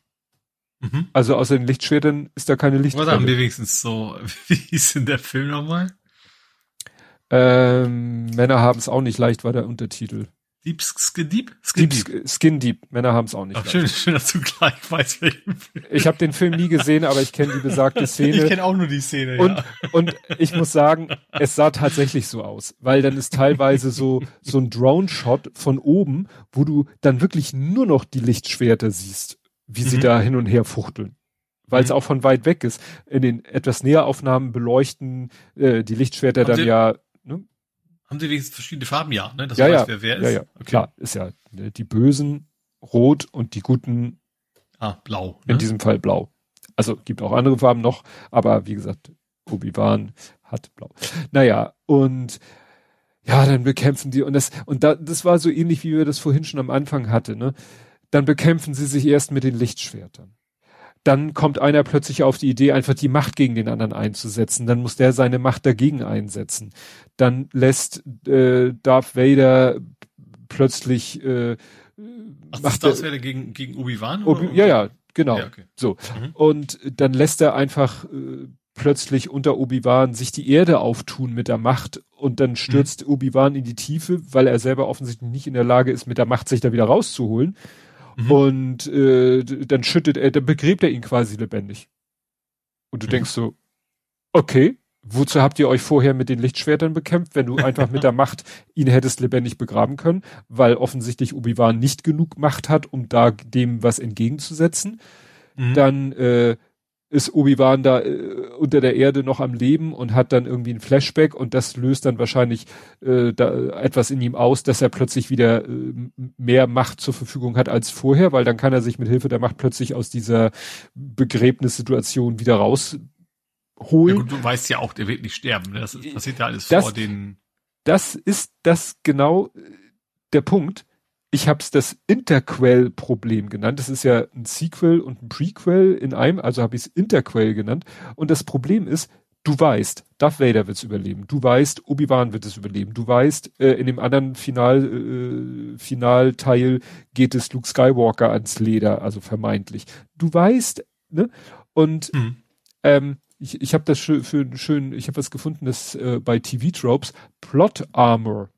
Mhm. Also außer den Lichtschwertern ist da keine Lichtschwerter. Haben wir wenigstens so, wie ist denn der Film nochmal? Ähm, Männer haben es auch nicht leicht, war der Untertitel. Deep Skin Deep? Skin Deep. Deep. Skin Deep. Männer haben es auch nicht. Ach, schön, schön, dass du gleich weißt, welchen Film. Ich habe den Film nie gesehen, aber ich kenne die besagte Szene. Ich kenne auch nur die Szene, und, ja. Und ich muss sagen, es sah tatsächlich so aus, weil dann ist teilweise so, so ein Drone-Shot von oben, wo du dann wirklich nur noch die Lichtschwerter siehst, wie sie mhm. da hin und her fuchteln weil es mhm. auch von weit weg ist. In den etwas näher Aufnahmen beleuchten äh, die Lichtschwerter Habt dann ja haben sie wenigstens verschiedene Farben? Ja, ne? Dass ja, ja, wer wer ist. Ja, ja, okay. klar, ist ja ne, die Bösen rot und die Guten ah, blau. Ne? In diesem Fall blau. Also gibt auch andere Farben noch, aber wie gesagt, Obi-Wan hat blau. Naja, und ja, dann bekämpfen die und das und da, das war so ähnlich wie wir das vorhin schon am Anfang hatte, ne? Dann bekämpfen sie sich erst mit den Lichtschwertern dann kommt einer plötzlich auf die Idee, einfach die Macht gegen den anderen einzusetzen. Dann muss der seine Macht dagegen einsetzen. Dann lässt äh, Darth Vader plötzlich äh, Ach, macht Darth Vader gegen, gegen Obi-Wan? Obi ja, ja, genau. Ja, okay. So. Mhm. Und dann lässt er einfach äh, plötzlich unter Obi-Wan sich die Erde auftun mit der Macht und dann stürzt mhm. Obi-Wan in die Tiefe, weil er selber offensichtlich nicht in der Lage ist, mit der Macht sich da wieder rauszuholen. Mhm. Und äh, dann schüttet er, dann begräbt er ihn quasi lebendig. Und du mhm. denkst so, okay, wozu habt ihr euch vorher mit den Lichtschwertern bekämpft, wenn du einfach mit der Macht ihn hättest lebendig begraben können, weil offensichtlich Obi-Wan nicht genug Macht hat, um da dem was entgegenzusetzen. Mhm. Dann äh, ist Obi-Wan da äh, unter der Erde noch am Leben und hat dann irgendwie ein Flashback und das löst dann wahrscheinlich äh, da etwas in ihm aus, dass er plötzlich wieder äh, mehr Macht zur Verfügung hat als vorher, weil dann kann er sich mit Hilfe der Macht plötzlich aus dieser Begräbnissituation wieder rausholen. Ja, gut, du weißt ja auch, der wird nicht sterben. Ne? Das passiert ja alles das, vor den. Das ist das genau äh, der Punkt ich habe es das Interquell-Problem genannt. Das ist ja ein Sequel und ein Prequel in einem, also habe ich es Interquell genannt. Und das Problem ist, du weißt, Darth Vader wird es überleben. Du weißt, Obi-Wan wird es überleben. Du weißt, äh, in dem anderen Final, äh, Finalteil geht es Luke Skywalker ans Leder, also vermeintlich. Du weißt, ne? Und mhm. ähm, ich, ich habe das schön, für schön, ich habe was gefunden, das äh, bei TV Tropes Plot Armor,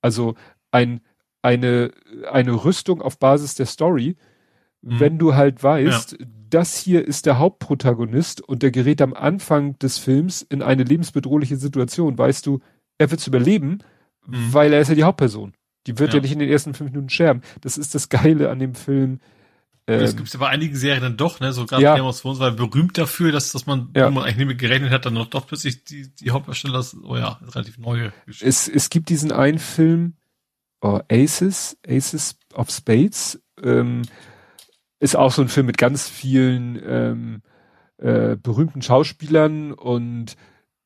also ein eine, eine Rüstung auf Basis der Story, mhm. wenn du halt weißt, ja. das hier ist der Hauptprotagonist und der gerät am Anfang des Films in eine lebensbedrohliche Situation, weißt du, er wird's überleben, mhm. weil er ist ja die Hauptperson. Die wird ja. ja. nicht in den ersten fünf Minuten sterben. Das ist das Geile an dem Film. Ähm, das gibt es ja bei einigen Serien dann doch, ne? So gerade ja. Game of Thrones war berühmt dafür, dass, dass man, ja. wo man eigentlich nicht mit gerechnet hat, dann doch plötzlich die, die Hauptdarsteller, oh ja, relativ neue Geschichte. Es, es gibt diesen einen Film, oh, Aces, Aces of Spades, ähm, ist auch so ein Film mit ganz vielen ähm, äh, berühmten Schauspielern und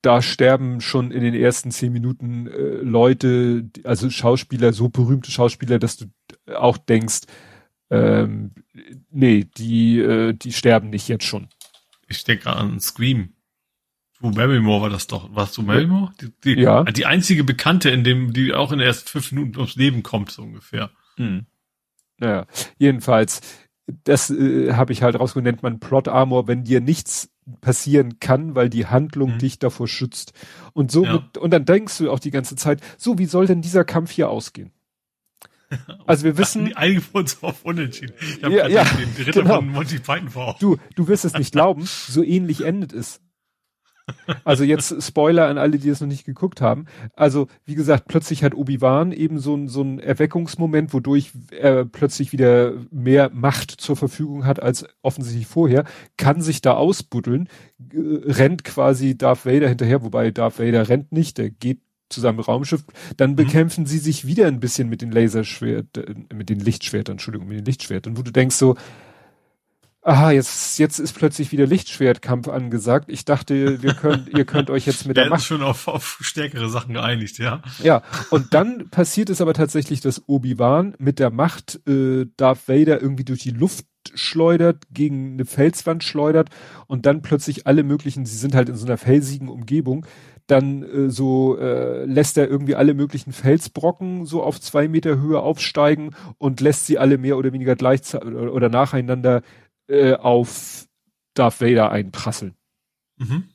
da sterben schon in den ersten zehn Minuten äh, Leute, also Schauspieler, so berühmte Schauspieler, dass du auch denkst, ähm, nee, die, äh, die sterben nicht jetzt schon. Ich denke an Scream. Drew Barrymore war das doch. Warst du Barrymore? Die, die, ja. Die einzige Bekannte, in dem, die auch in den ersten fünf Minuten ums Leben kommt, so ungefähr. Hm. Naja, jedenfalls, das äh, habe ich halt rausgefunden, nennt man Plot Armor, wenn dir nichts passieren kann, weil die Handlung mhm. dich davor schützt. Und so, ja. mit, und dann denkst du auch die ganze Zeit, so, wie soll denn dieser Kampf hier ausgehen? Also wir wissen. Die einigen uns auf Unentschieden. Ich habe ja, ja, den, den Ritter genau. von Monty Python vor. Du, du wirst es nicht glauben, so ähnlich endet es. Also jetzt Spoiler an alle, die es noch nicht geguckt haben. Also wie gesagt, plötzlich hat Obi-Wan eben so ein, so ein Erweckungsmoment, wodurch er plötzlich wieder mehr Macht zur Verfügung hat als offensichtlich vorher, kann sich da ausbuddeln, rennt quasi Darth Vader hinterher, wobei Darth Vader rennt nicht, der geht zu seinem Raumschiff, dann mhm. bekämpfen sie sich wieder ein bisschen mit den Laserschwertern, mit den Lichtschwertern, Entschuldigung, mit den Lichtschwertern, wo du denkst so, aha, jetzt, jetzt ist plötzlich wieder Lichtschwertkampf angesagt. Ich dachte, wir könnt, ihr könnt euch jetzt mit der Macht. schon auf, auf stärkere Sachen geeinigt, ja. Ja, und dann passiert es aber tatsächlich, dass Obi-Wan mit der Macht äh, Darth Vader irgendwie durch die Luft schleudert, gegen eine Felswand schleudert und dann plötzlich alle möglichen, sie sind halt in so einer felsigen Umgebung, dann äh, so äh, lässt er irgendwie alle möglichen Felsbrocken so auf zwei Meter Höhe aufsteigen und lässt sie alle mehr oder weniger gleichzeitig oder nacheinander äh, auf Darth Vader einprasseln. Mhm.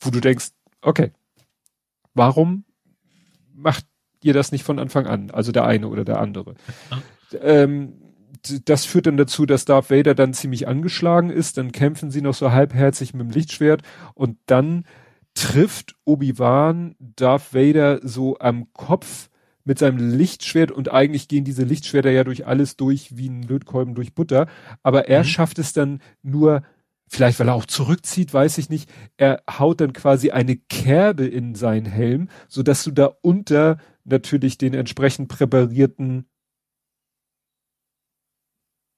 Wo du denkst, okay, warum macht ihr das nicht von Anfang an? Also der eine oder der andere. Ja. Ähm, das führt dann dazu, dass Darth Vader dann ziemlich angeschlagen ist. Dann kämpfen sie noch so halbherzig mit dem Lichtschwert und dann trifft Obi-Wan Darth Vader so am Kopf mit seinem Lichtschwert und eigentlich gehen diese Lichtschwerter ja durch alles durch wie ein Lötkolben durch Butter, aber er mhm. schafft es dann nur, vielleicht weil er auch zurückzieht, weiß ich nicht, er haut dann quasi eine Kerbe in seinen Helm, so dass du da unter natürlich den entsprechend präparierten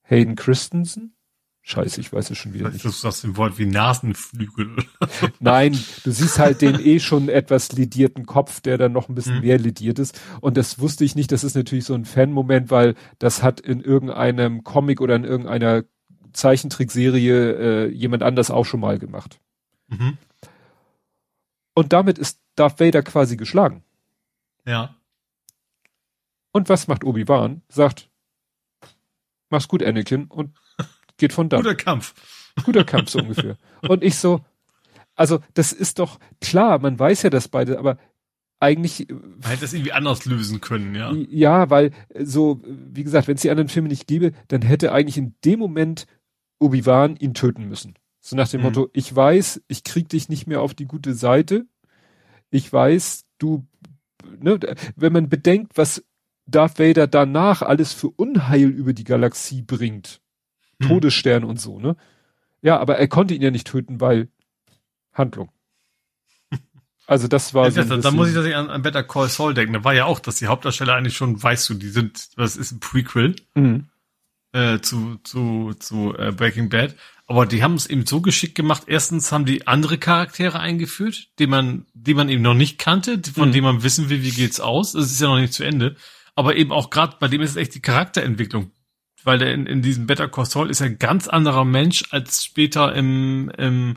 Hayden Christensen Scheiße, ich weiß es schon wieder nicht. Du sagst ein Wort wie Nasenflügel. Nein, du siehst halt den eh schon etwas lidierten Kopf, der dann noch ein bisschen mhm. mehr lidiert ist. Und das wusste ich nicht. Das ist natürlich so ein Fan-Moment, weil das hat in irgendeinem Comic oder in irgendeiner Zeichentrickserie äh, jemand anders auch schon mal gemacht. Mhm. Und damit ist Darth Vader quasi geschlagen. Ja. Und was macht Obi-Wan? Sagt, mach's gut, Anakin, und geht von da. Guter Kampf. Guter Kampf, so ungefähr. Und ich so, also das ist doch klar, man weiß ja das beide, aber eigentlich. Man hätte das irgendwie anders lösen können, ja. Ja, weil so, wie gesagt, wenn es die anderen Filme nicht gäbe, dann hätte eigentlich in dem Moment Obi-Wan ihn töten müssen. So nach dem mhm. Motto, ich weiß, ich krieg dich nicht mehr auf die gute Seite. Ich weiß, du, ne, wenn man bedenkt, was Darth Vader danach alles für Unheil über die Galaxie bringt, hm. Todesstern und so, ne? Ja, aber er konnte ihn ja nicht töten, weil Handlung. Also das war ja, so. Da muss ich tatsächlich an, an Better Call Saul denken. Da war ja auch, dass die Hauptdarsteller eigentlich schon, weißt du, die sind, das ist ein Prequel mhm. äh, zu, zu, zu äh, Breaking Bad. Aber die haben es eben so geschickt gemacht. Erstens haben die andere Charaktere eingeführt, die man, die man eben noch nicht kannte, von mhm. denen man wissen will, wie geht's aus. Das ist ja noch nicht zu Ende. Aber eben auch gerade bei dem ist es echt die Charakterentwicklung weil der in, in diesem Better Call Saul ist er ein ganz anderer Mensch als später im, im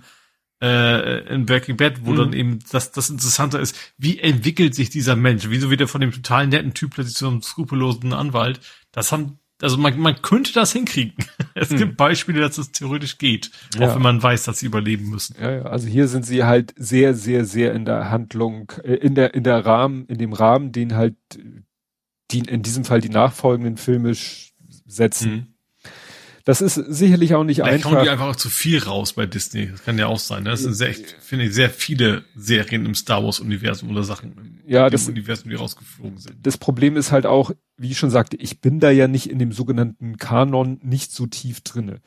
äh, in Breaking Bad, wo mhm. dann eben das, das Interessante ist, wie entwickelt sich dieser Mensch? Wieso wird er von dem total netten Typ plötzlich zu einem skrupellosen Anwalt? Das haben, also man, man könnte das hinkriegen. Es mhm. gibt Beispiele, dass es theoretisch geht, ja. auch wenn man weiß, dass sie überleben müssen. Ja, ja, also hier sind sie halt sehr, sehr, sehr in der Handlung, äh, in der, in der Rahmen, in dem Rahmen, den halt die, in diesem Fall die nachfolgenden Filme setzen. Mhm. Das ist sicherlich auch nicht Vielleicht einfach. Vielleicht die einfach auch zu viel raus bei Disney. Das kann ja auch sein. Ne? Das sind sehr, finde ich, sehr viele Serien im Star Wars Universum oder Sachen ja, im das, Universum, die rausgeflogen sind. Das Problem ist halt auch, wie ich schon sagte, ich bin da ja nicht in dem sogenannten Kanon nicht so tief drinne.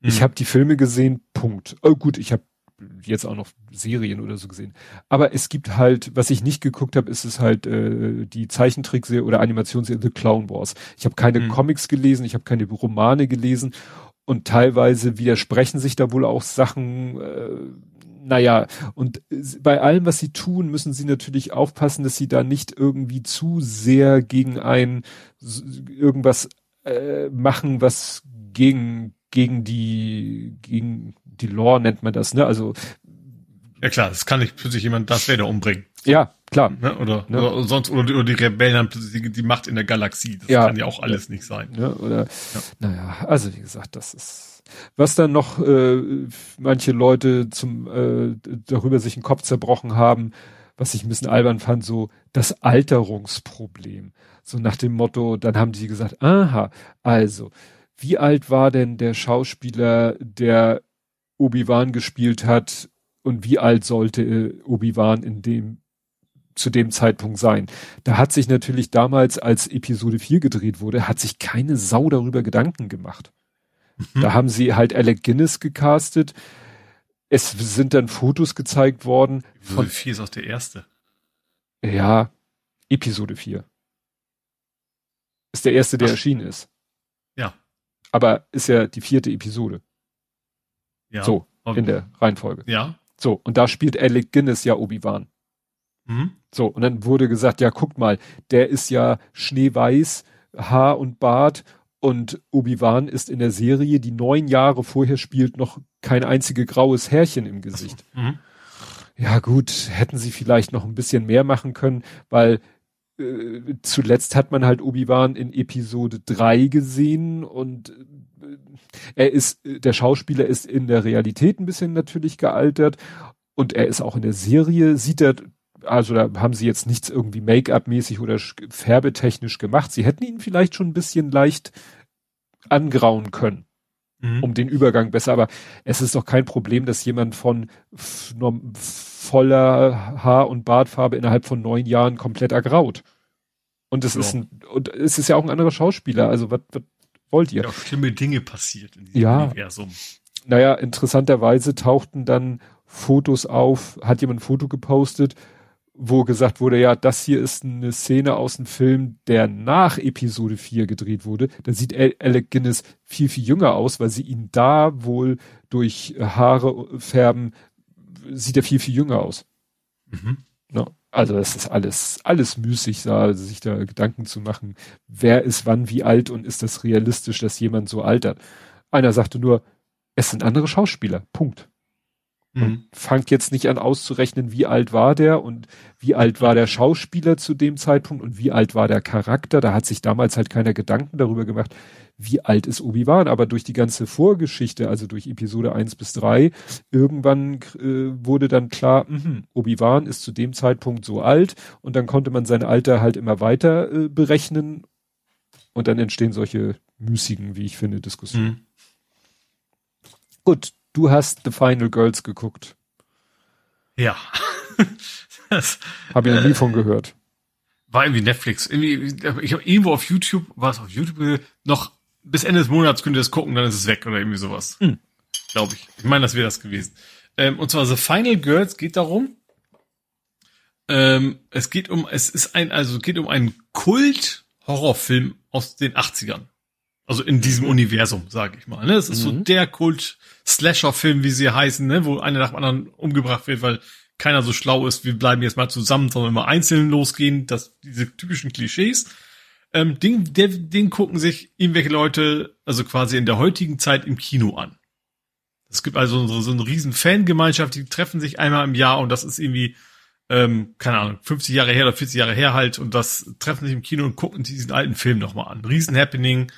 Ich mhm. habe die Filme gesehen, Punkt. Oh gut, ich habe jetzt auch noch Serien oder so gesehen. Aber es gibt halt, was ich nicht geguckt habe, ist es halt äh, die Zeichentrickserie oder Animationsserie The Clown Wars. Ich habe keine mhm. Comics gelesen, ich habe keine Romane gelesen und teilweise widersprechen sich da wohl auch Sachen. Äh, naja, und bei allem, was sie tun, müssen sie natürlich aufpassen, dass sie da nicht irgendwie zu sehr gegen ein irgendwas äh, machen, was gegen gegen die gegen die Lore nennt man das, ne? Also ja klar, es kann nicht plötzlich jemand das Vader umbringen. Ja, klar. Ne? Oder, ne? oder sonst oder die, oder die Rebellen haben plötzlich die, die, Macht in der Galaxie. Das ja. kann ja auch alles nicht sein. Ne? Oder ja. naja, also wie gesagt, das ist was dann noch äh, manche Leute zum äh, darüber sich den Kopf zerbrochen haben, was ich ein bisschen albern fand, so das Alterungsproblem. So nach dem Motto, dann haben die gesagt, aha, also, wie alt war denn der Schauspieler, der Obi-Wan gespielt hat und wie alt sollte äh, Obi-Wan in dem zu dem Zeitpunkt sein. Da hat sich natürlich damals, als Episode 4 gedreht wurde, hat sich keine Sau darüber Gedanken gemacht. Mhm. Da haben sie halt Alec Guinness gecastet. Es sind dann Fotos gezeigt worden. Episode 4 ist auch der erste. Ja, Episode 4. Ist der erste, der Ach. erschienen ist. Ja. Aber ist ja die vierte Episode. Ja. So, in der Reihenfolge. Ja. So, und da spielt Alec Guinness ja Obi-Wan. Mhm. So, und dann wurde gesagt, ja, guck mal, der ist ja schneeweiß, Haar und Bart und Obi-Wan ist in der Serie, die neun Jahre vorher spielt, noch kein einzige graues Härchen im Gesicht. Mhm. Ja gut, hätten sie vielleicht noch ein bisschen mehr machen können, weil äh, zuletzt hat man halt Obi-Wan in Episode 3 gesehen und äh, er ist, der Schauspieler ist in der Realität ein bisschen natürlich gealtert und er ist auch in der Serie, sieht er also da haben sie jetzt nichts irgendwie Make-up-mäßig oder färbetechnisch gemacht. Sie hätten ihn vielleicht schon ein bisschen leicht angrauen können, mhm. um den Übergang besser. Aber es ist doch kein Problem, dass jemand von voller Haar- und Bartfarbe innerhalb von neun Jahren komplett ergraut. Und es ja. ist ein, und es ist ja auch ein anderer Schauspieler. Also was, was wollt ihr? Ja, schlimme Dinge passiert in diesem ja. Universum. Naja, interessanterweise tauchten dann Fotos auf, hat jemand ein Foto gepostet, wo gesagt wurde, ja, das hier ist eine Szene aus dem Film, der nach Episode 4 gedreht wurde. Da sieht Alec Guinness viel, viel jünger aus, weil sie ihn da wohl durch Haare färben, sieht er viel, viel jünger aus. Mhm. No. Also das ist alles, alles müßig, da, sich da Gedanken zu machen, wer ist wann wie alt und ist das realistisch, dass jemand so altert. Einer sagte nur, es sind andere Schauspieler. Punkt. Mhm. fangt jetzt nicht an auszurechnen, wie alt war der und wie alt war der Schauspieler zu dem Zeitpunkt und wie alt war der Charakter. Da hat sich damals halt keiner Gedanken darüber gemacht, wie alt ist Obi-Wan. Aber durch die ganze Vorgeschichte, also durch Episode 1 bis 3, irgendwann äh, wurde dann klar, mh, Obi-Wan ist zu dem Zeitpunkt so alt und dann konnte man sein Alter halt immer weiter äh, berechnen und dann entstehen solche müßigen, wie ich finde, Diskussionen. Mhm. Gut, Du hast The Final Girls geguckt. Ja. das, Habe ich noch nie äh, von gehört. War irgendwie Netflix. Irgendwie, ich habe irgendwo auf YouTube, war es auf YouTube, noch bis Ende des Monats könnt ihr das gucken, dann ist es weg oder irgendwie sowas. Hm. Glaube ich. Ich meine, das wäre das gewesen. Ähm, und zwar The Final Girls geht darum, ähm, es geht um, es ist ein, also es geht um einen Kult-Horrorfilm aus den 80ern. Also in diesem mhm. Universum, sage ich mal. Ne? Es ist mhm. so der Kult-Slasher-Film, wie sie heißen, ne? wo einer nach dem anderen umgebracht wird, weil keiner so schlau ist, wir bleiben jetzt mal zusammen, sondern immer einzeln losgehen, das, diese typischen Klischees. Ähm, den, der, den gucken sich irgendwelche Leute, also quasi in der heutigen Zeit im Kino an. Es gibt also so, so eine riesen Fangemeinschaft, die treffen sich einmal im Jahr und das ist irgendwie, ähm, keine Ahnung, 50 Jahre her oder 40 Jahre her halt und das treffen sich im Kino und gucken diesen alten Film nochmal an. Riesen Happening,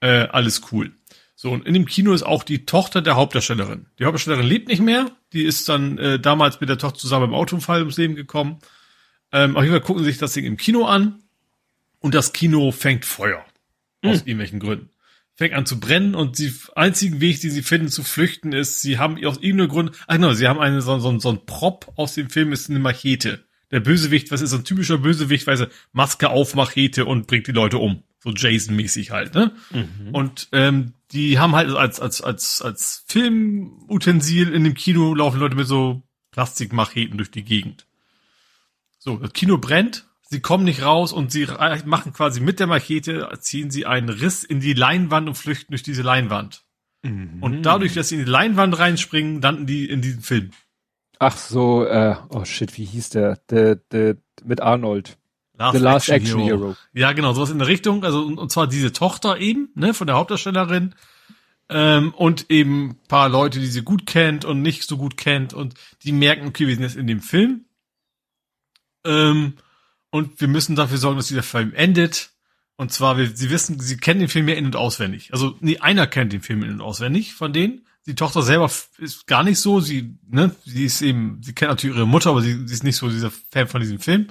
äh, alles cool. So, und in dem Kino ist auch die Tochter der Hauptdarstellerin. Die Hauptdarstellerin lebt nicht mehr. Die ist dann äh, damals mit der Tochter zusammen im Autounfall ums Leben gekommen. Ähm, auf jeden Fall gucken sie sich das Ding im Kino an. Und das Kino fängt Feuer. Aus hm. irgendwelchen Gründen. Fängt an zu brennen und die einzigen Weg, die sie finden zu flüchten, ist, sie haben aus irgendeinem Grund, ach genau, sie haben einen, so, so, so ein Prop aus dem Film, ist eine Machete. Der Bösewicht, was ist so ein typischer Bösewicht, weil sie Maske auf Machete und bringt die Leute um. So Jason-mäßig halt, ne? Mhm. Und ähm, die haben halt als, als, als, als Filmutensil in dem Kino laufen Leute mit so Plastikmacheten durch die Gegend. So, das Kino brennt, sie kommen nicht raus und sie machen quasi mit der Machete, ziehen sie einen Riss in die Leinwand und flüchten durch diese Leinwand. Mhm. Und dadurch, dass sie in die Leinwand reinspringen, landen die in diesem Film. Ach so, äh, oh shit, wie hieß der? Der, der mit Arnold. Last The Last Action, Action Hero. Hero. Ja, genau, sowas in der Richtung. Also und, und zwar diese Tochter eben, ne, von der Hauptdarstellerin. Ähm, und eben paar Leute, die sie gut kennt und nicht so gut kennt und die merken, okay, wir sind jetzt in dem Film. Ähm, und wir müssen dafür sorgen, dass dieser Film endet. Und zwar, wir, sie wissen, sie kennen den Film ja in- und auswendig. Also, nee, einer kennt den Film in- und auswendig von denen. die Tochter selber ist gar nicht so, sie, ne, sie ist eben, sie kennt natürlich ihre Mutter, aber sie, sie ist nicht so dieser Fan von diesem Film.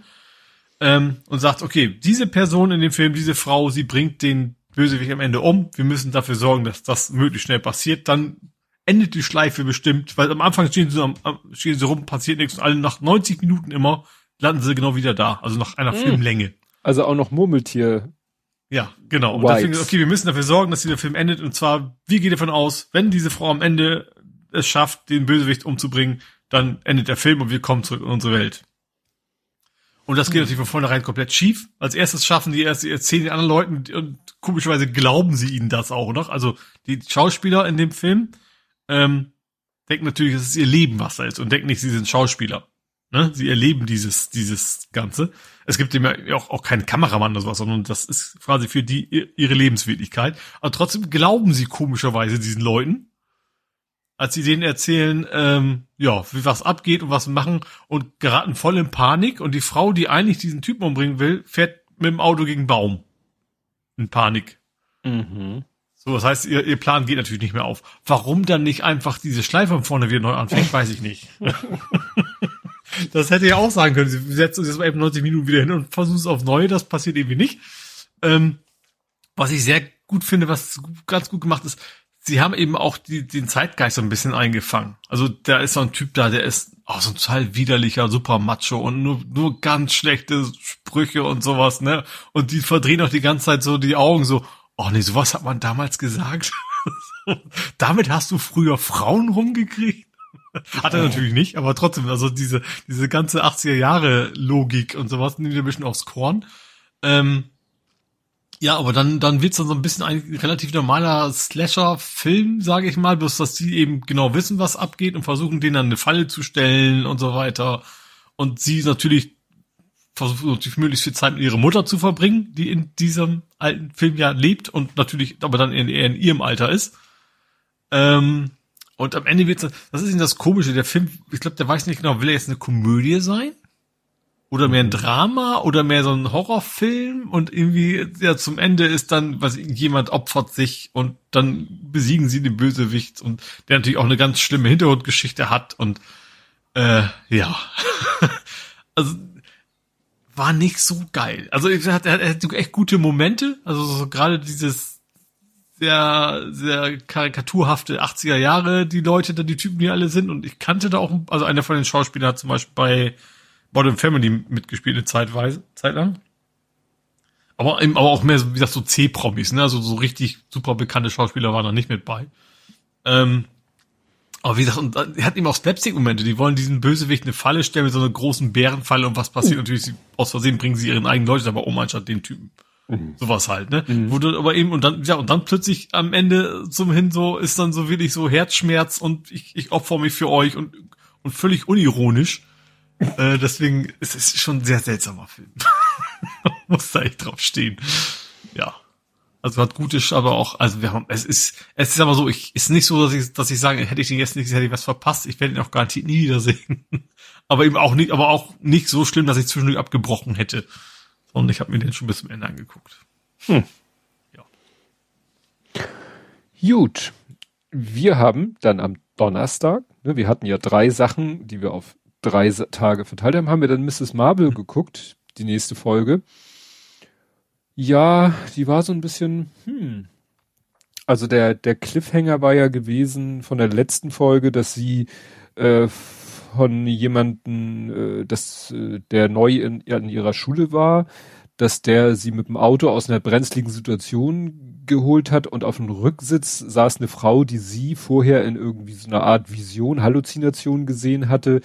Ähm, und sagt, okay, diese Person in dem Film, diese Frau, sie bringt den Bösewicht am Ende um. Wir müssen dafür sorgen, dass das möglichst schnell passiert. Dann endet die Schleife bestimmt, weil am Anfang stehen sie, am, stehen sie rum, passiert nichts und alle nach 90 Minuten immer landen sie genau wieder da. Also nach einer mhm. Filmlänge. Also auch noch Murmeltier ja, genau. Und deswegen, okay, wir müssen dafür sorgen, dass dieser Film endet. Und zwar, wie geht davon aus, wenn diese Frau am Ende es schafft, den Bösewicht umzubringen, dann endet der Film und wir kommen zurück in unsere Welt. Und das geht mhm. natürlich von vornherein komplett schief. Als erstes schaffen die erst, erzählen die anderen Leuten und komischerweise glauben sie ihnen das auch noch. Also die Schauspieler in dem Film ähm, denken natürlich, es ist ihr Leben, was da ist und denken nicht, sie sind Schauspieler. Ne? Sie erleben dieses, dieses Ganze. Es gibt immer auch, auch keinen Kameramann oder sowas, sondern das ist quasi für die ihre Lebenswirklichkeit. Aber trotzdem glauben sie komischerweise diesen Leuten, als sie denen erzählen, ähm, ja, wie was abgeht und was machen und geraten voll in Panik und die Frau, die eigentlich diesen Typen umbringen will, fährt mit dem Auto gegen Baum. In Panik. Mhm. So, das heißt, ihr, ihr Plan geht natürlich nicht mehr auf. Warum dann nicht einfach diese Schleife von vorne wieder neu anfängt, weiß ich nicht. Das hätte ja auch sagen können. Sie setzen uns jetzt mal eben 90 Minuten wieder hin und versuchen es auf neu. Das passiert irgendwie nicht. Ähm, was ich sehr gut finde, was ganz gut gemacht ist, sie haben eben auch die, den Zeitgeist so ein bisschen eingefangen. Also da ist so ein Typ da, der ist auch so ein total widerlicher, super Macho und nur, nur ganz schlechte Sprüche und sowas, ne? Und die verdrehen auch die ganze Zeit so die Augen so, oh nee, sowas hat man damals gesagt. Damit hast du früher Frauen rumgekriegt? Hat er natürlich nicht, aber trotzdem, also diese, diese ganze 80er Jahre Logik und sowas nimmt er ein bisschen aufs Korn. Ähm, ja, aber dann, dann wird's dann so ein bisschen ein relativ normaler Slasher-Film, sage ich mal, bloß dass die eben genau wissen, was abgeht und versuchen, denen dann eine Falle zu stellen und so weiter. Und sie natürlich versuchen natürlich möglichst viel Zeit mit ihrer Mutter zu verbringen, die in diesem alten Film ja lebt und natürlich aber dann in, in ihrem Alter ist. Ähm, und am Ende wird das ist eben das Komische, der Film, ich glaube, der weiß nicht genau, will er jetzt eine Komödie sein? Oder mehr ein mhm. Drama oder mehr so ein Horrorfilm und irgendwie, ja, zum Ende ist dann, was jemand opfert sich und dann besiegen sie den Bösewicht und der natürlich auch eine ganz schlimme Hintergrundgeschichte hat und äh, ja. also war nicht so geil. Also er hat, er hat echt gute Momente, also so gerade dieses sehr, sehr karikaturhafte 80er Jahre, die Leute, da die Typen, die alle sind. Und ich kannte da auch, also einer von den Schauspielern hat zum Beispiel bei Modern Family mitgespielt, eine Zeitweise, Zeit lang. Aber eben, aber auch mehr, wie gesagt, so C-Promis, ne? Also so richtig super bekannte Schauspieler waren da nicht mit bei. Ähm, aber wie gesagt, und er hat eben auch Slapstick-Momente, die wollen diesen Bösewicht eine Falle stellen mit so einer großen Bärenfalle und was passiert uh. natürlich, aus Versehen bringen sie ihren eigenen Leute aber um anstatt den Typen. Mhm. Sowas halt, ne? Mhm. Du aber eben, und dann, ja, und dann plötzlich am Ende zum Hin so, ist dann so wirklich so Herzschmerz und ich, ich opfer mich für euch und, und völlig unironisch. Äh, deswegen ist es schon ein sehr seltsamer Film. Muss da echt drauf stehen. Ja. Also hat gute, aber auch, also wir haben, es ist, es ist aber so, ich, ist nicht so, dass ich, dass ich sage, hätte ich den jetzt nicht, hätte ich was verpasst. Ich werde ihn auch garantiert nie wiedersehen. aber eben auch nicht, aber auch nicht so schlimm, dass ich zwischendurch abgebrochen hätte. Und ich habe mir den schon bis zum Ende angeguckt. Hm. Ja. Gut. Wir haben dann am Donnerstag, ne, wir hatten ja drei Sachen, die wir auf drei Tage verteilt haben, haben wir dann Mrs. Marvel mhm. geguckt, die nächste Folge. Ja, die war so ein bisschen, hm. Also der, der Cliffhanger war ja gewesen von der letzten Folge, dass sie äh, von jemanden, äh, das, äh, der neu in, in ihrer Schule war, dass der sie mit dem Auto aus einer brenzligen Situation geholt hat und auf dem Rücksitz saß eine Frau, die sie vorher in irgendwie so einer Art Vision, Halluzination gesehen hatte.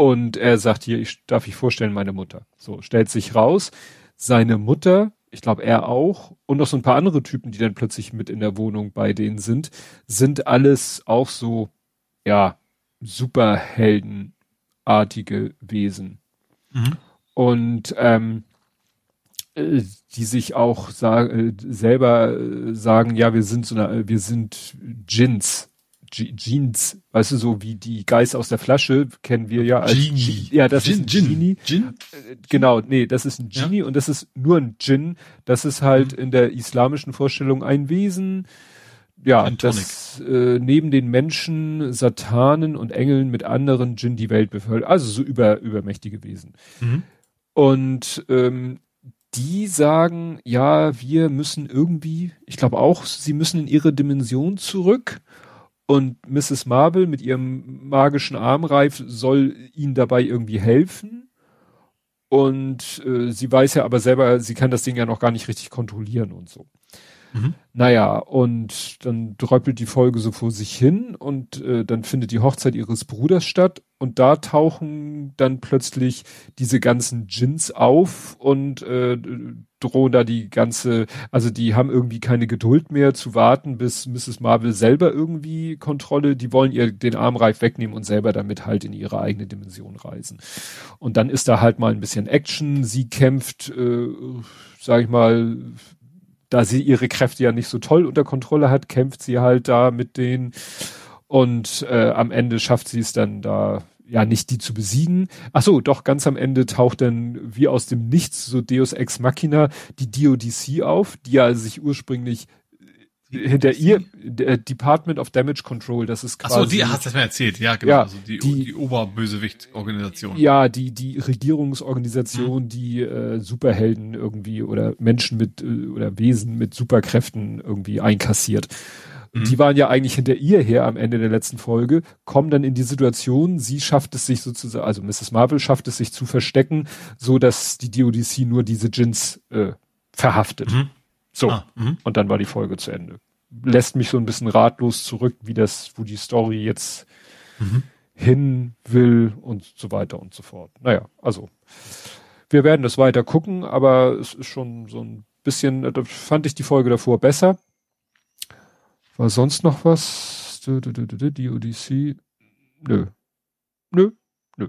Und er sagt hier, ich darf ich vorstellen, meine Mutter. So, stellt sich raus, seine Mutter, ich glaube er auch, und noch so ein paar andere Typen, die dann plötzlich mit in der Wohnung bei denen sind, sind alles auch so, ja, superheldenartige Wesen. Mhm. Und ähm, äh, die sich auch sag, äh, selber äh, sagen, ja, wir sind so eine, wir sind Djinns. Jeans, weißt du, so wie die Geist aus der Flasche kennen wir ja als Genie. Ja, das Gin, ist ein Gin. Genie. Gin? Genau, nee, das ist ein Genie ja. und das ist nur ein Djinn. Das ist halt mhm. in der islamischen Vorstellung ein Wesen, ja, dass äh, neben den Menschen Satanen und Engeln mit anderen Djinn die Welt bevölkert. Also so über, übermächtige Wesen. Mhm. Und ähm, die sagen, ja, wir müssen irgendwie, ich glaube auch, sie müssen in ihre Dimension zurück. Und Mrs. Marble mit ihrem magischen Armreif soll ihnen dabei irgendwie helfen. Und äh, sie weiß ja aber selber, sie kann das Ding ja noch gar nicht richtig kontrollieren und so. Mhm. Naja, und dann dröppelt die Folge so vor sich hin und äh, dann findet die Hochzeit ihres Bruders statt und da tauchen dann plötzlich diese ganzen Djinns auf und äh, drohen da die ganze, also die haben irgendwie keine Geduld mehr zu warten, bis Mrs. Marvel selber irgendwie Kontrolle, die wollen ihr den Armreif wegnehmen und selber damit halt in ihre eigene Dimension reisen. Und dann ist da halt mal ein bisschen Action, sie kämpft, äh, sag ich mal, da sie ihre Kräfte ja nicht so toll unter Kontrolle hat, kämpft sie halt da mit denen und äh, am Ende schafft sie es dann da ja nicht die zu besiegen. Ach so, doch ganz am Ende taucht dann wie aus dem Nichts so Deus Ex Machina die DODC auf, die ja sich ursprünglich hinter ihr äh, Department of Damage Control, das ist quasi. Ach so, die hast du mir erzählt, ja, genau. Ja, also die, die, die Oberbösewicht-Organisation. Ja, die, die Regierungsorganisation, hm. die äh, Superhelden irgendwie oder Menschen mit äh, oder Wesen mit Superkräften irgendwie einkassiert. Mhm. Die waren ja eigentlich hinter ihr her am Ende der letzten Folge, kommen dann in die Situation, sie schafft es sich sozusagen, also Mrs. Marvel schafft es sich zu verstecken, so dass die DODC nur diese Gins äh, verhaftet. Mhm. So. Ah, mhm. und dann war die Folge zu Ende. Lässt mich so ein bisschen ratlos zurück, wie das, wo die Story jetzt mhm. hin will und so weiter und so fort. Naja, also wir werden das weiter gucken, aber es ist schon so ein bisschen, da fand ich die Folge davor besser. War sonst noch was? Die Odyssey? Nö. Nö. Nö.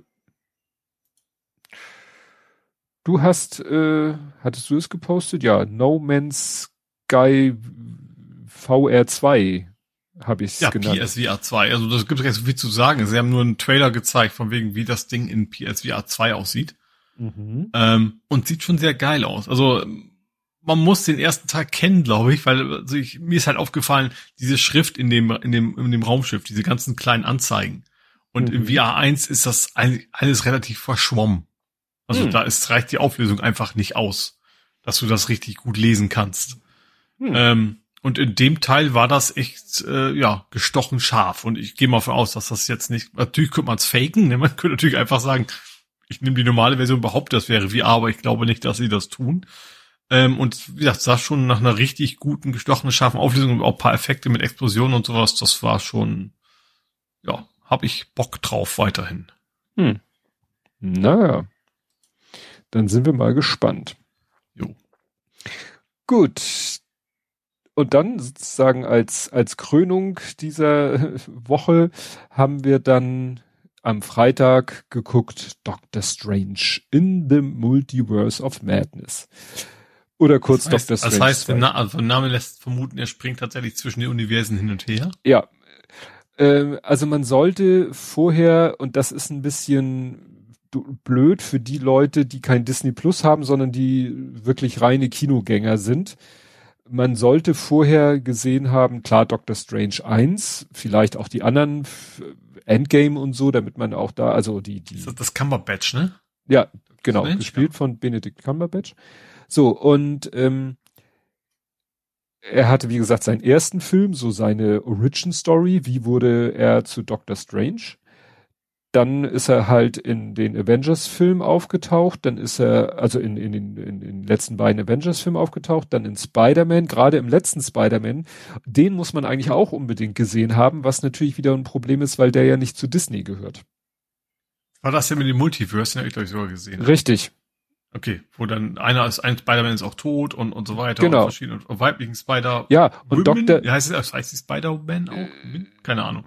Du hast, äh, hattest du es gepostet? Ja, No Man's Sky VR2 habe ich es ja, genannt. PSVR 2. Also das gibt es so viel zu sagen. Sie haben nur einen Trailer gezeigt, von wegen, wie das Ding in PSVR 2 aussieht. Mhm. Ähm, und sieht schon sehr geil aus. Also man muss den ersten Tag kennen, glaube ich, weil also ich, mir ist halt aufgefallen, diese Schrift in dem, in dem, in dem Raumschiff, diese ganzen kleinen Anzeigen. Und mhm. im VR 1 ist das alles relativ verschwommen. Also mhm. da ist, reicht die Auflösung einfach nicht aus, dass du das richtig gut lesen kannst. Mhm. Ähm, und in dem Teil war das echt, äh, ja, gestochen scharf. Und ich gehe mal davon aus, dass das jetzt nicht, natürlich könnte man es faken, ne? man könnte natürlich einfach sagen, ich nehme die normale Version, behaupte, das wäre VR, aber ich glaube nicht, dass sie das tun. Ähm, und wie gesagt, sah schon nach einer richtig guten, gestochenen, scharfen Auflösung und auch paar Effekte mit Explosionen und sowas. Das war schon, ja, habe ich Bock drauf weiterhin. Hm. Naja. Dann sind wir mal gespannt. Jo. Gut. Und dann sozusagen als, als Krönung dieser Woche haben wir dann am Freitag geguckt Doctor Strange in the Multiverse of Madness. Oder kurz das heißt, Doctor Strange. Das heißt, Na also Name lässt vermuten, er springt tatsächlich zwischen den Universen hin und her. Ja. Ähm, also man sollte vorher, und das ist ein bisschen blöd für die Leute, die kein Disney Plus haben, sondern die wirklich reine Kinogänger sind. Man sollte vorher gesehen haben, klar, Doctor Strange 1, vielleicht auch die anderen Endgame und so, damit man auch da, also die, die. Das, Cumberbatch, ne? Ja, genau, gespielt ja. von Benedict Cumberbatch. So, und ähm, er hatte, wie gesagt, seinen ersten Film, so seine Origin Story, wie wurde er zu Doctor Strange. Dann ist er halt in den Avengers-Film aufgetaucht, dann ist er, also in, in, in, in den letzten beiden Avengers-Filmen aufgetaucht, dann in Spider-Man, gerade im letzten Spider-Man, den muss man eigentlich auch unbedingt gesehen haben, was natürlich wieder ein Problem ist, weil der ja nicht zu Disney gehört. War das ja mit dem Multiverse, den habe ich glaube ich sogar gesehen. Richtig, Okay, wo dann einer ist, ein Spider-Man ist auch tot und, und so weiter. Genau. Und verschiedene und weiblichen Spider. Ja, und Women, Dr. Heißt es, heißt die Spider-Man auch? Äh, Keine Ahnung.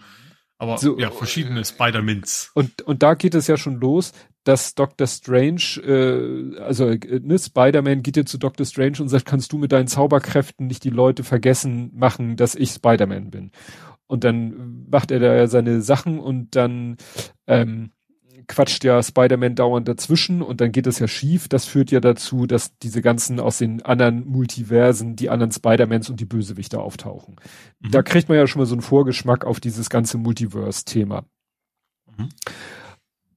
Aber so, ja, verschiedene Spider-Mins. Und, und da geht es ja schon los, dass Dr. Strange, äh, also äh, ne, Spider-Man geht ja zu Dr. Strange und sagt, kannst du mit deinen Zauberkräften nicht die Leute vergessen machen, dass ich Spider-Man bin? Und dann macht er da ja seine Sachen und dann ähm, quatscht ja Spider-Man dauernd dazwischen und dann geht es ja schief. Das führt ja dazu, dass diese ganzen aus den anderen Multiversen, die anderen Spider-Mans und die Bösewichter auftauchen. Mhm. Da kriegt man ja schon mal so einen Vorgeschmack auf dieses ganze Multiverse-Thema. Mhm.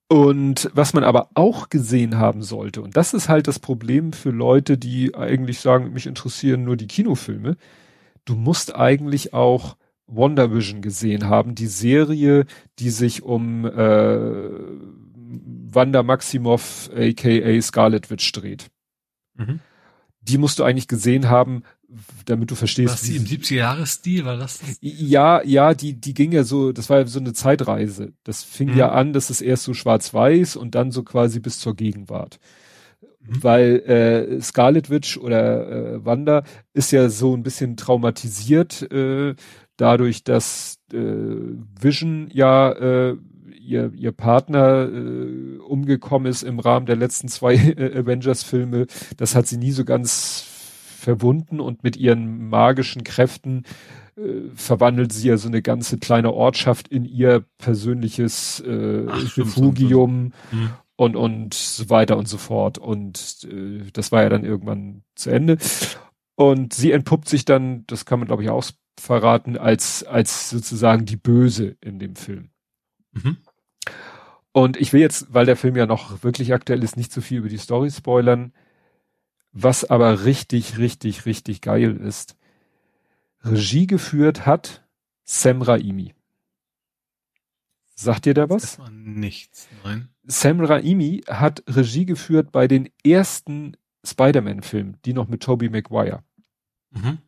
Und was man aber auch gesehen haben sollte, und das ist halt das Problem für Leute, die eigentlich sagen, mich interessieren nur die Kinofilme, du musst eigentlich auch Wonder Vision gesehen haben, die Serie, die sich um äh, Wanda Maximoff aka Scarlet Witch dreht. Mhm. Die musst du eigentlich gesehen haben, damit du verstehst. Was die im 70er-Jahres-Stil war das? Ja, ja, die, die ging ja so, das war ja so eine Zeitreise. Das fing mhm. ja an, dass es erst so schwarz-weiß und dann so quasi bis zur Gegenwart. Mhm. Weil äh, Scarlet Witch oder äh, Wanda ist ja so ein bisschen traumatisiert äh, dadurch, dass äh, Vision ja äh, ihr, ihr Partner äh, umgekommen ist im Rahmen der letzten zwei äh, Avengers-Filme. Das hat sie nie so ganz verwunden und mit ihren magischen Kräften äh, verwandelt sie ja so eine ganze kleine Ortschaft in ihr persönliches äh, Ach, Refugium hm. und und so weiter und so fort. Und äh, das war ja dann irgendwann zu Ende. Und sie entpuppt sich dann, das kann man glaube ich auch verraten, als, als sozusagen die Böse in dem Film. Mhm. Und ich will jetzt, weil der Film ja noch wirklich aktuell ist, nicht zu so viel über die Story spoilern. Was aber richtig, richtig, richtig geil ist. Regie geführt hat Sam Raimi. Sagt ihr da was? Das war nichts, nein. Sam Raimi hat Regie geführt bei den ersten Spider-Man-Filmen, die noch mit Tobey Maguire. Mhm.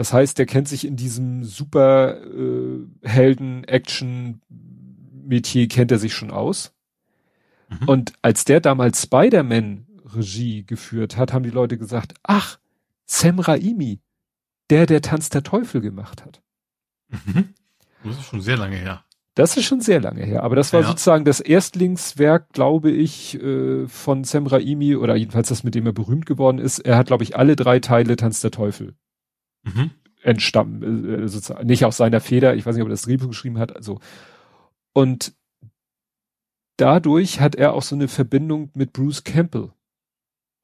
Das heißt, der kennt sich in diesem super äh, Helden-Action-Metier kennt er sich schon aus. Mhm. Und als der damals Spider-Man Regie geführt hat, haben die Leute gesagt, ach, Sam Raimi, der, der Tanz der Teufel gemacht hat. Mhm. Das ist schon sehr lange her. Das ist schon sehr lange her, aber das war ja. sozusagen das Erstlingswerk, glaube ich, äh, von Sam Raimi oder jedenfalls das, mit dem er berühmt geworden ist. Er hat, glaube ich, alle drei Teile Tanz der Teufel mhm. entstammen, äh, sozusagen nicht aus seiner Feder. Ich weiß nicht, ob er das Drehbuch geschrieben hat. Also und dadurch hat er auch so eine Verbindung mit Bruce Campbell.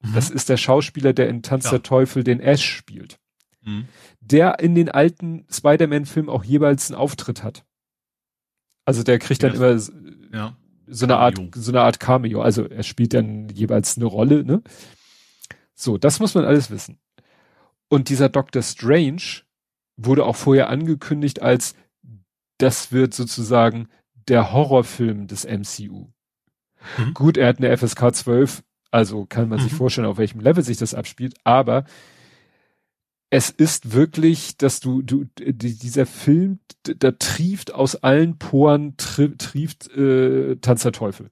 Mhm. Das ist der Schauspieler, der in Tanz ja. der Teufel den Ash spielt. Mhm. Der in den alten Spider-Man-Filmen auch jeweils einen Auftritt hat. Also der kriegt dann ja, immer ja. so eine Art, so eine Art Cameo. Also er spielt dann jeweils eine Rolle, ne? So, das muss man alles wissen. Und dieser Doctor Strange wurde auch vorher angekündigt als, das wird sozusagen der Horrorfilm des MCU. Mhm. Gut, er hat eine FSK 12, also kann man mhm. sich vorstellen, auf welchem Level sich das abspielt, aber es ist wirklich, dass du, du, die, dieser Film, da trieft aus allen Poren, tri, trieft äh, Tanz der Teufel.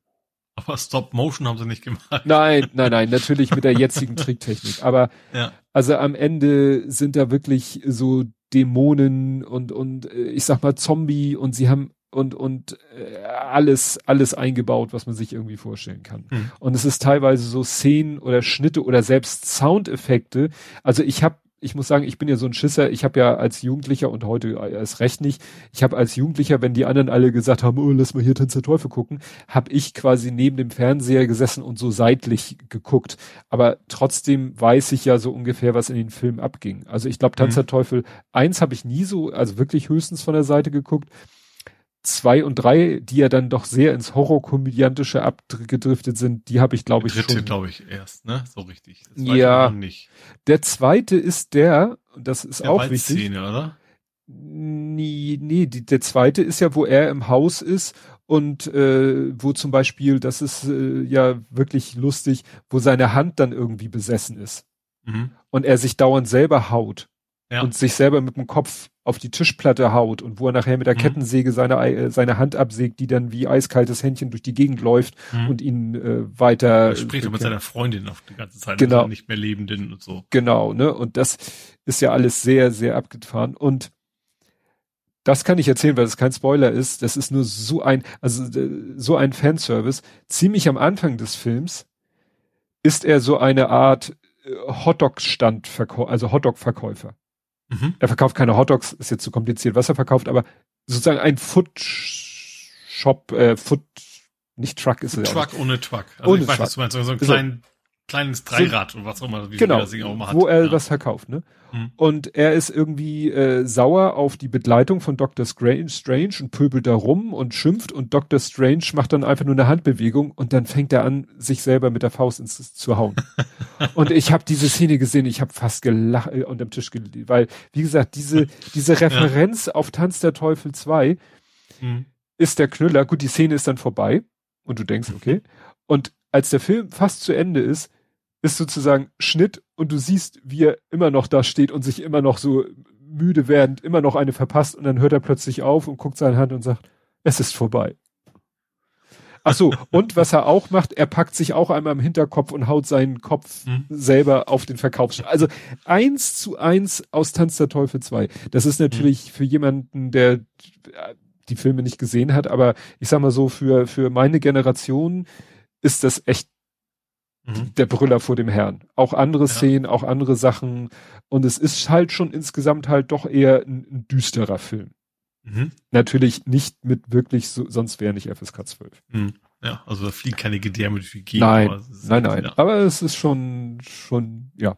Aber Stop Motion haben sie nicht gemacht. Nein, nein, nein, natürlich mit der jetzigen Tricktechnik. Aber ja. also am Ende sind da wirklich so Dämonen und und äh, ich sag mal Zombie und sie haben und und äh, alles alles eingebaut, was man sich irgendwie vorstellen kann. Mhm. Und es ist teilweise so Szenen oder Schnitte oder selbst Soundeffekte. Also ich habe ich muss sagen, ich bin ja so ein Schisser. Ich habe ja als Jugendlicher und heute erst recht nicht. Ich habe als Jugendlicher, wenn die anderen alle gesagt haben, oh, lass mal hier Tanz der Teufel gucken, habe ich quasi neben dem Fernseher gesessen und so seitlich geguckt. Aber trotzdem weiß ich ja so ungefähr, was in den Filmen abging. Also ich glaube, Tanz mhm. der Teufel eins habe ich nie so, also wirklich höchstens von der Seite geguckt zwei und drei, die ja dann doch sehr ins Horrorkomödiantische abgedriftet sind, die habe ich glaube ich dritte, schon. glaube ich erst, ne? So richtig. ja. Nicht. Der zweite ist der, das ist der auch wichtig. oder? Nee, nee, die, der zweite ist ja, wo er im Haus ist und äh, wo zum Beispiel, das ist äh, ja wirklich lustig, wo seine Hand dann irgendwie besessen ist. Mhm. Und er sich dauernd selber haut ja. und sich selber mit dem Kopf auf die Tischplatte haut und wo er nachher mit der mhm. Kettensäge seine, äh, seine Hand absägt, die dann wie eiskaltes Händchen durch die Gegend läuft mhm. und ihn äh, weiter. Er spricht mit seiner Freundin auf die ganze Zeit, genau. nicht mehr Lebenden und so. Genau, ne? Und das ist ja alles sehr, sehr abgefahren. Und das kann ich erzählen, weil es kein Spoiler ist. Das ist nur so ein, also äh, so ein Fanservice. Ziemlich am Anfang des Films ist er so eine Art äh, Hotdog-Stand, also Hotdog-Verkäufer. Mhm. Er verkauft keine Hotdogs, ist jetzt zu kompliziert, was er verkauft, aber sozusagen ein Food Shop, äh, Food Nicht Truck ist es Truck ohne Truck. Also ohne ich weiß, Truck. was du meinst, so ein klein, kleines Dreirad oder was auch immer, wie genau, das Ding auch mal hat. wo er ja. was verkauft, ne? Hm. Und er ist irgendwie äh, sauer auf die Begleitung von Dr. Strange, Strange und pöbelt da rum und schimpft und Dr. Strange macht dann einfach nur eine Handbewegung und dann fängt er an, sich selber mit der Faust ins zu hauen. und ich habe diese Szene gesehen, ich habe fast gelacht äh, unterm Tisch gelegt, weil wie gesagt, diese diese Referenz auf Tanz der Teufel 2 Hm. ist der Knüller. Gut, die Szene ist dann vorbei und du denkst, okay. Und als der Film fast zu Ende ist, ist sozusagen Schnitt und du siehst, wie er immer noch da steht und sich immer noch so müde während immer noch eine verpasst und dann hört er plötzlich auf und guckt seine Hand und sagt, es ist vorbei. Ach so, und was er auch macht, er packt sich auch einmal im Hinterkopf und haut seinen Kopf Hm. selber auf den Verkaufsstand. Also eins zu eins aus Tanz der Teufel 2. Das ist natürlich für jemanden, der äh, die Filme nicht gesehen hat, aber ich sag mal so, für, für meine Generation ist das echt Mhm. der Brüller vor dem Herrn. Auch andere Ja. Szenen, auch andere Sachen. Und es ist halt schon insgesamt halt doch eher ein, ein düsterer Film. Mhm. Natürlich nicht mit wirklich, so, sonst wäre nicht FSK 12. Mhm. Ja, also da fliegen keine Gedärme durch die Gegend. Nein, aber es ist- nein, nein. Ja. Aber es ist schon, schon, ja.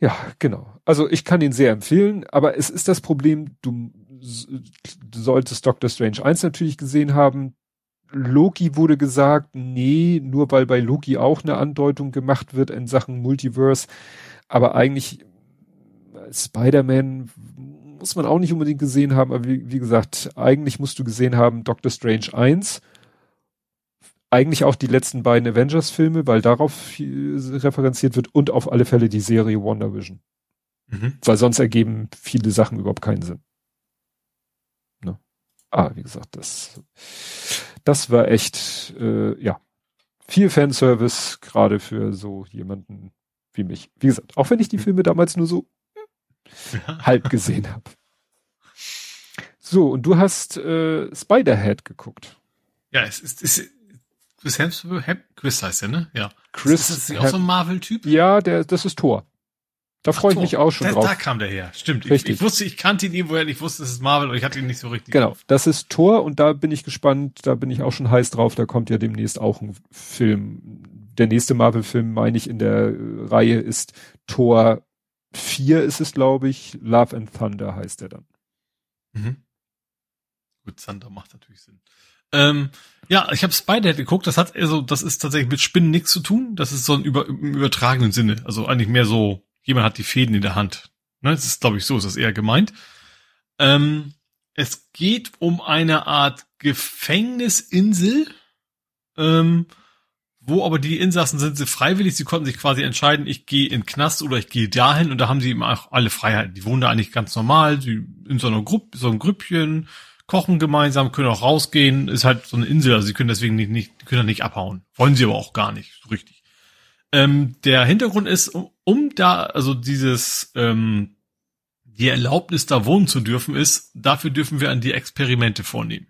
Ja, genau. Also ich kann ihn sehr empfehlen, aber es ist das Problem, du, du solltest Doctor Strange 1 natürlich gesehen haben. Loki wurde gesagt, nee, nur weil bei Loki auch eine Andeutung gemacht wird in Sachen Multiverse. Aber eigentlich äh, Spider-Man muss man auch nicht unbedingt gesehen haben, aber wie, wie gesagt, eigentlich musst du gesehen haben Doctor Strange 1 eigentlich auch die letzten beiden Avengers-Filme, weil darauf viel referenziert wird und auf alle Fälle die Serie Wonder Vision. Mhm. Weil sonst ergeben viele Sachen überhaupt keinen Sinn. Ne? Ah, wie gesagt, das, das war echt, äh, ja, viel Fanservice, gerade für so jemanden wie mich. Wie gesagt, auch wenn ich die Filme damals nur so halb gesehen habe. So, und du hast äh, Spider-Head geguckt. ja, es ist, es, Chris Hemsworth, Hem, Chris heißt er, ne? Ja. Chris ist das nicht auch so ein Marvel-Typ? Ja, der, das ist Thor. Da freue ich mich auch schon da, drauf. Da kam der her, stimmt. Ich, Richtig. ich wusste, ich kannte ihn irgendwoher, ich wusste, es ist Marvel, aber ich hatte ihn nicht so richtig. Genau, drauf. das ist Thor und da bin ich gespannt, da bin ich auch schon heiß drauf, da kommt ja demnächst auch ein Film. Der nächste Marvel-Film, meine ich, in der Reihe ist Thor 4 ist es, glaube ich. Love and Thunder heißt er dann. Mhm. Gut, Thunder macht natürlich Sinn. Ähm, ja, ich habe Spider-Head geguckt, das hat also, das ist tatsächlich mit Spinnen nichts zu tun. Das ist so ein über, im übertragenen Sinne. Also eigentlich mehr so, jemand hat die Fäden in der Hand. Ne, das ist, glaube ich, so ist das eher gemeint. Ähm, es geht um eine Art Gefängnisinsel, ähm, wo aber die Insassen sind sie freiwillig, sie konnten sich quasi entscheiden, ich gehe in Knast oder ich gehe dahin und da haben sie eben auch alle Freiheiten. Die wohnen da eigentlich ganz normal, sie in so einer Gruppe, so einem Grüppchen, kochen gemeinsam, können auch rausgehen, ist halt so eine Insel, also sie können deswegen nicht, nicht können nicht abhauen. Wollen sie aber auch gar nicht, so richtig. Ähm, der Hintergrund ist, um, um da, also dieses, ähm, die Erlaubnis da wohnen zu dürfen ist, dafür dürfen wir an die Experimente vornehmen.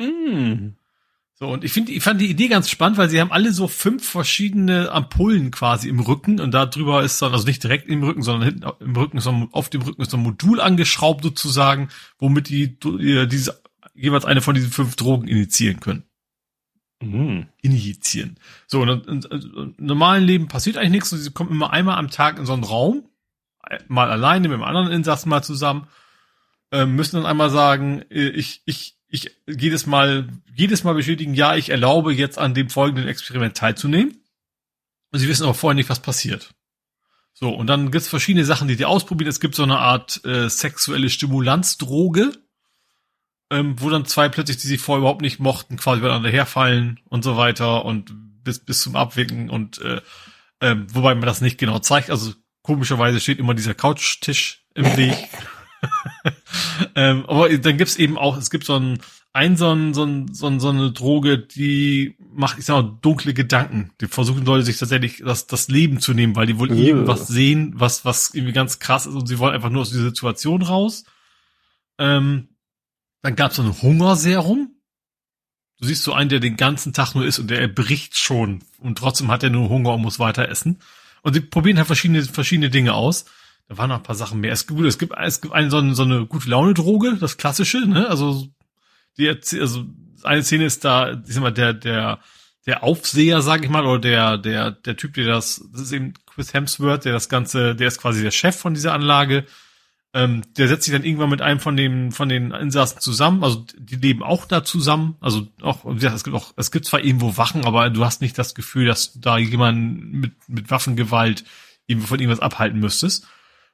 Mm. So, und ich finde, ich fand die Idee ganz spannend, weil sie haben alle so fünf verschiedene Ampullen quasi im Rücken und da drüber ist dann, also nicht direkt im Rücken, sondern hinten im Rücken, ist so ein, auf dem Rücken ist so ein Modul angeschraubt sozusagen, womit die, die diese, jeweils eine von diesen fünf Drogen initiieren können. Mm. Injizieren. So, und, und im normalen Leben passiert eigentlich nichts und sie kommen immer einmal am Tag in so einen Raum, mal alleine mit einem anderen Insassen mal zusammen, äh, müssen dann einmal sagen, äh, ich, ich, ich jedes Mal, jedes Mal bestätigen, ja, ich erlaube jetzt an dem folgenden Experiment teilzunehmen. Und sie wissen aber vorher nicht, was passiert. So, und dann gibt's verschiedene Sachen, die die ausprobieren. Es gibt so eine Art äh, sexuelle Stimulanzdroge, ähm, wo dann zwei plötzlich, die sich vorher überhaupt nicht mochten, quasi übereinander herfallen und so weiter und bis, bis zum Abwinken und äh, ähm, wobei man das nicht genau zeigt. Also komischerweise steht immer dieser Couchtisch im Weg. ähm, aber dann gibt's eben auch, es gibt so ein, ein so, ein, so, ein, so, ein, so eine Droge, die macht, ich sag mal, dunkle Gedanken. Die versuchen Leute sich tatsächlich das, das Leben zu nehmen, weil die wohl Ugh. irgendwas sehen, was, was irgendwie ganz krass ist und sie wollen einfach nur aus dieser Situation raus. Ähm, dann gab's so ein Hungerserum. Du siehst so einen, der den ganzen Tag nur isst und der bricht schon und trotzdem hat er nur Hunger und muss weiter essen. Und sie probieren halt verschiedene, verschiedene Dinge aus. Da waren noch ein paar Sachen mehr. Es gibt, es gibt, es gibt eine, so eine, so eine gute Laune-Droge, das klassische, ne? Also, die also eine Szene ist da, ich sag mal, der, der, der Aufseher, sag ich mal, oder der, der, der Typ, der das, das ist eben Chris Hemsworth, der das Ganze, der ist quasi der Chef von dieser Anlage. Ähm, der setzt sich dann irgendwann mit einem von den, von den Insassen zusammen, also die leben auch da zusammen, also auch, es gibt auch, es gibt zwar irgendwo Wachen, aber du hast nicht das Gefühl, dass da jemand mit, mit Waffengewalt irgendwie von irgendwas abhalten müsstest.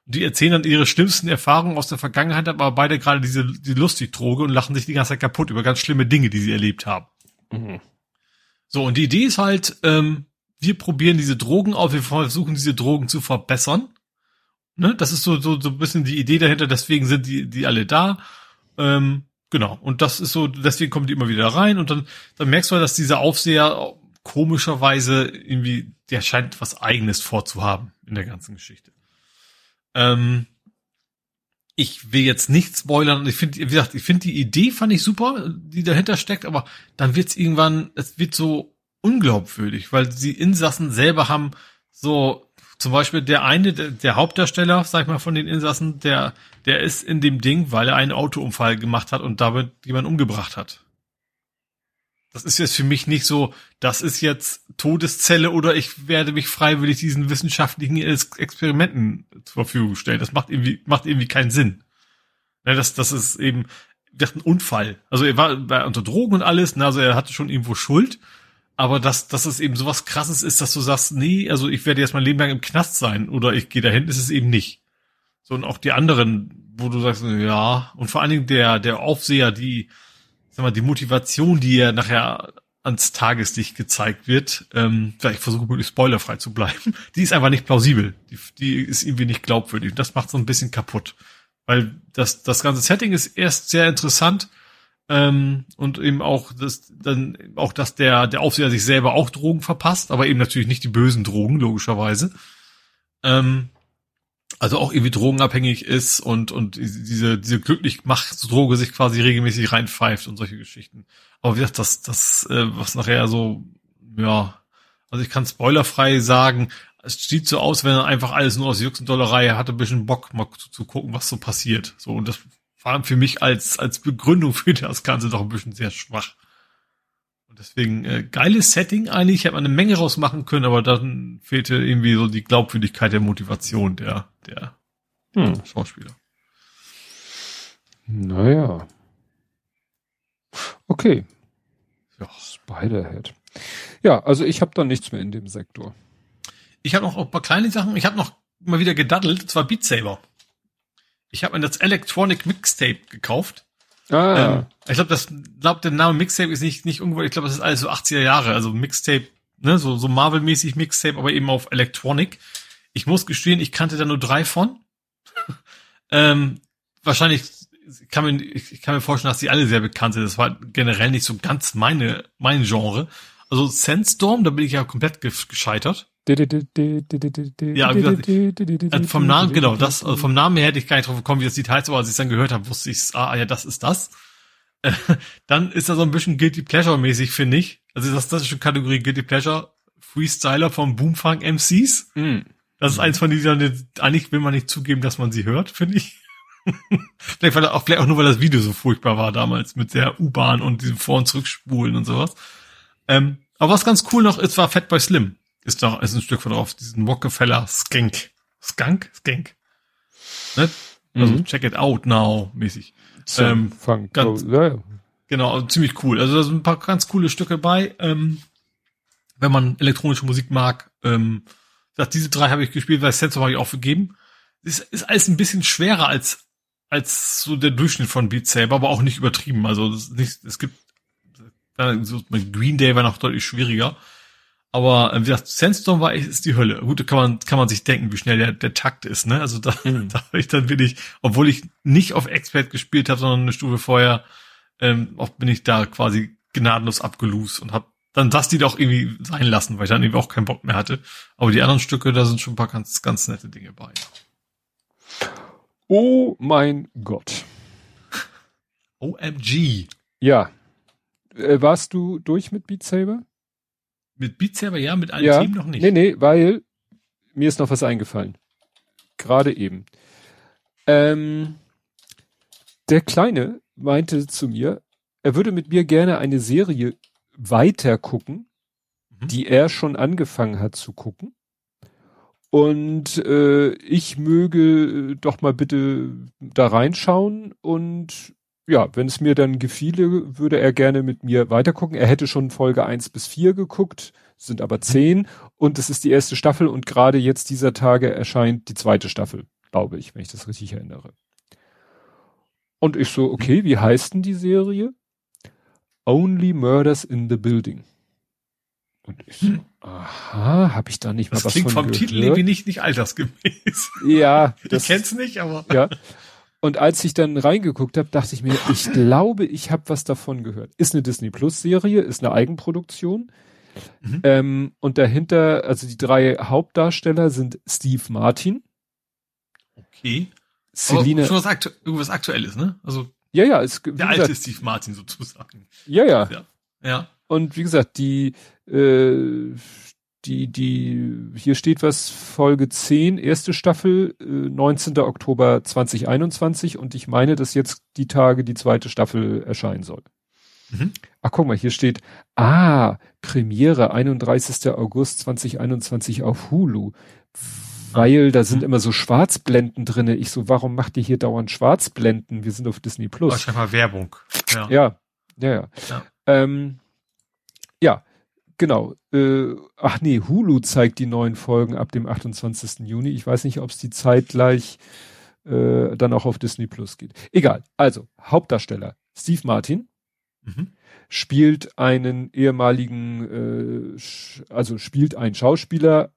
Die erzählen dann ihre schlimmsten Erfahrungen aus der Vergangenheit, aber beide gerade diese, die Lustigdroge und lachen sich die ganze Zeit kaputt über ganz schlimme Dinge, die sie erlebt haben. Mhm. So, und die Idee ist halt, ähm, wir probieren diese Drogen auf, wir versuchen diese Drogen zu verbessern. Ne? Das ist so, so, so ein bisschen die Idee dahinter, deswegen sind die, die alle da. Ähm, genau. Und das ist so, deswegen kommen die immer wieder rein und dann, dann merkst du halt, dass dieser Aufseher komischerweise irgendwie, der scheint was eigenes vorzuhaben in der ganzen Geschichte. Ähm, ich will jetzt nicht spoilern ich finde, wie gesagt, ich finde die Idee fand ich super, die dahinter steckt, aber dann wird's irgendwann, es wird so unglaubwürdig, weil die Insassen selber haben so, zum Beispiel der eine, der, der Hauptdarsteller, sag ich mal, von den Insassen, der, der ist in dem Ding, weil er einen Autounfall gemacht hat und damit jemanden umgebracht hat. Das ist jetzt für mich nicht so, das ist jetzt Todeszelle oder ich werde mich freiwillig diesen wissenschaftlichen Experimenten zur Verfügung stellen. Das macht irgendwie, macht irgendwie keinen Sinn. Ja, das, das ist eben, das ein Unfall. Also er war, war unter Drogen und alles, ne, also er hatte schon irgendwo Schuld. Aber dass, dass es eben sowas krasses ist, dass du sagst, nee, also ich werde jetzt mein Leben lang im Knast sein oder ich gehe dahin, ist es eben nicht. So, und auch die anderen, wo du sagst, ja, und vor allen Dingen der, der Aufseher, die, sag mal, die Motivation, die ja nachher ans Tageslicht gezeigt wird, ähm, ich versuche möglichst spoilerfrei zu bleiben, die ist einfach nicht plausibel. Die, die ist irgendwie nicht glaubwürdig. Das macht so ein bisschen kaputt. Weil das, das ganze Setting ist erst sehr interessant, ähm, und eben auch, dass dann auch, dass der, der Aufseher sich selber auch Drogen verpasst, aber eben natürlich nicht die bösen Drogen, logischerweise. Ähm, also auch irgendwie drogenabhängig ist und, und diese, diese glücklich macht Droge sich quasi regelmäßig reinpfeift und solche Geschichten. Aber wie gesagt, das, das, äh, was nachher so, ja, also ich kann spoilerfrei sagen, es sieht so aus, wenn er einfach alles nur aus Jux und Dollerei hatte, ein bisschen Bock mal zu, zu gucken, was so passiert. So, und das war für mich als, als Begründung für das Ganze doch ein bisschen sehr schwach. Deswegen äh, geiles Setting eigentlich, hätte man eine Menge rausmachen können, aber dann fehlte irgendwie so die Glaubwürdigkeit der Motivation der, der hm. Schauspieler. Naja. Okay. Ja. Spiderhead. Ja, also ich habe da nichts mehr in dem Sektor. Ich habe noch ein paar kleine Sachen. Ich habe noch mal wieder gedaddelt, und zwar Beat Saber. Ich habe mir das Electronic Mixtape gekauft. Ah. Ähm, ich glaube, das, glaub, der Name Mixtape ist nicht, nicht irgendwo, ich glaube, das ist alles so 80er Jahre, also Mixtape, ne, so, so Marvel-mäßig Mixtape, aber eben auf Electronic. Ich muss gestehen, ich kannte da nur drei von. ähm, wahrscheinlich kann mir, ich kann mir vorstellen, dass die alle sehr bekannt sind. Das war generell nicht so ganz meine, mein Genre. Also Sandstorm, da bin ich ja komplett gescheitert. Ja, gesagt, vom Namen, genau, das, also vom Namen her hätte ich gar nicht drauf gekommen, wie das Lied heißt, aber als ich es dann gehört habe, wusste ich, ah, ja, das ist das. dann ist er so ein bisschen Guilty Pleasure mäßig, finde ich. Also das, das ist schon Kategorie Guilty Pleasure. Freestyler vom Boomfunk MCs. Mm. Das ist eins von diesen, eigentlich will man nicht zugeben, dass man sie hört, finde ich. vielleicht, weil, auch, vielleicht auch nur, weil das Video so furchtbar war damals mit der U-Bahn und diesem Vor- und Zurückspulen und sowas. Ähm, aber was ganz cool noch ist, war Fatboy Slim. Ist doch, ist ein Stück von drauf, diesen Rockefeller Skank. Skank? Skank. Ne? Also mhm. check it out now mäßig. So, ähm, Funk. Ganz, oh, ja, ja. Genau, also ziemlich cool. Also da sind ein paar ganz coole Stücke bei. Ähm, wenn man elektronische Musik mag, ähm, das, diese drei habe ich gespielt, weil Sensor habe ich aufgegeben. Ist, ist alles ein bisschen schwerer als als so der Durchschnitt von Beat Saber, aber auch nicht übertrieben. Also es, nicht, es gibt so, Green Day war noch deutlich schwieriger. Aber äh, wie gesagt, Sandstorm war ist die Hölle. Gut, da kann man kann man sich denken, wie schnell der, der Takt ist. Ne? Also da, mhm. da habe ich dann wirklich, obwohl ich nicht auf Expert gespielt habe, sondern eine Stufe vorher, ähm, auch bin ich da quasi gnadenlos abgelost und habe dann das die doch irgendwie sein lassen, weil ich dann irgendwie auch keinen Bock mehr hatte. Aber die anderen Stücke, da sind schon ein paar ganz ganz nette Dinge bei. Oh mein Gott. OMG. Ja. Äh, warst du durch mit Beat Saber? Mit Beat Saber ja, mit allen ja, Themen noch nicht. Nee, nee, weil mir ist noch was eingefallen. Gerade eben. Ähm, der Kleine meinte zu mir, er würde mit mir gerne eine Serie weiter gucken, mhm. die er schon angefangen hat zu gucken. Und äh, ich möge doch mal bitte da reinschauen und ja, wenn es mir dann gefiele, würde er gerne mit mir weitergucken. Er hätte schon Folge eins bis vier geguckt, sind aber zehn und es ist die erste Staffel und gerade jetzt dieser Tage erscheint die zweite Staffel, glaube ich, wenn ich das richtig erinnere. Und ich so, okay, wie heißt denn die Serie? Only Murders in the Building. Und ich so, aha, habe ich da nicht das mal was klingt von vom gehört? Titel irgendwie nicht, nicht altersgemäß. Ja. Das, ich kenn's nicht, aber. Ja. Und als ich dann reingeguckt habe, dachte ich mir, ich glaube, ich habe was davon gehört. Ist eine Disney Plus Serie, ist eine Eigenproduktion. Mhm. Ähm, und dahinter, also die drei Hauptdarsteller sind Steve Martin. Okay. Selina. schon was aktu irgendwas Aktuelles, ne? Also. Ja, ja, es, der gesagt, alte Steve Martin sozusagen. Ja, ja. Ja. ja. Und wie gesagt, die, äh, die, die, hier steht was, Folge 10, erste Staffel, äh, 19. Oktober 2021 und ich meine, dass jetzt die Tage die zweite Staffel erscheinen soll. Mhm. Ach, guck mal, hier steht, ah, Premiere 31. August 2021 auf Hulu. Weil da sind mhm. immer so Schwarzblenden drinne. Ich so, warum macht ihr hier dauernd Schwarzblenden? Wir sind auf Disney Plus. Wahrscheinlich mal Werbung. Ja, ja, ja. ja. ja. Ähm, ja, genau. Äh, ach nee, Hulu zeigt die neuen Folgen ab dem 28. Juni. Ich weiß nicht, ob es die zeitgleich äh, dann auch auf Disney Plus geht. Egal. Also, Hauptdarsteller Steve Martin mhm. spielt einen ehemaligen, äh, also spielt einen Schauspieler,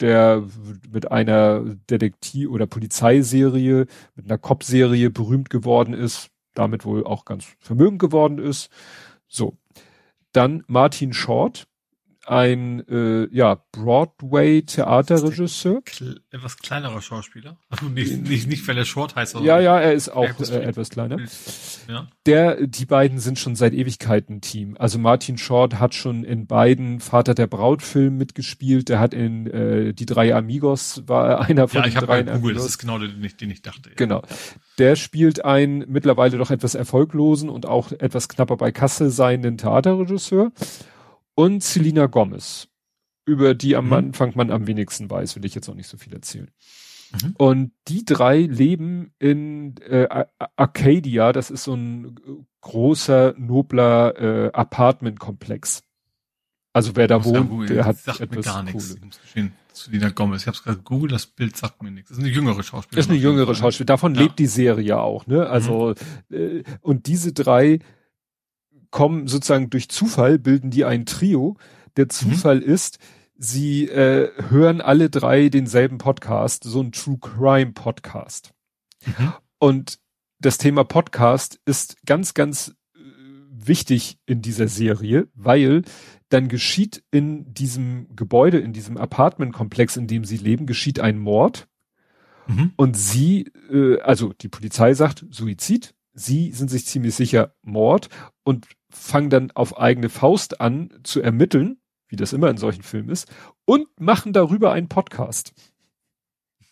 der mit einer Detektiv- oder Polizeiserie, mit einer Cop-Serie berühmt geworden ist, damit wohl auch ganz vermögend geworden ist. So. Dann Martin Short, ein äh, ja Broadway-Theaterregisseur. Etwas kleinerer Schauspieler. Also nicht, nicht, nicht weil er Short heißt. Ja, ja, er ist auch äh, etwas kleiner. Ja. Der, die beiden sind schon seit Ewigkeiten Team. Also Martin Short hat schon in beiden Vater der Braut Filmen mitgespielt. Der hat in äh, die drei Amigos war einer von ja, den ich drei Google, Das ist genau der, den ich, den ich dachte. Ja. Genau. Der spielt einen mittlerweile doch etwas erfolglosen und auch etwas knapper bei Kasse seienden Theaterregisseur und Selina Gomez, über die am mhm. Anfang man am wenigsten weiß, will ich jetzt auch nicht so viel erzählen. Mhm. Und die drei leben in äh, Arcadia, das ist so ein großer, nobler äh, Apartmentkomplex. Also wer da wohnt, der hat sagt etwas mir gar nichts. Selina Gomez. Ich habe es gerade gegoogelt, das Bild sagt mir nichts. Das ist eine jüngere Schauspielerin. Das ist eine jüngere Schauspielerin. Davon ja. lebt die Serie auch, ne? Also mhm. äh, und diese drei kommen sozusagen durch Zufall, bilden die ein Trio. Der mhm. Zufall mhm. ist, sie äh, hören alle drei denselben Podcast, so ein True Crime Podcast. Mhm. Und das Thema Podcast ist ganz, ganz äh, wichtig in dieser Serie, weil dann geschieht in diesem Gebäude, in diesem Apartmentkomplex, in dem sie leben, geschieht ein Mord. Mhm. Und sie, äh, also die Polizei sagt Suizid, sie sind sich ziemlich sicher Mord und fangen dann auf eigene Faust an zu ermitteln, wie das immer in solchen Filmen ist, und machen darüber einen Podcast.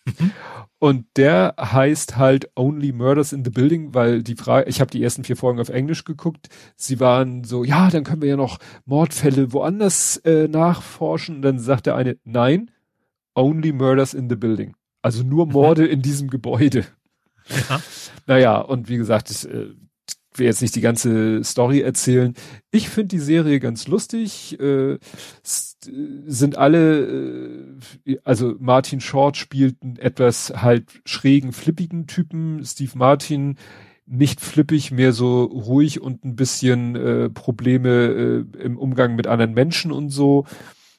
Mhm. Und der heißt halt Only Murders in the Building, weil die Frage, ich habe die ersten vier Folgen auf Englisch geguckt, sie waren so, ja, dann können wir ja noch Mordfälle woanders äh, nachforschen. Und dann sagt der eine, nein, Only Murders in the Building. Also nur mhm. Morde in diesem Gebäude. Ja. Naja, und wie gesagt, das, äh, will jetzt nicht die ganze Story erzählen. Ich finde die Serie ganz lustig. Äh, sind alle, äh, also Martin Short spielt einen etwas halt schrägen, flippigen Typen. Steve Martin nicht flippig, mehr so ruhig und ein bisschen äh, Probleme äh, im Umgang mit anderen Menschen und so.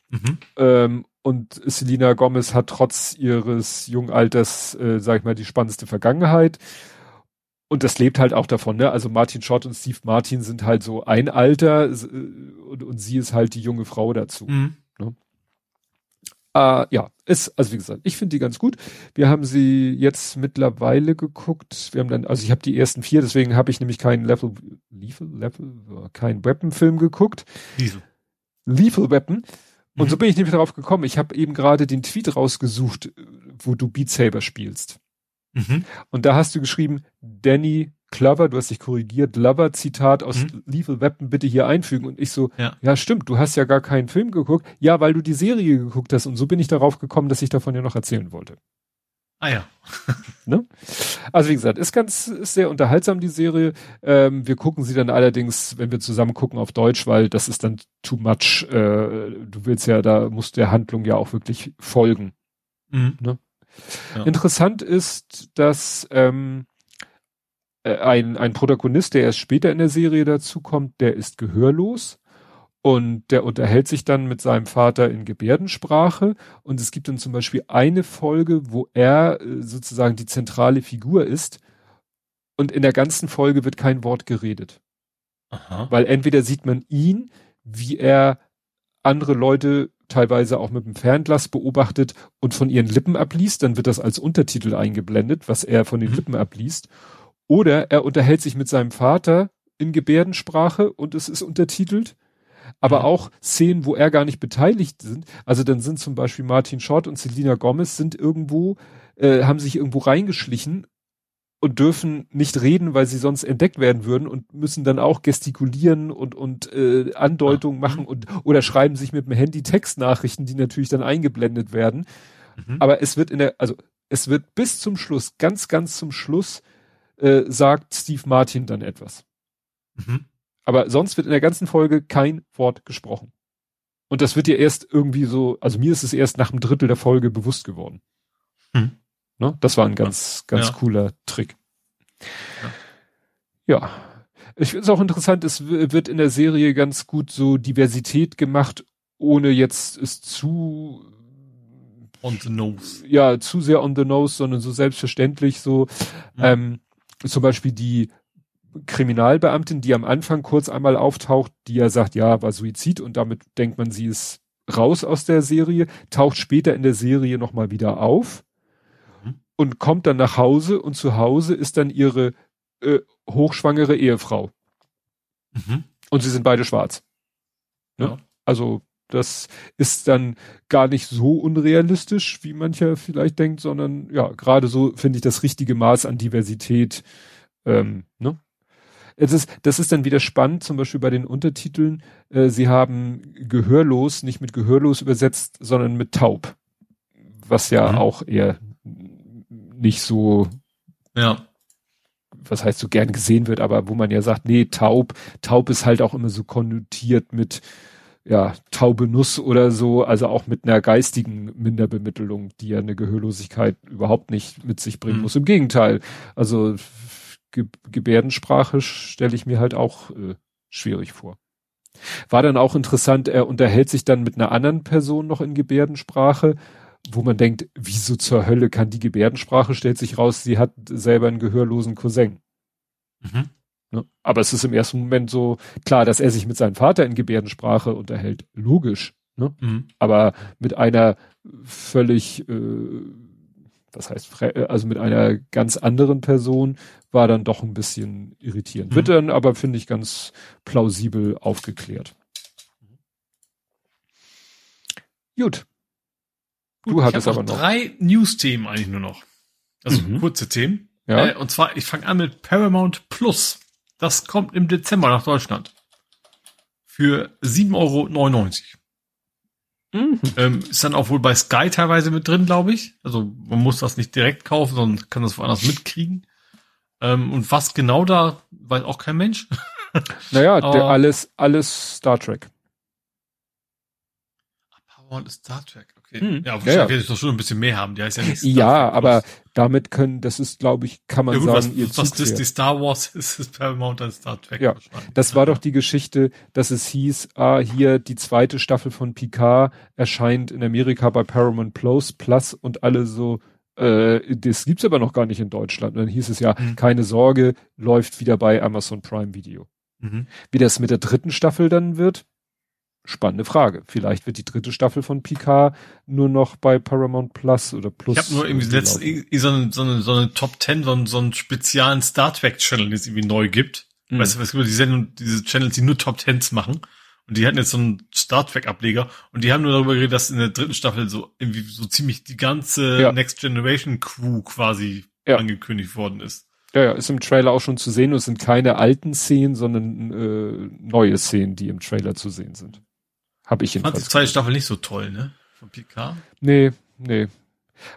Mhm. Ähm, und Selina Gomez hat trotz ihres jungen Alters, äh, sag ich mal, die spannendste Vergangenheit. Und das lebt halt auch davon, ne? Also Martin Schott und Steve Martin sind halt so ein Alter äh, und, und sie ist halt die junge Frau dazu. Mhm. Ne? Äh, ja, ist, also wie gesagt, ich finde die ganz gut. Wir haben sie jetzt mittlerweile geguckt. Wir haben dann, also ich habe die ersten vier, deswegen habe ich nämlich keinen Level, Lethal, Level, keinen Weapon-Film geguckt. Lethal. Lethal Weapon. Und mhm. so bin ich nämlich darauf gekommen. Ich habe eben gerade den Tweet rausgesucht, wo du Beat Saber spielst. Mhm. Und da hast du geschrieben, Danny Clover, du hast dich korrigiert, Lover, Zitat aus mhm. Lethal Weapon bitte hier einfügen. Und ich so, ja. ja stimmt, du hast ja gar keinen Film geguckt. Ja, weil du die Serie geguckt hast. Und so bin ich darauf gekommen, dass ich davon ja noch erzählen wollte. Ah ja. ne? Also wie gesagt, ist ganz ist sehr unterhaltsam die Serie. Ähm, wir gucken sie dann allerdings, wenn wir zusammen gucken, auf Deutsch, weil das ist dann too much. Äh, du willst ja, da muss der Handlung ja auch wirklich folgen. Mhm. Ne? Ja. Interessant ist, dass ähm, äh, ein, ein Protagonist, der erst später in der Serie dazukommt, der ist gehörlos und der unterhält sich dann mit seinem Vater in Gebärdensprache. Und es gibt dann zum Beispiel eine Folge, wo er äh, sozusagen die zentrale Figur ist. Und in der ganzen Folge wird kein Wort geredet. Aha. Weil entweder sieht man ihn, wie er andere Leute teilweise auch mit dem Fernglas beobachtet und von ihren Lippen abliest, dann wird das als Untertitel eingeblendet, was er von den mhm. Lippen abliest. Oder er unterhält sich mit seinem Vater in Gebärdensprache und es ist untertitelt aber mhm. auch Szenen, wo er gar nicht beteiligt sind. Also dann sind zum Beispiel Martin Short und Selina Gomez sind irgendwo, äh, haben sich irgendwo reingeschlichen und dürfen nicht reden, weil sie sonst entdeckt werden würden und müssen dann auch gestikulieren und und äh, Andeutungen machen mhm. und oder schreiben sich mit dem Handy Textnachrichten, die natürlich dann eingeblendet werden. Mhm. Aber es wird in der, also es wird bis zum Schluss, ganz ganz zum Schluss, äh, sagt Steve Martin dann etwas. Mhm. Aber sonst wird in der ganzen Folge kein Wort gesprochen. Und das wird dir erst irgendwie so, also mir ist es erst nach einem Drittel der Folge bewusst geworden. Hm. Ne? Das war ein ganz, ganz ja. cooler Trick. Ja. ja. Ich finde es auch interessant, es wird in der Serie ganz gut so Diversität gemacht, ohne jetzt es zu on the nose. Ja, zu sehr on the nose, sondern so selbstverständlich so. Mhm. Ähm, zum Beispiel die Kriminalbeamtin, die am Anfang kurz einmal auftaucht, die ja sagt, ja, war Suizid und damit denkt man, sie ist raus aus der Serie, taucht später in der Serie nochmal wieder auf. Und kommt dann nach Hause und zu Hause ist dann ihre äh, hochschwangere Ehefrau. Mhm. Und sie sind beide schwarz. Ne? Ja. Also das ist dann gar nicht so unrealistisch, wie mancher vielleicht denkt, sondern ja, gerade so finde ich das richtige Maß an Diversität. Ähm, ne? es ist, das ist dann wieder spannend, zum Beispiel bei den Untertiteln. Äh, sie haben gehörlos, nicht mit gehörlos übersetzt, sondern mit taub. Was ja mhm. auch eher nicht so, ja. was heißt so gern gesehen wird, aber wo man ja sagt, nee, taub, taub ist halt auch immer so konnotiert mit, ja, taube Nuss oder so, also auch mit einer geistigen Minderbemittelung, die ja eine Gehörlosigkeit überhaupt nicht mit sich bringen mhm. muss. Im Gegenteil. Also Ge Gebärdensprache stelle ich mir halt auch äh, schwierig vor. War dann auch interessant, er unterhält sich dann mit einer anderen Person noch in Gebärdensprache, wo man denkt, wieso zur Hölle kann die Gebärdensprache, stellt sich raus, sie hat selber einen gehörlosen Cousin. Mhm. Ne? Aber es ist im ersten Moment so klar, dass er sich mit seinem Vater in Gebärdensprache unterhält. Logisch. Ne? Mhm. Aber mit einer völlig äh, was heißt, äh, also mit einer ganz anderen Person war dann doch ein bisschen irritierend. Mhm. Wird dann aber, finde ich, ganz plausibel aufgeklärt. Gut. Gut du hattest aber noch. Drei News-Themen eigentlich nur noch. Also mhm. kurze Themen. Ja. Äh, und zwar, ich fange an mit Paramount Plus. Das kommt im Dezember nach Deutschland. Für 7,99 Euro. Mhm. Ähm, ist dann auch wohl bei Sky teilweise mit drin, glaube ich. Also man muss das nicht direkt kaufen, sondern kann das woanders mitkriegen. Ähm, und was genau da, weiß auch kein Mensch. naja, der alles, alles Star Trek. Power ist Star Trek. Hm. Ja, wahrscheinlich ja, ja. werde ich doch schon ein bisschen mehr haben. Die heißt ja nicht Star Ja, aber damit können, das ist, glaube ich, kann man ja, gut, sagen, was, ihr was das die Star Wars ist, ist Paramount als Star Trek. Ja, das war doch die Geschichte, dass es hieß, ah, hier die zweite Staffel von Picard erscheint in Amerika bei Paramount Plus, Plus und alle so, äh, das gibt's aber noch gar nicht in Deutschland. Und dann hieß es ja, mhm. keine Sorge, läuft wieder bei Amazon Prime Video. Mhm. Wie das mit der dritten Staffel dann wird, spannende Frage. Vielleicht wird die dritte Staffel von Picard nur noch bei Paramount Plus oder Plus. Ich habe nur irgendwie letztens so eine, so eine, so eine Top Ten, so einen, so einen speziellen Star Trek Channel, den es irgendwie neu gibt. Mhm. Weißt du, was gibt die Sendung, diese Channels, die nur Top Tens machen. Und die hatten jetzt so einen Star Trek Ableger und die haben nur darüber geredet, dass in der dritten Staffel so irgendwie so ziemlich die ganze ja. Next Generation Crew quasi ja. angekündigt worden ist. Ja, ja, ist im Trailer auch schon zu sehen und es sind keine alten Szenen, sondern äh, neue Szenen, die im Trailer zu sehen sind. Habe ich jedenfalls. Fand die zweite Staffel nicht so toll, ne? Von PK? Nee, nee.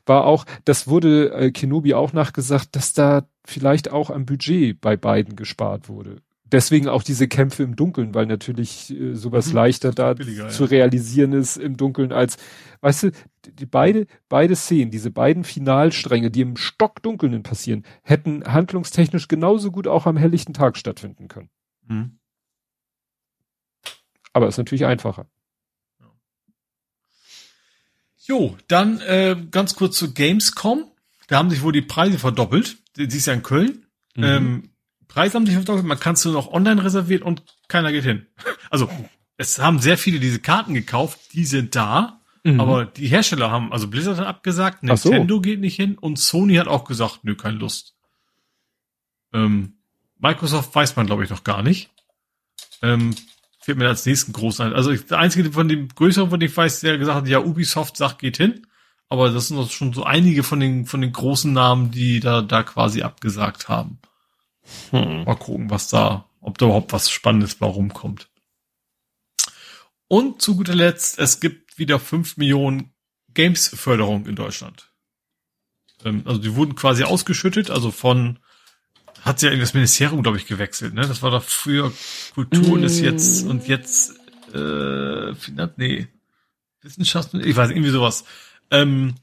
War auch, das wurde äh, Kenobi auch nachgesagt, dass da vielleicht auch am Budget bei beiden gespart wurde. Deswegen auch diese Kämpfe im Dunkeln, weil natürlich äh, sowas mhm, leichter da billiger, zu ja. realisieren ist im Dunkeln als, weißt du, die beide, beide Szenen, diese beiden Finalstränge, die im Stockdunkeln passieren, hätten handlungstechnisch genauso gut auch am helllichten Tag stattfinden können. Mhm. Aber ist natürlich einfacher. Jo, dann äh, ganz kurz zu Gamescom. Da haben sich wohl die Preise verdoppelt. Sie ist ja in Köln. Mhm. Ähm, Preise haben sich verdoppelt. Man kann es nur noch online reservieren und keiner geht hin. Also es haben sehr viele diese Karten gekauft. Die sind da. Mhm. Aber die Hersteller haben, also Blizzard hat abgesagt, Nintendo so. geht nicht hin und Sony hat auch gesagt, nö, keine Lust. Ähm, Microsoft weiß man, glaube ich, noch gar nicht. Ähm, fällt mir als nächsten großen ein. Also der einzige von dem größeren, von dem ich weiß, der gesagt hat, ja, Ubisoft sagt, geht hin. Aber das sind doch schon so einige von den, von den großen Namen, die da, da quasi abgesagt haben. Hm. Mal gucken, was da, ob da überhaupt was Spannendes warum kommt. Und zu guter Letzt, es gibt wieder fünf Millionen Games-Förderung in Deutschland. Ähm, also die wurden quasi ausgeschüttet, also von hat sie ja das Ministerium, glaube ich, gewechselt, ne? Das war doch früher Kultur und ist jetzt mm. und jetzt äh, nee, Wissenschaften, ich weiß irgendwie sowas. Ähm,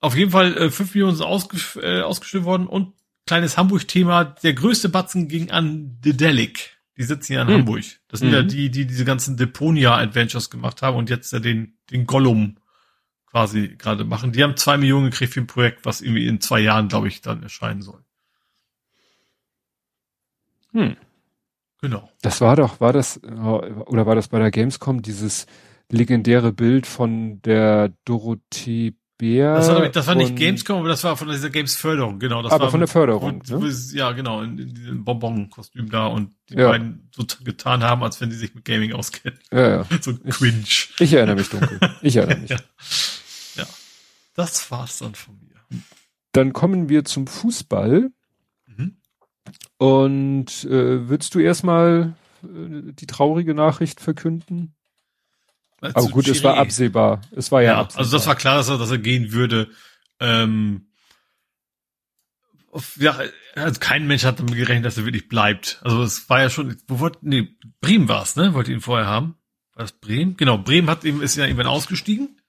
auf jeden Fall äh, 5 Millionen sind ausges äh, ausgestellt worden und kleines Hamburg-Thema, der größte Batzen ging an Dedelic. Die sitzen ja in mhm. Hamburg. Das sind mhm. ja die, die diese ganzen Deponia-Adventures gemacht haben und jetzt ja den, den Gollum quasi gerade machen. Die haben zwei Millionen gekriegt für ein Projekt, was irgendwie in zwei Jahren, glaube ich, dann erscheinen soll. Hm. Genau. Das war doch, war das, oder war das bei der Gamescom, dieses legendäre Bild von der Dorothee Bär. Das war, das war nicht Gamescom, aber das war von dieser Games-Förderung, genau. Das aber war von der Förderung. Und, ne? Ja, genau, in, in diesem Bonbon-Kostüm da und die ja. beiden so getan haben, als wenn sie sich mit Gaming auskennen. Ja, ja. So cringe. Ich, ich erinnere mich dunkel. Ich erinnere mich. ja. ja. Das war's dann von mir. Dann kommen wir zum Fußball. Und äh, würdest du erstmal äh, die traurige Nachricht verkünden? Aber gut, Chiré. es war absehbar. Es war ja, ja absehbar. Also das war klar, dass er, dass er gehen würde. Ähm, ja, also kein Mensch hat damit gerechnet, dass er wirklich bleibt. Also es war ja schon, wo wollte, nee, Bremen war es, ne? Wollte ihn vorher haben. War das Bremen? Genau, Bremen hat ihm, ist ja irgendwann ausgestiegen,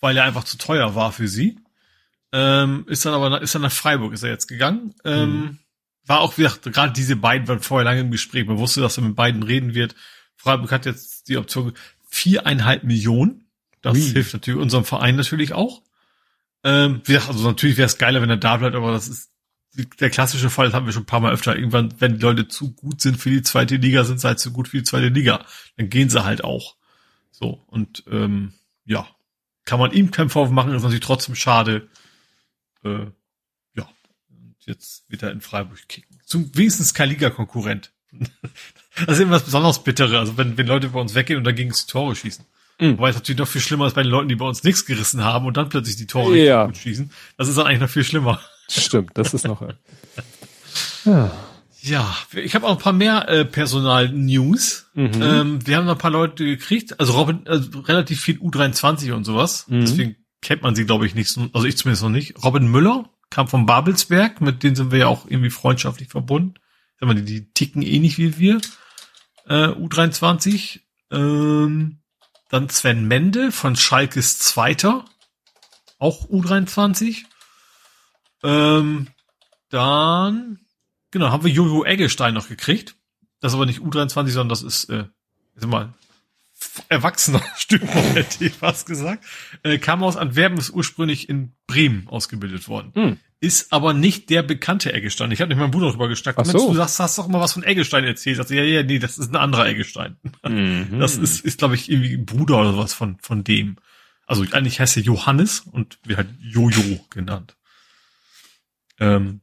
weil er einfach zu teuer war für sie. Ähm, ist dann aber, ist dann nach Freiburg, ist er jetzt gegangen. Ähm, hm war auch wieder, gerade diese beiden waren vorher lange im Gespräch. Man wusste, dass er mit beiden reden wird. Freiburg hat jetzt die Option viereinhalb Millionen. Das Wie? hilft natürlich unserem Verein natürlich auch. Ähm, also natürlich wäre es geiler, wenn er da bleibt, aber das ist der klassische Fall, das haben wir schon ein paar Mal öfter. Irgendwann, wenn die Leute zu gut sind für die zweite Liga, sind sie halt zu gut für die zweite Liga. Dann gehen sie halt auch. So, und ähm, ja, kann man ihm keinen Vorwurf machen, ist natürlich trotzdem schade. Äh, jetzt wieder in Freiburg kicken. Zum wenigstens kein Liga-Konkurrent. das ist immer was besonders Bittere, also wenn, wenn Leute bei uns weggehen und dagegen die Tore schießen. Mhm. Wobei es natürlich noch viel schlimmer ist bei den Leuten, die bei uns nichts gerissen haben und dann plötzlich die Tore ja. gut schießen. Das ist dann eigentlich noch viel schlimmer. Stimmt, das ist noch. ja. Ja, ich habe auch ein paar mehr äh, Personal-News. Mhm. Ähm, wir haben noch ein paar Leute gekriegt, also Robin, also relativ viel U23 und sowas. Mhm. Deswegen kennt man sie, glaube ich, nicht. Also ich zumindest noch nicht. Robin Müller, kam vom Babelsberg, mit denen sind wir ja auch irgendwie freundschaftlich verbunden. Sag mal, die, die ticken ähnlich wie wir. Äh, U23. Ähm, dann Sven Mende von Schalkes Zweiter. Auch U23. Ähm, dann, genau, haben wir Jojo Eggestein noch gekriegt. Das ist aber nicht U23, sondern das ist, äh, mal, erwachsener Stück, hätte ich fast gesagt. Äh, kam aus Antwerpen, ist ursprünglich in Bremen ausgebildet worden. Hm. Ist aber nicht der bekannte Eggestein. Ich habe nicht meinem Bruder darüber gestackt. Ach so. Du sagst, hast doch mal was von Eggestein erzählt. Sagst, ja, ja, nee, das ist ein anderer Eggestein. Mhm. Das ist, ist glaube ich, irgendwie Bruder oder was von, von dem. Also eigentlich heißt er Johannes und wird halt Jojo genannt. Ähm,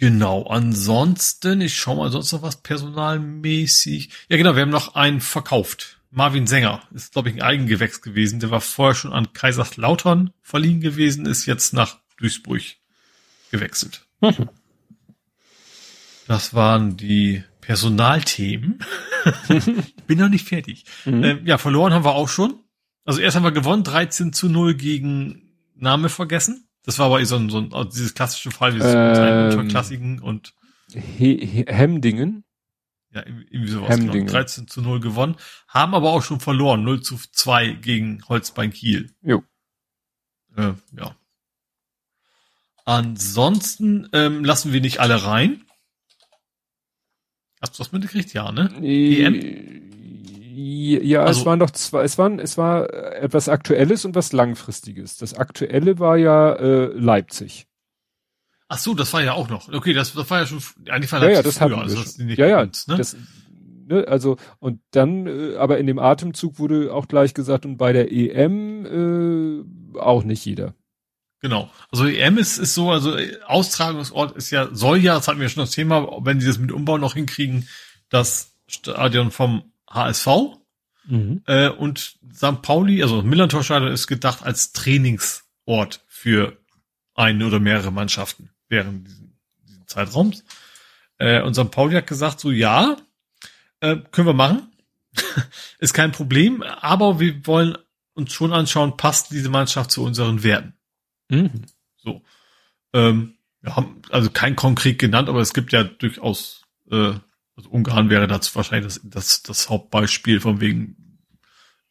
Genau, ansonsten, ich schau mal sonst noch was personalmäßig. Ja, genau, wir haben noch einen verkauft. Marvin Sänger ist, glaube ich, ein Eigengewächs gewesen. Der war vorher schon an Kaiserslautern verliehen gewesen, ist jetzt nach Duisburg gewechselt. Mhm. Das waren die Personalthemen. ich bin noch nicht fertig. Mhm. Ähm, ja, verloren haben wir auch schon. Also erst haben wir gewonnen, 13 zu 0 gegen Name vergessen. Das war aber so ein, so ein also dieses klassische Fall, wie ähm, Klassiken und He He Hemdingen. Ja, irgendwie sowas. Hemdingen. 13 zu 0 gewonnen. Haben aber auch schon verloren. 0 zu 2 gegen Holzbein Kiel. Jo. Äh, ja. Ansonsten ähm, lassen wir nicht alle rein. Hast du das mitgekriegt? Ja, ne? EM? Ja, also, es waren doch zwei, es waren, es war etwas Aktuelles und was Langfristiges. Das Aktuelle war ja äh, Leipzig. Ach so, das war ja auch noch. Okay, das, das war ja schon, eigentlich war ja, ja, das früher, also das ja, ja, uns, ne? das, ne, also und dann, äh, aber in dem Atemzug wurde auch gleich gesagt und bei der EM äh, auch nicht jeder. Genau. Also EM ist, ist so, also Austragungsort ist ja, soll ja, das hatten wir schon das Thema, wenn sie das mit Umbau noch hinkriegen, das Stadion vom HSV mhm. äh, und St. Pauli, also Millantor-Stadion ist gedacht als Trainingsort für eine oder mehrere Mannschaften während diesen, diesen Zeitraums. Äh, und St. Pauli hat gesagt, so ja, äh, können wir machen. ist kein Problem, aber wir wollen uns schon anschauen, passt diese Mannschaft zu unseren Werten. Mhm. So. Ähm, wir haben also kein konkret genannt, aber es gibt ja durchaus, äh, also Ungarn wäre dazu wahrscheinlich das, das, das Hauptbeispiel von wegen,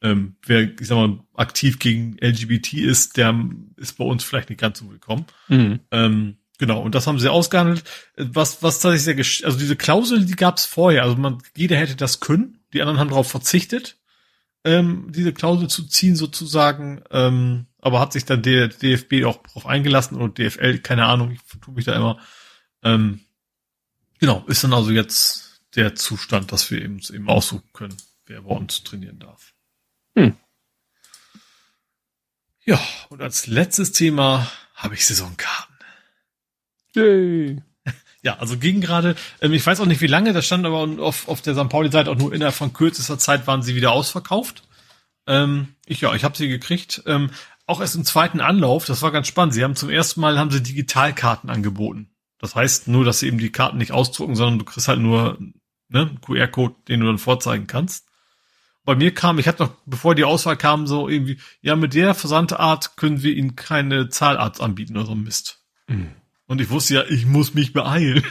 ähm, wer, ich sag mal, aktiv gegen LGBT ist, der ist bei uns vielleicht nicht ganz so willkommen. Mhm. Ähm, genau, und das haben sie ausgehandelt. Was, was tatsächlich sehr, also diese Klausel, die gab es vorher. Also man, jeder hätte das können, die anderen haben darauf verzichtet, ähm, diese Klausel zu ziehen sozusagen. Ähm, aber hat sich dann der DFB auch drauf eingelassen oder DFL, keine Ahnung, ich tue mich da immer. Ähm, genau, ist dann also jetzt der Zustand, dass wir eben, eben aussuchen können, wer bei uns trainieren darf. Hm. Ja, und als letztes Thema habe ich Saisonkarten. Yay. Ja, also ging gerade, ähm, ich weiß auch nicht wie lange, das stand aber auf, auf der St. Pauli-Seite auch nur innerhalb von kürzester Zeit waren sie wieder ausverkauft. Ähm, ich ja, ich habe sie gekriegt. Ähm, auch erst im zweiten Anlauf, das war ganz spannend. Sie haben zum ersten Mal haben sie Digitalkarten angeboten. Das heißt nur, dass sie eben die Karten nicht ausdrucken, sondern du kriegst halt nur ne, QR-Code, den du dann vorzeigen kannst. Bei mir kam, ich hatte noch, bevor die Auswahl kam, so irgendwie, ja, mit der Versandart können wir ihnen keine Zahlart anbieten oder so Mist. Mhm. Und ich wusste ja, ich muss mich beeilen.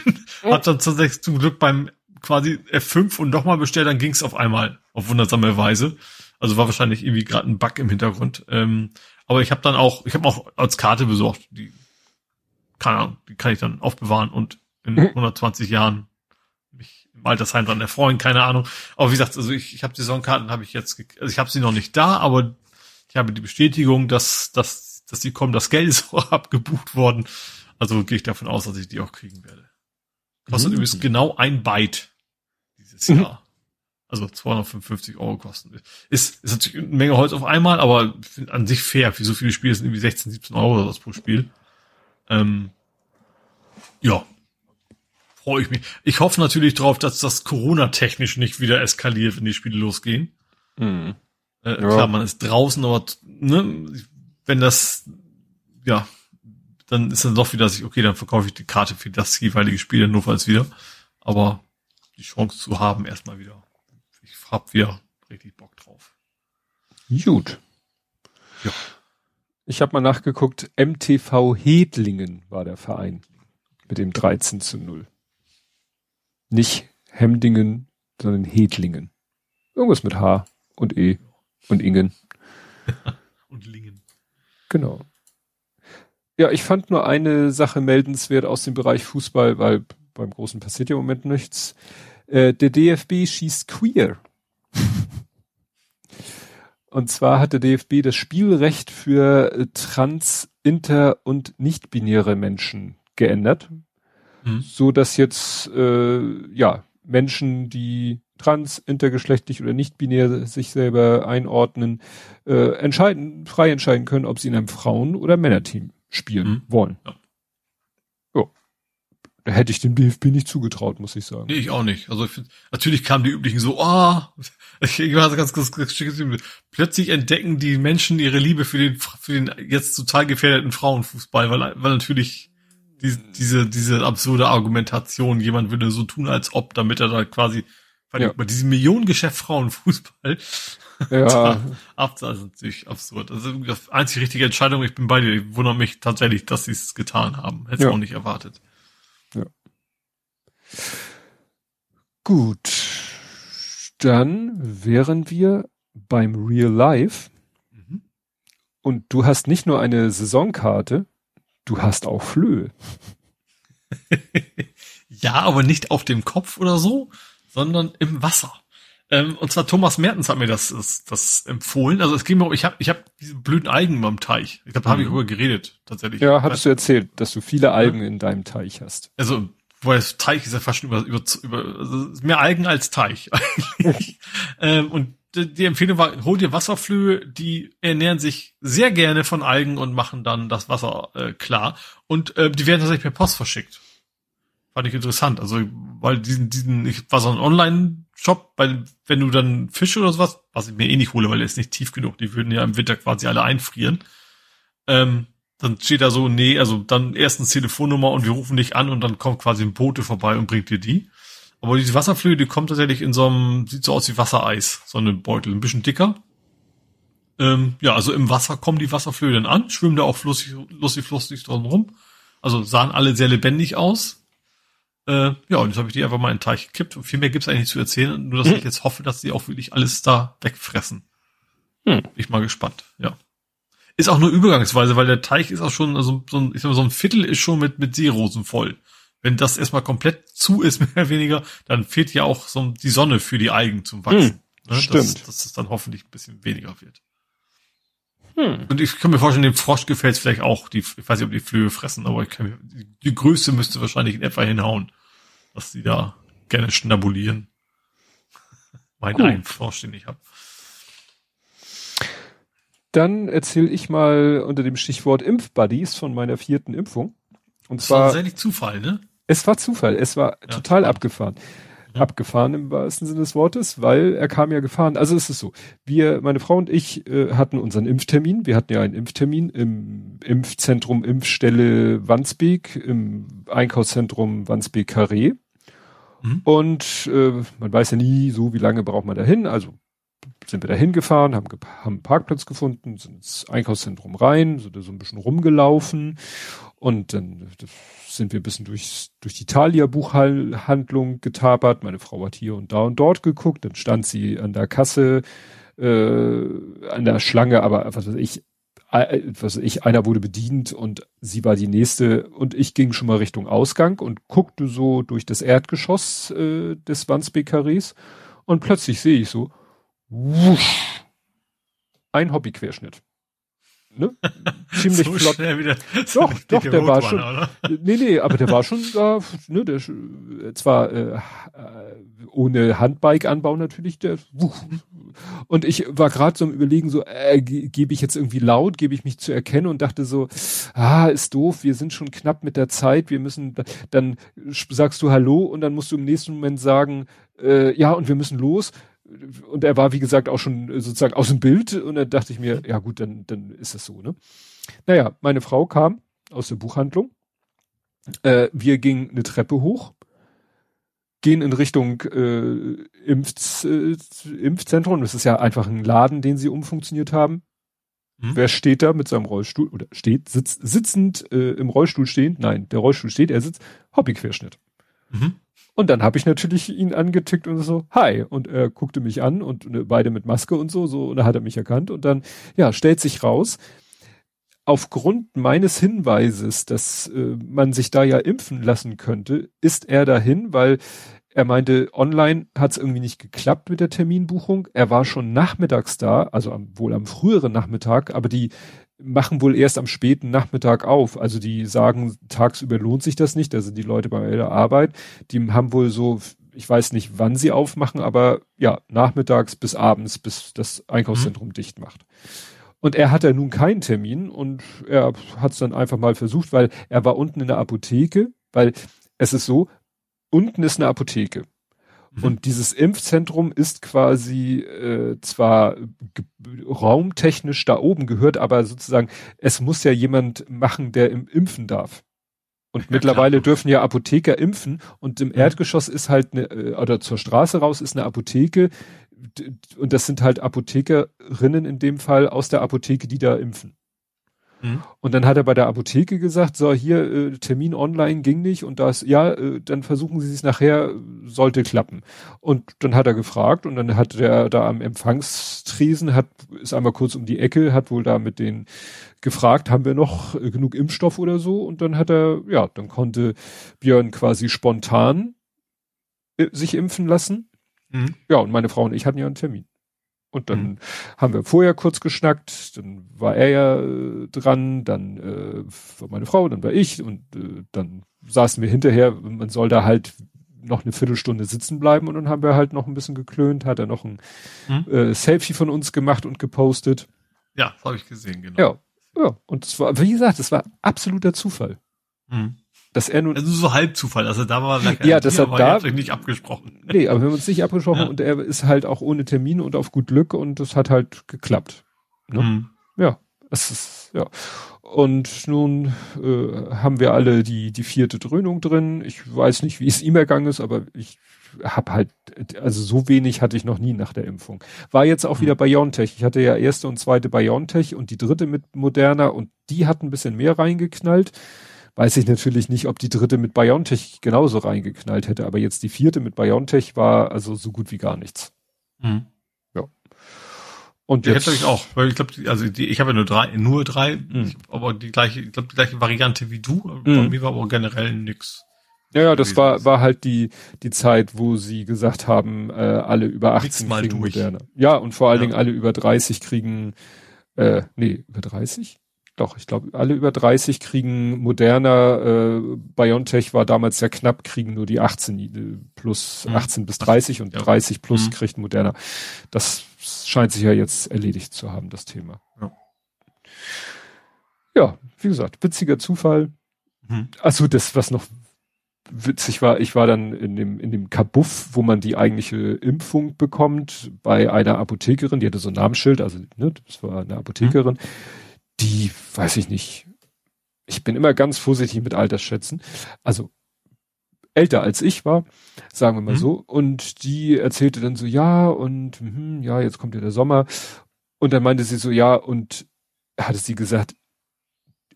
Mhm. Hab dann tatsächlich zum Glück beim quasi F5 und nochmal bestellt, dann ging's auf einmal, auf wundersame Weise. Also war wahrscheinlich irgendwie gerade ein Bug im Hintergrund. Ähm, aber ich habe dann auch, ich habe auch als Karte besorgt, die, keine Ahnung, die kann ich dann aufbewahren und in 120 mhm. Jahren Altersheim dran erfreuen, keine Ahnung. Aber wie gesagt, also ich, ich habe die Saisonkarten, habe ich jetzt, also ich habe sie noch nicht da, aber ich habe die Bestätigung, dass, dass, dass die kommen, das Geld ist auch abgebucht worden. Also gehe ich davon aus, dass ich die auch kriegen werde. Kostet mhm. übrigens genau ein Byte dieses Jahr also 255 Euro kosten. Ist, ist natürlich eine Menge Holz auf einmal, aber an sich fair. Für so viele Spiele sind irgendwie 16, 17 Euro oder was pro Spiel. Ähm, ja. Freue ich mich. Ich hoffe natürlich darauf, dass das Corona-technisch nicht wieder eskaliert, wenn die Spiele losgehen. Mhm. Äh, ja. Klar, man ist draußen, aber ne, wenn das, ja, dann ist dann doch wieder, dass ich, okay, dann verkaufe ich die Karte für das jeweilige Spiel nur falls wieder. Aber die Chance zu haben, erstmal wieder hab wir richtig Bock drauf. Gut. Ja. Ich habe mal nachgeguckt, MTV Hedlingen war der Verein mit dem 13 zu 0. Nicht Hemdingen, sondern Hedlingen. Irgendwas mit H und E und Ingen. und Lingen. Genau. Ja, ich fand nur eine Sache meldenswert aus dem Bereich Fußball, weil beim Großen passiert ja im Moment nichts. Äh, der DFB schießt queer. Und zwar hat der DFB das Spielrecht für trans, inter und nicht-binäre Menschen geändert, mhm. so dass jetzt äh, ja Menschen, die trans, intergeschlechtlich oder nicht-binär sich selber einordnen, äh, entscheiden, frei entscheiden können, ob sie in einem Frauen- oder Männerteam spielen mhm. wollen. Ja. Da hätte ich dem DFB nicht zugetraut, muss ich sagen. Nee, ich auch nicht. Also find, natürlich kamen die üblichen so, ah, oh, ich war ganz, ganz, ganz, ganz plötzlich entdecken die Menschen ihre Liebe für den, für den jetzt total gefährdeten Frauenfußball, weil, weil natürlich diese, diese, diese absurde Argumentation, jemand würde so tun, als ob, damit er da quasi ja. bei diesem Millionengeschäft Frauenfußball ja. Absatz ist natürlich absurd. Also die einzige richtige Entscheidung, ich bin bei dir. Ich wundere mich tatsächlich, dass sie es getan haben. Hätte ja. auch nicht erwartet. Ja. Gut. Dann wären wir beim Real Life. Mhm. Und du hast nicht nur eine Saisonkarte, du hast auch Flöhe. ja, aber nicht auf dem Kopf oder so, sondern im Wasser. Ähm, und zwar Thomas Mertens hat mir das, das, das empfohlen. Also es ging mir um, ich habe ich hab diese blöden Algen beim Teich. Ich glaube, da habe ich mhm. darüber geredet, tatsächlich. Ja, hattest du erzählt, dass du viele Algen ja. in deinem Teich hast. Also, weil das Teich ist ja fast schon über, über, über also mehr Algen als Teich eigentlich. ähm, und die Empfehlung war, hol dir Wasserflöhe, die ernähren sich sehr gerne von Algen und machen dann das Wasser äh, klar. Und äh, die werden tatsächlich per Post verschickt. Fand ich interessant. Also, weil diesen, diesen, ich war so ein Online-Shop, weil wenn du dann Fische oder sowas, was ich mir eh nicht hole, weil der ist nicht tief genug, die würden ja im Winter quasi alle einfrieren. Ähm, dann steht da so, nee, also dann erstens Telefonnummer und wir rufen dich an und dann kommt quasi ein Bote vorbei und bringt dir die. Aber diese Wasserflöhe, die kommt tatsächlich in so einem, sieht so aus wie Wassereis, so eine Beutel, ein bisschen dicker. Ähm, ja, also im Wasser kommen die Wasserflöhe dann an, schwimmen da auch flussig, lustig, flussig drum rum. Also sahen alle sehr lebendig aus. Äh, ja, und jetzt habe ich die einfach mal in den Teich gekippt. Und viel mehr gibt's eigentlich nicht zu erzählen, nur dass hm. ich jetzt hoffe, dass die auch wirklich alles da wegfressen. Hm. Bin ich mal gespannt, ja. Ist auch nur übergangsweise, weil der Teich ist auch schon, also so ein, ich sag mal, so ein Viertel ist schon mit, mit Seerosen voll. Wenn das erstmal komplett zu ist, mehr oder weniger, dann fehlt ja auch so die Sonne für die Algen zum Wachsen. Hm, ne? Stimmt. Dass, dass das dann hoffentlich ein bisschen weniger wird. Hm. Und ich kann mir vorstellen, dem Frosch gefällt es vielleicht auch. Die, ich weiß nicht, ob die Flöhe fressen, aber ich kann mir, die, Größe müsste wahrscheinlich in etwa hinhauen dass die da gerne schnabulieren. mein Gut. einen Frosch, den ich habe. Dann erzähle ich mal unter dem Stichwort Impfbuddies von meiner vierten Impfung. Und zwar. Das war tatsächlich Zufall, ne? Es war Zufall. Es war ja, total abgefahren. Mhm. Abgefahren im wahrsten Sinne des Wortes, weil er kam ja gefahren. Also es ist so. Wir, meine Frau und ich, äh, hatten unseren Impftermin. Wir hatten ja einen Impftermin im Impfzentrum Impfstelle Wandsbek, im Einkaufszentrum Wandsbek Carré. Mhm. Und äh, man weiß ja nie so, wie lange braucht man dahin. Also sind wir da hingefahren, haben, haben einen Parkplatz gefunden, sind ins Einkaufszentrum rein, sind da so ein bisschen rumgelaufen und dann sind wir ein bisschen durch, durch die Thalia-Buchhandlung getapert. Meine Frau hat hier und da und dort geguckt, dann stand sie an der Kasse, äh, an der Schlange, aber was weiß ich, äh, was ich, einer wurde bedient und sie war die nächste. Und ich ging schon mal Richtung Ausgang und guckte so durch das Erdgeschoss äh, des Wandsbek-Karrees und plötzlich sehe ich so, wusch, ein Hobbyquerschnitt. Ne? Ziemlich so flott. Schnell wieder so doch, doch, der war schon. Oder? Nee, nee, aber der war schon da, ne, der zwar äh, äh, ohne Handbike-Anbau natürlich, der wuch. und ich war gerade so im Überlegen, so äh, gebe ich jetzt irgendwie laut, gebe ich mich zu erkennen und dachte so, ah, ist doof, wir sind schon knapp mit der Zeit, wir müssen, dann sagst du Hallo und dann musst du im nächsten Moment sagen, äh, ja, und wir müssen los und er war, wie gesagt, auch schon sozusagen aus dem Bild und dann dachte ich mir, ja gut, dann, dann ist es so, ne? Naja, meine Frau kam aus der Buchhandlung. Äh, wir gingen eine Treppe hoch, gehen in Richtung äh, Impf, äh, Impfzentrum. Das ist ja einfach ein Laden, den sie umfunktioniert haben. Mhm. Wer steht da mit seinem Rollstuhl oder steht, sitzt, sitzend äh, im Rollstuhl stehend? Nein, der Rollstuhl steht, er sitzt, Hobbyquerschnitt. Mhm. Und dann habe ich natürlich ihn angetickt und so, hi. Und er guckte mich an und ne, beide mit Maske und so, so, und da hat er mich erkannt. Und dann, ja, stellt sich raus, aufgrund meines Hinweises, dass äh, man sich da ja impfen lassen könnte, ist er dahin, weil er meinte, online hat es irgendwie nicht geklappt mit der Terminbuchung. Er war schon nachmittags da, also am, wohl am früheren Nachmittag, aber die machen wohl erst am späten Nachmittag auf. Also die sagen, tagsüber lohnt sich das nicht. Da sind die Leute bei der Arbeit. Die haben wohl so, ich weiß nicht, wann sie aufmachen, aber ja, nachmittags bis abends, bis das Einkaufszentrum mhm. dicht macht. Und er hatte nun keinen Termin und er hat es dann einfach mal versucht, weil er war unten in der Apotheke, weil es ist so, unten ist eine Apotheke. Mhm. Und dieses Impfzentrum ist quasi äh, zwar raumtechnisch da oben gehört, aber sozusagen, es muss ja jemand machen, der im impfen darf. Und ja, mittlerweile klar. dürfen ja Apotheker impfen und im Erdgeschoss ist halt eine, äh, oder zur Straße raus ist eine Apotheke und das sind halt Apothekerinnen in dem Fall aus der Apotheke, die da impfen. Mhm. Und dann hat er bei der Apotheke gesagt, so hier äh, Termin online ging nicht und das ja, äh, dann versuchen Sie es nachher, sollte klappen. Und dann hat er gefragt und dann hat der da am Empfangstresen hat ist einmal kurz um die Ecke, hat wohl da mit den gefragt, haben wir noch äh, genug Impfstoff oder so und dann hat er ja, dann konnte Björn quasi spontan äh, sich impfen lassen. Mhm. Ja, und meine Frau und ich hatten ja einen Termin. Und dann mhm. haben wir vorher kurz geschnackt, dann war er ja äh, dran, dann äh, war meine Frau, dann war ich und äh, dann saßen wir hinterher, man soll da halt noch eine Viertelstunde sitzen bleiben und dann haben wir halt noch ein bisschen geklönt, hat er noch ein mhm. äh, Selfie von uns gemacht und gepostet. Ja, habe ich gesehen, genau. Ja, ja, und es war, wie gesagt, es war absoluter Zufall. Mhm dass er nun. Also so halb Zufall, also da war ja, das hat da nicht abgesprochen. Nee, aber wir haben uns nicht abgesprochen ja. und er ist halt auch ohne Termin und auf gut Glück und das hat halt geklappt. Ne? Mhm. Ja, es ist ja. Und nun äh, haben wir alle die die vierte Dröhnung drin. Ich weiß nicht, wie es ihm ergangen ist, aber ich habe halt, also so wenig hatte ich noch nie nach der Impfung. War jetzt auch mhm. wieder BioNTech. Ich hatte ja erste und zweite BioNTech und die dritte mit Moderna und die hat ein bisschen mehr reingeknallt weiß ich natürlich nicht, ob die dritte mit BioNTech genauso reingeknallt hätte, aber jetzt die vierte mit BioNTech war also so gut wie gar nichts. Mhm. Ja. Und jetzt hätte ich auch, weil ich glaube, also die, ich habe ja nur drei, nur drei, mhm. aber die gleiche, ich glaube die gleiche Variante wie du. Mhm. Bei mir war aber generell nix. Ja, ja, das war war halt die die Zeit, wo sie gesagt haben, äh, alle über 18 mal kriegen durch. moderne. Ja, und vor allen ja. Dingen alle über 30 kriegen äh, nee, über 30? Doch, ich glaube, alle über 30 kriegen moderner, äh, BioNTech war damals sehr knapp, kriegen nur die 18 äh, plus mhm. 18 bis 30 und ja. 30 plus mhm. kriegt moderner. Das scheint sich ja jetzt erledigt zu haben, das Thema. Ja, ja wie gesagt, witziger Zufall. Mhm. Also das, was noch witzig war, ich war dann in dem, in dem Kabuff, wo man die eigentliche Impfung bekommt, bei einer Apothekerin, die hatte so ein Namensschild, also ne, das war eine Apothekerin. Mhm die, weiß ich nicht, ich bin immer ganz vorsichtig mit Altersschätzen. Also älter als ich war, sagen wir mal mhm. so. Und die erzählte dann so, ja, und mh, ja, jetzt kommt ja der Sommer. Und dann meinte sie so, ja, und hatte sie gesagt,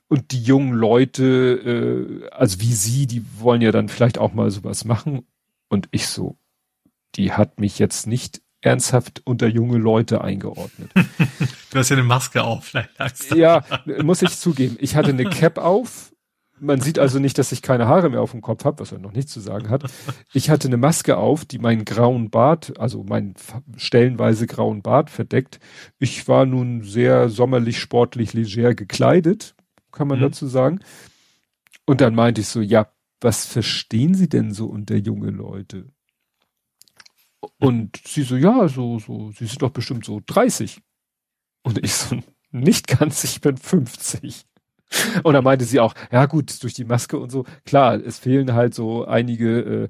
und die jungen Leute, äh, also wie sie, die wollen ja dann vielleicht auch mal sowas machen. Und ich so, die hat mich jetzt nicht ernsthaft unter junge Leute eingeordnet. du hast ja eine Maske auf, vielleicht lag's Ja, muss ich zugeben. Ich hatte eine Cap auf. Man sieht also nicht, dass ich keine Haare mehr auf dem Kopf habe, was er noch nicht zu sagen hat. Ich hatte eine Maske auf, die meinen grauen Bart, also meinen stellenweise grauen Bart verdeckt. Ich war nun sehr sommerlich, sportlich, leger gekleidet, kann man mhm. dazu sagen. Und dann meinte ich so, ja, was verstehen Sie denn so unter junge Leute? Und sie so, ja, so, so, sie sind doch bestimmt so 30. Und ich so, nicht ganz, ich bin 50. Und dann meinte sie auch, ja gut, durch die Maske und so, klar, es fehlen halt so einige äh,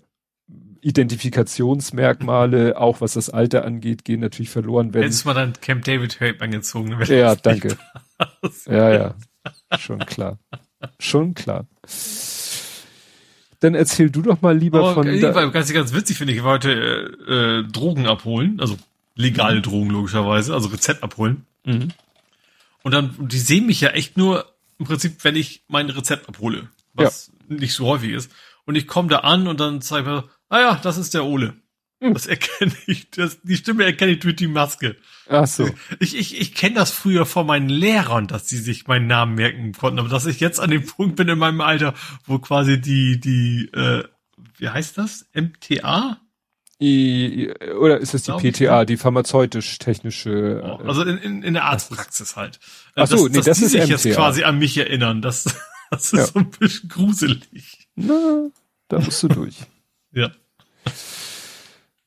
Identifikationsmerkmale, auch was das Alter angeht, gehen natürlich verloren. Wenn Hättest mal dann Camp David Hope angezogen. Ja, danke. Ja, ja, schon klar. Schon klar. Dann erzähl du doch mal lieber Aber, von. Äh, war ganz, ganz witzig finde ich. Ich war heute äh, äh, Drogen abholen, also legale mhm. Drogen logischerweise, also Rezept abholen. Mhm. Und dann, die sehen mich ja echt nur im Prinzip, wenn ich mein Rezept abhole, was ja. nicht so häufig ist. Und ich komme da an und dann zeige ich mir, ah ja, das ist der Ole. Das erkenne ich, das, die Stimme erkenne ich durch die Maske. Ach so. Ich, ich, ich kenne das früher von meinen Lehrern, dass sie sich meinen Namen merken konnten, aber dass ich jetzt an dem Punkt bin in meinem Alter, wo quasi die, die, äh, wie heißt das? MTA? I, oder ist es die PTA, die pharmazeutisch-technische? Oh, also in, in, in der Arztpraxis halt. Ach so, dass, nee, dass das die ist sich MTA. jetzt quasi an mich erinnern. Das, das ist ja. so ein bisschen gruselig. Na, da musst du durch. ja.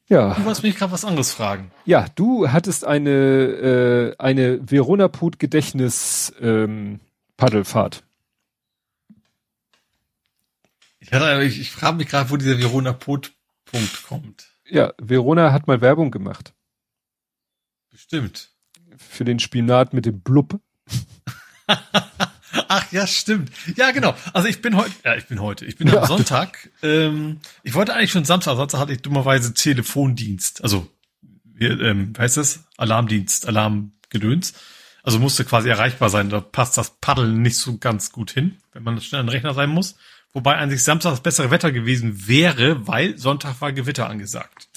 Ja. Du wolltest mich gerade was anderes fragen. Ja, du hattest eine äh, eine Verona Put Gedächtnis ähm, Paddelfahrt. Ich, hatte, ich, ich frage mich gerade, wo dieser Verona Put Punkt kommt. Ja, Verona hat mal Werbung gemacht. Bestimmt. Für den Spinat mit dem Blub. Ach ja, stimmt. Ja, genau. Also ich bin heute, ja, ich bin heute, ich bin am Sonntag. Ähm, ich wollte eigentlich schon Samstag, Samstag hatte ich dummerweise Telefondienst. Also, wie ähm, heißt das? Alarmdienst, Alarmgedöns. Also musste quasi erreichbar sein. Da passt das Paddeln nicht so ganz gut hin, wenn man schnell ein Rechner sein muss. Wobei an sich Samstag das bessere Wetter gewesen wäre, weil Sonntag war Gewitter angesagt.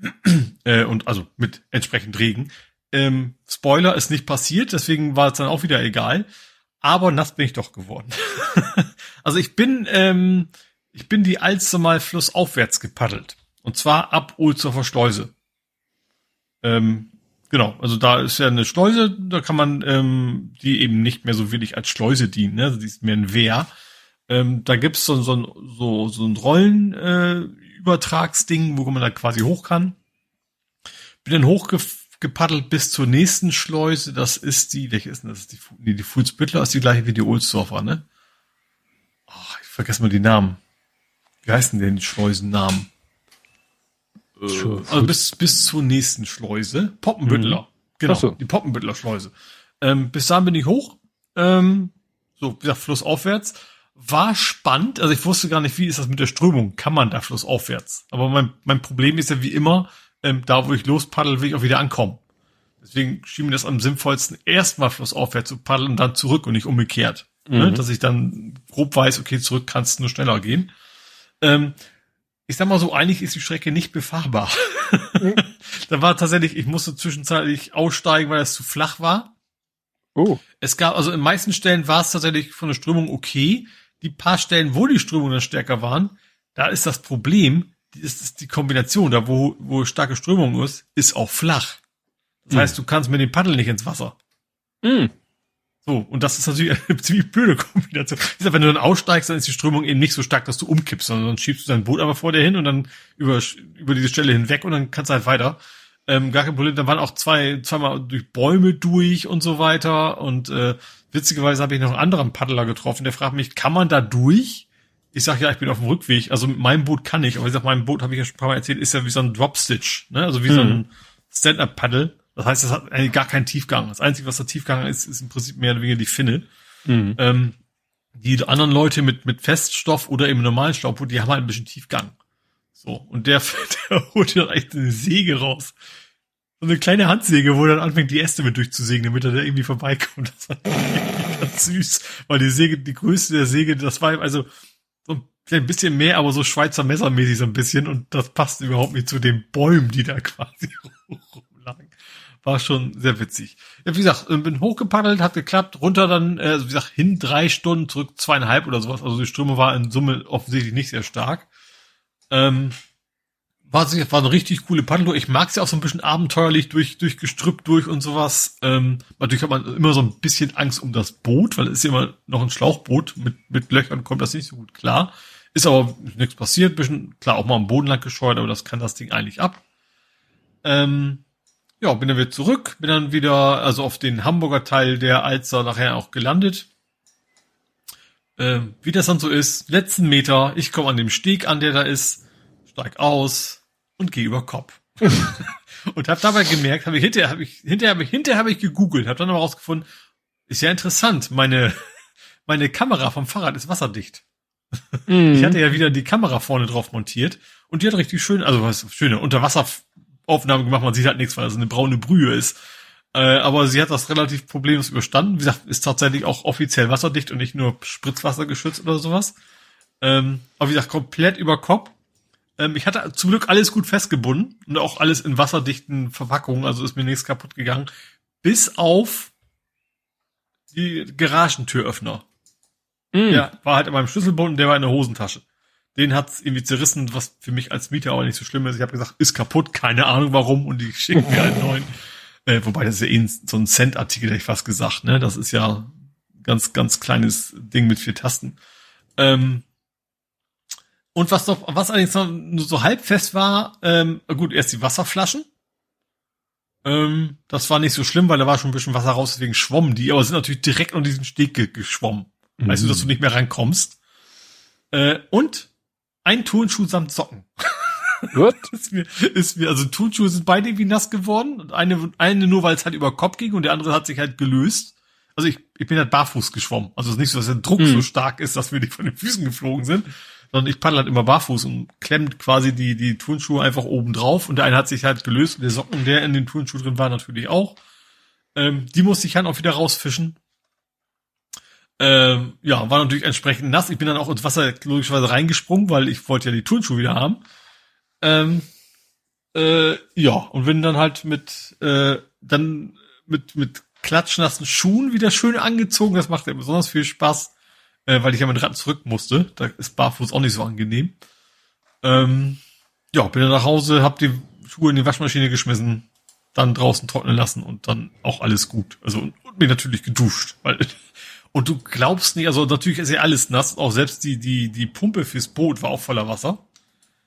äh, und also mit entsprechend Regen. Ähm, Spoiler ist nicht passiert, deswegen war es dann auch wieder egal. Aber nass bin ich doch geworden. also ich bin, ähm, ich bin die Alster mal flussaufwärts gepaddelt. Und zwar ab Ulzhofer Schleuse. Ähm, genau, also da ist ja eine Schleuse, da kann man, ähm, die eben nicht mehr so wenig als Schleuse dienen, ne? Also die ist mehr ein Wehr. Ähm, da gibt's so, so, ein, so, so ein Rollenübertragsding, äh, wo man da quasi hoch kann. Bin dann hochgepaddelt bis zur nächsten Schleuse. Das ist die, welche ist denn das? Die, nee, die Fuhlsbüttler ist die gleiche wie die Ohlsdorfer, ne? Oh, ich vergesse mal die Namen. Wie heißen denn die Schleusennamen? Äh, also bis, bis zur nächsten Schleuse. Poppenbüttler. Mhm. Genau, so. die Poppenbüttler Schleuse. Ähm, bis dahin bin ich hoch. Ähm, so, wie gesagt, flussaufwärts. War spannend. Also ich wusste gar nicht, wie ist das mit der Strömung. Kann man da flussaufwärts? Aber mein, mein Problem ist ja wie immer, ähm, da wo ich lospaddel, will ich auch wieder ankommen. Deswegen schien mir das am sinnvollsten, erstmal flussaufwärts zu paddeln und dann zurück und nicht umgekehrt. Ne? Mhm. Ne? Dass ich dann grob weiß, okay, zurück kannst du nur schneller gehen. Ähm, ich sag mal so, eigentlich ist die Strecke nicht befahrbar. Mhm. da war tatsächlich, ich musste zwischenzeitlich aussteigen, weil es zu flach war. Oh. Es gab, also in meisten Stellen war es tatsächlich von der Strömung okay. Die paar Stellen, wo die Strömungen dann stärker waren, da ist das Problem, ist, die Kombination, da wo, wo starke Strömung ist, ist auch flach. Das mm. heißt, du kannst mit dem Paddel nicht ins Wasser. Mm. So, und das ist natürlich eine ziemlich blöde Kombination. Wenn du dann aussteigst, dann ist die Strömung eben nicht so stark, dass du umkippst, sondern dann schiebst du dein Boot aber vor dir hin und dann über, über diese Stelle hinweg und dann kannst du halt weiter. Ähm, gar kein Problem. Da waren auch zwei, zweimal durch Bäume durch und so weiter. Und äh, witzigerweise habe ich noch einen anderen Paddler getroffen, der fragt mich, kann man da durch? Ich sag ja, ich bin auf dem Rückweg, also mit meinem Boot kann ich, aber ich sag, mein Boot, habe ich ja schon ein paar Mal erzählt, ist ja wie so ein Dropstitch, ne? Also wie hm. so ein mhm. Stand-Up-Paddle. Das heißt, das hat eigentlich gar keinen Tiefgang. Das Einzige, was da Tiefgang ist, ist im Prinzip mehr oder weniger die Finne. Mhm. Ähm, die anderen Leute mit, mit Feststoff oder eben normalen Staubboot, die haben halt ein bisschen Tiefgang. So. Und der, der holt dann echt eine Säge raus. So eine kleine Handsäge, wo er dann anfängt, die Äste mit durchzusägen, damit er da irgendwie vorbeikommt. Das war ganz süß. Weil die Säge, die Größe der Säge, das war also, so ein bisschen mehr, aber so Schweizer Messermäßig so ein bisschen und das passt überhaupt nicht zu den Bäumen, die da quasi rumlagen. War schon sehr witzig. Ja, wie gesagt, bin hochgepaddelt, hat geklappt, runter dann, äh, also wie gesagt, hin drei Stunden, zurück zweieinhalb oder sowas. Also die Ströme war in Summe offensichtlich nicht sehr stark. Ähm, war, war eine richtig coole Paddeltour. Ich mag sie ja auch so ein bisschen abenteuerlich durch, durch Gestrüpp durch und sowas. Ähm, natürlich hat man immer so ein bisschen Angst um das Boot, weil es ist ja immer noch ein Schlauchboot. Mit, mit Löchern kommt das nicht so gut klar. Ist aber nichts passiert. Bisschen, klar, auch mal am Boden lang gescheut, aber das kann das Ding eigentlich ab. Ähm, ja, bin dann wieder zurück, bin dann wieder, also auf den Hamburger Teil der Alster nachher auch gelandet. Ähm, wie das dann so ist, letzten Meter, ich komme an dem Steg an, der da ist, steig aus, und gehe über Kopf. und habe dabei gemerkt, habe ich hinterher habe ich hinterher habe ich hinterher habe ich gegoogelt, habe dann aber rausgefunden, ist ja interessant, meine meine Kamera vom Fahrrad ist wasserdicht. Mhm. Ich hatte ja wieder die Kamera vorne drauf montiert und die hat richtig schön, also was schöne Unterwasseraufnahmen gemacht, man sieht halt nichts, weil es eine braune Brühe ist. Äh, aber sie hat das relativ problemlos überstanden. Wie gesagt, ist tatsächlich auch offiziell wasserdicht und nicht nur Spritzwasser geschützt oder sowas. Ähm, aber wie gesagt, komplett über Kopf ähm, ich hatte zum Glück alles gut festgebunden und auch alles in wasserdichten Verpackungen, also ist mir nichts kaputt gegangen. Bis auf die Garagentüröffner. Mm. Ja, war halt in meinem Schlüsselbund und der war in der Hosentasche. Den hat's irgendwie zerrissen, was für mich als Mieter auch nicht so schlimm ist. Ich habe gesagt, ist kaputt, keine Ahnung warum und die schicken mir einen neuen. Äh, wobei das ist ja eh so ein Cent-Artikel, hätte ich fast gesagt, ne? Das ist ja ganz, ganz kleines Ding mit vier Tasten. Ähm, und was doch, was allerdings noch nur so halb fest war, ähm, gut, erst die Wasserflaschen. Ähm, das war nicht so schlimm, weil da war schon ein bisschen Wasser raus, deswegen schwommen die, aber sind natürlich direkt unter diesen Steg ge geschwommen. Mhm. Weißt du, dass du nicht mehr reinkommst. Äh, und ein Turnschuh samt Socken. Gut. ist mir, ist mir, also Turnschuhe sind beide irgendwie nass geworden. Und eine, eine nur, weil es halt über Kopf ging und der andere hat sich halt gelöst. Also ich, ich bin halt barfuß geschwommen. Also es ist nicht so, dass der Druck mhm. so stark ist, dass wir nicht von den Füßen geflogen sind, sondern ich paddel halt immer barfuß und klemmt quasi die, die Turnschuhe einfach oben drauf und der eine hat sich halt gelöst und der Socken, der in den Turnschuh drin war, natürlich auch. Ähm, die musste ich halt auch wieder rausfischen. Ähm, ja, war natürlich entsprechend nass. Ich bin dann auch ins Wasser logischerweise reingesprungen, weil ich wollte ja die Turnschuhe wieder haben. Ähm, äh, ja, und bin dann halt mit, äh, dann mit, mit klatschnassen Schuhen wieder schön angezogen. Das macht ja besonders viel Spaß äh, weil ich ja mit Rad zurück musste. Da ist barfuß auch nicht so angenehm. Ähm, ja, bin dann nach Hause, hab die Schuhe in die Waschmaschine geschmissen, dann draußen trocknen lassen und dann auch alles gut. Also und, und mir natürlich geduscht, weil und du glaubst nicht, also natürlich ist ja alles nass, auch selbst die die die Pumpe fürs Boot war auch voller Wasser.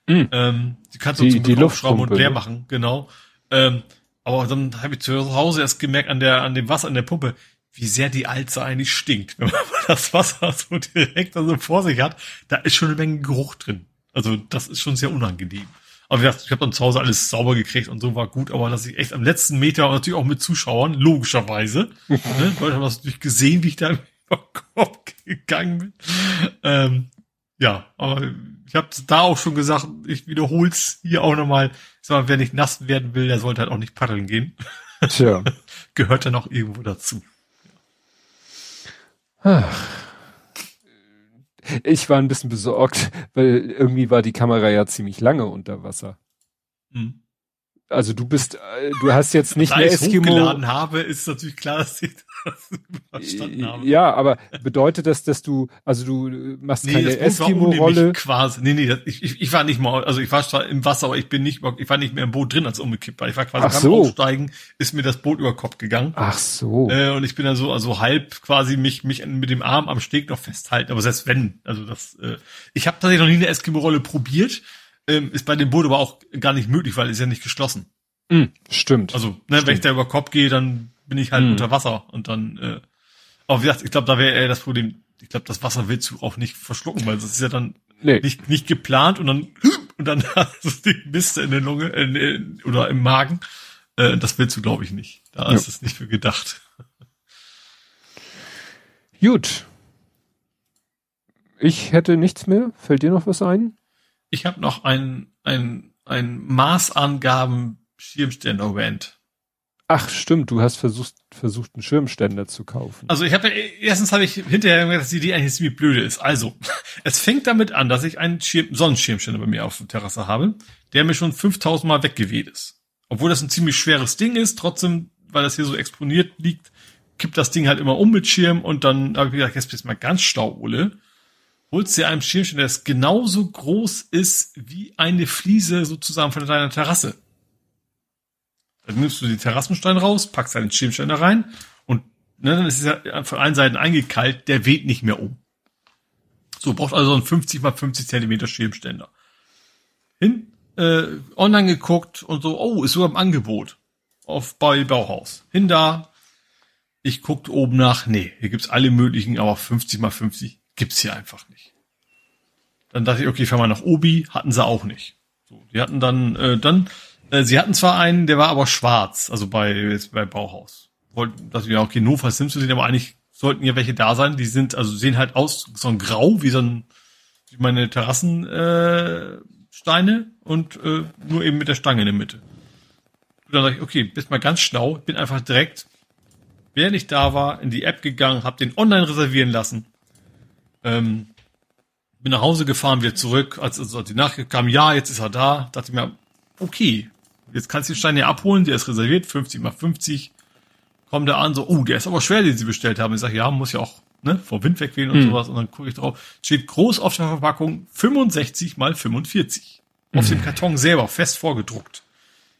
Mhm. Ähm, die kannst du die, zum die Luftschrauben und leer ne? machen, genau. Ähm, aber dann habe ich zu Hause erst gemerkt an der an dem Wasser an der Pumpe, wie sehr die Alze eigentlich stinkt. Wenn man das Wasser so direkt also vor sich hat, da ist schon eine Menge Geruch drin. Also das ist schon sehr unangenehm. Aber wie gesagt, ich habe dann zu Hause alles sauber gekriegt und so war gut, aber dass ich echt am letzten Meter natürlich auch mit Zuschauern, logischerweise, ne, Leute haben das natürlich gesehen, wie ich da über Kopf gegangen bin. Ähm, ja, aber ich habe da auch schon gesagt, ich wiederhol's hier auch nochmal. Sag mal, wer nicht nass werden will, der sollte halt auch nicht paddeln gehen. Tja. Gehört dann auch irgendwo dazu. Ich war ein bisschen besorgt, weil irgendwie war die Kamera ja ziemlich lange unter Wasser. Hm. Also du bist, äh, du hast jetzt nicht da mehr Eskimo. hochgeladen habe, ist natürlich klar, dass ich verstanden habe. Ja, aber bedeutet das, dass du, also du machst nee, keine Eskimo-Rolle? quasi, nee, nee, ich, ich, ich war nicht mal, also ich war zwar im Wasser, aber ich bin nicht, ich war nicht mehr im Boot drin, als umgekippt war. Ich war quasi Ach beim so. Aufsteigen, ist mir das Boot über Kopf gegangen. Ach so. Äh, und ich bin dann so, also halb quasi mich, mich mit dem Arm am Steg noch festhalten, aber selbst wenn, also das, äh, ich habe tatsächlich noch nie eine Eskimo-Rolle probiert, ähm, ist bei dem Boot aber auch gar nicht möglich, weil es ja nicht geschlossen. Mm, stimmt. Also, ne, stimmt. wenn ich da über Kopf gehe, dann bin ich halt mm. unter Wasser und dann, äh, aber wie gesagt, ich glaube, da wäre eher das Problem, ich glaube, das Wasser willst du auch nicht verschlucken, weil das ist ja dann nee. nicht, nicht geplant und dann, und dann hast du die Miste in der Lunge, in, in, oder im Magen. Äh, das willst du, glaube ich, nicht. Da ja. ist es nicht für gedacht. Gut. Ich hätte nichts mehr. Fällt dir noch was ein? Ich habe noch ein, ein, ein Maßangaben Schirmständer-Rand. Ach, stimmt, du hast versucht, versucht, einen Schirmständer zu kaufen. Also ich habe erstens habe ich hinterher gemerkt, dass die Idee eigentlich ziemlich blöde ist. Also, es fängt damit an, dass ich einen Schirm, Sonnenschirmständer bei mir auf der Terrasse habe, der mir schon 5000 Mal weggeweht ist. Obwohl das ein ziemlich schweres Ding ist, trotzdem, weil das hier so exponiert liegt, kippt das Ding halt immer um mit Schirm und dann habe ich gesagt, jetzt bist du mal ganz stau, Ole. Holst dir einen Schirmständer, der genauso groß ist wie eine Fliese sozusagen von deiner Terrasse. Dann nimmst du die Terrassenstein raus, packst deinen Schirmständer rein und ne, dann ist es ja von allen Seiten eingekeilt, der weht nicht mehr um. So, braucht also einen 50 mal 50 Zentimeter Schirmständer. Hin, äh, online geguckt und so, oh, ist sogar im Angebot. Auf bei Bauhaus. Hin da. Ich guckte oben nach, nee, hier gibt's alle möglichen, aber 50 mal 50 gibt's hier einfach nicht. Dann dachte ich, okay, fahr mal nach Obi, hatten sie auch nicht. So, die hatten dann, äh, dann sie hatten zwar einen, der war aber schwarz, also bei, jetzt bei Bauhaus. Wollten, dass wir, okay, Nova Simpson sind, aber eigentlich sollten ja welche da sein. Die sind, also sehen halt aus, so ein Grau, wie so ein, wie meine Terrassensteine äh, Steine und äh, nur eben mit der Stange in der Mitte. Und dann sag ich, okay, bist mal ganz schlau, bin einfach direkt, während ich da war, in die App gegangen, hab den online reservieren lassen. Ähm, bin nach Hause gefahren, wieder zurück, als, als die Nachricht kam, ja, jetzt ist er da, dachte ich mir, okay, Jetzt kannst du den Stein ja abholen, der ist reserviert, 50 mal 50. Kommt er an, so, oh, der ist aber schwer, den sie bestellt haben. Ich sage, ja, muss ja auch ne, vor Wind wegwählen und mhm. sowas. Und dann gucke ich drauf, steht groß auf der Verpackung 65 mal 45. Mhm. Auf dem Karton selber, fest vorgedruckt.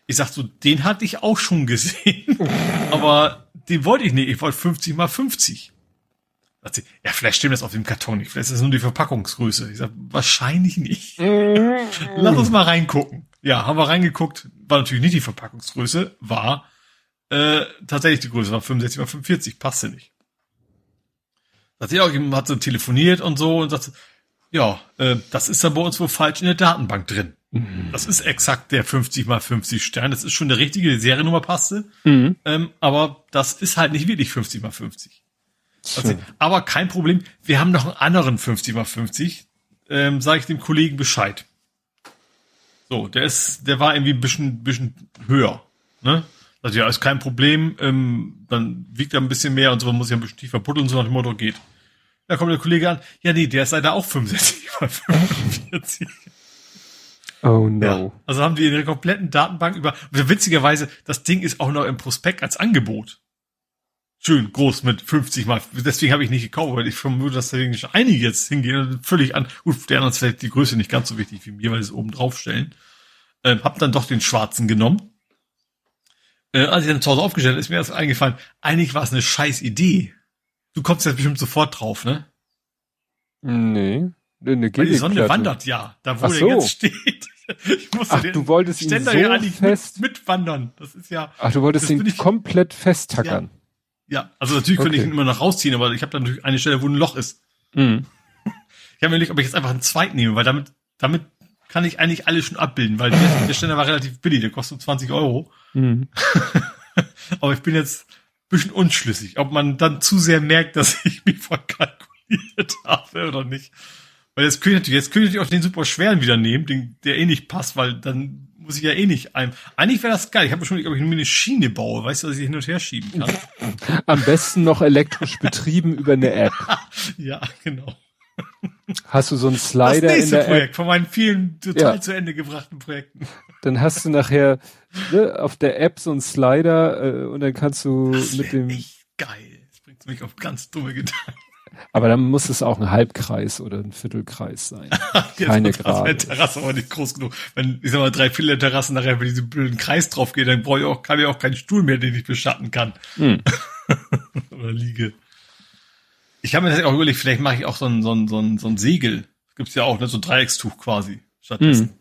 Ich sag so, den hatte ich auch schon gesehen, aber den wollte ich nicht. Ich wollte 50 mal 50. Sie, ja, vielleicht stimmt das auf dem Karton nicht. Vielleicht ist das nur die Verpackungsgröße. Ich sag, wahrscheinlich nicht. Mhm. Lass uns mal reingucken. Ja, haben wir reingeguckt, war natürlich nicht die Verpackungsgröße, war äh, tatsächlich die Größe, war 65 mal 45, passte nicht. Hat sie auch, hat so telefoniert und so und sagte, ja, äh, das ist dann bei uns wohl falsch in der Datenbank drin. Mhm. Das ist exakt der 50 mal 50 Stern. Das ist schon der richtige, die Seriennummer passte. Mhm. Ähm, aber das ist halt nicht wirklich 50 mal 50. Also, aber kein Problem. Wir haben noch einen anderen 50 x 50. Ähm, sage ich dem Kollegen Bescheid. So, der ist, der war irgendwie ein bisschen, bisschen höher. Ne? Also ja, ist kein Problem. Ähm, dann wiegt er ein bisschen mehr und so, man muss ja ein bisschen tiefer buddeln, so nach dem Motto geht. Da kommt der Kollege an. Ja, nee, der ist leider auch 65 x 45. Oh no. Ja, also haben die ihre kompletten Datenbank über. Witzigerweise, das Ding ist auch noch im Prospekt als Angebot. Schön groß mit 50 mal. Deswegen habe ich nicht gekauft, weil ich vermute, dass da schon einige jetzt hingehen und völlig an. Gut, der anderen ist vielleicht die Größe nicht ganz so wichtig wie mir, weil sie es oben drauf stellen. Ähm, hab dann doch den schwarzen genommen. Äh, als ich dann zu Hause aufgestellt ist mir das eingefallen. Eigentlich war es eine scheiß Idee. Du kommst jetzt bestimmt sofort drauf, ne? Nee. Eine Weil die Sonne wandert ja, da wo Ach der jetzt steht. Ich musste Ach, den du wolltest Ständer ihn so eigentlich fest mit, mitwandern. Das ist ja. Ach, du wolltest ihn ich, komplett festtackern. Ja, ja. also natürlich okay. könnte ich ihn immer noch rausziehen, aber ich habe da natürlich eine Stelle, wo ein Loch ist. Mhm. Ich habe mir überlegt, ob ich jetzt einfach einen zweiten nehme, weil damit, damit kann ich eigentlich alles schon abbilden, weil der, der Ständer war relativ billig, der kostet 20 Euro. Mhm. aber ich bin jetzt ein bisschen unschlüssig, ob man dann zu sehr merkt, dass ich mich verkalkuliert habe oder nicht. Weil jetzt könnte ich natürlich, jetzt könnte ich auch den super schweren wieder nehmen, den, der eh nicht passt, weil dann muss ich ja eh nicht ein. Eigentlich wäre das geil. Ich habe schon überlegt, ob ich mir eine Schiene baue, weißt du, dass ich hin und her schieben kann. Am besten noch elektrisch betrieben über eine App. ja, genau. Hast du so einen Slider das nächste in der Projekt App? von meinen vielen total ja. zu Ende gebrachten Projekten. Dann hast du nachher ne, auf der App so einen Slider äh, und dann kannst du das mit dem. Echt geil. Das bringt mich auf ganz dumme Gedanken. Aber dann muss es auch ein Halbkreis oder ein Viertelkreis sein. Keine Gerade. Terrasse aber nicht groß genug. Wenn, ich sag mal, drei Viertel Terrassen nachher über diesen blöden Kreis drauf geht, dann brauche ich auch, kann ich auch keinen Stuhl mehr, den ich beschatten kann. Hm. oder liege. Ich habe mir das auch überlegt, vielleicht mache ich auch so ein, so ein, so ein, so ein Segel. Gibt's ja auch, ne, so ein Dreieckstuch quasi stattdessen. Hm.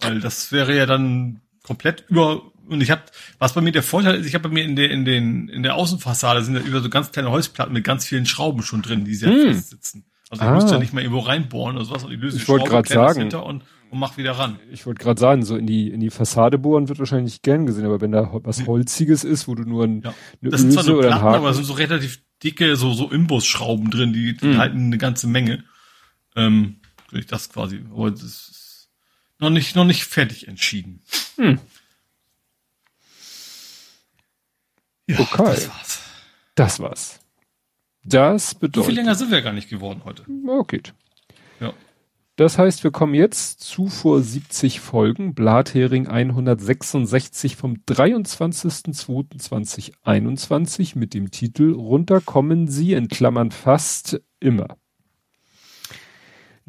Weil das wäre ja dann komplett über und ich habe, was bei mir der Vorteil ist, ich habe bei mir in der in den in der Außenfassade sind ja über so ganz kleine Holzplatten mit ganz vielen Schrauben schon drin, die sehr hm. fest sitzen. Also ich ah. müsste ja nicht mal irgendwo reinbohren oder sowas und ich löse ich wollte gerade sagen und, und mach wieder ran. Ich wollte gerade sagen, so in die in die Fassade bohren wird wahrscheinlich gern gesehen, aber wenn da was holziges ist, wo du nur ein, ja. eine das sind zwar nur Platten, aber es sind so relativ dicke so so Imbusschrauben drin, die, die hm. halten eine ganze Menge. Ähm, ich das quasi, aber das ist noch nicht noch nicht fertig entschieden. Hm. Ja, okay. das war's. Das war's. Das bedeutet. So viel länger sind wir gar nicht geworden heute. Okay. Ja. Das heißt, wir kommen jetzt zu vor 70 Folgen, Blathering 166 vom 23.02.2021 mit dem Titel Runterkommen Sie in Klammern fast immer.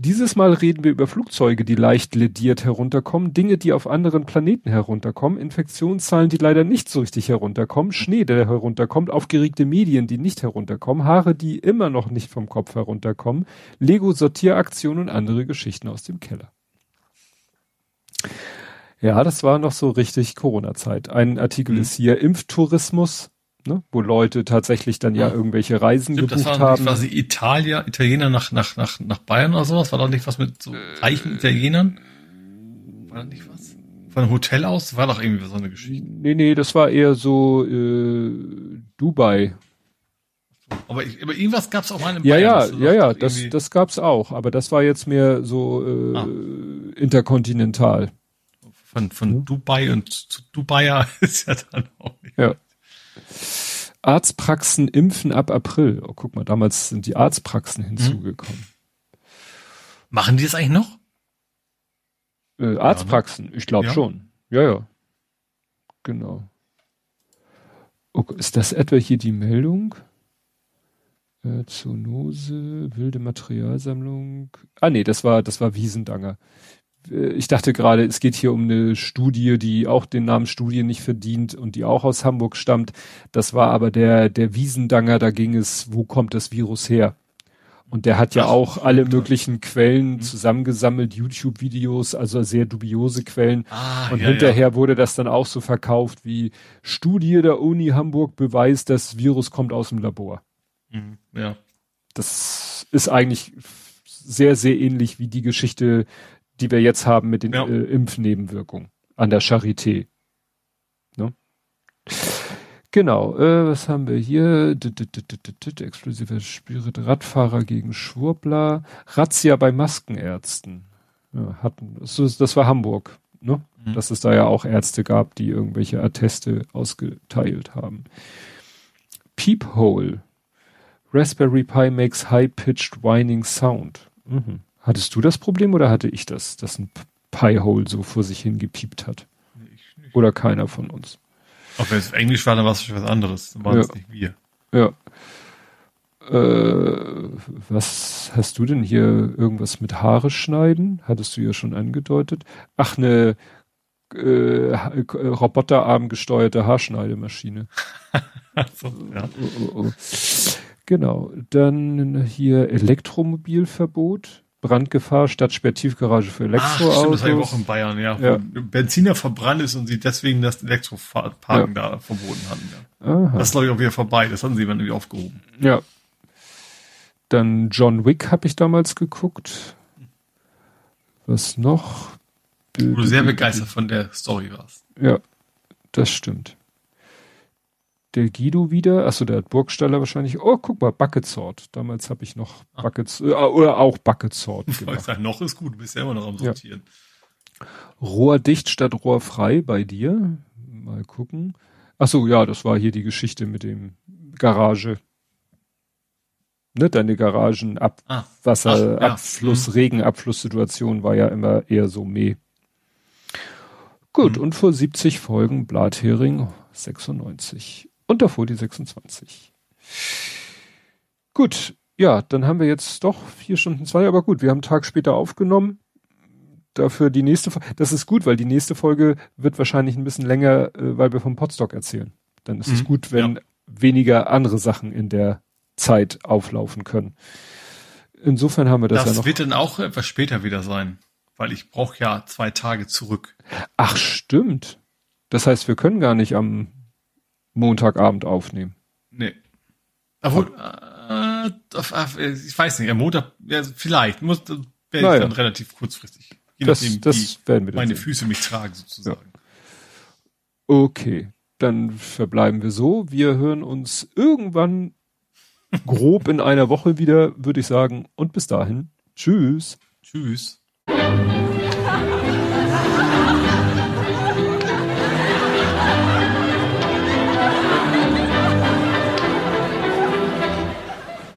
Dieses Mal reden wir über Flugzeuge, die leicht lediert herunterkommen, Dinge, die auf anderen Planeten herunterkommen, Infektionszahlen, die leider nicht so richtig herunterkommen, Schnee, der herunterkommt, aufgeregte Medien, die nicht herunterkommen, Haare, die immer noch nicht vom Kopf herunterkommen, Lego-Sortieraktionen und andere Geschichten aus dem Keller. Ja, das war noch so richtig Corona-Zeit. Ein Artikel mhm. ist hier Impftourismus ne? wo Leute tatsächlich dann ja, ja irgendwelche Reisen Stimmt, gebucht das war haben. quasi Italia, Italiener nach, nach, nach, nach Bayern oder sowas? War doch nicht was mit so reichen Italienern? War da nicht was? Von einem Hotel aus? War doch irgendwie so eine Geschichte. Nee, nee, das war eher so äh, Dubai. Aber, ich, aber irgendwas gab's auch mal in Bayern. Ja, ja, ja, ja, das, das gab's auch. Aber das war jetzt mehr so äh, ah. interkontinental. Von, von ja. Dubai und zu Dubaier ist ja dann auch nicht. Ja. Arztpraxen impfen ab April. Oh, guck mal, damals sind die Arztpraxen hinzugekommen. Hm. Machen die das eigentlich noch? Äh, Arztpraxen, ne? ich glaube ja. schon. Ja, ja. Genau. Oh, ist das etwa hier die Meldung? Äh, Zoonose, wilde Materialsammlung. Ah nee, das war das war Wiesendanger. Äh, ich dachte gerade, es geht hier um eine Studie, die auch den Namen Studie nicht verdient und die auch aus Hamburg stammt. Das war aber der, der Wiesendanger, da ging es, wo kommt das Virus her? Und der hat ja auch alle möglichen Quellen mhm. zusammengesammelt, YouTube-Videos, also sehr dubiose Quellen. Ah, und ja, hinterher ja. wurde das dann auch so verkauft wie Studie der Uni Hamburg beweist, das Virus kommt aus dem Labor. Mhm, ja. Das ist eigentlich sehr, sehr ähnlich wie die Geschichte die wir jetzt haben mit den ja. äh, Impfnebenwirkungen an der Charité. Ne? Genau, äh, was haben wir hier? Explosiver Spirit, Radfahrer gegen Schwurbler, Razzia bei Maskenärzten. Ja, hatten, das, das war Hamburg, ne? Mhm. Dass es da ja auch Ärzte gab, die irgendwelche Atteste ausgeteilt haben. Peephole. Raspberry Pi makes high-pitched whining sound. Mhm. Hattest du das Problem oder hatte ich das, dass ein Pi-Hole so vor sich hin gepiept hat? Nee, oder keiner von uns? Auch wenn es Englisch war, dann war es was anderes. Dann waren es nicht wir. Ja. Äh, was hast du denn hier? Irgendwas mit Haare schneiden? Hattest du ja schon angedeutet. Ach, eine äh, roboterarm gesteuerte Haarschneidemaschine. so, ja. Oh, oh, oh. Genau. Dann hier Elektromobilverbot. Brandgefahr statt Sperrtiefgarage für Elektroautos. Ach, stimmt, das war ja auch in Bayern, ja. ja. Benziner verbrannt ist und sie deswegen das Elektroparken ja. da verboten haben. Ja. Das ist, glaube ich, auch wieder vorbei. Das haben sie dann irgendwie aufgehoben. Ja. Dann John Wick habe ich damals geguckt. Was noch? Wo du sehr begeistert von der Story warst. Ja, das stimmt. Der Guido wieder, achso, der hat Burgstaller wahrscheinlich. Oh, guck mal, Bucket Sword. Damals habe ich noch ah. Bucket, äh, oder auch Bucket Sword gemacht. Ich sag, noch ist gut, du bist ja immer noch am Sortieren. Ja. Rohrdicht statt rohrfrei bei dir. Mal gucken. Achso, ja, das war hier die Geschichte mit dem Garage. Ne, deine Garagenabwasser, ah. Abfluss, ja. Mhm. Regenabflusssituation war ja immer eher so meh. Gut, mhm. und vor 70 Folgen Blathering 96. Und davor die 26. Gut, ja, dann haben wir jetzt doch vier Stunden zwei, aber gut, wir haben einen Tag später aufgenommen. Dafür die nächste Folge, das ist gut, weil die nächste Folge wird wahrscheinlich ein bisschen länger, äh, weil wir vom Podstock erzählen. Dann ist mhm. es gut, wenn ja. weniger andere Sachen in der Zeit auflaufen können. Insofern haben wir das, das ja noch. Das wird dann auch etwas später wieder sein weil ich brauche ja zwei Tage zurück. Ach, stimmt. Das heißt, wir können gar nicht am Montagabend aufnehmen. Nee. Obwohl, äh, ich weiß nicht, am Montag, ja, vielleicht, muss, werde ich naja. dann relativ kurzfristig. Je das, nachdem, das werden wir meine sehen. Füße mich tragen, sozusagen. Ja. Okay, dann verbleiben wir so. Wir hören uns irgendwann grob in einer Woche wieder, würde ich sagen. Und bis dahin, tschüss. Tschüss.